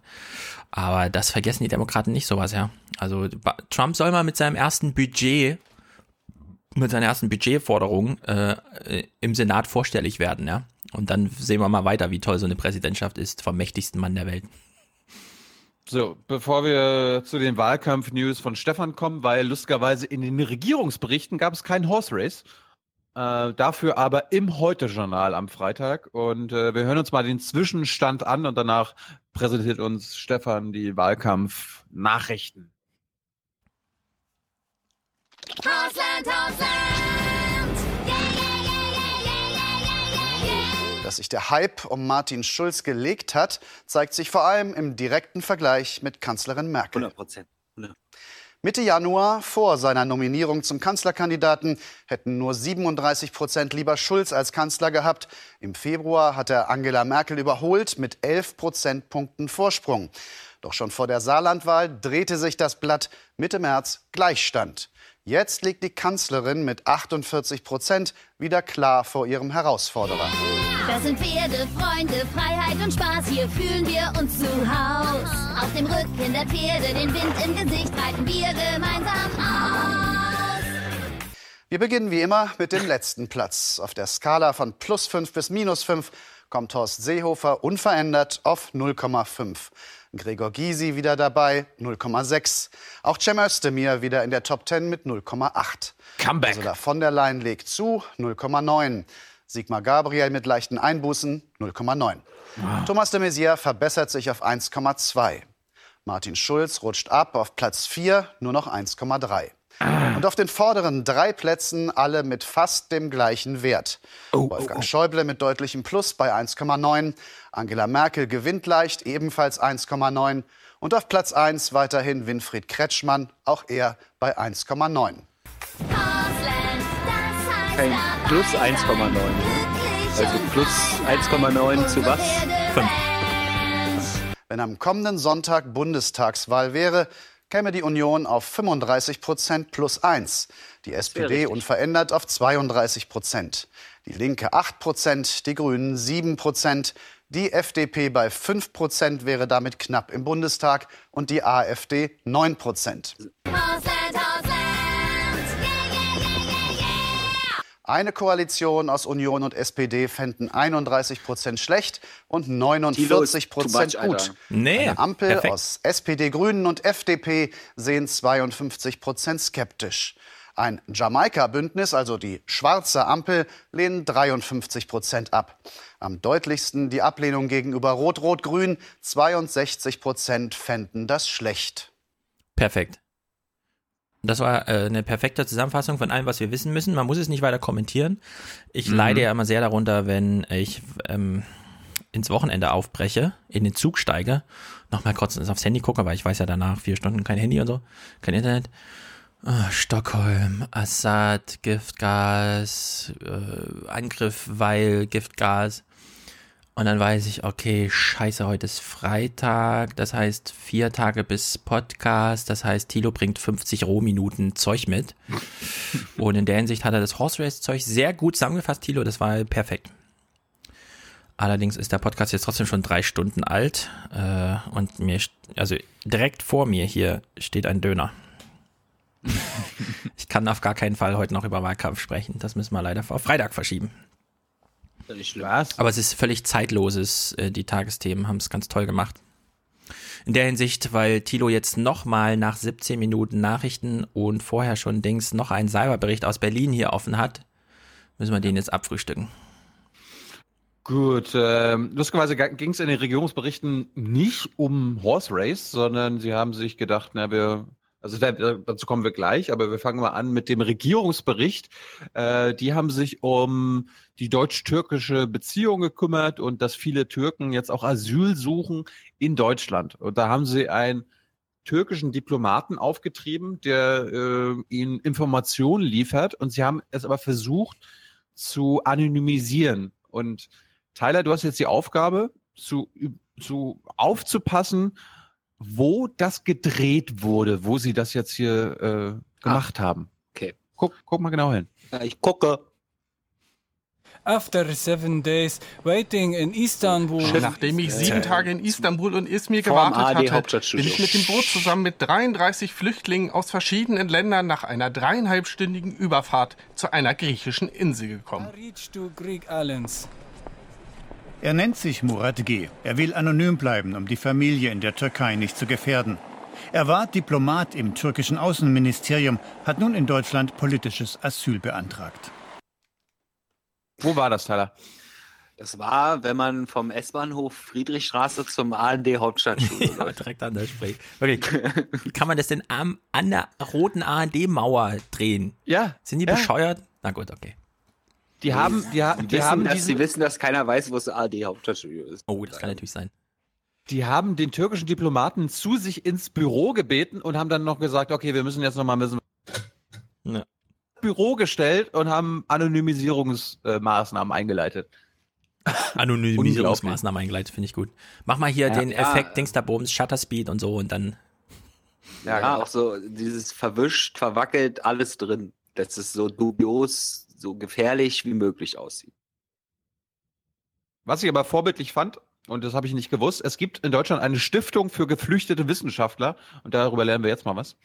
Aber das vergessen die Demokraten nicht sowas, ja. Also Trump soll mal mit seinem ersten Budget, mit seiner ersten Budgetforderung äh, äh, im Senat vorstellig werden, ja. Und dann sehen wir mal weiter, wie toll so eine Präsidentschaft ist vom mächtigsten Mann der Welt. So, bevor wir zu den Wahlkampf-News von Stefan kommen, weil lustigerweise in den Regierungsberichten gab es keinen Horse Race. Äh, dafür aber im Heute-Journal am Freitag. Und äh, wir hören uns mal den Zwischenstand an und danach präsentiert uns Stefan die Wahlkampf-Nachrichten. Hausland, Hausland! Dass sich der Hype um Martin Schulz gelegt hat, zeigt sich vor allem im direkten Vergleich mit Kanzlerin Merkel. 100 Prozent. Mitte Januar, vor seiner Nominierung zum Kanzlerkandidaten, hätten nur 37 Prozent lieber Schulz als Kanzler gehabt. Im Februar hat er Angela Merkel überholt mit 11 Prozentpunkten Vorsprung. Doch schon vor der Saarlandwahl drehte sich das Blatt Mitte März Gleichstand. Jetzt liegt die Kanzlerin mit 48 Prozent wieder klar vor ihrem Herausforderer. Das sind Pferde, Freunde, Freiheit und Spaß. Hier fühlen wir uns zu Haus. Auf dem Rücken der Pferde, den Wind im Gesicht, reiten wir gemeinsam aus. Wir beginnen wie immer mit dem letzten Platz. Auf der Skala von plus 5 bis minus 5 kommt Horst Seehofer unverändert auf 0,5. Gregor Gysi wieder dabei, 0,6. Auch Cem Özdemir wieder in der Top 10 mit 0,8. Comeback. Ursula von der Leyen legt zu, 0,9. Sigmar Gabriel mit leichten Einbußen, 0,9. Thomas de Maizière verbessert sich auf 1,2. Martin Schulz rutscht ab auf Platz 4, nur noch 1,3. Und auf den vorderen drei Plätzen alle mit fast dem gleichen Wert. Wolfgang Schäuble mit deutlichem Plus bei 1,9. Angela Merkel gewinnt leicht, ebenfalls 1,9. Und auf Platz 1 weiterhin Winfried Kretschmann, auch er bei 1,9. Kein plus 1,9. Also plus 1,9 zu was? Wenn am kommenden Sonntag Bundestagswahl wäre, käme die Union auf 35 Prozent plus 1. Die SPD unverändert auf 32 Prozent. Die Linke 8 Prozent, die Grünen 7 Prozent. Die FDP bei 5 Prozent wäre damit knapp im Bundestag und die AfD 9 Prozent. Eine Koalition aus Union und SPD fänden 31 Prozent schlecht und 49 Prozent gut. Nee, Eine Ampel perfekt. aus SPD, Grünen und FDP sehen 52 Prozent skeptisch. Ein Jamaika-Bündnis, also die schwarze Ampel, lehnen 53 Prozent ab. Am deutlichsten die Ablehnung gegenüber Rot-Rot-Grün. 62 Prozent fänden das schlecht. Perfekt. Das war äh, eine perfekte Zusammenfassung von allem, was wir wissen müssen. Man muss es nicht weiter kommentieren. Ich Mhm. leide ja immer sehr darunter, wenn ich ähm, ins Wochenende aufbreche, in den Zug steige, nochmal kurz aufs Handy gucke, weil ich weiß ja danach vier Stunden kein Handy und so, kein Internet. Ah, Stockholm, Assad, Giftgas, äh, Angriff, weil Giftgas. Und dann weiß ich, okay, scheiße, heute ist Freitag, das heißt vier Tage bis Podcast, das heißt, Thilo bringt 50 Rohminuten Zeug mit. (laughs) Und in der Hinsicht hat er das Horse Race Zeug sehr gut zusammengefasst, Thilo, das war perfekt. Allerdings ist der Podcast jetzt trotzdem schon drei Stunden alt äh, und mir, also direkt vor mir hier steht ein Döner. (laughs) ich kann auf gar keinen Fall heute noch über Wahlkampf sprechen. Das müssen wir leider auf Freitag verschieben. Was? Aber es ist völlig zeitloses. Äh, Die Tagesthemen haben es ganz toll gemacht. In der Hinsicht, weil Thilo jetzt nochmal nach 17 Minuten Nachrichten und vorher schon Dings noch einen Cyberbericht aus Berlin hier offen hat, müssen wir den jetzt abfrühstücken. Gut, ähm, lustigerweise ging es in den Regierungsberichten nicht um Horse Race, sondern sie haben sich gedacht, na, wir, also da, dazu kommen wir gleich, aber wir fangen mal an mit dem Regierungsbericht. Äh, die haben sich um die deutsch-türkische Beziehung gekümmert und dass viele Türken jetzt auch Asyl suchen in Deutschland. Und da haben sie einen türkischen Diplomaten aufgetrieben, der äh, ihnen Informationen liefert und sie haben es aber versucht zu anonymisieren. Und Tyler, du hast jetzt die Aufgabe, zu, zu aufzupassen, wo das gedreht wurde, wo sie das jetzt hier äh, gemacht haben. Okay. Guck, guck mal genau hin. Ja, ich gucke. After seven days waiting in Istanbul. Nachdem ich sieben Tage in Istanbul und Izmir gewartet hatte, bin ich mit dem Boot zusammen mit 33 Flüchtlingen aus verschiedenen Ländern nach einer dreieinhalbstündigen Überfahrt zu einer griechischen Insel gekommen. Er nennt sich Murat G. Er will anonym bleiben, um die Familie in der Türkei nicht zu gefährden. Er war Diplomat im türkischen Außenministerium, hat nun in Deutschland politisches Asyl beantragt. Wo war das, Tyler? Das war, wenn man vom S-Bahnhof Friedrichstraße zum ARD Hauptstadtstudio (laughs) Ja, läuft. direkt an der Spree. Wirklich. Kann man das denn am, an der roten ARD-Mauer drehen? Ja. Sind die ja. bescheuert? Na gut, okay. Die haben, die, ha- Sie die wissen, haben dass, diesen, Sie wissen, dass keiner weiß, wo das ARD Hauptstadtstudio ist. Oh, das kann natürlich sein. Die haben den türkischen Diplomaten zu sich ins Büro gebeten und haben dann noch gesagt, okay, wir müssen jetzt noch mal ein bisschen Ja. Büro gestellt und haben Anonymisierungsmaßnahmen eingeleitet. Anonymisierungsmaßnahmen eingeleitet, finde ich gut. Mach mal hier Ja, den ja. Effekt Dings da Bums, Shutter Speed und so und dann. Ja, auch so dieses verwischt, verwackelt, alles drin. Dass es so dubios, so gefährlich wie möglich aussieht. Was ich aber vorbildlich fand, und das habe ich nicht gewusst, es gibt in Deutschland eine Stiftung für geflüchtete Wissenschaftler und darüber lernen wir jetzt mal was.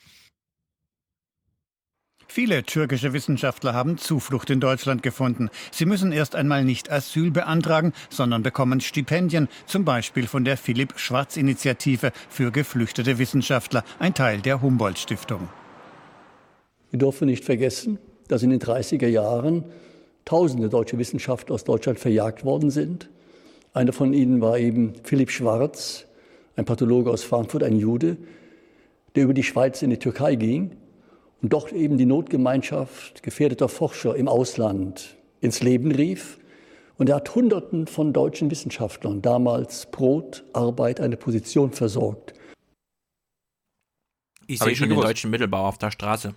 Viele türkische Wissenschaftler haben Zuflucht in Deutschland gefunden. Sie müssen erst einmal nicht Asyl beantragen, sondern bekommen Stipendien, zum Beispiel von der Philipp-Schwarz-Initiative für geflüchtete Wissenschaftler, ein Teil der Humboldt-Stiftung. Wir dürfen nicht vergessen, dass in den 30er Jahren tausende deutsche Wissenschaftler aus Deutschland verjagt worden sind. Einer von ihnen war eben Philipp Schwarz, ein Pathologe aus Frankfurt, ein Jude, der über die Schweiz in die Türkei ging und dort eben die Notgemeinschaft gefährdeter Forscher im Ausland ins Leben rief. Und er hat Hunderten von deutschen Wissenschaftlern damals Brot, Arbeit, eine Position versorgt. Ich sehe schon den gewusst. deutschen Mittelbau auf der Straße.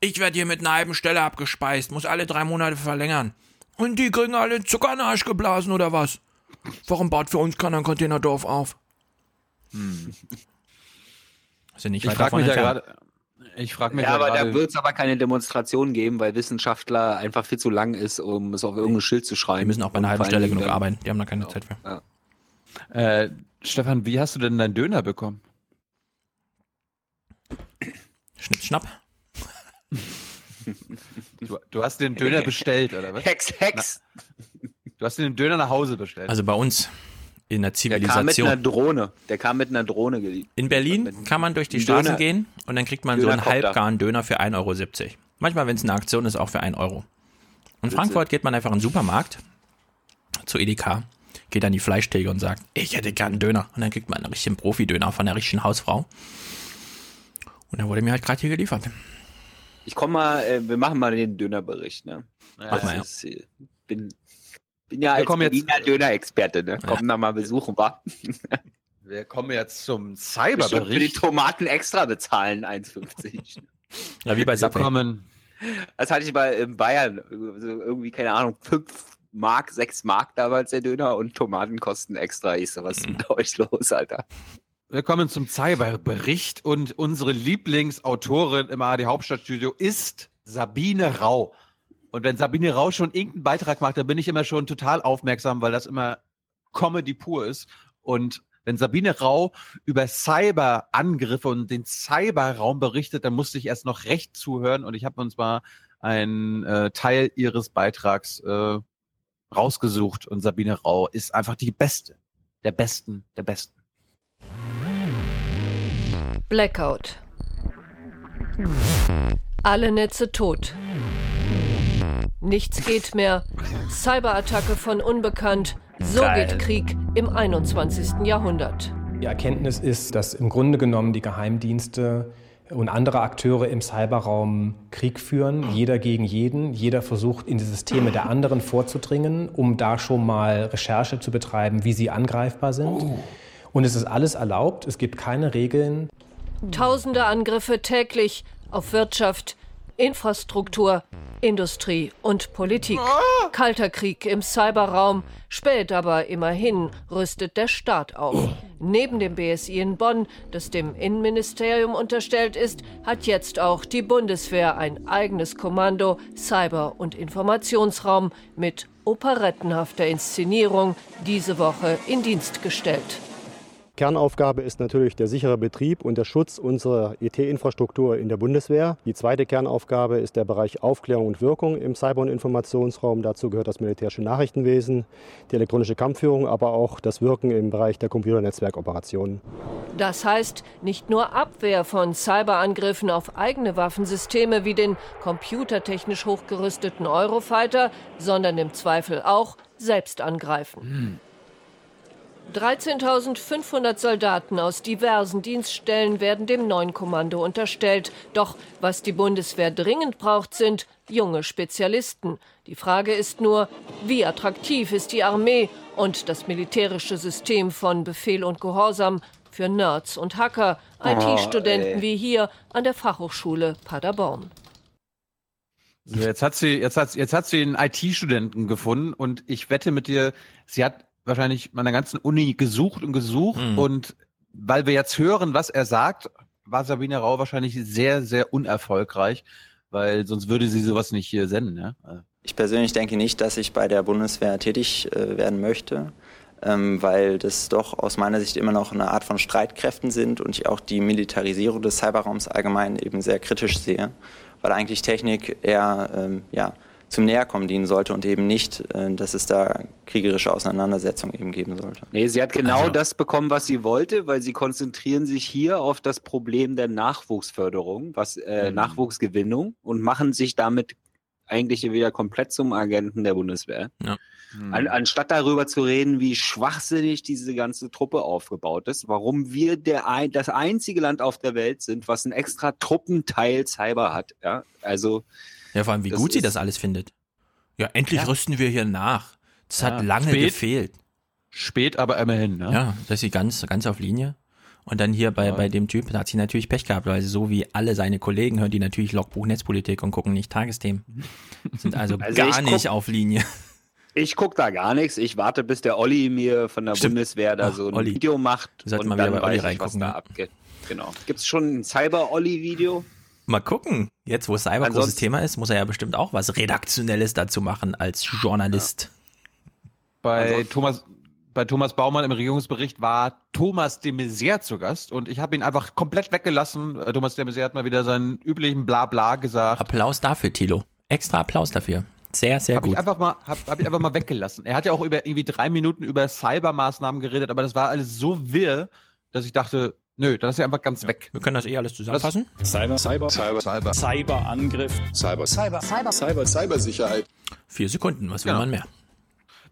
Ich werde hier mit einer halben Stelle abgespeist, muss alle drei Monate verlängern. Und die kriegen alle Zucker in den Arsch geblasen oder was? Warum baut für uns keiner ein Containerdorf auf? Hm. Sind nicht Ich weit frag davon mich ja gerade- Ich frage mich Ja, ja aber gerade- da wird es aber keine Demonstration geben, weil Wissenschaftler einfach viel zu lang ist, um es auf irgendein Schild zu schreiben. Die müssen auch bei einer halben Stelle genug dann- arbeiten. Die haben da keine Zeit für. Ja. Äh, Stefan, wie hast du denn deinen Döner bekommen? Schnipp, schnapp. Du, du hast den Döner bestellt, oder was? Hex, Hex. Na, du hast den Döner nach Hause bestellt. Also bei uns in der Der kam mit Zivilisation. einer Drohne. Der kam mit einer Drohne geliefert. In Berlin kann man durch die Ein Straßen Döner- gehen und dann kriegt man so einen halbgaren Döner für 1,70 Euro. Manchmal, wenn es eine Aktion ist, auch für 1 Euro. In. Frankfurt geht man einfach in den Supermarkt zu Edeka, geht an die Fleischtheke und sagt, ich hätte gern einen Döner. Und dann kriegt man einen richtigen Profi-Döner von einer richtigen Hausfrau. Und der wurde mir halt gerade hier geliefert. Ich komme mal, äh, wir machen mal den Dönerbericht, ne? Mach mal, ja. ist, äh, bin, bin ja Wir als Berliner Döner-Experte, ne? Komm da mal besuchen, wa? (laughs) Wir kommen jetzt zum Bestimmt Für die Cyberbericht. Tomaten extra bezahlen, 1,50. Ja, wie bei Wir Subway. kommen, Das hatte ich bei in Bayern. So irgendwie, keine Ahnung, 5 Mark, 6 Mark damals der Döner und Tomaten kosten extra. Ich so, was ist denn bei euch los, Alter? Wir kommen zum Cyberbericht und unsere Lieblingsautorin im ARD Hauptstadtstudio ist Sabine Rau. Und wenn Sabine Rau schon irgendeinen Beitrag macht, dann bin ich immer schon total aufmerksam, weil das immer Comedy pur ist. Und wenn Sabine Rau über Cyberangriffe und den Cyberraum berichtet, dann musste ich erst noch recht zuhören und ich habe uns mal einen äh, Teil ihres Beitrags äh, rausgesucht und Sabine Rau ist einfach die Beste, der Besten, der Besten. Blackout. Alle Netze tot. Nichts geht mehr. Cyberattacke von Unbekannt. So Geil. geht Krieg im 21. Jahrhundert. Die Erkenntnis ist, dass im Grunde genommen die Geheimdienste und andere Akteure im Cyberraum Krieg führen, jeder gegen jeden. Jeder versucht, in die Systeme der anderen vorzudringen, um da schon mal Recherche zu betreiben, wie sie angreifbar sind. Und es ist alles erlaubt, es gibt keine Regeln. Tausende Angriffe täglich auf Wirtschaft, Infrastruktur, Industrie und Politik. Kalter Krieg im Cyberraum. Spät aber immerhin rüstet der Staat auf. Neben dem BSI in Bonn, das dem Innenministerium unterstellt ist, hat jetzt auch die Bundeswehr ein eigenes Kommando Cyber- und Informationsraum mit operettenhafter Inszenierung diese Woche in Dienst gestellt. Kernaufgabe ist natürlich der sichere Betrieb und der Schutz unserer IT-Infrastruktur in der Bundeswehr. Die zweite Kernaufgabe ist der Bereich Aufklärung und Wirkung im Cyber- und Informationsraum. Dazu gehört das militärische Nachrichtenwesen, die elektronische Kampfführung, aber auch das Wirken im Bereich der Computernetzwerkoperationen. Das heißt, nicht nur Abwehr von Cyberangriffen auf eigene Waffensysteme wie den computertechnisch hochgerüsteten Eurofighter, sondern im Zweifel auch selbst angreifen. 13.500 Soldaten aus diversen Dienststellen werden dem neuen Kommando unterstellt. Doch was die Bundeswehr dringend braucht, sind junge Spezialisten. Die Frage ist nur, wie attraktiv ist die Armee und das militärische System von Befehl und Gehorsam für Nerds und Hacker, Oh, IT-Studenten ey. wie hier an der Fachhochschule Paderborn. So, jetzt hat sie, jetzt hat, jetzt hat sie einen IT-Studenten gefunden und ich wette mit dir, sie hat wahrscheinlich der ganzen Uni gesucht und gesucht Mhm. und weil wir jetzt hören, was er sagt, war Sabine Rau wahrscheinlich sehr, sehr unerfolgreich, weil sonst würde sie sowas nicht hier senden, ja. Ich persönlich denke nicht, dass ich bei der Bundeswehr tätig äh, werden möchte, ähm, weil das doch aus meiner Sicht immer noch eine Art von Streitkräften sind und ich auch die Militarisierung des Cyberraums allgemein eben sehr kritisch sehe, weil eigentlich Technik eher ähm, ja, zum Näherkommen dienen sollte und eben nicht, äh, dass es da kriegerische Auseinandersetzungen eben geben sollte. Nee, sie hat genau Also- das bekommen, was sie wollte, weil sie konzentrieren sich hier auf das Problem der Nachwuchsförderung, was äh, Mhm. Nachwuchsgewinnung und machen sich damit eigentlich wieder komplett zum Agenten der Bundeswehr. Ja. An, anstatt darüber zu reden, wie schwachsinnig diese ganze Truppe aufgebaut ist, warum wir der ein, das einzige Land auf der Welt sind, was ein extra Truppenteil Cyber hat. Ja, also Ja, vor allem, wie Das gut sie das alles findet. Ja, endlich Ja. rüsten wir hier nach. Das Ja, hat lange spät. gefehlt. Spät, aber immerhin, ne? Ja, da ist sie ganz, ganz auf Linie. Und dann hier bei, Ja. bei dem Typ, da hat sie natürlich Pech gehabt, weil so wie alle seine Kollegen hören die natürlich Logbuch Netzpolitik und gucken nicht Tagesthemen. (laughs) Sind also, Also gar ich guck- nicht auf Linie. ich gucke da gar nichts. Ich warte, bis der Olli mir von der Stimmt. Bundeswehr da Ach, so ein Olli. Video macht Wir sollten mal wieder bei Olli weiß ich, was reingucken, da ne? abgeht. Genau. Gibt es schon ein Cyber-Olli-Video? Mal gucken. Jetzt, wo Cyber großes Ansonsten- Thema ist, muss er ja bestimmt auch was Redaktionelles dazu machen als Journalist. Bei Thomas, bei Thomas Baumann im Regierungsbericht war Thomas de Maizière zu Gast und ich habe ihn einfach komplett weggelassen. Äh, Thomas de Maizière hat mal wieder seinen üblichen Blabla gesagt. Applaus dafür, Tilo. Extra Applaus dafür. Sehr, sehr Habe ich gut. einfach mal, hab, hab ich einfach mal weggelassen. Er hat ja auch über irgendwie drei Minuten über Cybermaßnahmen geredet, aber das war alles so wirr, dass ich dachte, nö, dann ist er einfach ganz weg. Wir können das eh alles zusammenfassen. Cyber, Cyber, Cyber, Cyber, Cyberangriff, Cyber, Cyber, Cyber, Cyber, Cybersicherheit. Vier Sekunden, was will Ja. man mehr?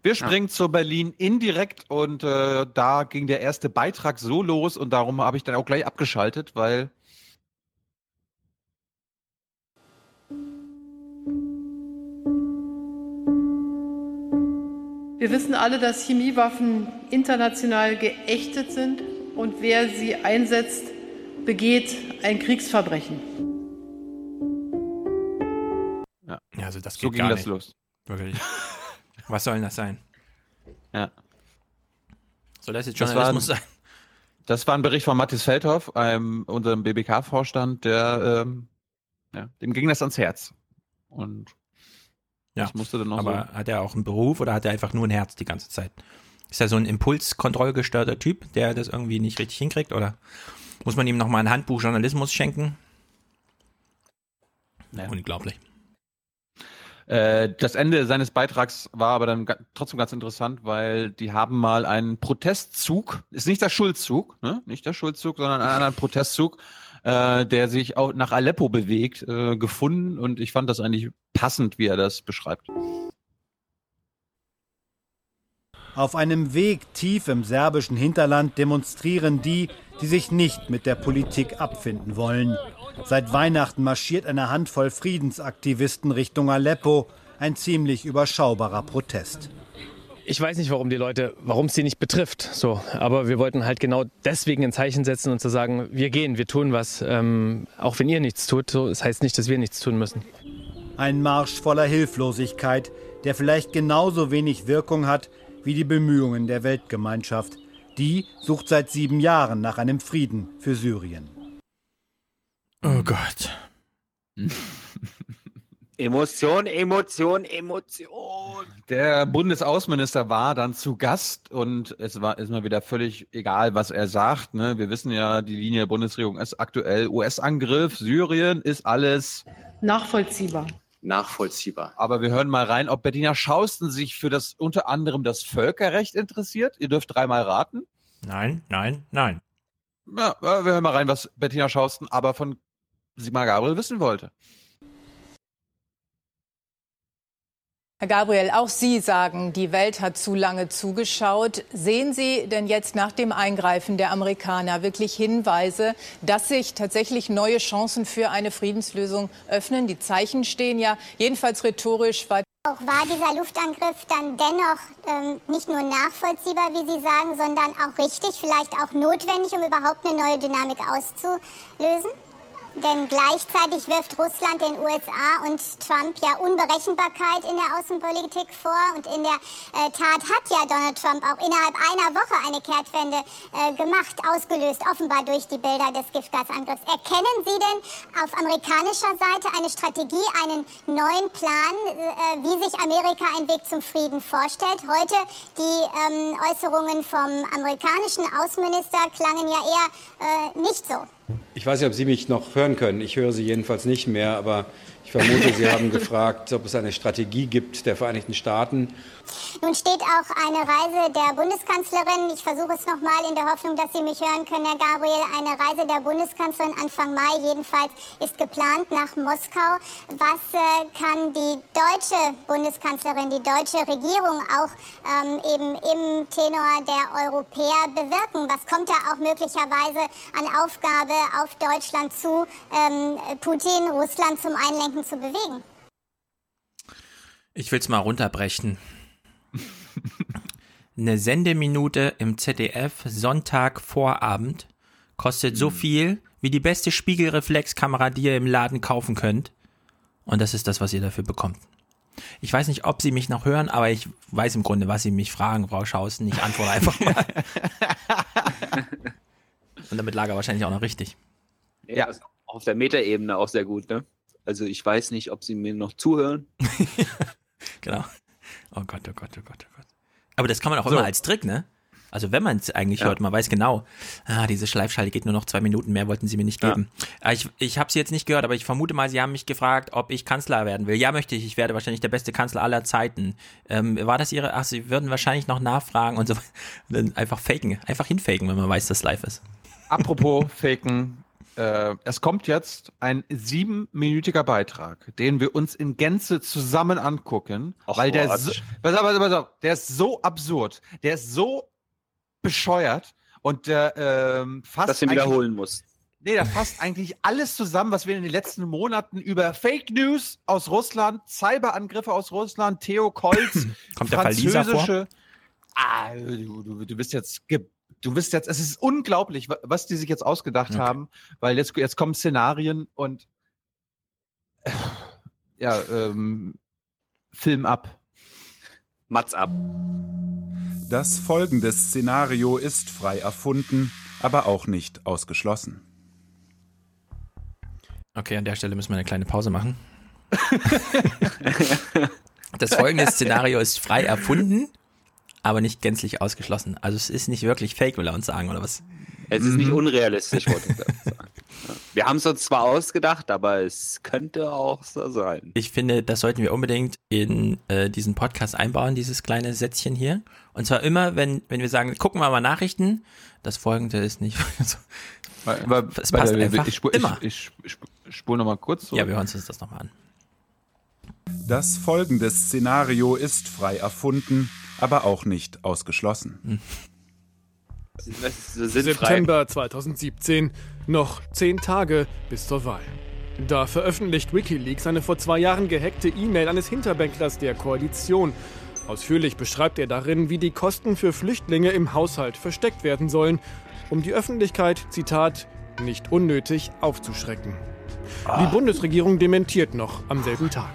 Wir springen zu Berlin indirekt und äh, da ging der erste Beitrag so los und darum habe ich dann auch gleich abgeschaltet, weil Wir wissen alle, dass Chemiewaffen international geächtet sind und wer sie einsetzt, begeht ein Kriegsverbrechen. ja, also das so geht ging gar das nicht. los. Wirklich. (laughs) Was soll denn das sein? Ja. Soll das jetzt Das war, Journalismus sein? das war ein Bericht von Mathis Feldhoff, einem, unserem BBK-Vorstand, der ähm, ja, dem ging das ans Herz. Und Ja, das musste dann noch aber so. hat er auch einen Beruf oder hat er einfach nur ein Herz die ganze Zeit? Ist er so ein impulskontrollgestörter Typ, der das irgendwie nicht richtig hinkriegt? Oder muss man ihm nochmal ein Handbuch Journalismus schenken? Ja. Unglaublich. Äh, das Ende seines Beitrags war aber dann trotzdem ganz interessant, weil die haben mal einen Protestzug, ist nicht der Schulzzug, ne? nicht der Schulzzug, sondern einen anderen Protestzug, äh, der sich auch nach Aleppo bewegt, äh, gefunden und ich fand das eigentlich passend, wie er das beschreibt. Auf einem Weg tief im serbischen Hinterland demonstrieren die, die sich nicht mit der Politik abfinden wollen. Seit Weihnachten marschiert eine Handvoll Friedensaktivisten Richtung Aleppo. Ein ziemlich überschaubarer Protest. Ich weiß nicht, warum die Leute, warum es sie nicht betrifft. So, aber wir wollten halt genau deswegen ein Zeichen setzen und zu sagen, wir gehen, wir tun was, ähm, auch wenn ihr nichts tut. So, das heißt nicht, dass wir nichts tun müssen. Ein Marsch voller Hilflosigkeit, der vielleicht genauso wenig Wirkung hat wie die Bemühungen der Weltgemeinschaft. Die sucht seit sieben Jahren nach einem Frieden für Syrien. Oh Gott. (laughs) Emotion, Emotion, Emotion. Der Bundesaußenminister war dann zu Gast und es war ist mal wieder völlig egal, was er sagt. Ne? Wir wissen ja, die Linie der Bundesregierung ist aktuell US-Angriff, Syrien ist alles. Nachvollziehbar. Nachvollziehbar. Aber wir hören mal rein, ob Bettina Schausten sich für das unter anderem das Völkerrecht interessiert. Ihr dürft dreimal raten. Nein, nein, nein. Ja, wir hören mal rein, was Bettina Schausten aber von Sigmar Gabriel wissen wollte. Herr Gabriel, auch Sie sagen, die Welt hat zu lange zugeschaut. Sehen Sie denn jetzt nach dem Eingreifen der Amerikaner wirklich Hinweise, dass sich tatsächlich neue Chancen für eine Friedenslösung öffnen? Die Zeichen stehen ja jedenfalls rhetorisch weit Auch war dieser Luftangriff dann dennoch ähm, nicht nur nachvollziehbar, wie Sie sagen, sondern auch richtig, vielleicht auch notwendig, um überhaupt eine neue Dynamik auszulösen? Denn gleichzeitig wirft Russland den USA und Trump ja Unberechenbarkeit in der Außenpolitik vor. Und in der äh, Tat hat ja Donald Trump auch innerhalb einer Woche eine Kehrtwende äh, gemacht, ausgelöst, offenbar durch die Bilder des Giftgasangriffs. Erkennen Sie denn auf amerikanischer Seite eine Strategie, einen neuen Plan, äh, wie sich Amerika einen Weg zum Frieden vorstellt? Heute die ähm, Äußerungen vom amerikanischen Außenminister klangen ja eher äh, nicht so. Ich weiß nicht, ob Sie mich noch hören können. Ich höre Sie jedenfalls nicht mehr, aber ich vermute, Sie haben gefragt, ob es eine Strategie gibt der Vereinigten Staaten, nun steht auch eine Reise der Bundeskanzlerin, ich versuche es nochmal in der Hoffnung, dass Sie mich hören können, Herr Gabriel, eine Reise der Bundeskanzlerin Anfang Mai jedenfalls ist geplant nach Moskau. Was äh, kann die deutsche Bundeskanzlerin, die deutsche Regierung auch ähm, eben im Tenor der Europäer bewirken? Was kommt da auch möglicherweise an Aufgabe auf Deutschland zu, ähm, Putin, Russland zum Einlenken zu bewegen? Ich will es mal runterbrechen. Eine Sendeminute im ZDF Sonntag Vorabend kostet so hm. viel wie die beste Spiegelreflexkamera, die ihr im Laden kaufen könnt. Und das ist das, was ihr dafür bekommt. Ich weiß nicht, ob Sie mich noch hören, aber ich weiß im Grunde, was Sie mich fragen, Frau Schausen. Ich antworte einfach mal. (laughs) Und damit lag er wahrscheinlich auch noch richtig. Ja, auf der Metaebene auch sehr gut, ne? Also ich weiß nicht, ob Sie mir noch zuhören. (laughs) genau. Oh Gott, oh Gott, oh Gott, oh Gott. Aber das kann man auch so. immer als Trick, ne? Also wenn man es eigentlich ja. hört, man weiß genau, ah, diese Schleifschalte geht nur noch zwei Minuten, mehr wollten sie mir nicht geben. Ja. Ah, ich, ich habe sie jetzt nicht gehört, aber ich vermute mal, sie haben mich gefragt, ob ich Kanzler werden will. Ja, möchte ich. Ich werde wahrscheinlich der beste Kanzler aller Zeiten. Ähm, war das ihre? Ach, sie würden wahrscheinlich noch nachfragen und so. (laughs) dann einfach faken, einfach hinfaken, wenn man weiß, dass live ist. Apropos faken, äh, es kommt jetzt ein siebenminütiger Beitrag, den wir uns in Gänze zusammen angucken, Ach, weil der so, pass auf, pass auf, pass auf, der ist so absurd, der ist so bescheuert und der ähm, fast. Dass du ihn wiederholen musst. Nee, der fasst eigentlich alles zusammen, was wir in den letzten Monaten über Fake News aus Russland, Cyberangriffe aus Russland, Theo Kolz, (clears throat) Kommt der französische. Ah, du, du, du bist jetzt du bist jetzt, es ist unglaublich, was die sich jetzt ausgedacht okay. haben, weil jetzt, jetzt kommen Szenarien und äh, ja, ähm, Film ab. Mats ab. Das folgende Szenario ist frei erfunden, aber auch nicht ausgeschlossen. Okay, an der Stelle müssen wir eine kleine Pause machen. (laughs) das folgende Szenario ist frei erfunden, aber nicht gänzlich ausgeschlossen. Also es ist nicht wirklich fake, will er uns sagen, oder was? Es ist nicht mhm. unrealistisch, wollte ich sagen. (laughs) Wir haben es uns zwar ausgedacht, aber es könnte auch so sein. Ich finde, das sollten wir unbedingt in äh, diesen Podcast einbauen, dieses kleine Sätzchen hier. Und zwar immer, wenn, wenn wir sagen, gucken wir mal Nachrichten, das folgende ist nicht. (laughs) es passt einfach ich, ich, immer. Ich, ich, ich spule nochmal kurz. So. Ja, wir hören uns das nochmal an. Das folgende Szenario ist frei erfunden aber auch nicht ausgeschlossen. September 2017, noch zehn Tage bis zur Wahl. Da veröffentlicht Wikileaks eine vor zwei Jahren gehackte E-Mail eines Hinterbänklers der Koalition. Ausführlich beschreibt er darin, wie die Kosten für Flüchtlinge im Haushalt versteckt werden sollen, um die Öffentlichkeit, Zitat, nicht unnötig aufzuschrecken. Die Bundesregierung dementiert noch am selben Tag.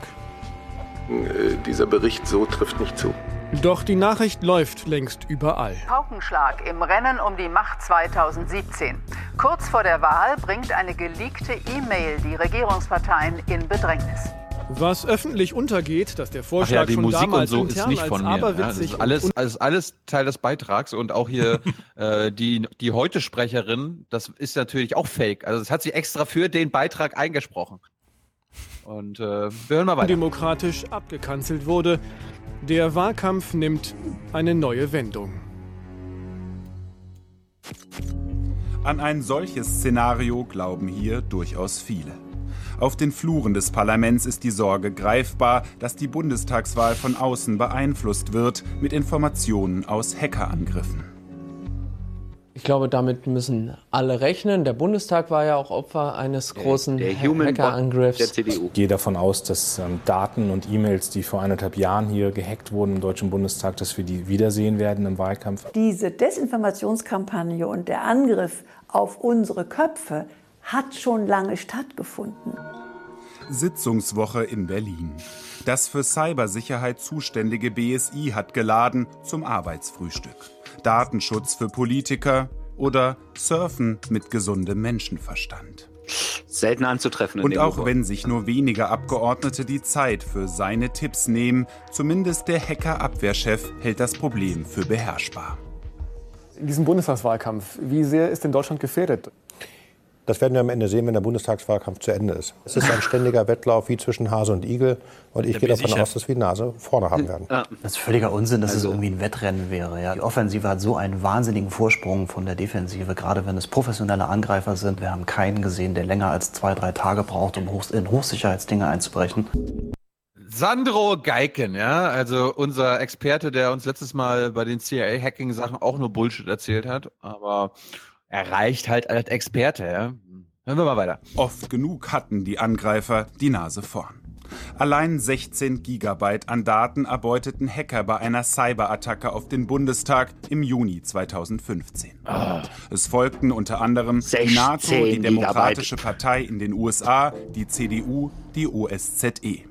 Äh, dieser Bericht so trifft nicht zu. Doch die Nachricht läuft längst überall. Paukenschlag im Rennen um die Macht 2017. Kurz vor der Wahl bringt eine geleakte E-Mail die Regierungsparteien in Bedrängnis. Was öffentlich untergeht, dass der Vorschlag Ach ja, die schon Musik damals und so ist nicht von mir. Ja, das ist alles, alles, alles Teil des Beitrags und auch hier (laughs) äh, die, die Heute-Sprecherin, das ist natürlich auch fake. Also das hat sie extra für den Beitrag eingesprochen. Und äh, wir hören mal weiter. Demokratisch abgekanzelt wurde, der Wahlkampf nimmt eine neue Wendung. An ein solches Szenario glauben hier durchaus viele. Auf den Fluren des Parlaments ist die Sorge greifbar, dass die Bundestagswahl von außen beeinflusst wird mit Informationen aus Hackerangriffen. Ich glaube, damit müssen alle rechnen. Der Bundestag war ja auch Opfer eines großen Hackerangriffs. Der CDU. Ich gehe davon aus, dass ähm, Daten und E-Mails, die vor eineinhalb Jahren hier gehackt wurden im Deutschen Bundestag, dass wir die wiedersehen werden im Wahlkampf. Diese Desinformationskampagne und der Angriff auf unsere Köpfe hat schon lange stattgefunden. Sitzungswoche in Berlin. Das für Cybersicherheit zuständige BSI hat geladen zum Arbeitsfrühstück. Datenschutz für Politiker oder Surfen mit gesundem Menschenverstand. Selten anzutreffen. Und auch wenn sich nur wenige Abgeordnete die Zeit für seine Tipps nehmen, zumindest der Hacker-Abwehrchef hält das Problem für beherrschbar. In diesem Bundestagswahlkampf, wie sehr ist denn Deutschland gefährdet? Das werden wir am Ende sehen, wenn der Bundestagswahlkampf zu Ende ist. Es ist ein ständiger Wettlauf wie zwischen Hase und Igel. Und ich gehe davon sicher. aus, dass wir die Nase vorne haben werden. Das ist völliger Unsinn, dass also. es irgendwie ein Wettrennen wäre. Ja. Die Offensive hat so einen wahnsinnigen Vorsprung von der Defensive, gerade wenn es professionelle Angreifer sind. Wir haben keinen gesehen, der länger als zwei, drei Tage braucht, um in Hochsicherheitsdinge einzubrechen. Sandro Geiken, ja, also unser Experte, der uns letztes Mal bei den CIA-Hacking-Sachen auch nur Bullshit erzählt hat, aber er reicht halt als Experte, ja. Hören wir mal weiter. Oft genug hatten die Angreifer die Nase vorn. Allein 16 Gigabyte an Daten erbeuteten Hacker bei einer Cyberattacke auf den Bundestag im Juni 2015. Oh. Es folgten unter anderem die NATO, die Demokratische Gigabyte. Partei in den USA, die CDU, die OSZE.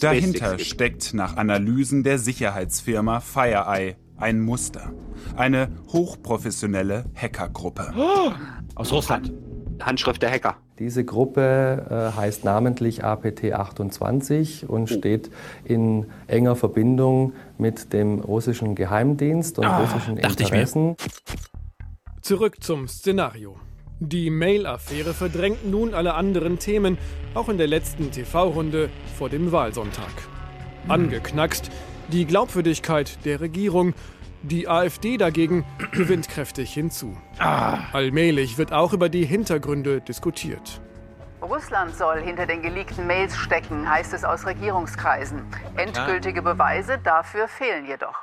Dahinter steckt nach Analysen der Sicherheitsfirma FireEye ein Muster. Eine hochprofessionelle Hackergruppe. Oh, aus Russland. Handschrift der Hacker. Diese Gruppe äh, heißt namentlich APT28 und oh. steht in enger Verbindung mit dem russischen Geheimdienst und ah, russischen Interessen. Zurück zum Szenario. Die Mail-Affäre verdrängt nun alle anderen Themen, auch in der letzten TV-Runde vor dem Wahlsonntag. Hm. Angeknackst die Glaubwürdigkeit der Regierung. Die AfD dagegen (clears throat) gewinnt kräftig hinzu. Ah. Allmählich wird auch über die Hintergründe diskutiert. Russland soll hinter den geleakten Mails stecken, heißt es aus Regierungskreisen. Endgültige Beweise dafür fehlen jedoch.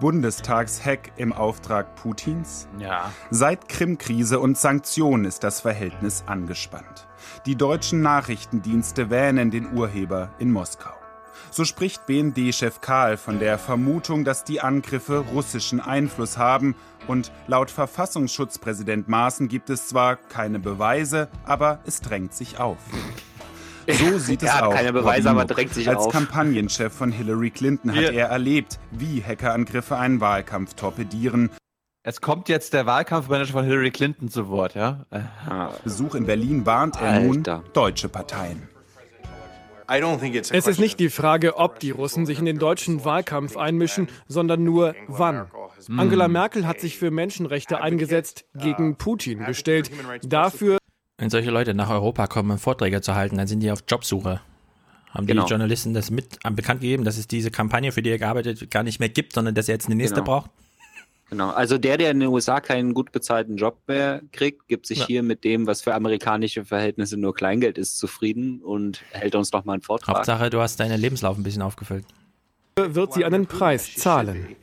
Bundestagshack im Auftrag Putins? Ja. Seit Krim-Krise und Sanktionen ist das Verhältnis angespannt. Die deutschen Nachrichtendienste wähnen den Urheber in Moskau. So spricht BND-Chef Karl von der Vermutung, dass die Angriffe russischen Einfluss haben. Und laut Verfassungsschutzpräsident Maaßen gibt es zwar keine Beweise, aber es drängt sich auf. So (laughs) sieht es er aus. Keine Beweise, aber drängt sich Als auf. Kampagnenchef von Hillary Clinton hat Hier. er erlebt, wie Hackerangriffe einen Wahlkampf torpedieren. Es kommt jetzt der Wahlkampfmanager von Hillary Clinton zu Wort, ja? Besuch in Berlin warnt er nun deutsche Parteien. Es ist nicht die Frage, ob die Russen sich in den deutschen Wahlkampf einmischen, sondern nur wann. Angela Merkel hat sich für Menschenrechte eingesetzt, gegen Putin gestellt. Dafür. Wenn solche Leute nach Europa kommen, um Vorträge zu halten, dann sind die auf Jobsuche. Haben genau. die Journalisten das mit bekannt gegeben, dass es diese Kampagne, für die er gearbeitet gar nicht mehr gibt, sondern dass er jetzt eine nächste genau. braucht? Genau, also der, der in den USA keinen gut bezahlten Job mehr kriegt, gibt sich ja. hier mit dem, was für amerikanische Verhältnisse nur Kleingeld ist, zufrieden und hält uns noch mal einen Vortrag. Hauptsache, du hast deinen Lebenslauf ein bisschen aufgefüllt. Wird sie einen Preis zahlen.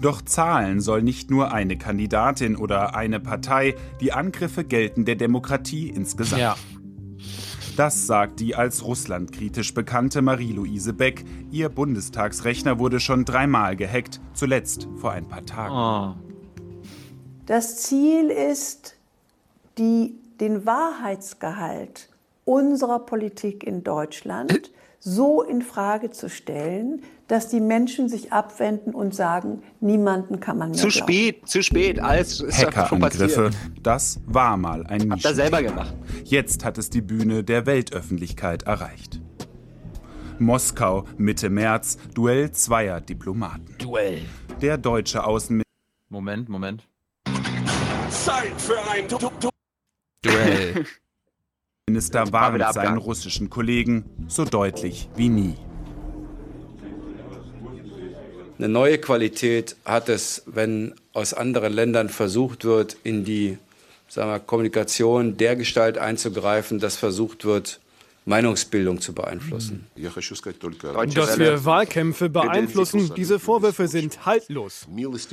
Doch zahlen soll nicht nur eine Kandidatin oder eine Partei. Die Angriffe gelten der Demokratie insgesamt. Ja. Das sagt die als russlandkritisch bekannte Marie-Louise Beck. Ihr Bundestagsrechner wurde schon dreimal gehackt, zuletzt vor ein paar Tagen. Oh. Das Ziel ist, die, den Wahrheitsgehalt unserer Politik in Deutschland (clears throat) so in Frage zu stellen, dass die Menschen sich abwenden und sagen, niemanden kann man mehr Zu glauben. spät, zu spät, alles ist Hackerangriffe, das war mal ein Hab das selber gemacht. Jetzt hat es die Bühne der Weltöffentlichkeit erreicht. Moskau, Mitte März, Duell zweier Diplomaten. Duell. Der deutsche Außenminister. Moment, Moment. Zeit für ein du du Duell. (laughs) Minister warnt seinen russischen Kollegen so deutlich wie nie. Eine neue Qualität hat es, wenn aus anderen Ländern versucht wird, in die sagen wir, Kommunikation der Gestalt einzugreifen, dass versucht wird, Meinungsbildung zu beeinflussen. Dass wir Wahlkämpfe beeinflussen, diese Vorwürfe sind haltlos.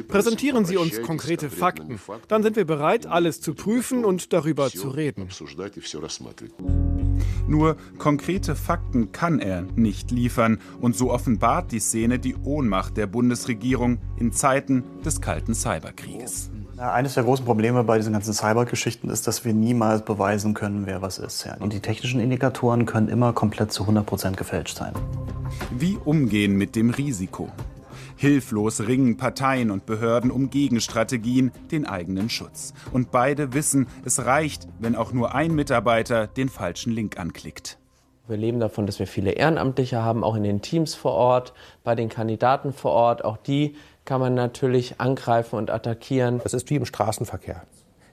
Präsentieren Sie uns konkrete Fakten. Dann sind wir bereit, alles zu prüfen und darüber zu reden. Nur konkrete Fakten kann er nicht liefern. Und so offenbart die Szene die Ohnmacht der Bundesregierung in Zeiten des kalten Cyberkrieges. Eines der großen Probleme bei diesen ganzen Cybergeschichten ist, dass wir niemals beweisen können, wer was ist. Und die technischen Indikatoren können immer komplett zu 100 Prozent gefälscht sein. Wie umgehen mit dem Risiko? Hilflos ringen Parteien und Behörden um Gegenstrategien, den eigenen Schutz. Und beide wissen, es reicht, wenn auch nur ein Mitarbeiter den falschen Link anklickt. Wir leben davon, dass wir viele Ehrenamtliche haben, auch in den Teams vor Ort, bei den Kandidaten vor Ort. Auch die kann man natürlich angreifen und attackieren. Es ist wie im Straßenverkehr.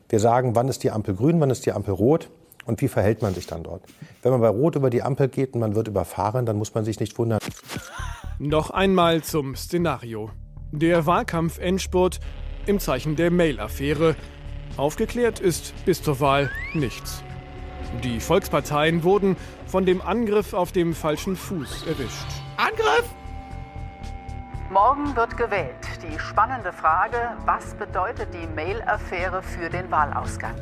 Wir sagen, wann ist die Ampel grün, wann ist die Ampel rot und wie verhält man sich dann dort. Wenn man bei Rot über die Ampel geht und man wird überfahren, dann muss man sich nicht wundern. Noch einmal zum Szenario. Der Wahlkampf-Endspurt im Zeichen der Mail-Affäre. Aufgeklärt ist bis zur Wahl nichts. Die Volksparteien wurden von dem Angriff auf dem falschen Fuß erwischt. Angriff! Morgen wird gewählt. Die spannende Frage, was bedeutet die Mail-Affäre für den Wahlausgang?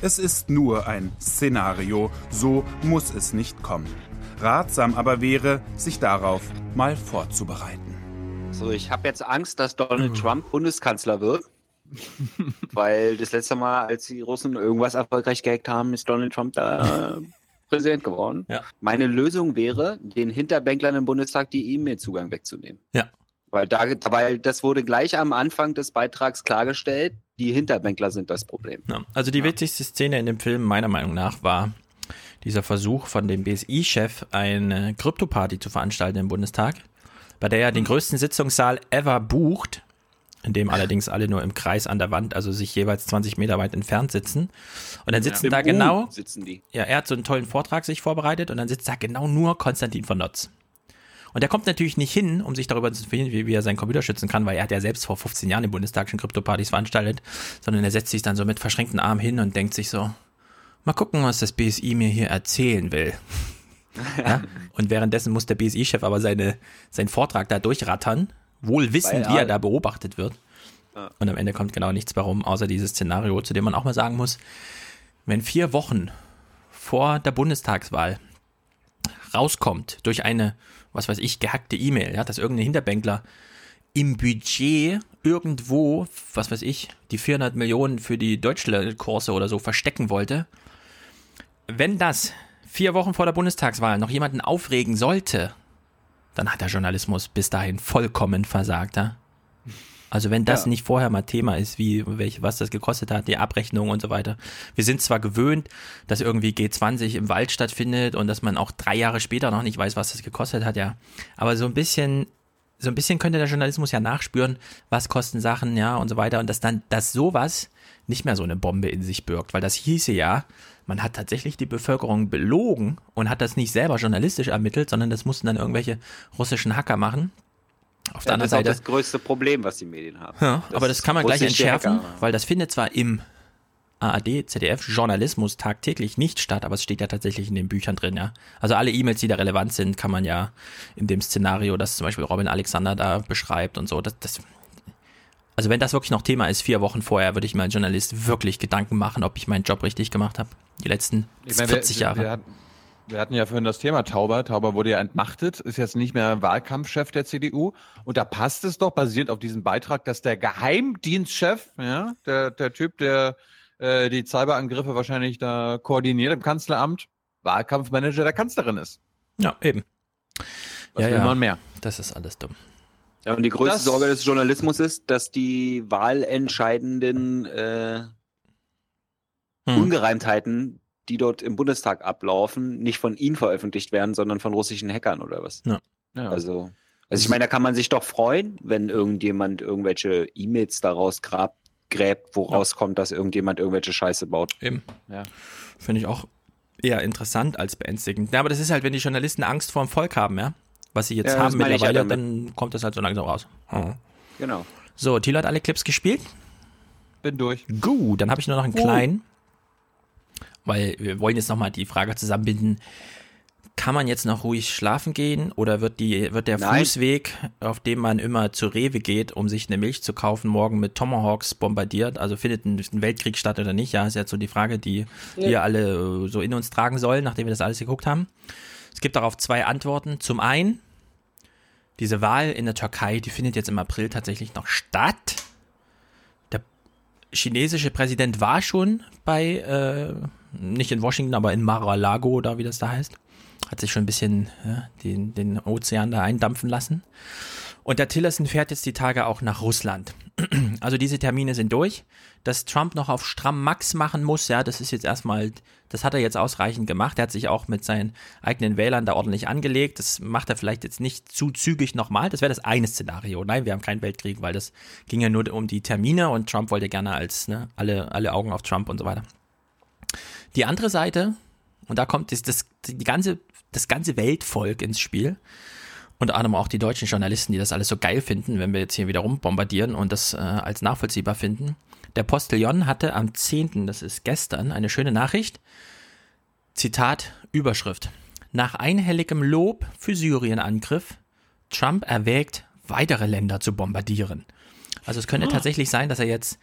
Es ist nur ein Szenario, so muss es nicht kommen. Ratsam aber wäre, sich darauf mal vorzubereiten. So, ich habe jetzt Angst, dass Donald Trump Bundeskanzler wird. (laughs) Weil das letzte Mal, als die Russen irgendwas erfolgreich gehackt haben, ist Donald Trump da Präsident geworden. Ja. Meine Lösung wäre, den Hinterbänklern im Bundestag die E-Mail-Zugang wegzunehmen. Ja. Weil, da, weil das wurde gleich am Anfang des Beitrags klargestellt, die Hinterbänkler sind das Problem. Ja. Also die witzigste Szene in dem Film meiner Meinung nach war dieser Versuch von dem BSI-Chef, eine Krypto-Party zu veranstalten im Bundestag, bei der er den größten Sitzungssaal ever bucht, in dem allerdings alle nur im Kreis an der Wand, also sich jeweils 20 Meter weit entfernt sitzen. Und dann sitzen Ja. da U genau, sitzen die. ja, er hat so einen tollen Vortrag sich vorbereitet und dann sitzt da genau nur Konstantin von Notz. Und der kommt natürlich nicht hin, um sich darüber zu informieren, wie, wie er seinen Computer schützen kann, weil er hat ja selbst vor 15 Jahren im Bundestag schon Krypto-Partys veranstaltet, sondern er setzt sich dann so mit verschränkten Armen hin und denkt sich so, mal gucken, was das BSI mir hier erzählen will. (laughs) ja? Und währenddessen muss der BSI-Chef aber seine, seinen Vortrag da durchrattern, wohl wissend, Weil wie er da beobachtet wird. Ja. Und am Ende kommt genau nichts mehr rum, außer dieses Szenario, zu dem man auch mal sagen muss, wenn vier Wochen vor der Bundestagswahl rauskommt durch eine, was weiß ich, gehackte E-Mail, ja, dass irgendein Hinterbänkler im Budget irgendwo, was weiß ich, die 400 Millionen für die Deutschkurse oder so verstecken wollte. Wenn das vier Wochen vor der Bundestagswahl noch jemanden aufregen sollte, dann hat der Journalismus bis dahin vollkommen versagt. Ja? Also wenn das Ja. nicht vorher mal Thema ist, wie welche, was das gekostet hat, die Abrechnung und so weiter. Wir sind zwar gewöhnt, dass irgendwie G20 im Wald stattfindet und dass man auch drei Jahre später noch nicht weiß, was das gekostet hat, ja. Aber so ein bisschen, so ein bisschen könnte der Journalismus ja nachspüren, was kosten Sachen, ja, und so weiter. Und dass dann, dass sowas nicht mehr so eine Bombe in sich birgt, weil das hieße ja, man hat tatsächlich die Bevölkerung belogen und hat das nicht selber journalistisch ermittelt, sondern das mussten dann irgendwelche russischen Hacker machen. Auf der Ja, das anderen ist auch Seite. das größte Problem, was die Medien haben. Ja, aber das kann man gleich entschärfen, Hacker. weil das findet zwar im ARD, ZDF Journalismus tagtäglich nicht statt, aber es steht ja tatsächlich in den Büchern drin, ja. Also alle E-Mails, die da relevant sind, kann man ja in dem Szenario, das zum Beispiel Robin Alexander da beschreibt und so, das, das also wenn das wirklich noch Thema ist, vier Wochen vorher, würde ich mir als Journalist wirklich Gedanken machen, ob ich meinen Job richtig gemacht habe. Die letzten Ich meine, 40 wir, Jahre. Wir, hatten- wir hatten ja vorhin das Thema Tauber. Tauber wurde ja entmachtet, ist jetzt nicht mehr Wahlkampfchef der CDU. Und da passt es doch, basierend auf diesem Beitrag, dass der Geheimdienstchef, ja, der, der Typ, der äh, die Cyberangriffe wahrscheinlich da koordiniert im Kanzleramt, Wahlkampfmanager der Kanzlerin ist. Ja, eben. Was ja, will ja. man mehr? Das ist alles dumm. Ja, und die größte Das- Sorge des Journalismus ist, dass die wahlentscheidenden äh, Hm. Ungereimtheiten, die dort im Bundestag ablaufen, nicht von ihnen veröffentlicht werden, sondern von russischen Hackern oder was. Ja. Ja. Also, also ich meine, da kann man sich doch freuen, wenn irgendjemand irgendwelche E-Mails daraus grab, gräbt, wo Ja. rauskommt, dass irgendjemand irgendwelche Scheiße baut. Eben. Ja. Finde ich auch eher interessant als beängstigend. Ja, aber das ist halt, wenn die Journalisten Angst vor dem Volk haben, ja, was sie jetzt Ja, haben ja mittlerweile, damit. dann kommt das halt so langsam raus. Mhm. Genau. So, Thilo hat alle Clips gespielt. Bin durch. Gut, dann habe ich nur noch einen Oh. kleinen. Weil wir wollen jetzt nochmal die Frage zusammenbinden, kann man jetzt noch ruhig schlafen gehen oder wird die wird der Nein. Fußweg, auf dem man immer zu Rewe geht, um sich eine Milch zu kaufen, morgen mit Tomahawks bombardiert? Also findet ein, ein Weltkrieg statt oder nicht? Ja, ist jetzt so die Frage, die ja. wir alle äh, so in uns tragen sollen, nachdem wir das alles geguckt haben. Es gibt darauf zwei Antworten. Zum einen, diese Wahl in der Türkei, die findet jetzt im April tatsächlich noch statt. Der chinesische Präsident war schon bei, äh, nicht in Washington, aber in Mar-a-Lago, da wie das da heißt hat sich schon ein bisschen ja, den, den Ozean da eindampfen lassen. Und der Tillerson fährt jetzt die Tage auch nach Russland. (clears throat) Also diese Termine sind durch. Dass Trump noch auf stramm Max machen muss, ja, das ist jetzt erstmal, das hat er jetzt ausreichend gemacht. Er hat sich auch mit seinen eigenen Wählern da ordentlich angelegt. Das macht er vielleicht jetzt nicht zu zügig nochmal. Das wäre das eine Szenario. Nein, wir haben keinen Weltkrieg, weil das ging ja nur um die Termine und Trump wollte gerne als ne, alle, alle Augen auf Trump und so weiter. Die andere Seite, und da kommt das, das, die ganze das ganze Weltvolk ins Spiel. Unter anderem auch die deutschen Journalisten, die das alles so geil finden, wenn wir jetzt hier wieder rumbombardieren und das äh, als nachvollziehbar finden. Der Postillon hatte am 10., das ist gestern, eine schöne Nachricht. Zitat, Überschrift. Nach einhelligem Lob für Syrien-Angriff, Trump erwägt, weitere Länder zu bombardieren. Also es könnte oh. tatsächlich sein, dass er jetzt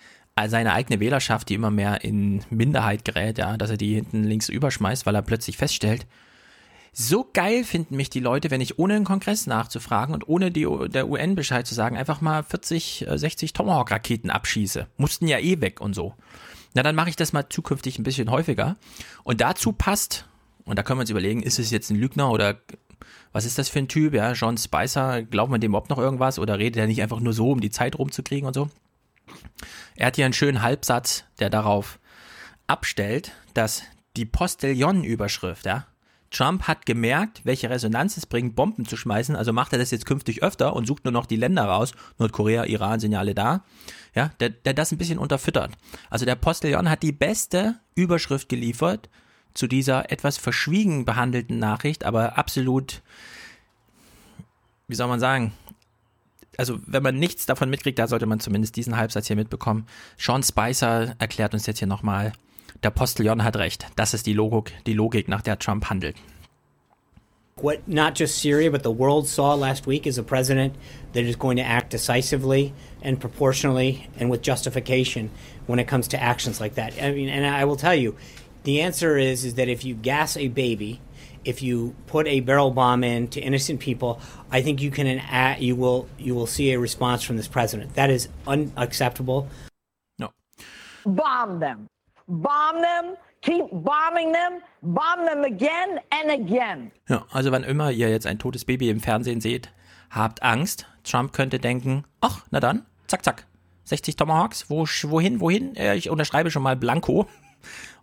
seine eigene Wählerschaft, die immer mehr in Minderheit gerät, ja, dass er die hinten links überschmeißt, weil er plötzlich feststellt, so geil finden mich die Leute, wenn ich ohne den Kongress nachzufragen und ohne die, der UN Bescheid zu sagen, einfach mal 40, 60 äh, Tomahawk-Raketen abschieße. Mussten ja eh weg und so. Na, dann mache ich das mal zukünftig ein bisschen häufiger. Und dazu passt, und da können wir uns überlegen, ist es jetzt ein Lügner oder was ist das für ein Typ? Ja, John Spicer, glaubt man dem überhaupt noch irgendwas oder redet er nicht einfach nur so, um die Zeit rumzukriegen und so? Er hat hier einen schönen Halbsatz, der darauf abstellt, dass die Postillon-Überschrift, ja, Trump hat gemerkt, welche Resonanz es bringt, Bomben zu schmeißen, also macht er das jetzt künftig öfter und sucht nur noch die Länder raus. Nordkorea, Iran sind ja alle da. Ja, der, der das ein bisschen unterfüttert. Also der Postillon hat die beste Überschrift geliefert zu dieser etwas verschwiegen behandelten Nachricht, aber absolut, wie soll man sagen, also wenn man nichts davon mitkriegt, da sollte man zumindest diesen Halbsatz hier mitbekommen. Sean Spicer erklärt uns jetzt hier nochmal, Der Postillon hat recht. Das ist die Logik, die Logik, nach der Trump handelt. What not just Syria, but the world saw last week is a president that is going to act decisively and proportionally and with justification when it comes to actions like that. I mean, and I will tell you, the answer is is that if you gas a baby, if you put a barrel bomb in to innocent people, I think you can you will you will see a response from this president. That is unacceptable. No. Bomb them. Bomb them, keep bombing them, bomb them again and again. Ja, also wann immer ihr jetzt ein totes Baby im Fernsehen seht, habt Angst. Trump könnte denken, ach, na dann, zack, zack. 60 Tomahawks, wo, wohin, wohin? Ich unterschreibe schon mal Blanco.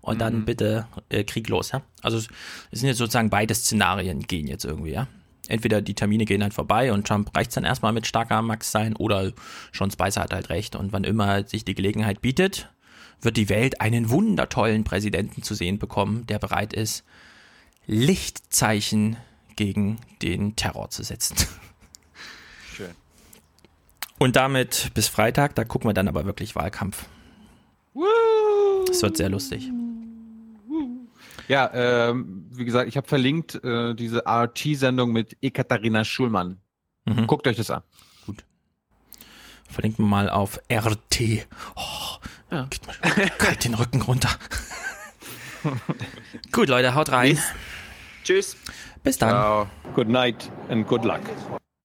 Und dann mhm. bitte äh, Krieg los, ja. Also es sind jetzt sozusagen beide Szenarien gehen jetzt irgendwie, ja. Entweder die Termine gehen halt vorbei und Trump reicht dann erstmal mit starker Max sein oder Sean Spicer hat halt recht. Und wann immer sich die Gelegenheit bietet, wird die Welt einen wundertollen Präsidenten zu sehen bekommen, der bereit ist, Lichtzeichen gegen den Terror zu setzen. Schön. Und damit bis Freitag, da gucken wir dann aber wirklich Wahlkampf. Es wird sehr lustig. Ja, ähm, wie gesagt, ich habe verlinkt äh, diese RT-Sendung mit Ekaterina Schulmann. Mhm. Guckt euch das an. Verlinken wir mal auf RT. Oh, ja. geht mir kalt den Rücken runter. (laughs) Gut, Leute, haut rein. Tschüss. Bis dann. Good night and good luck.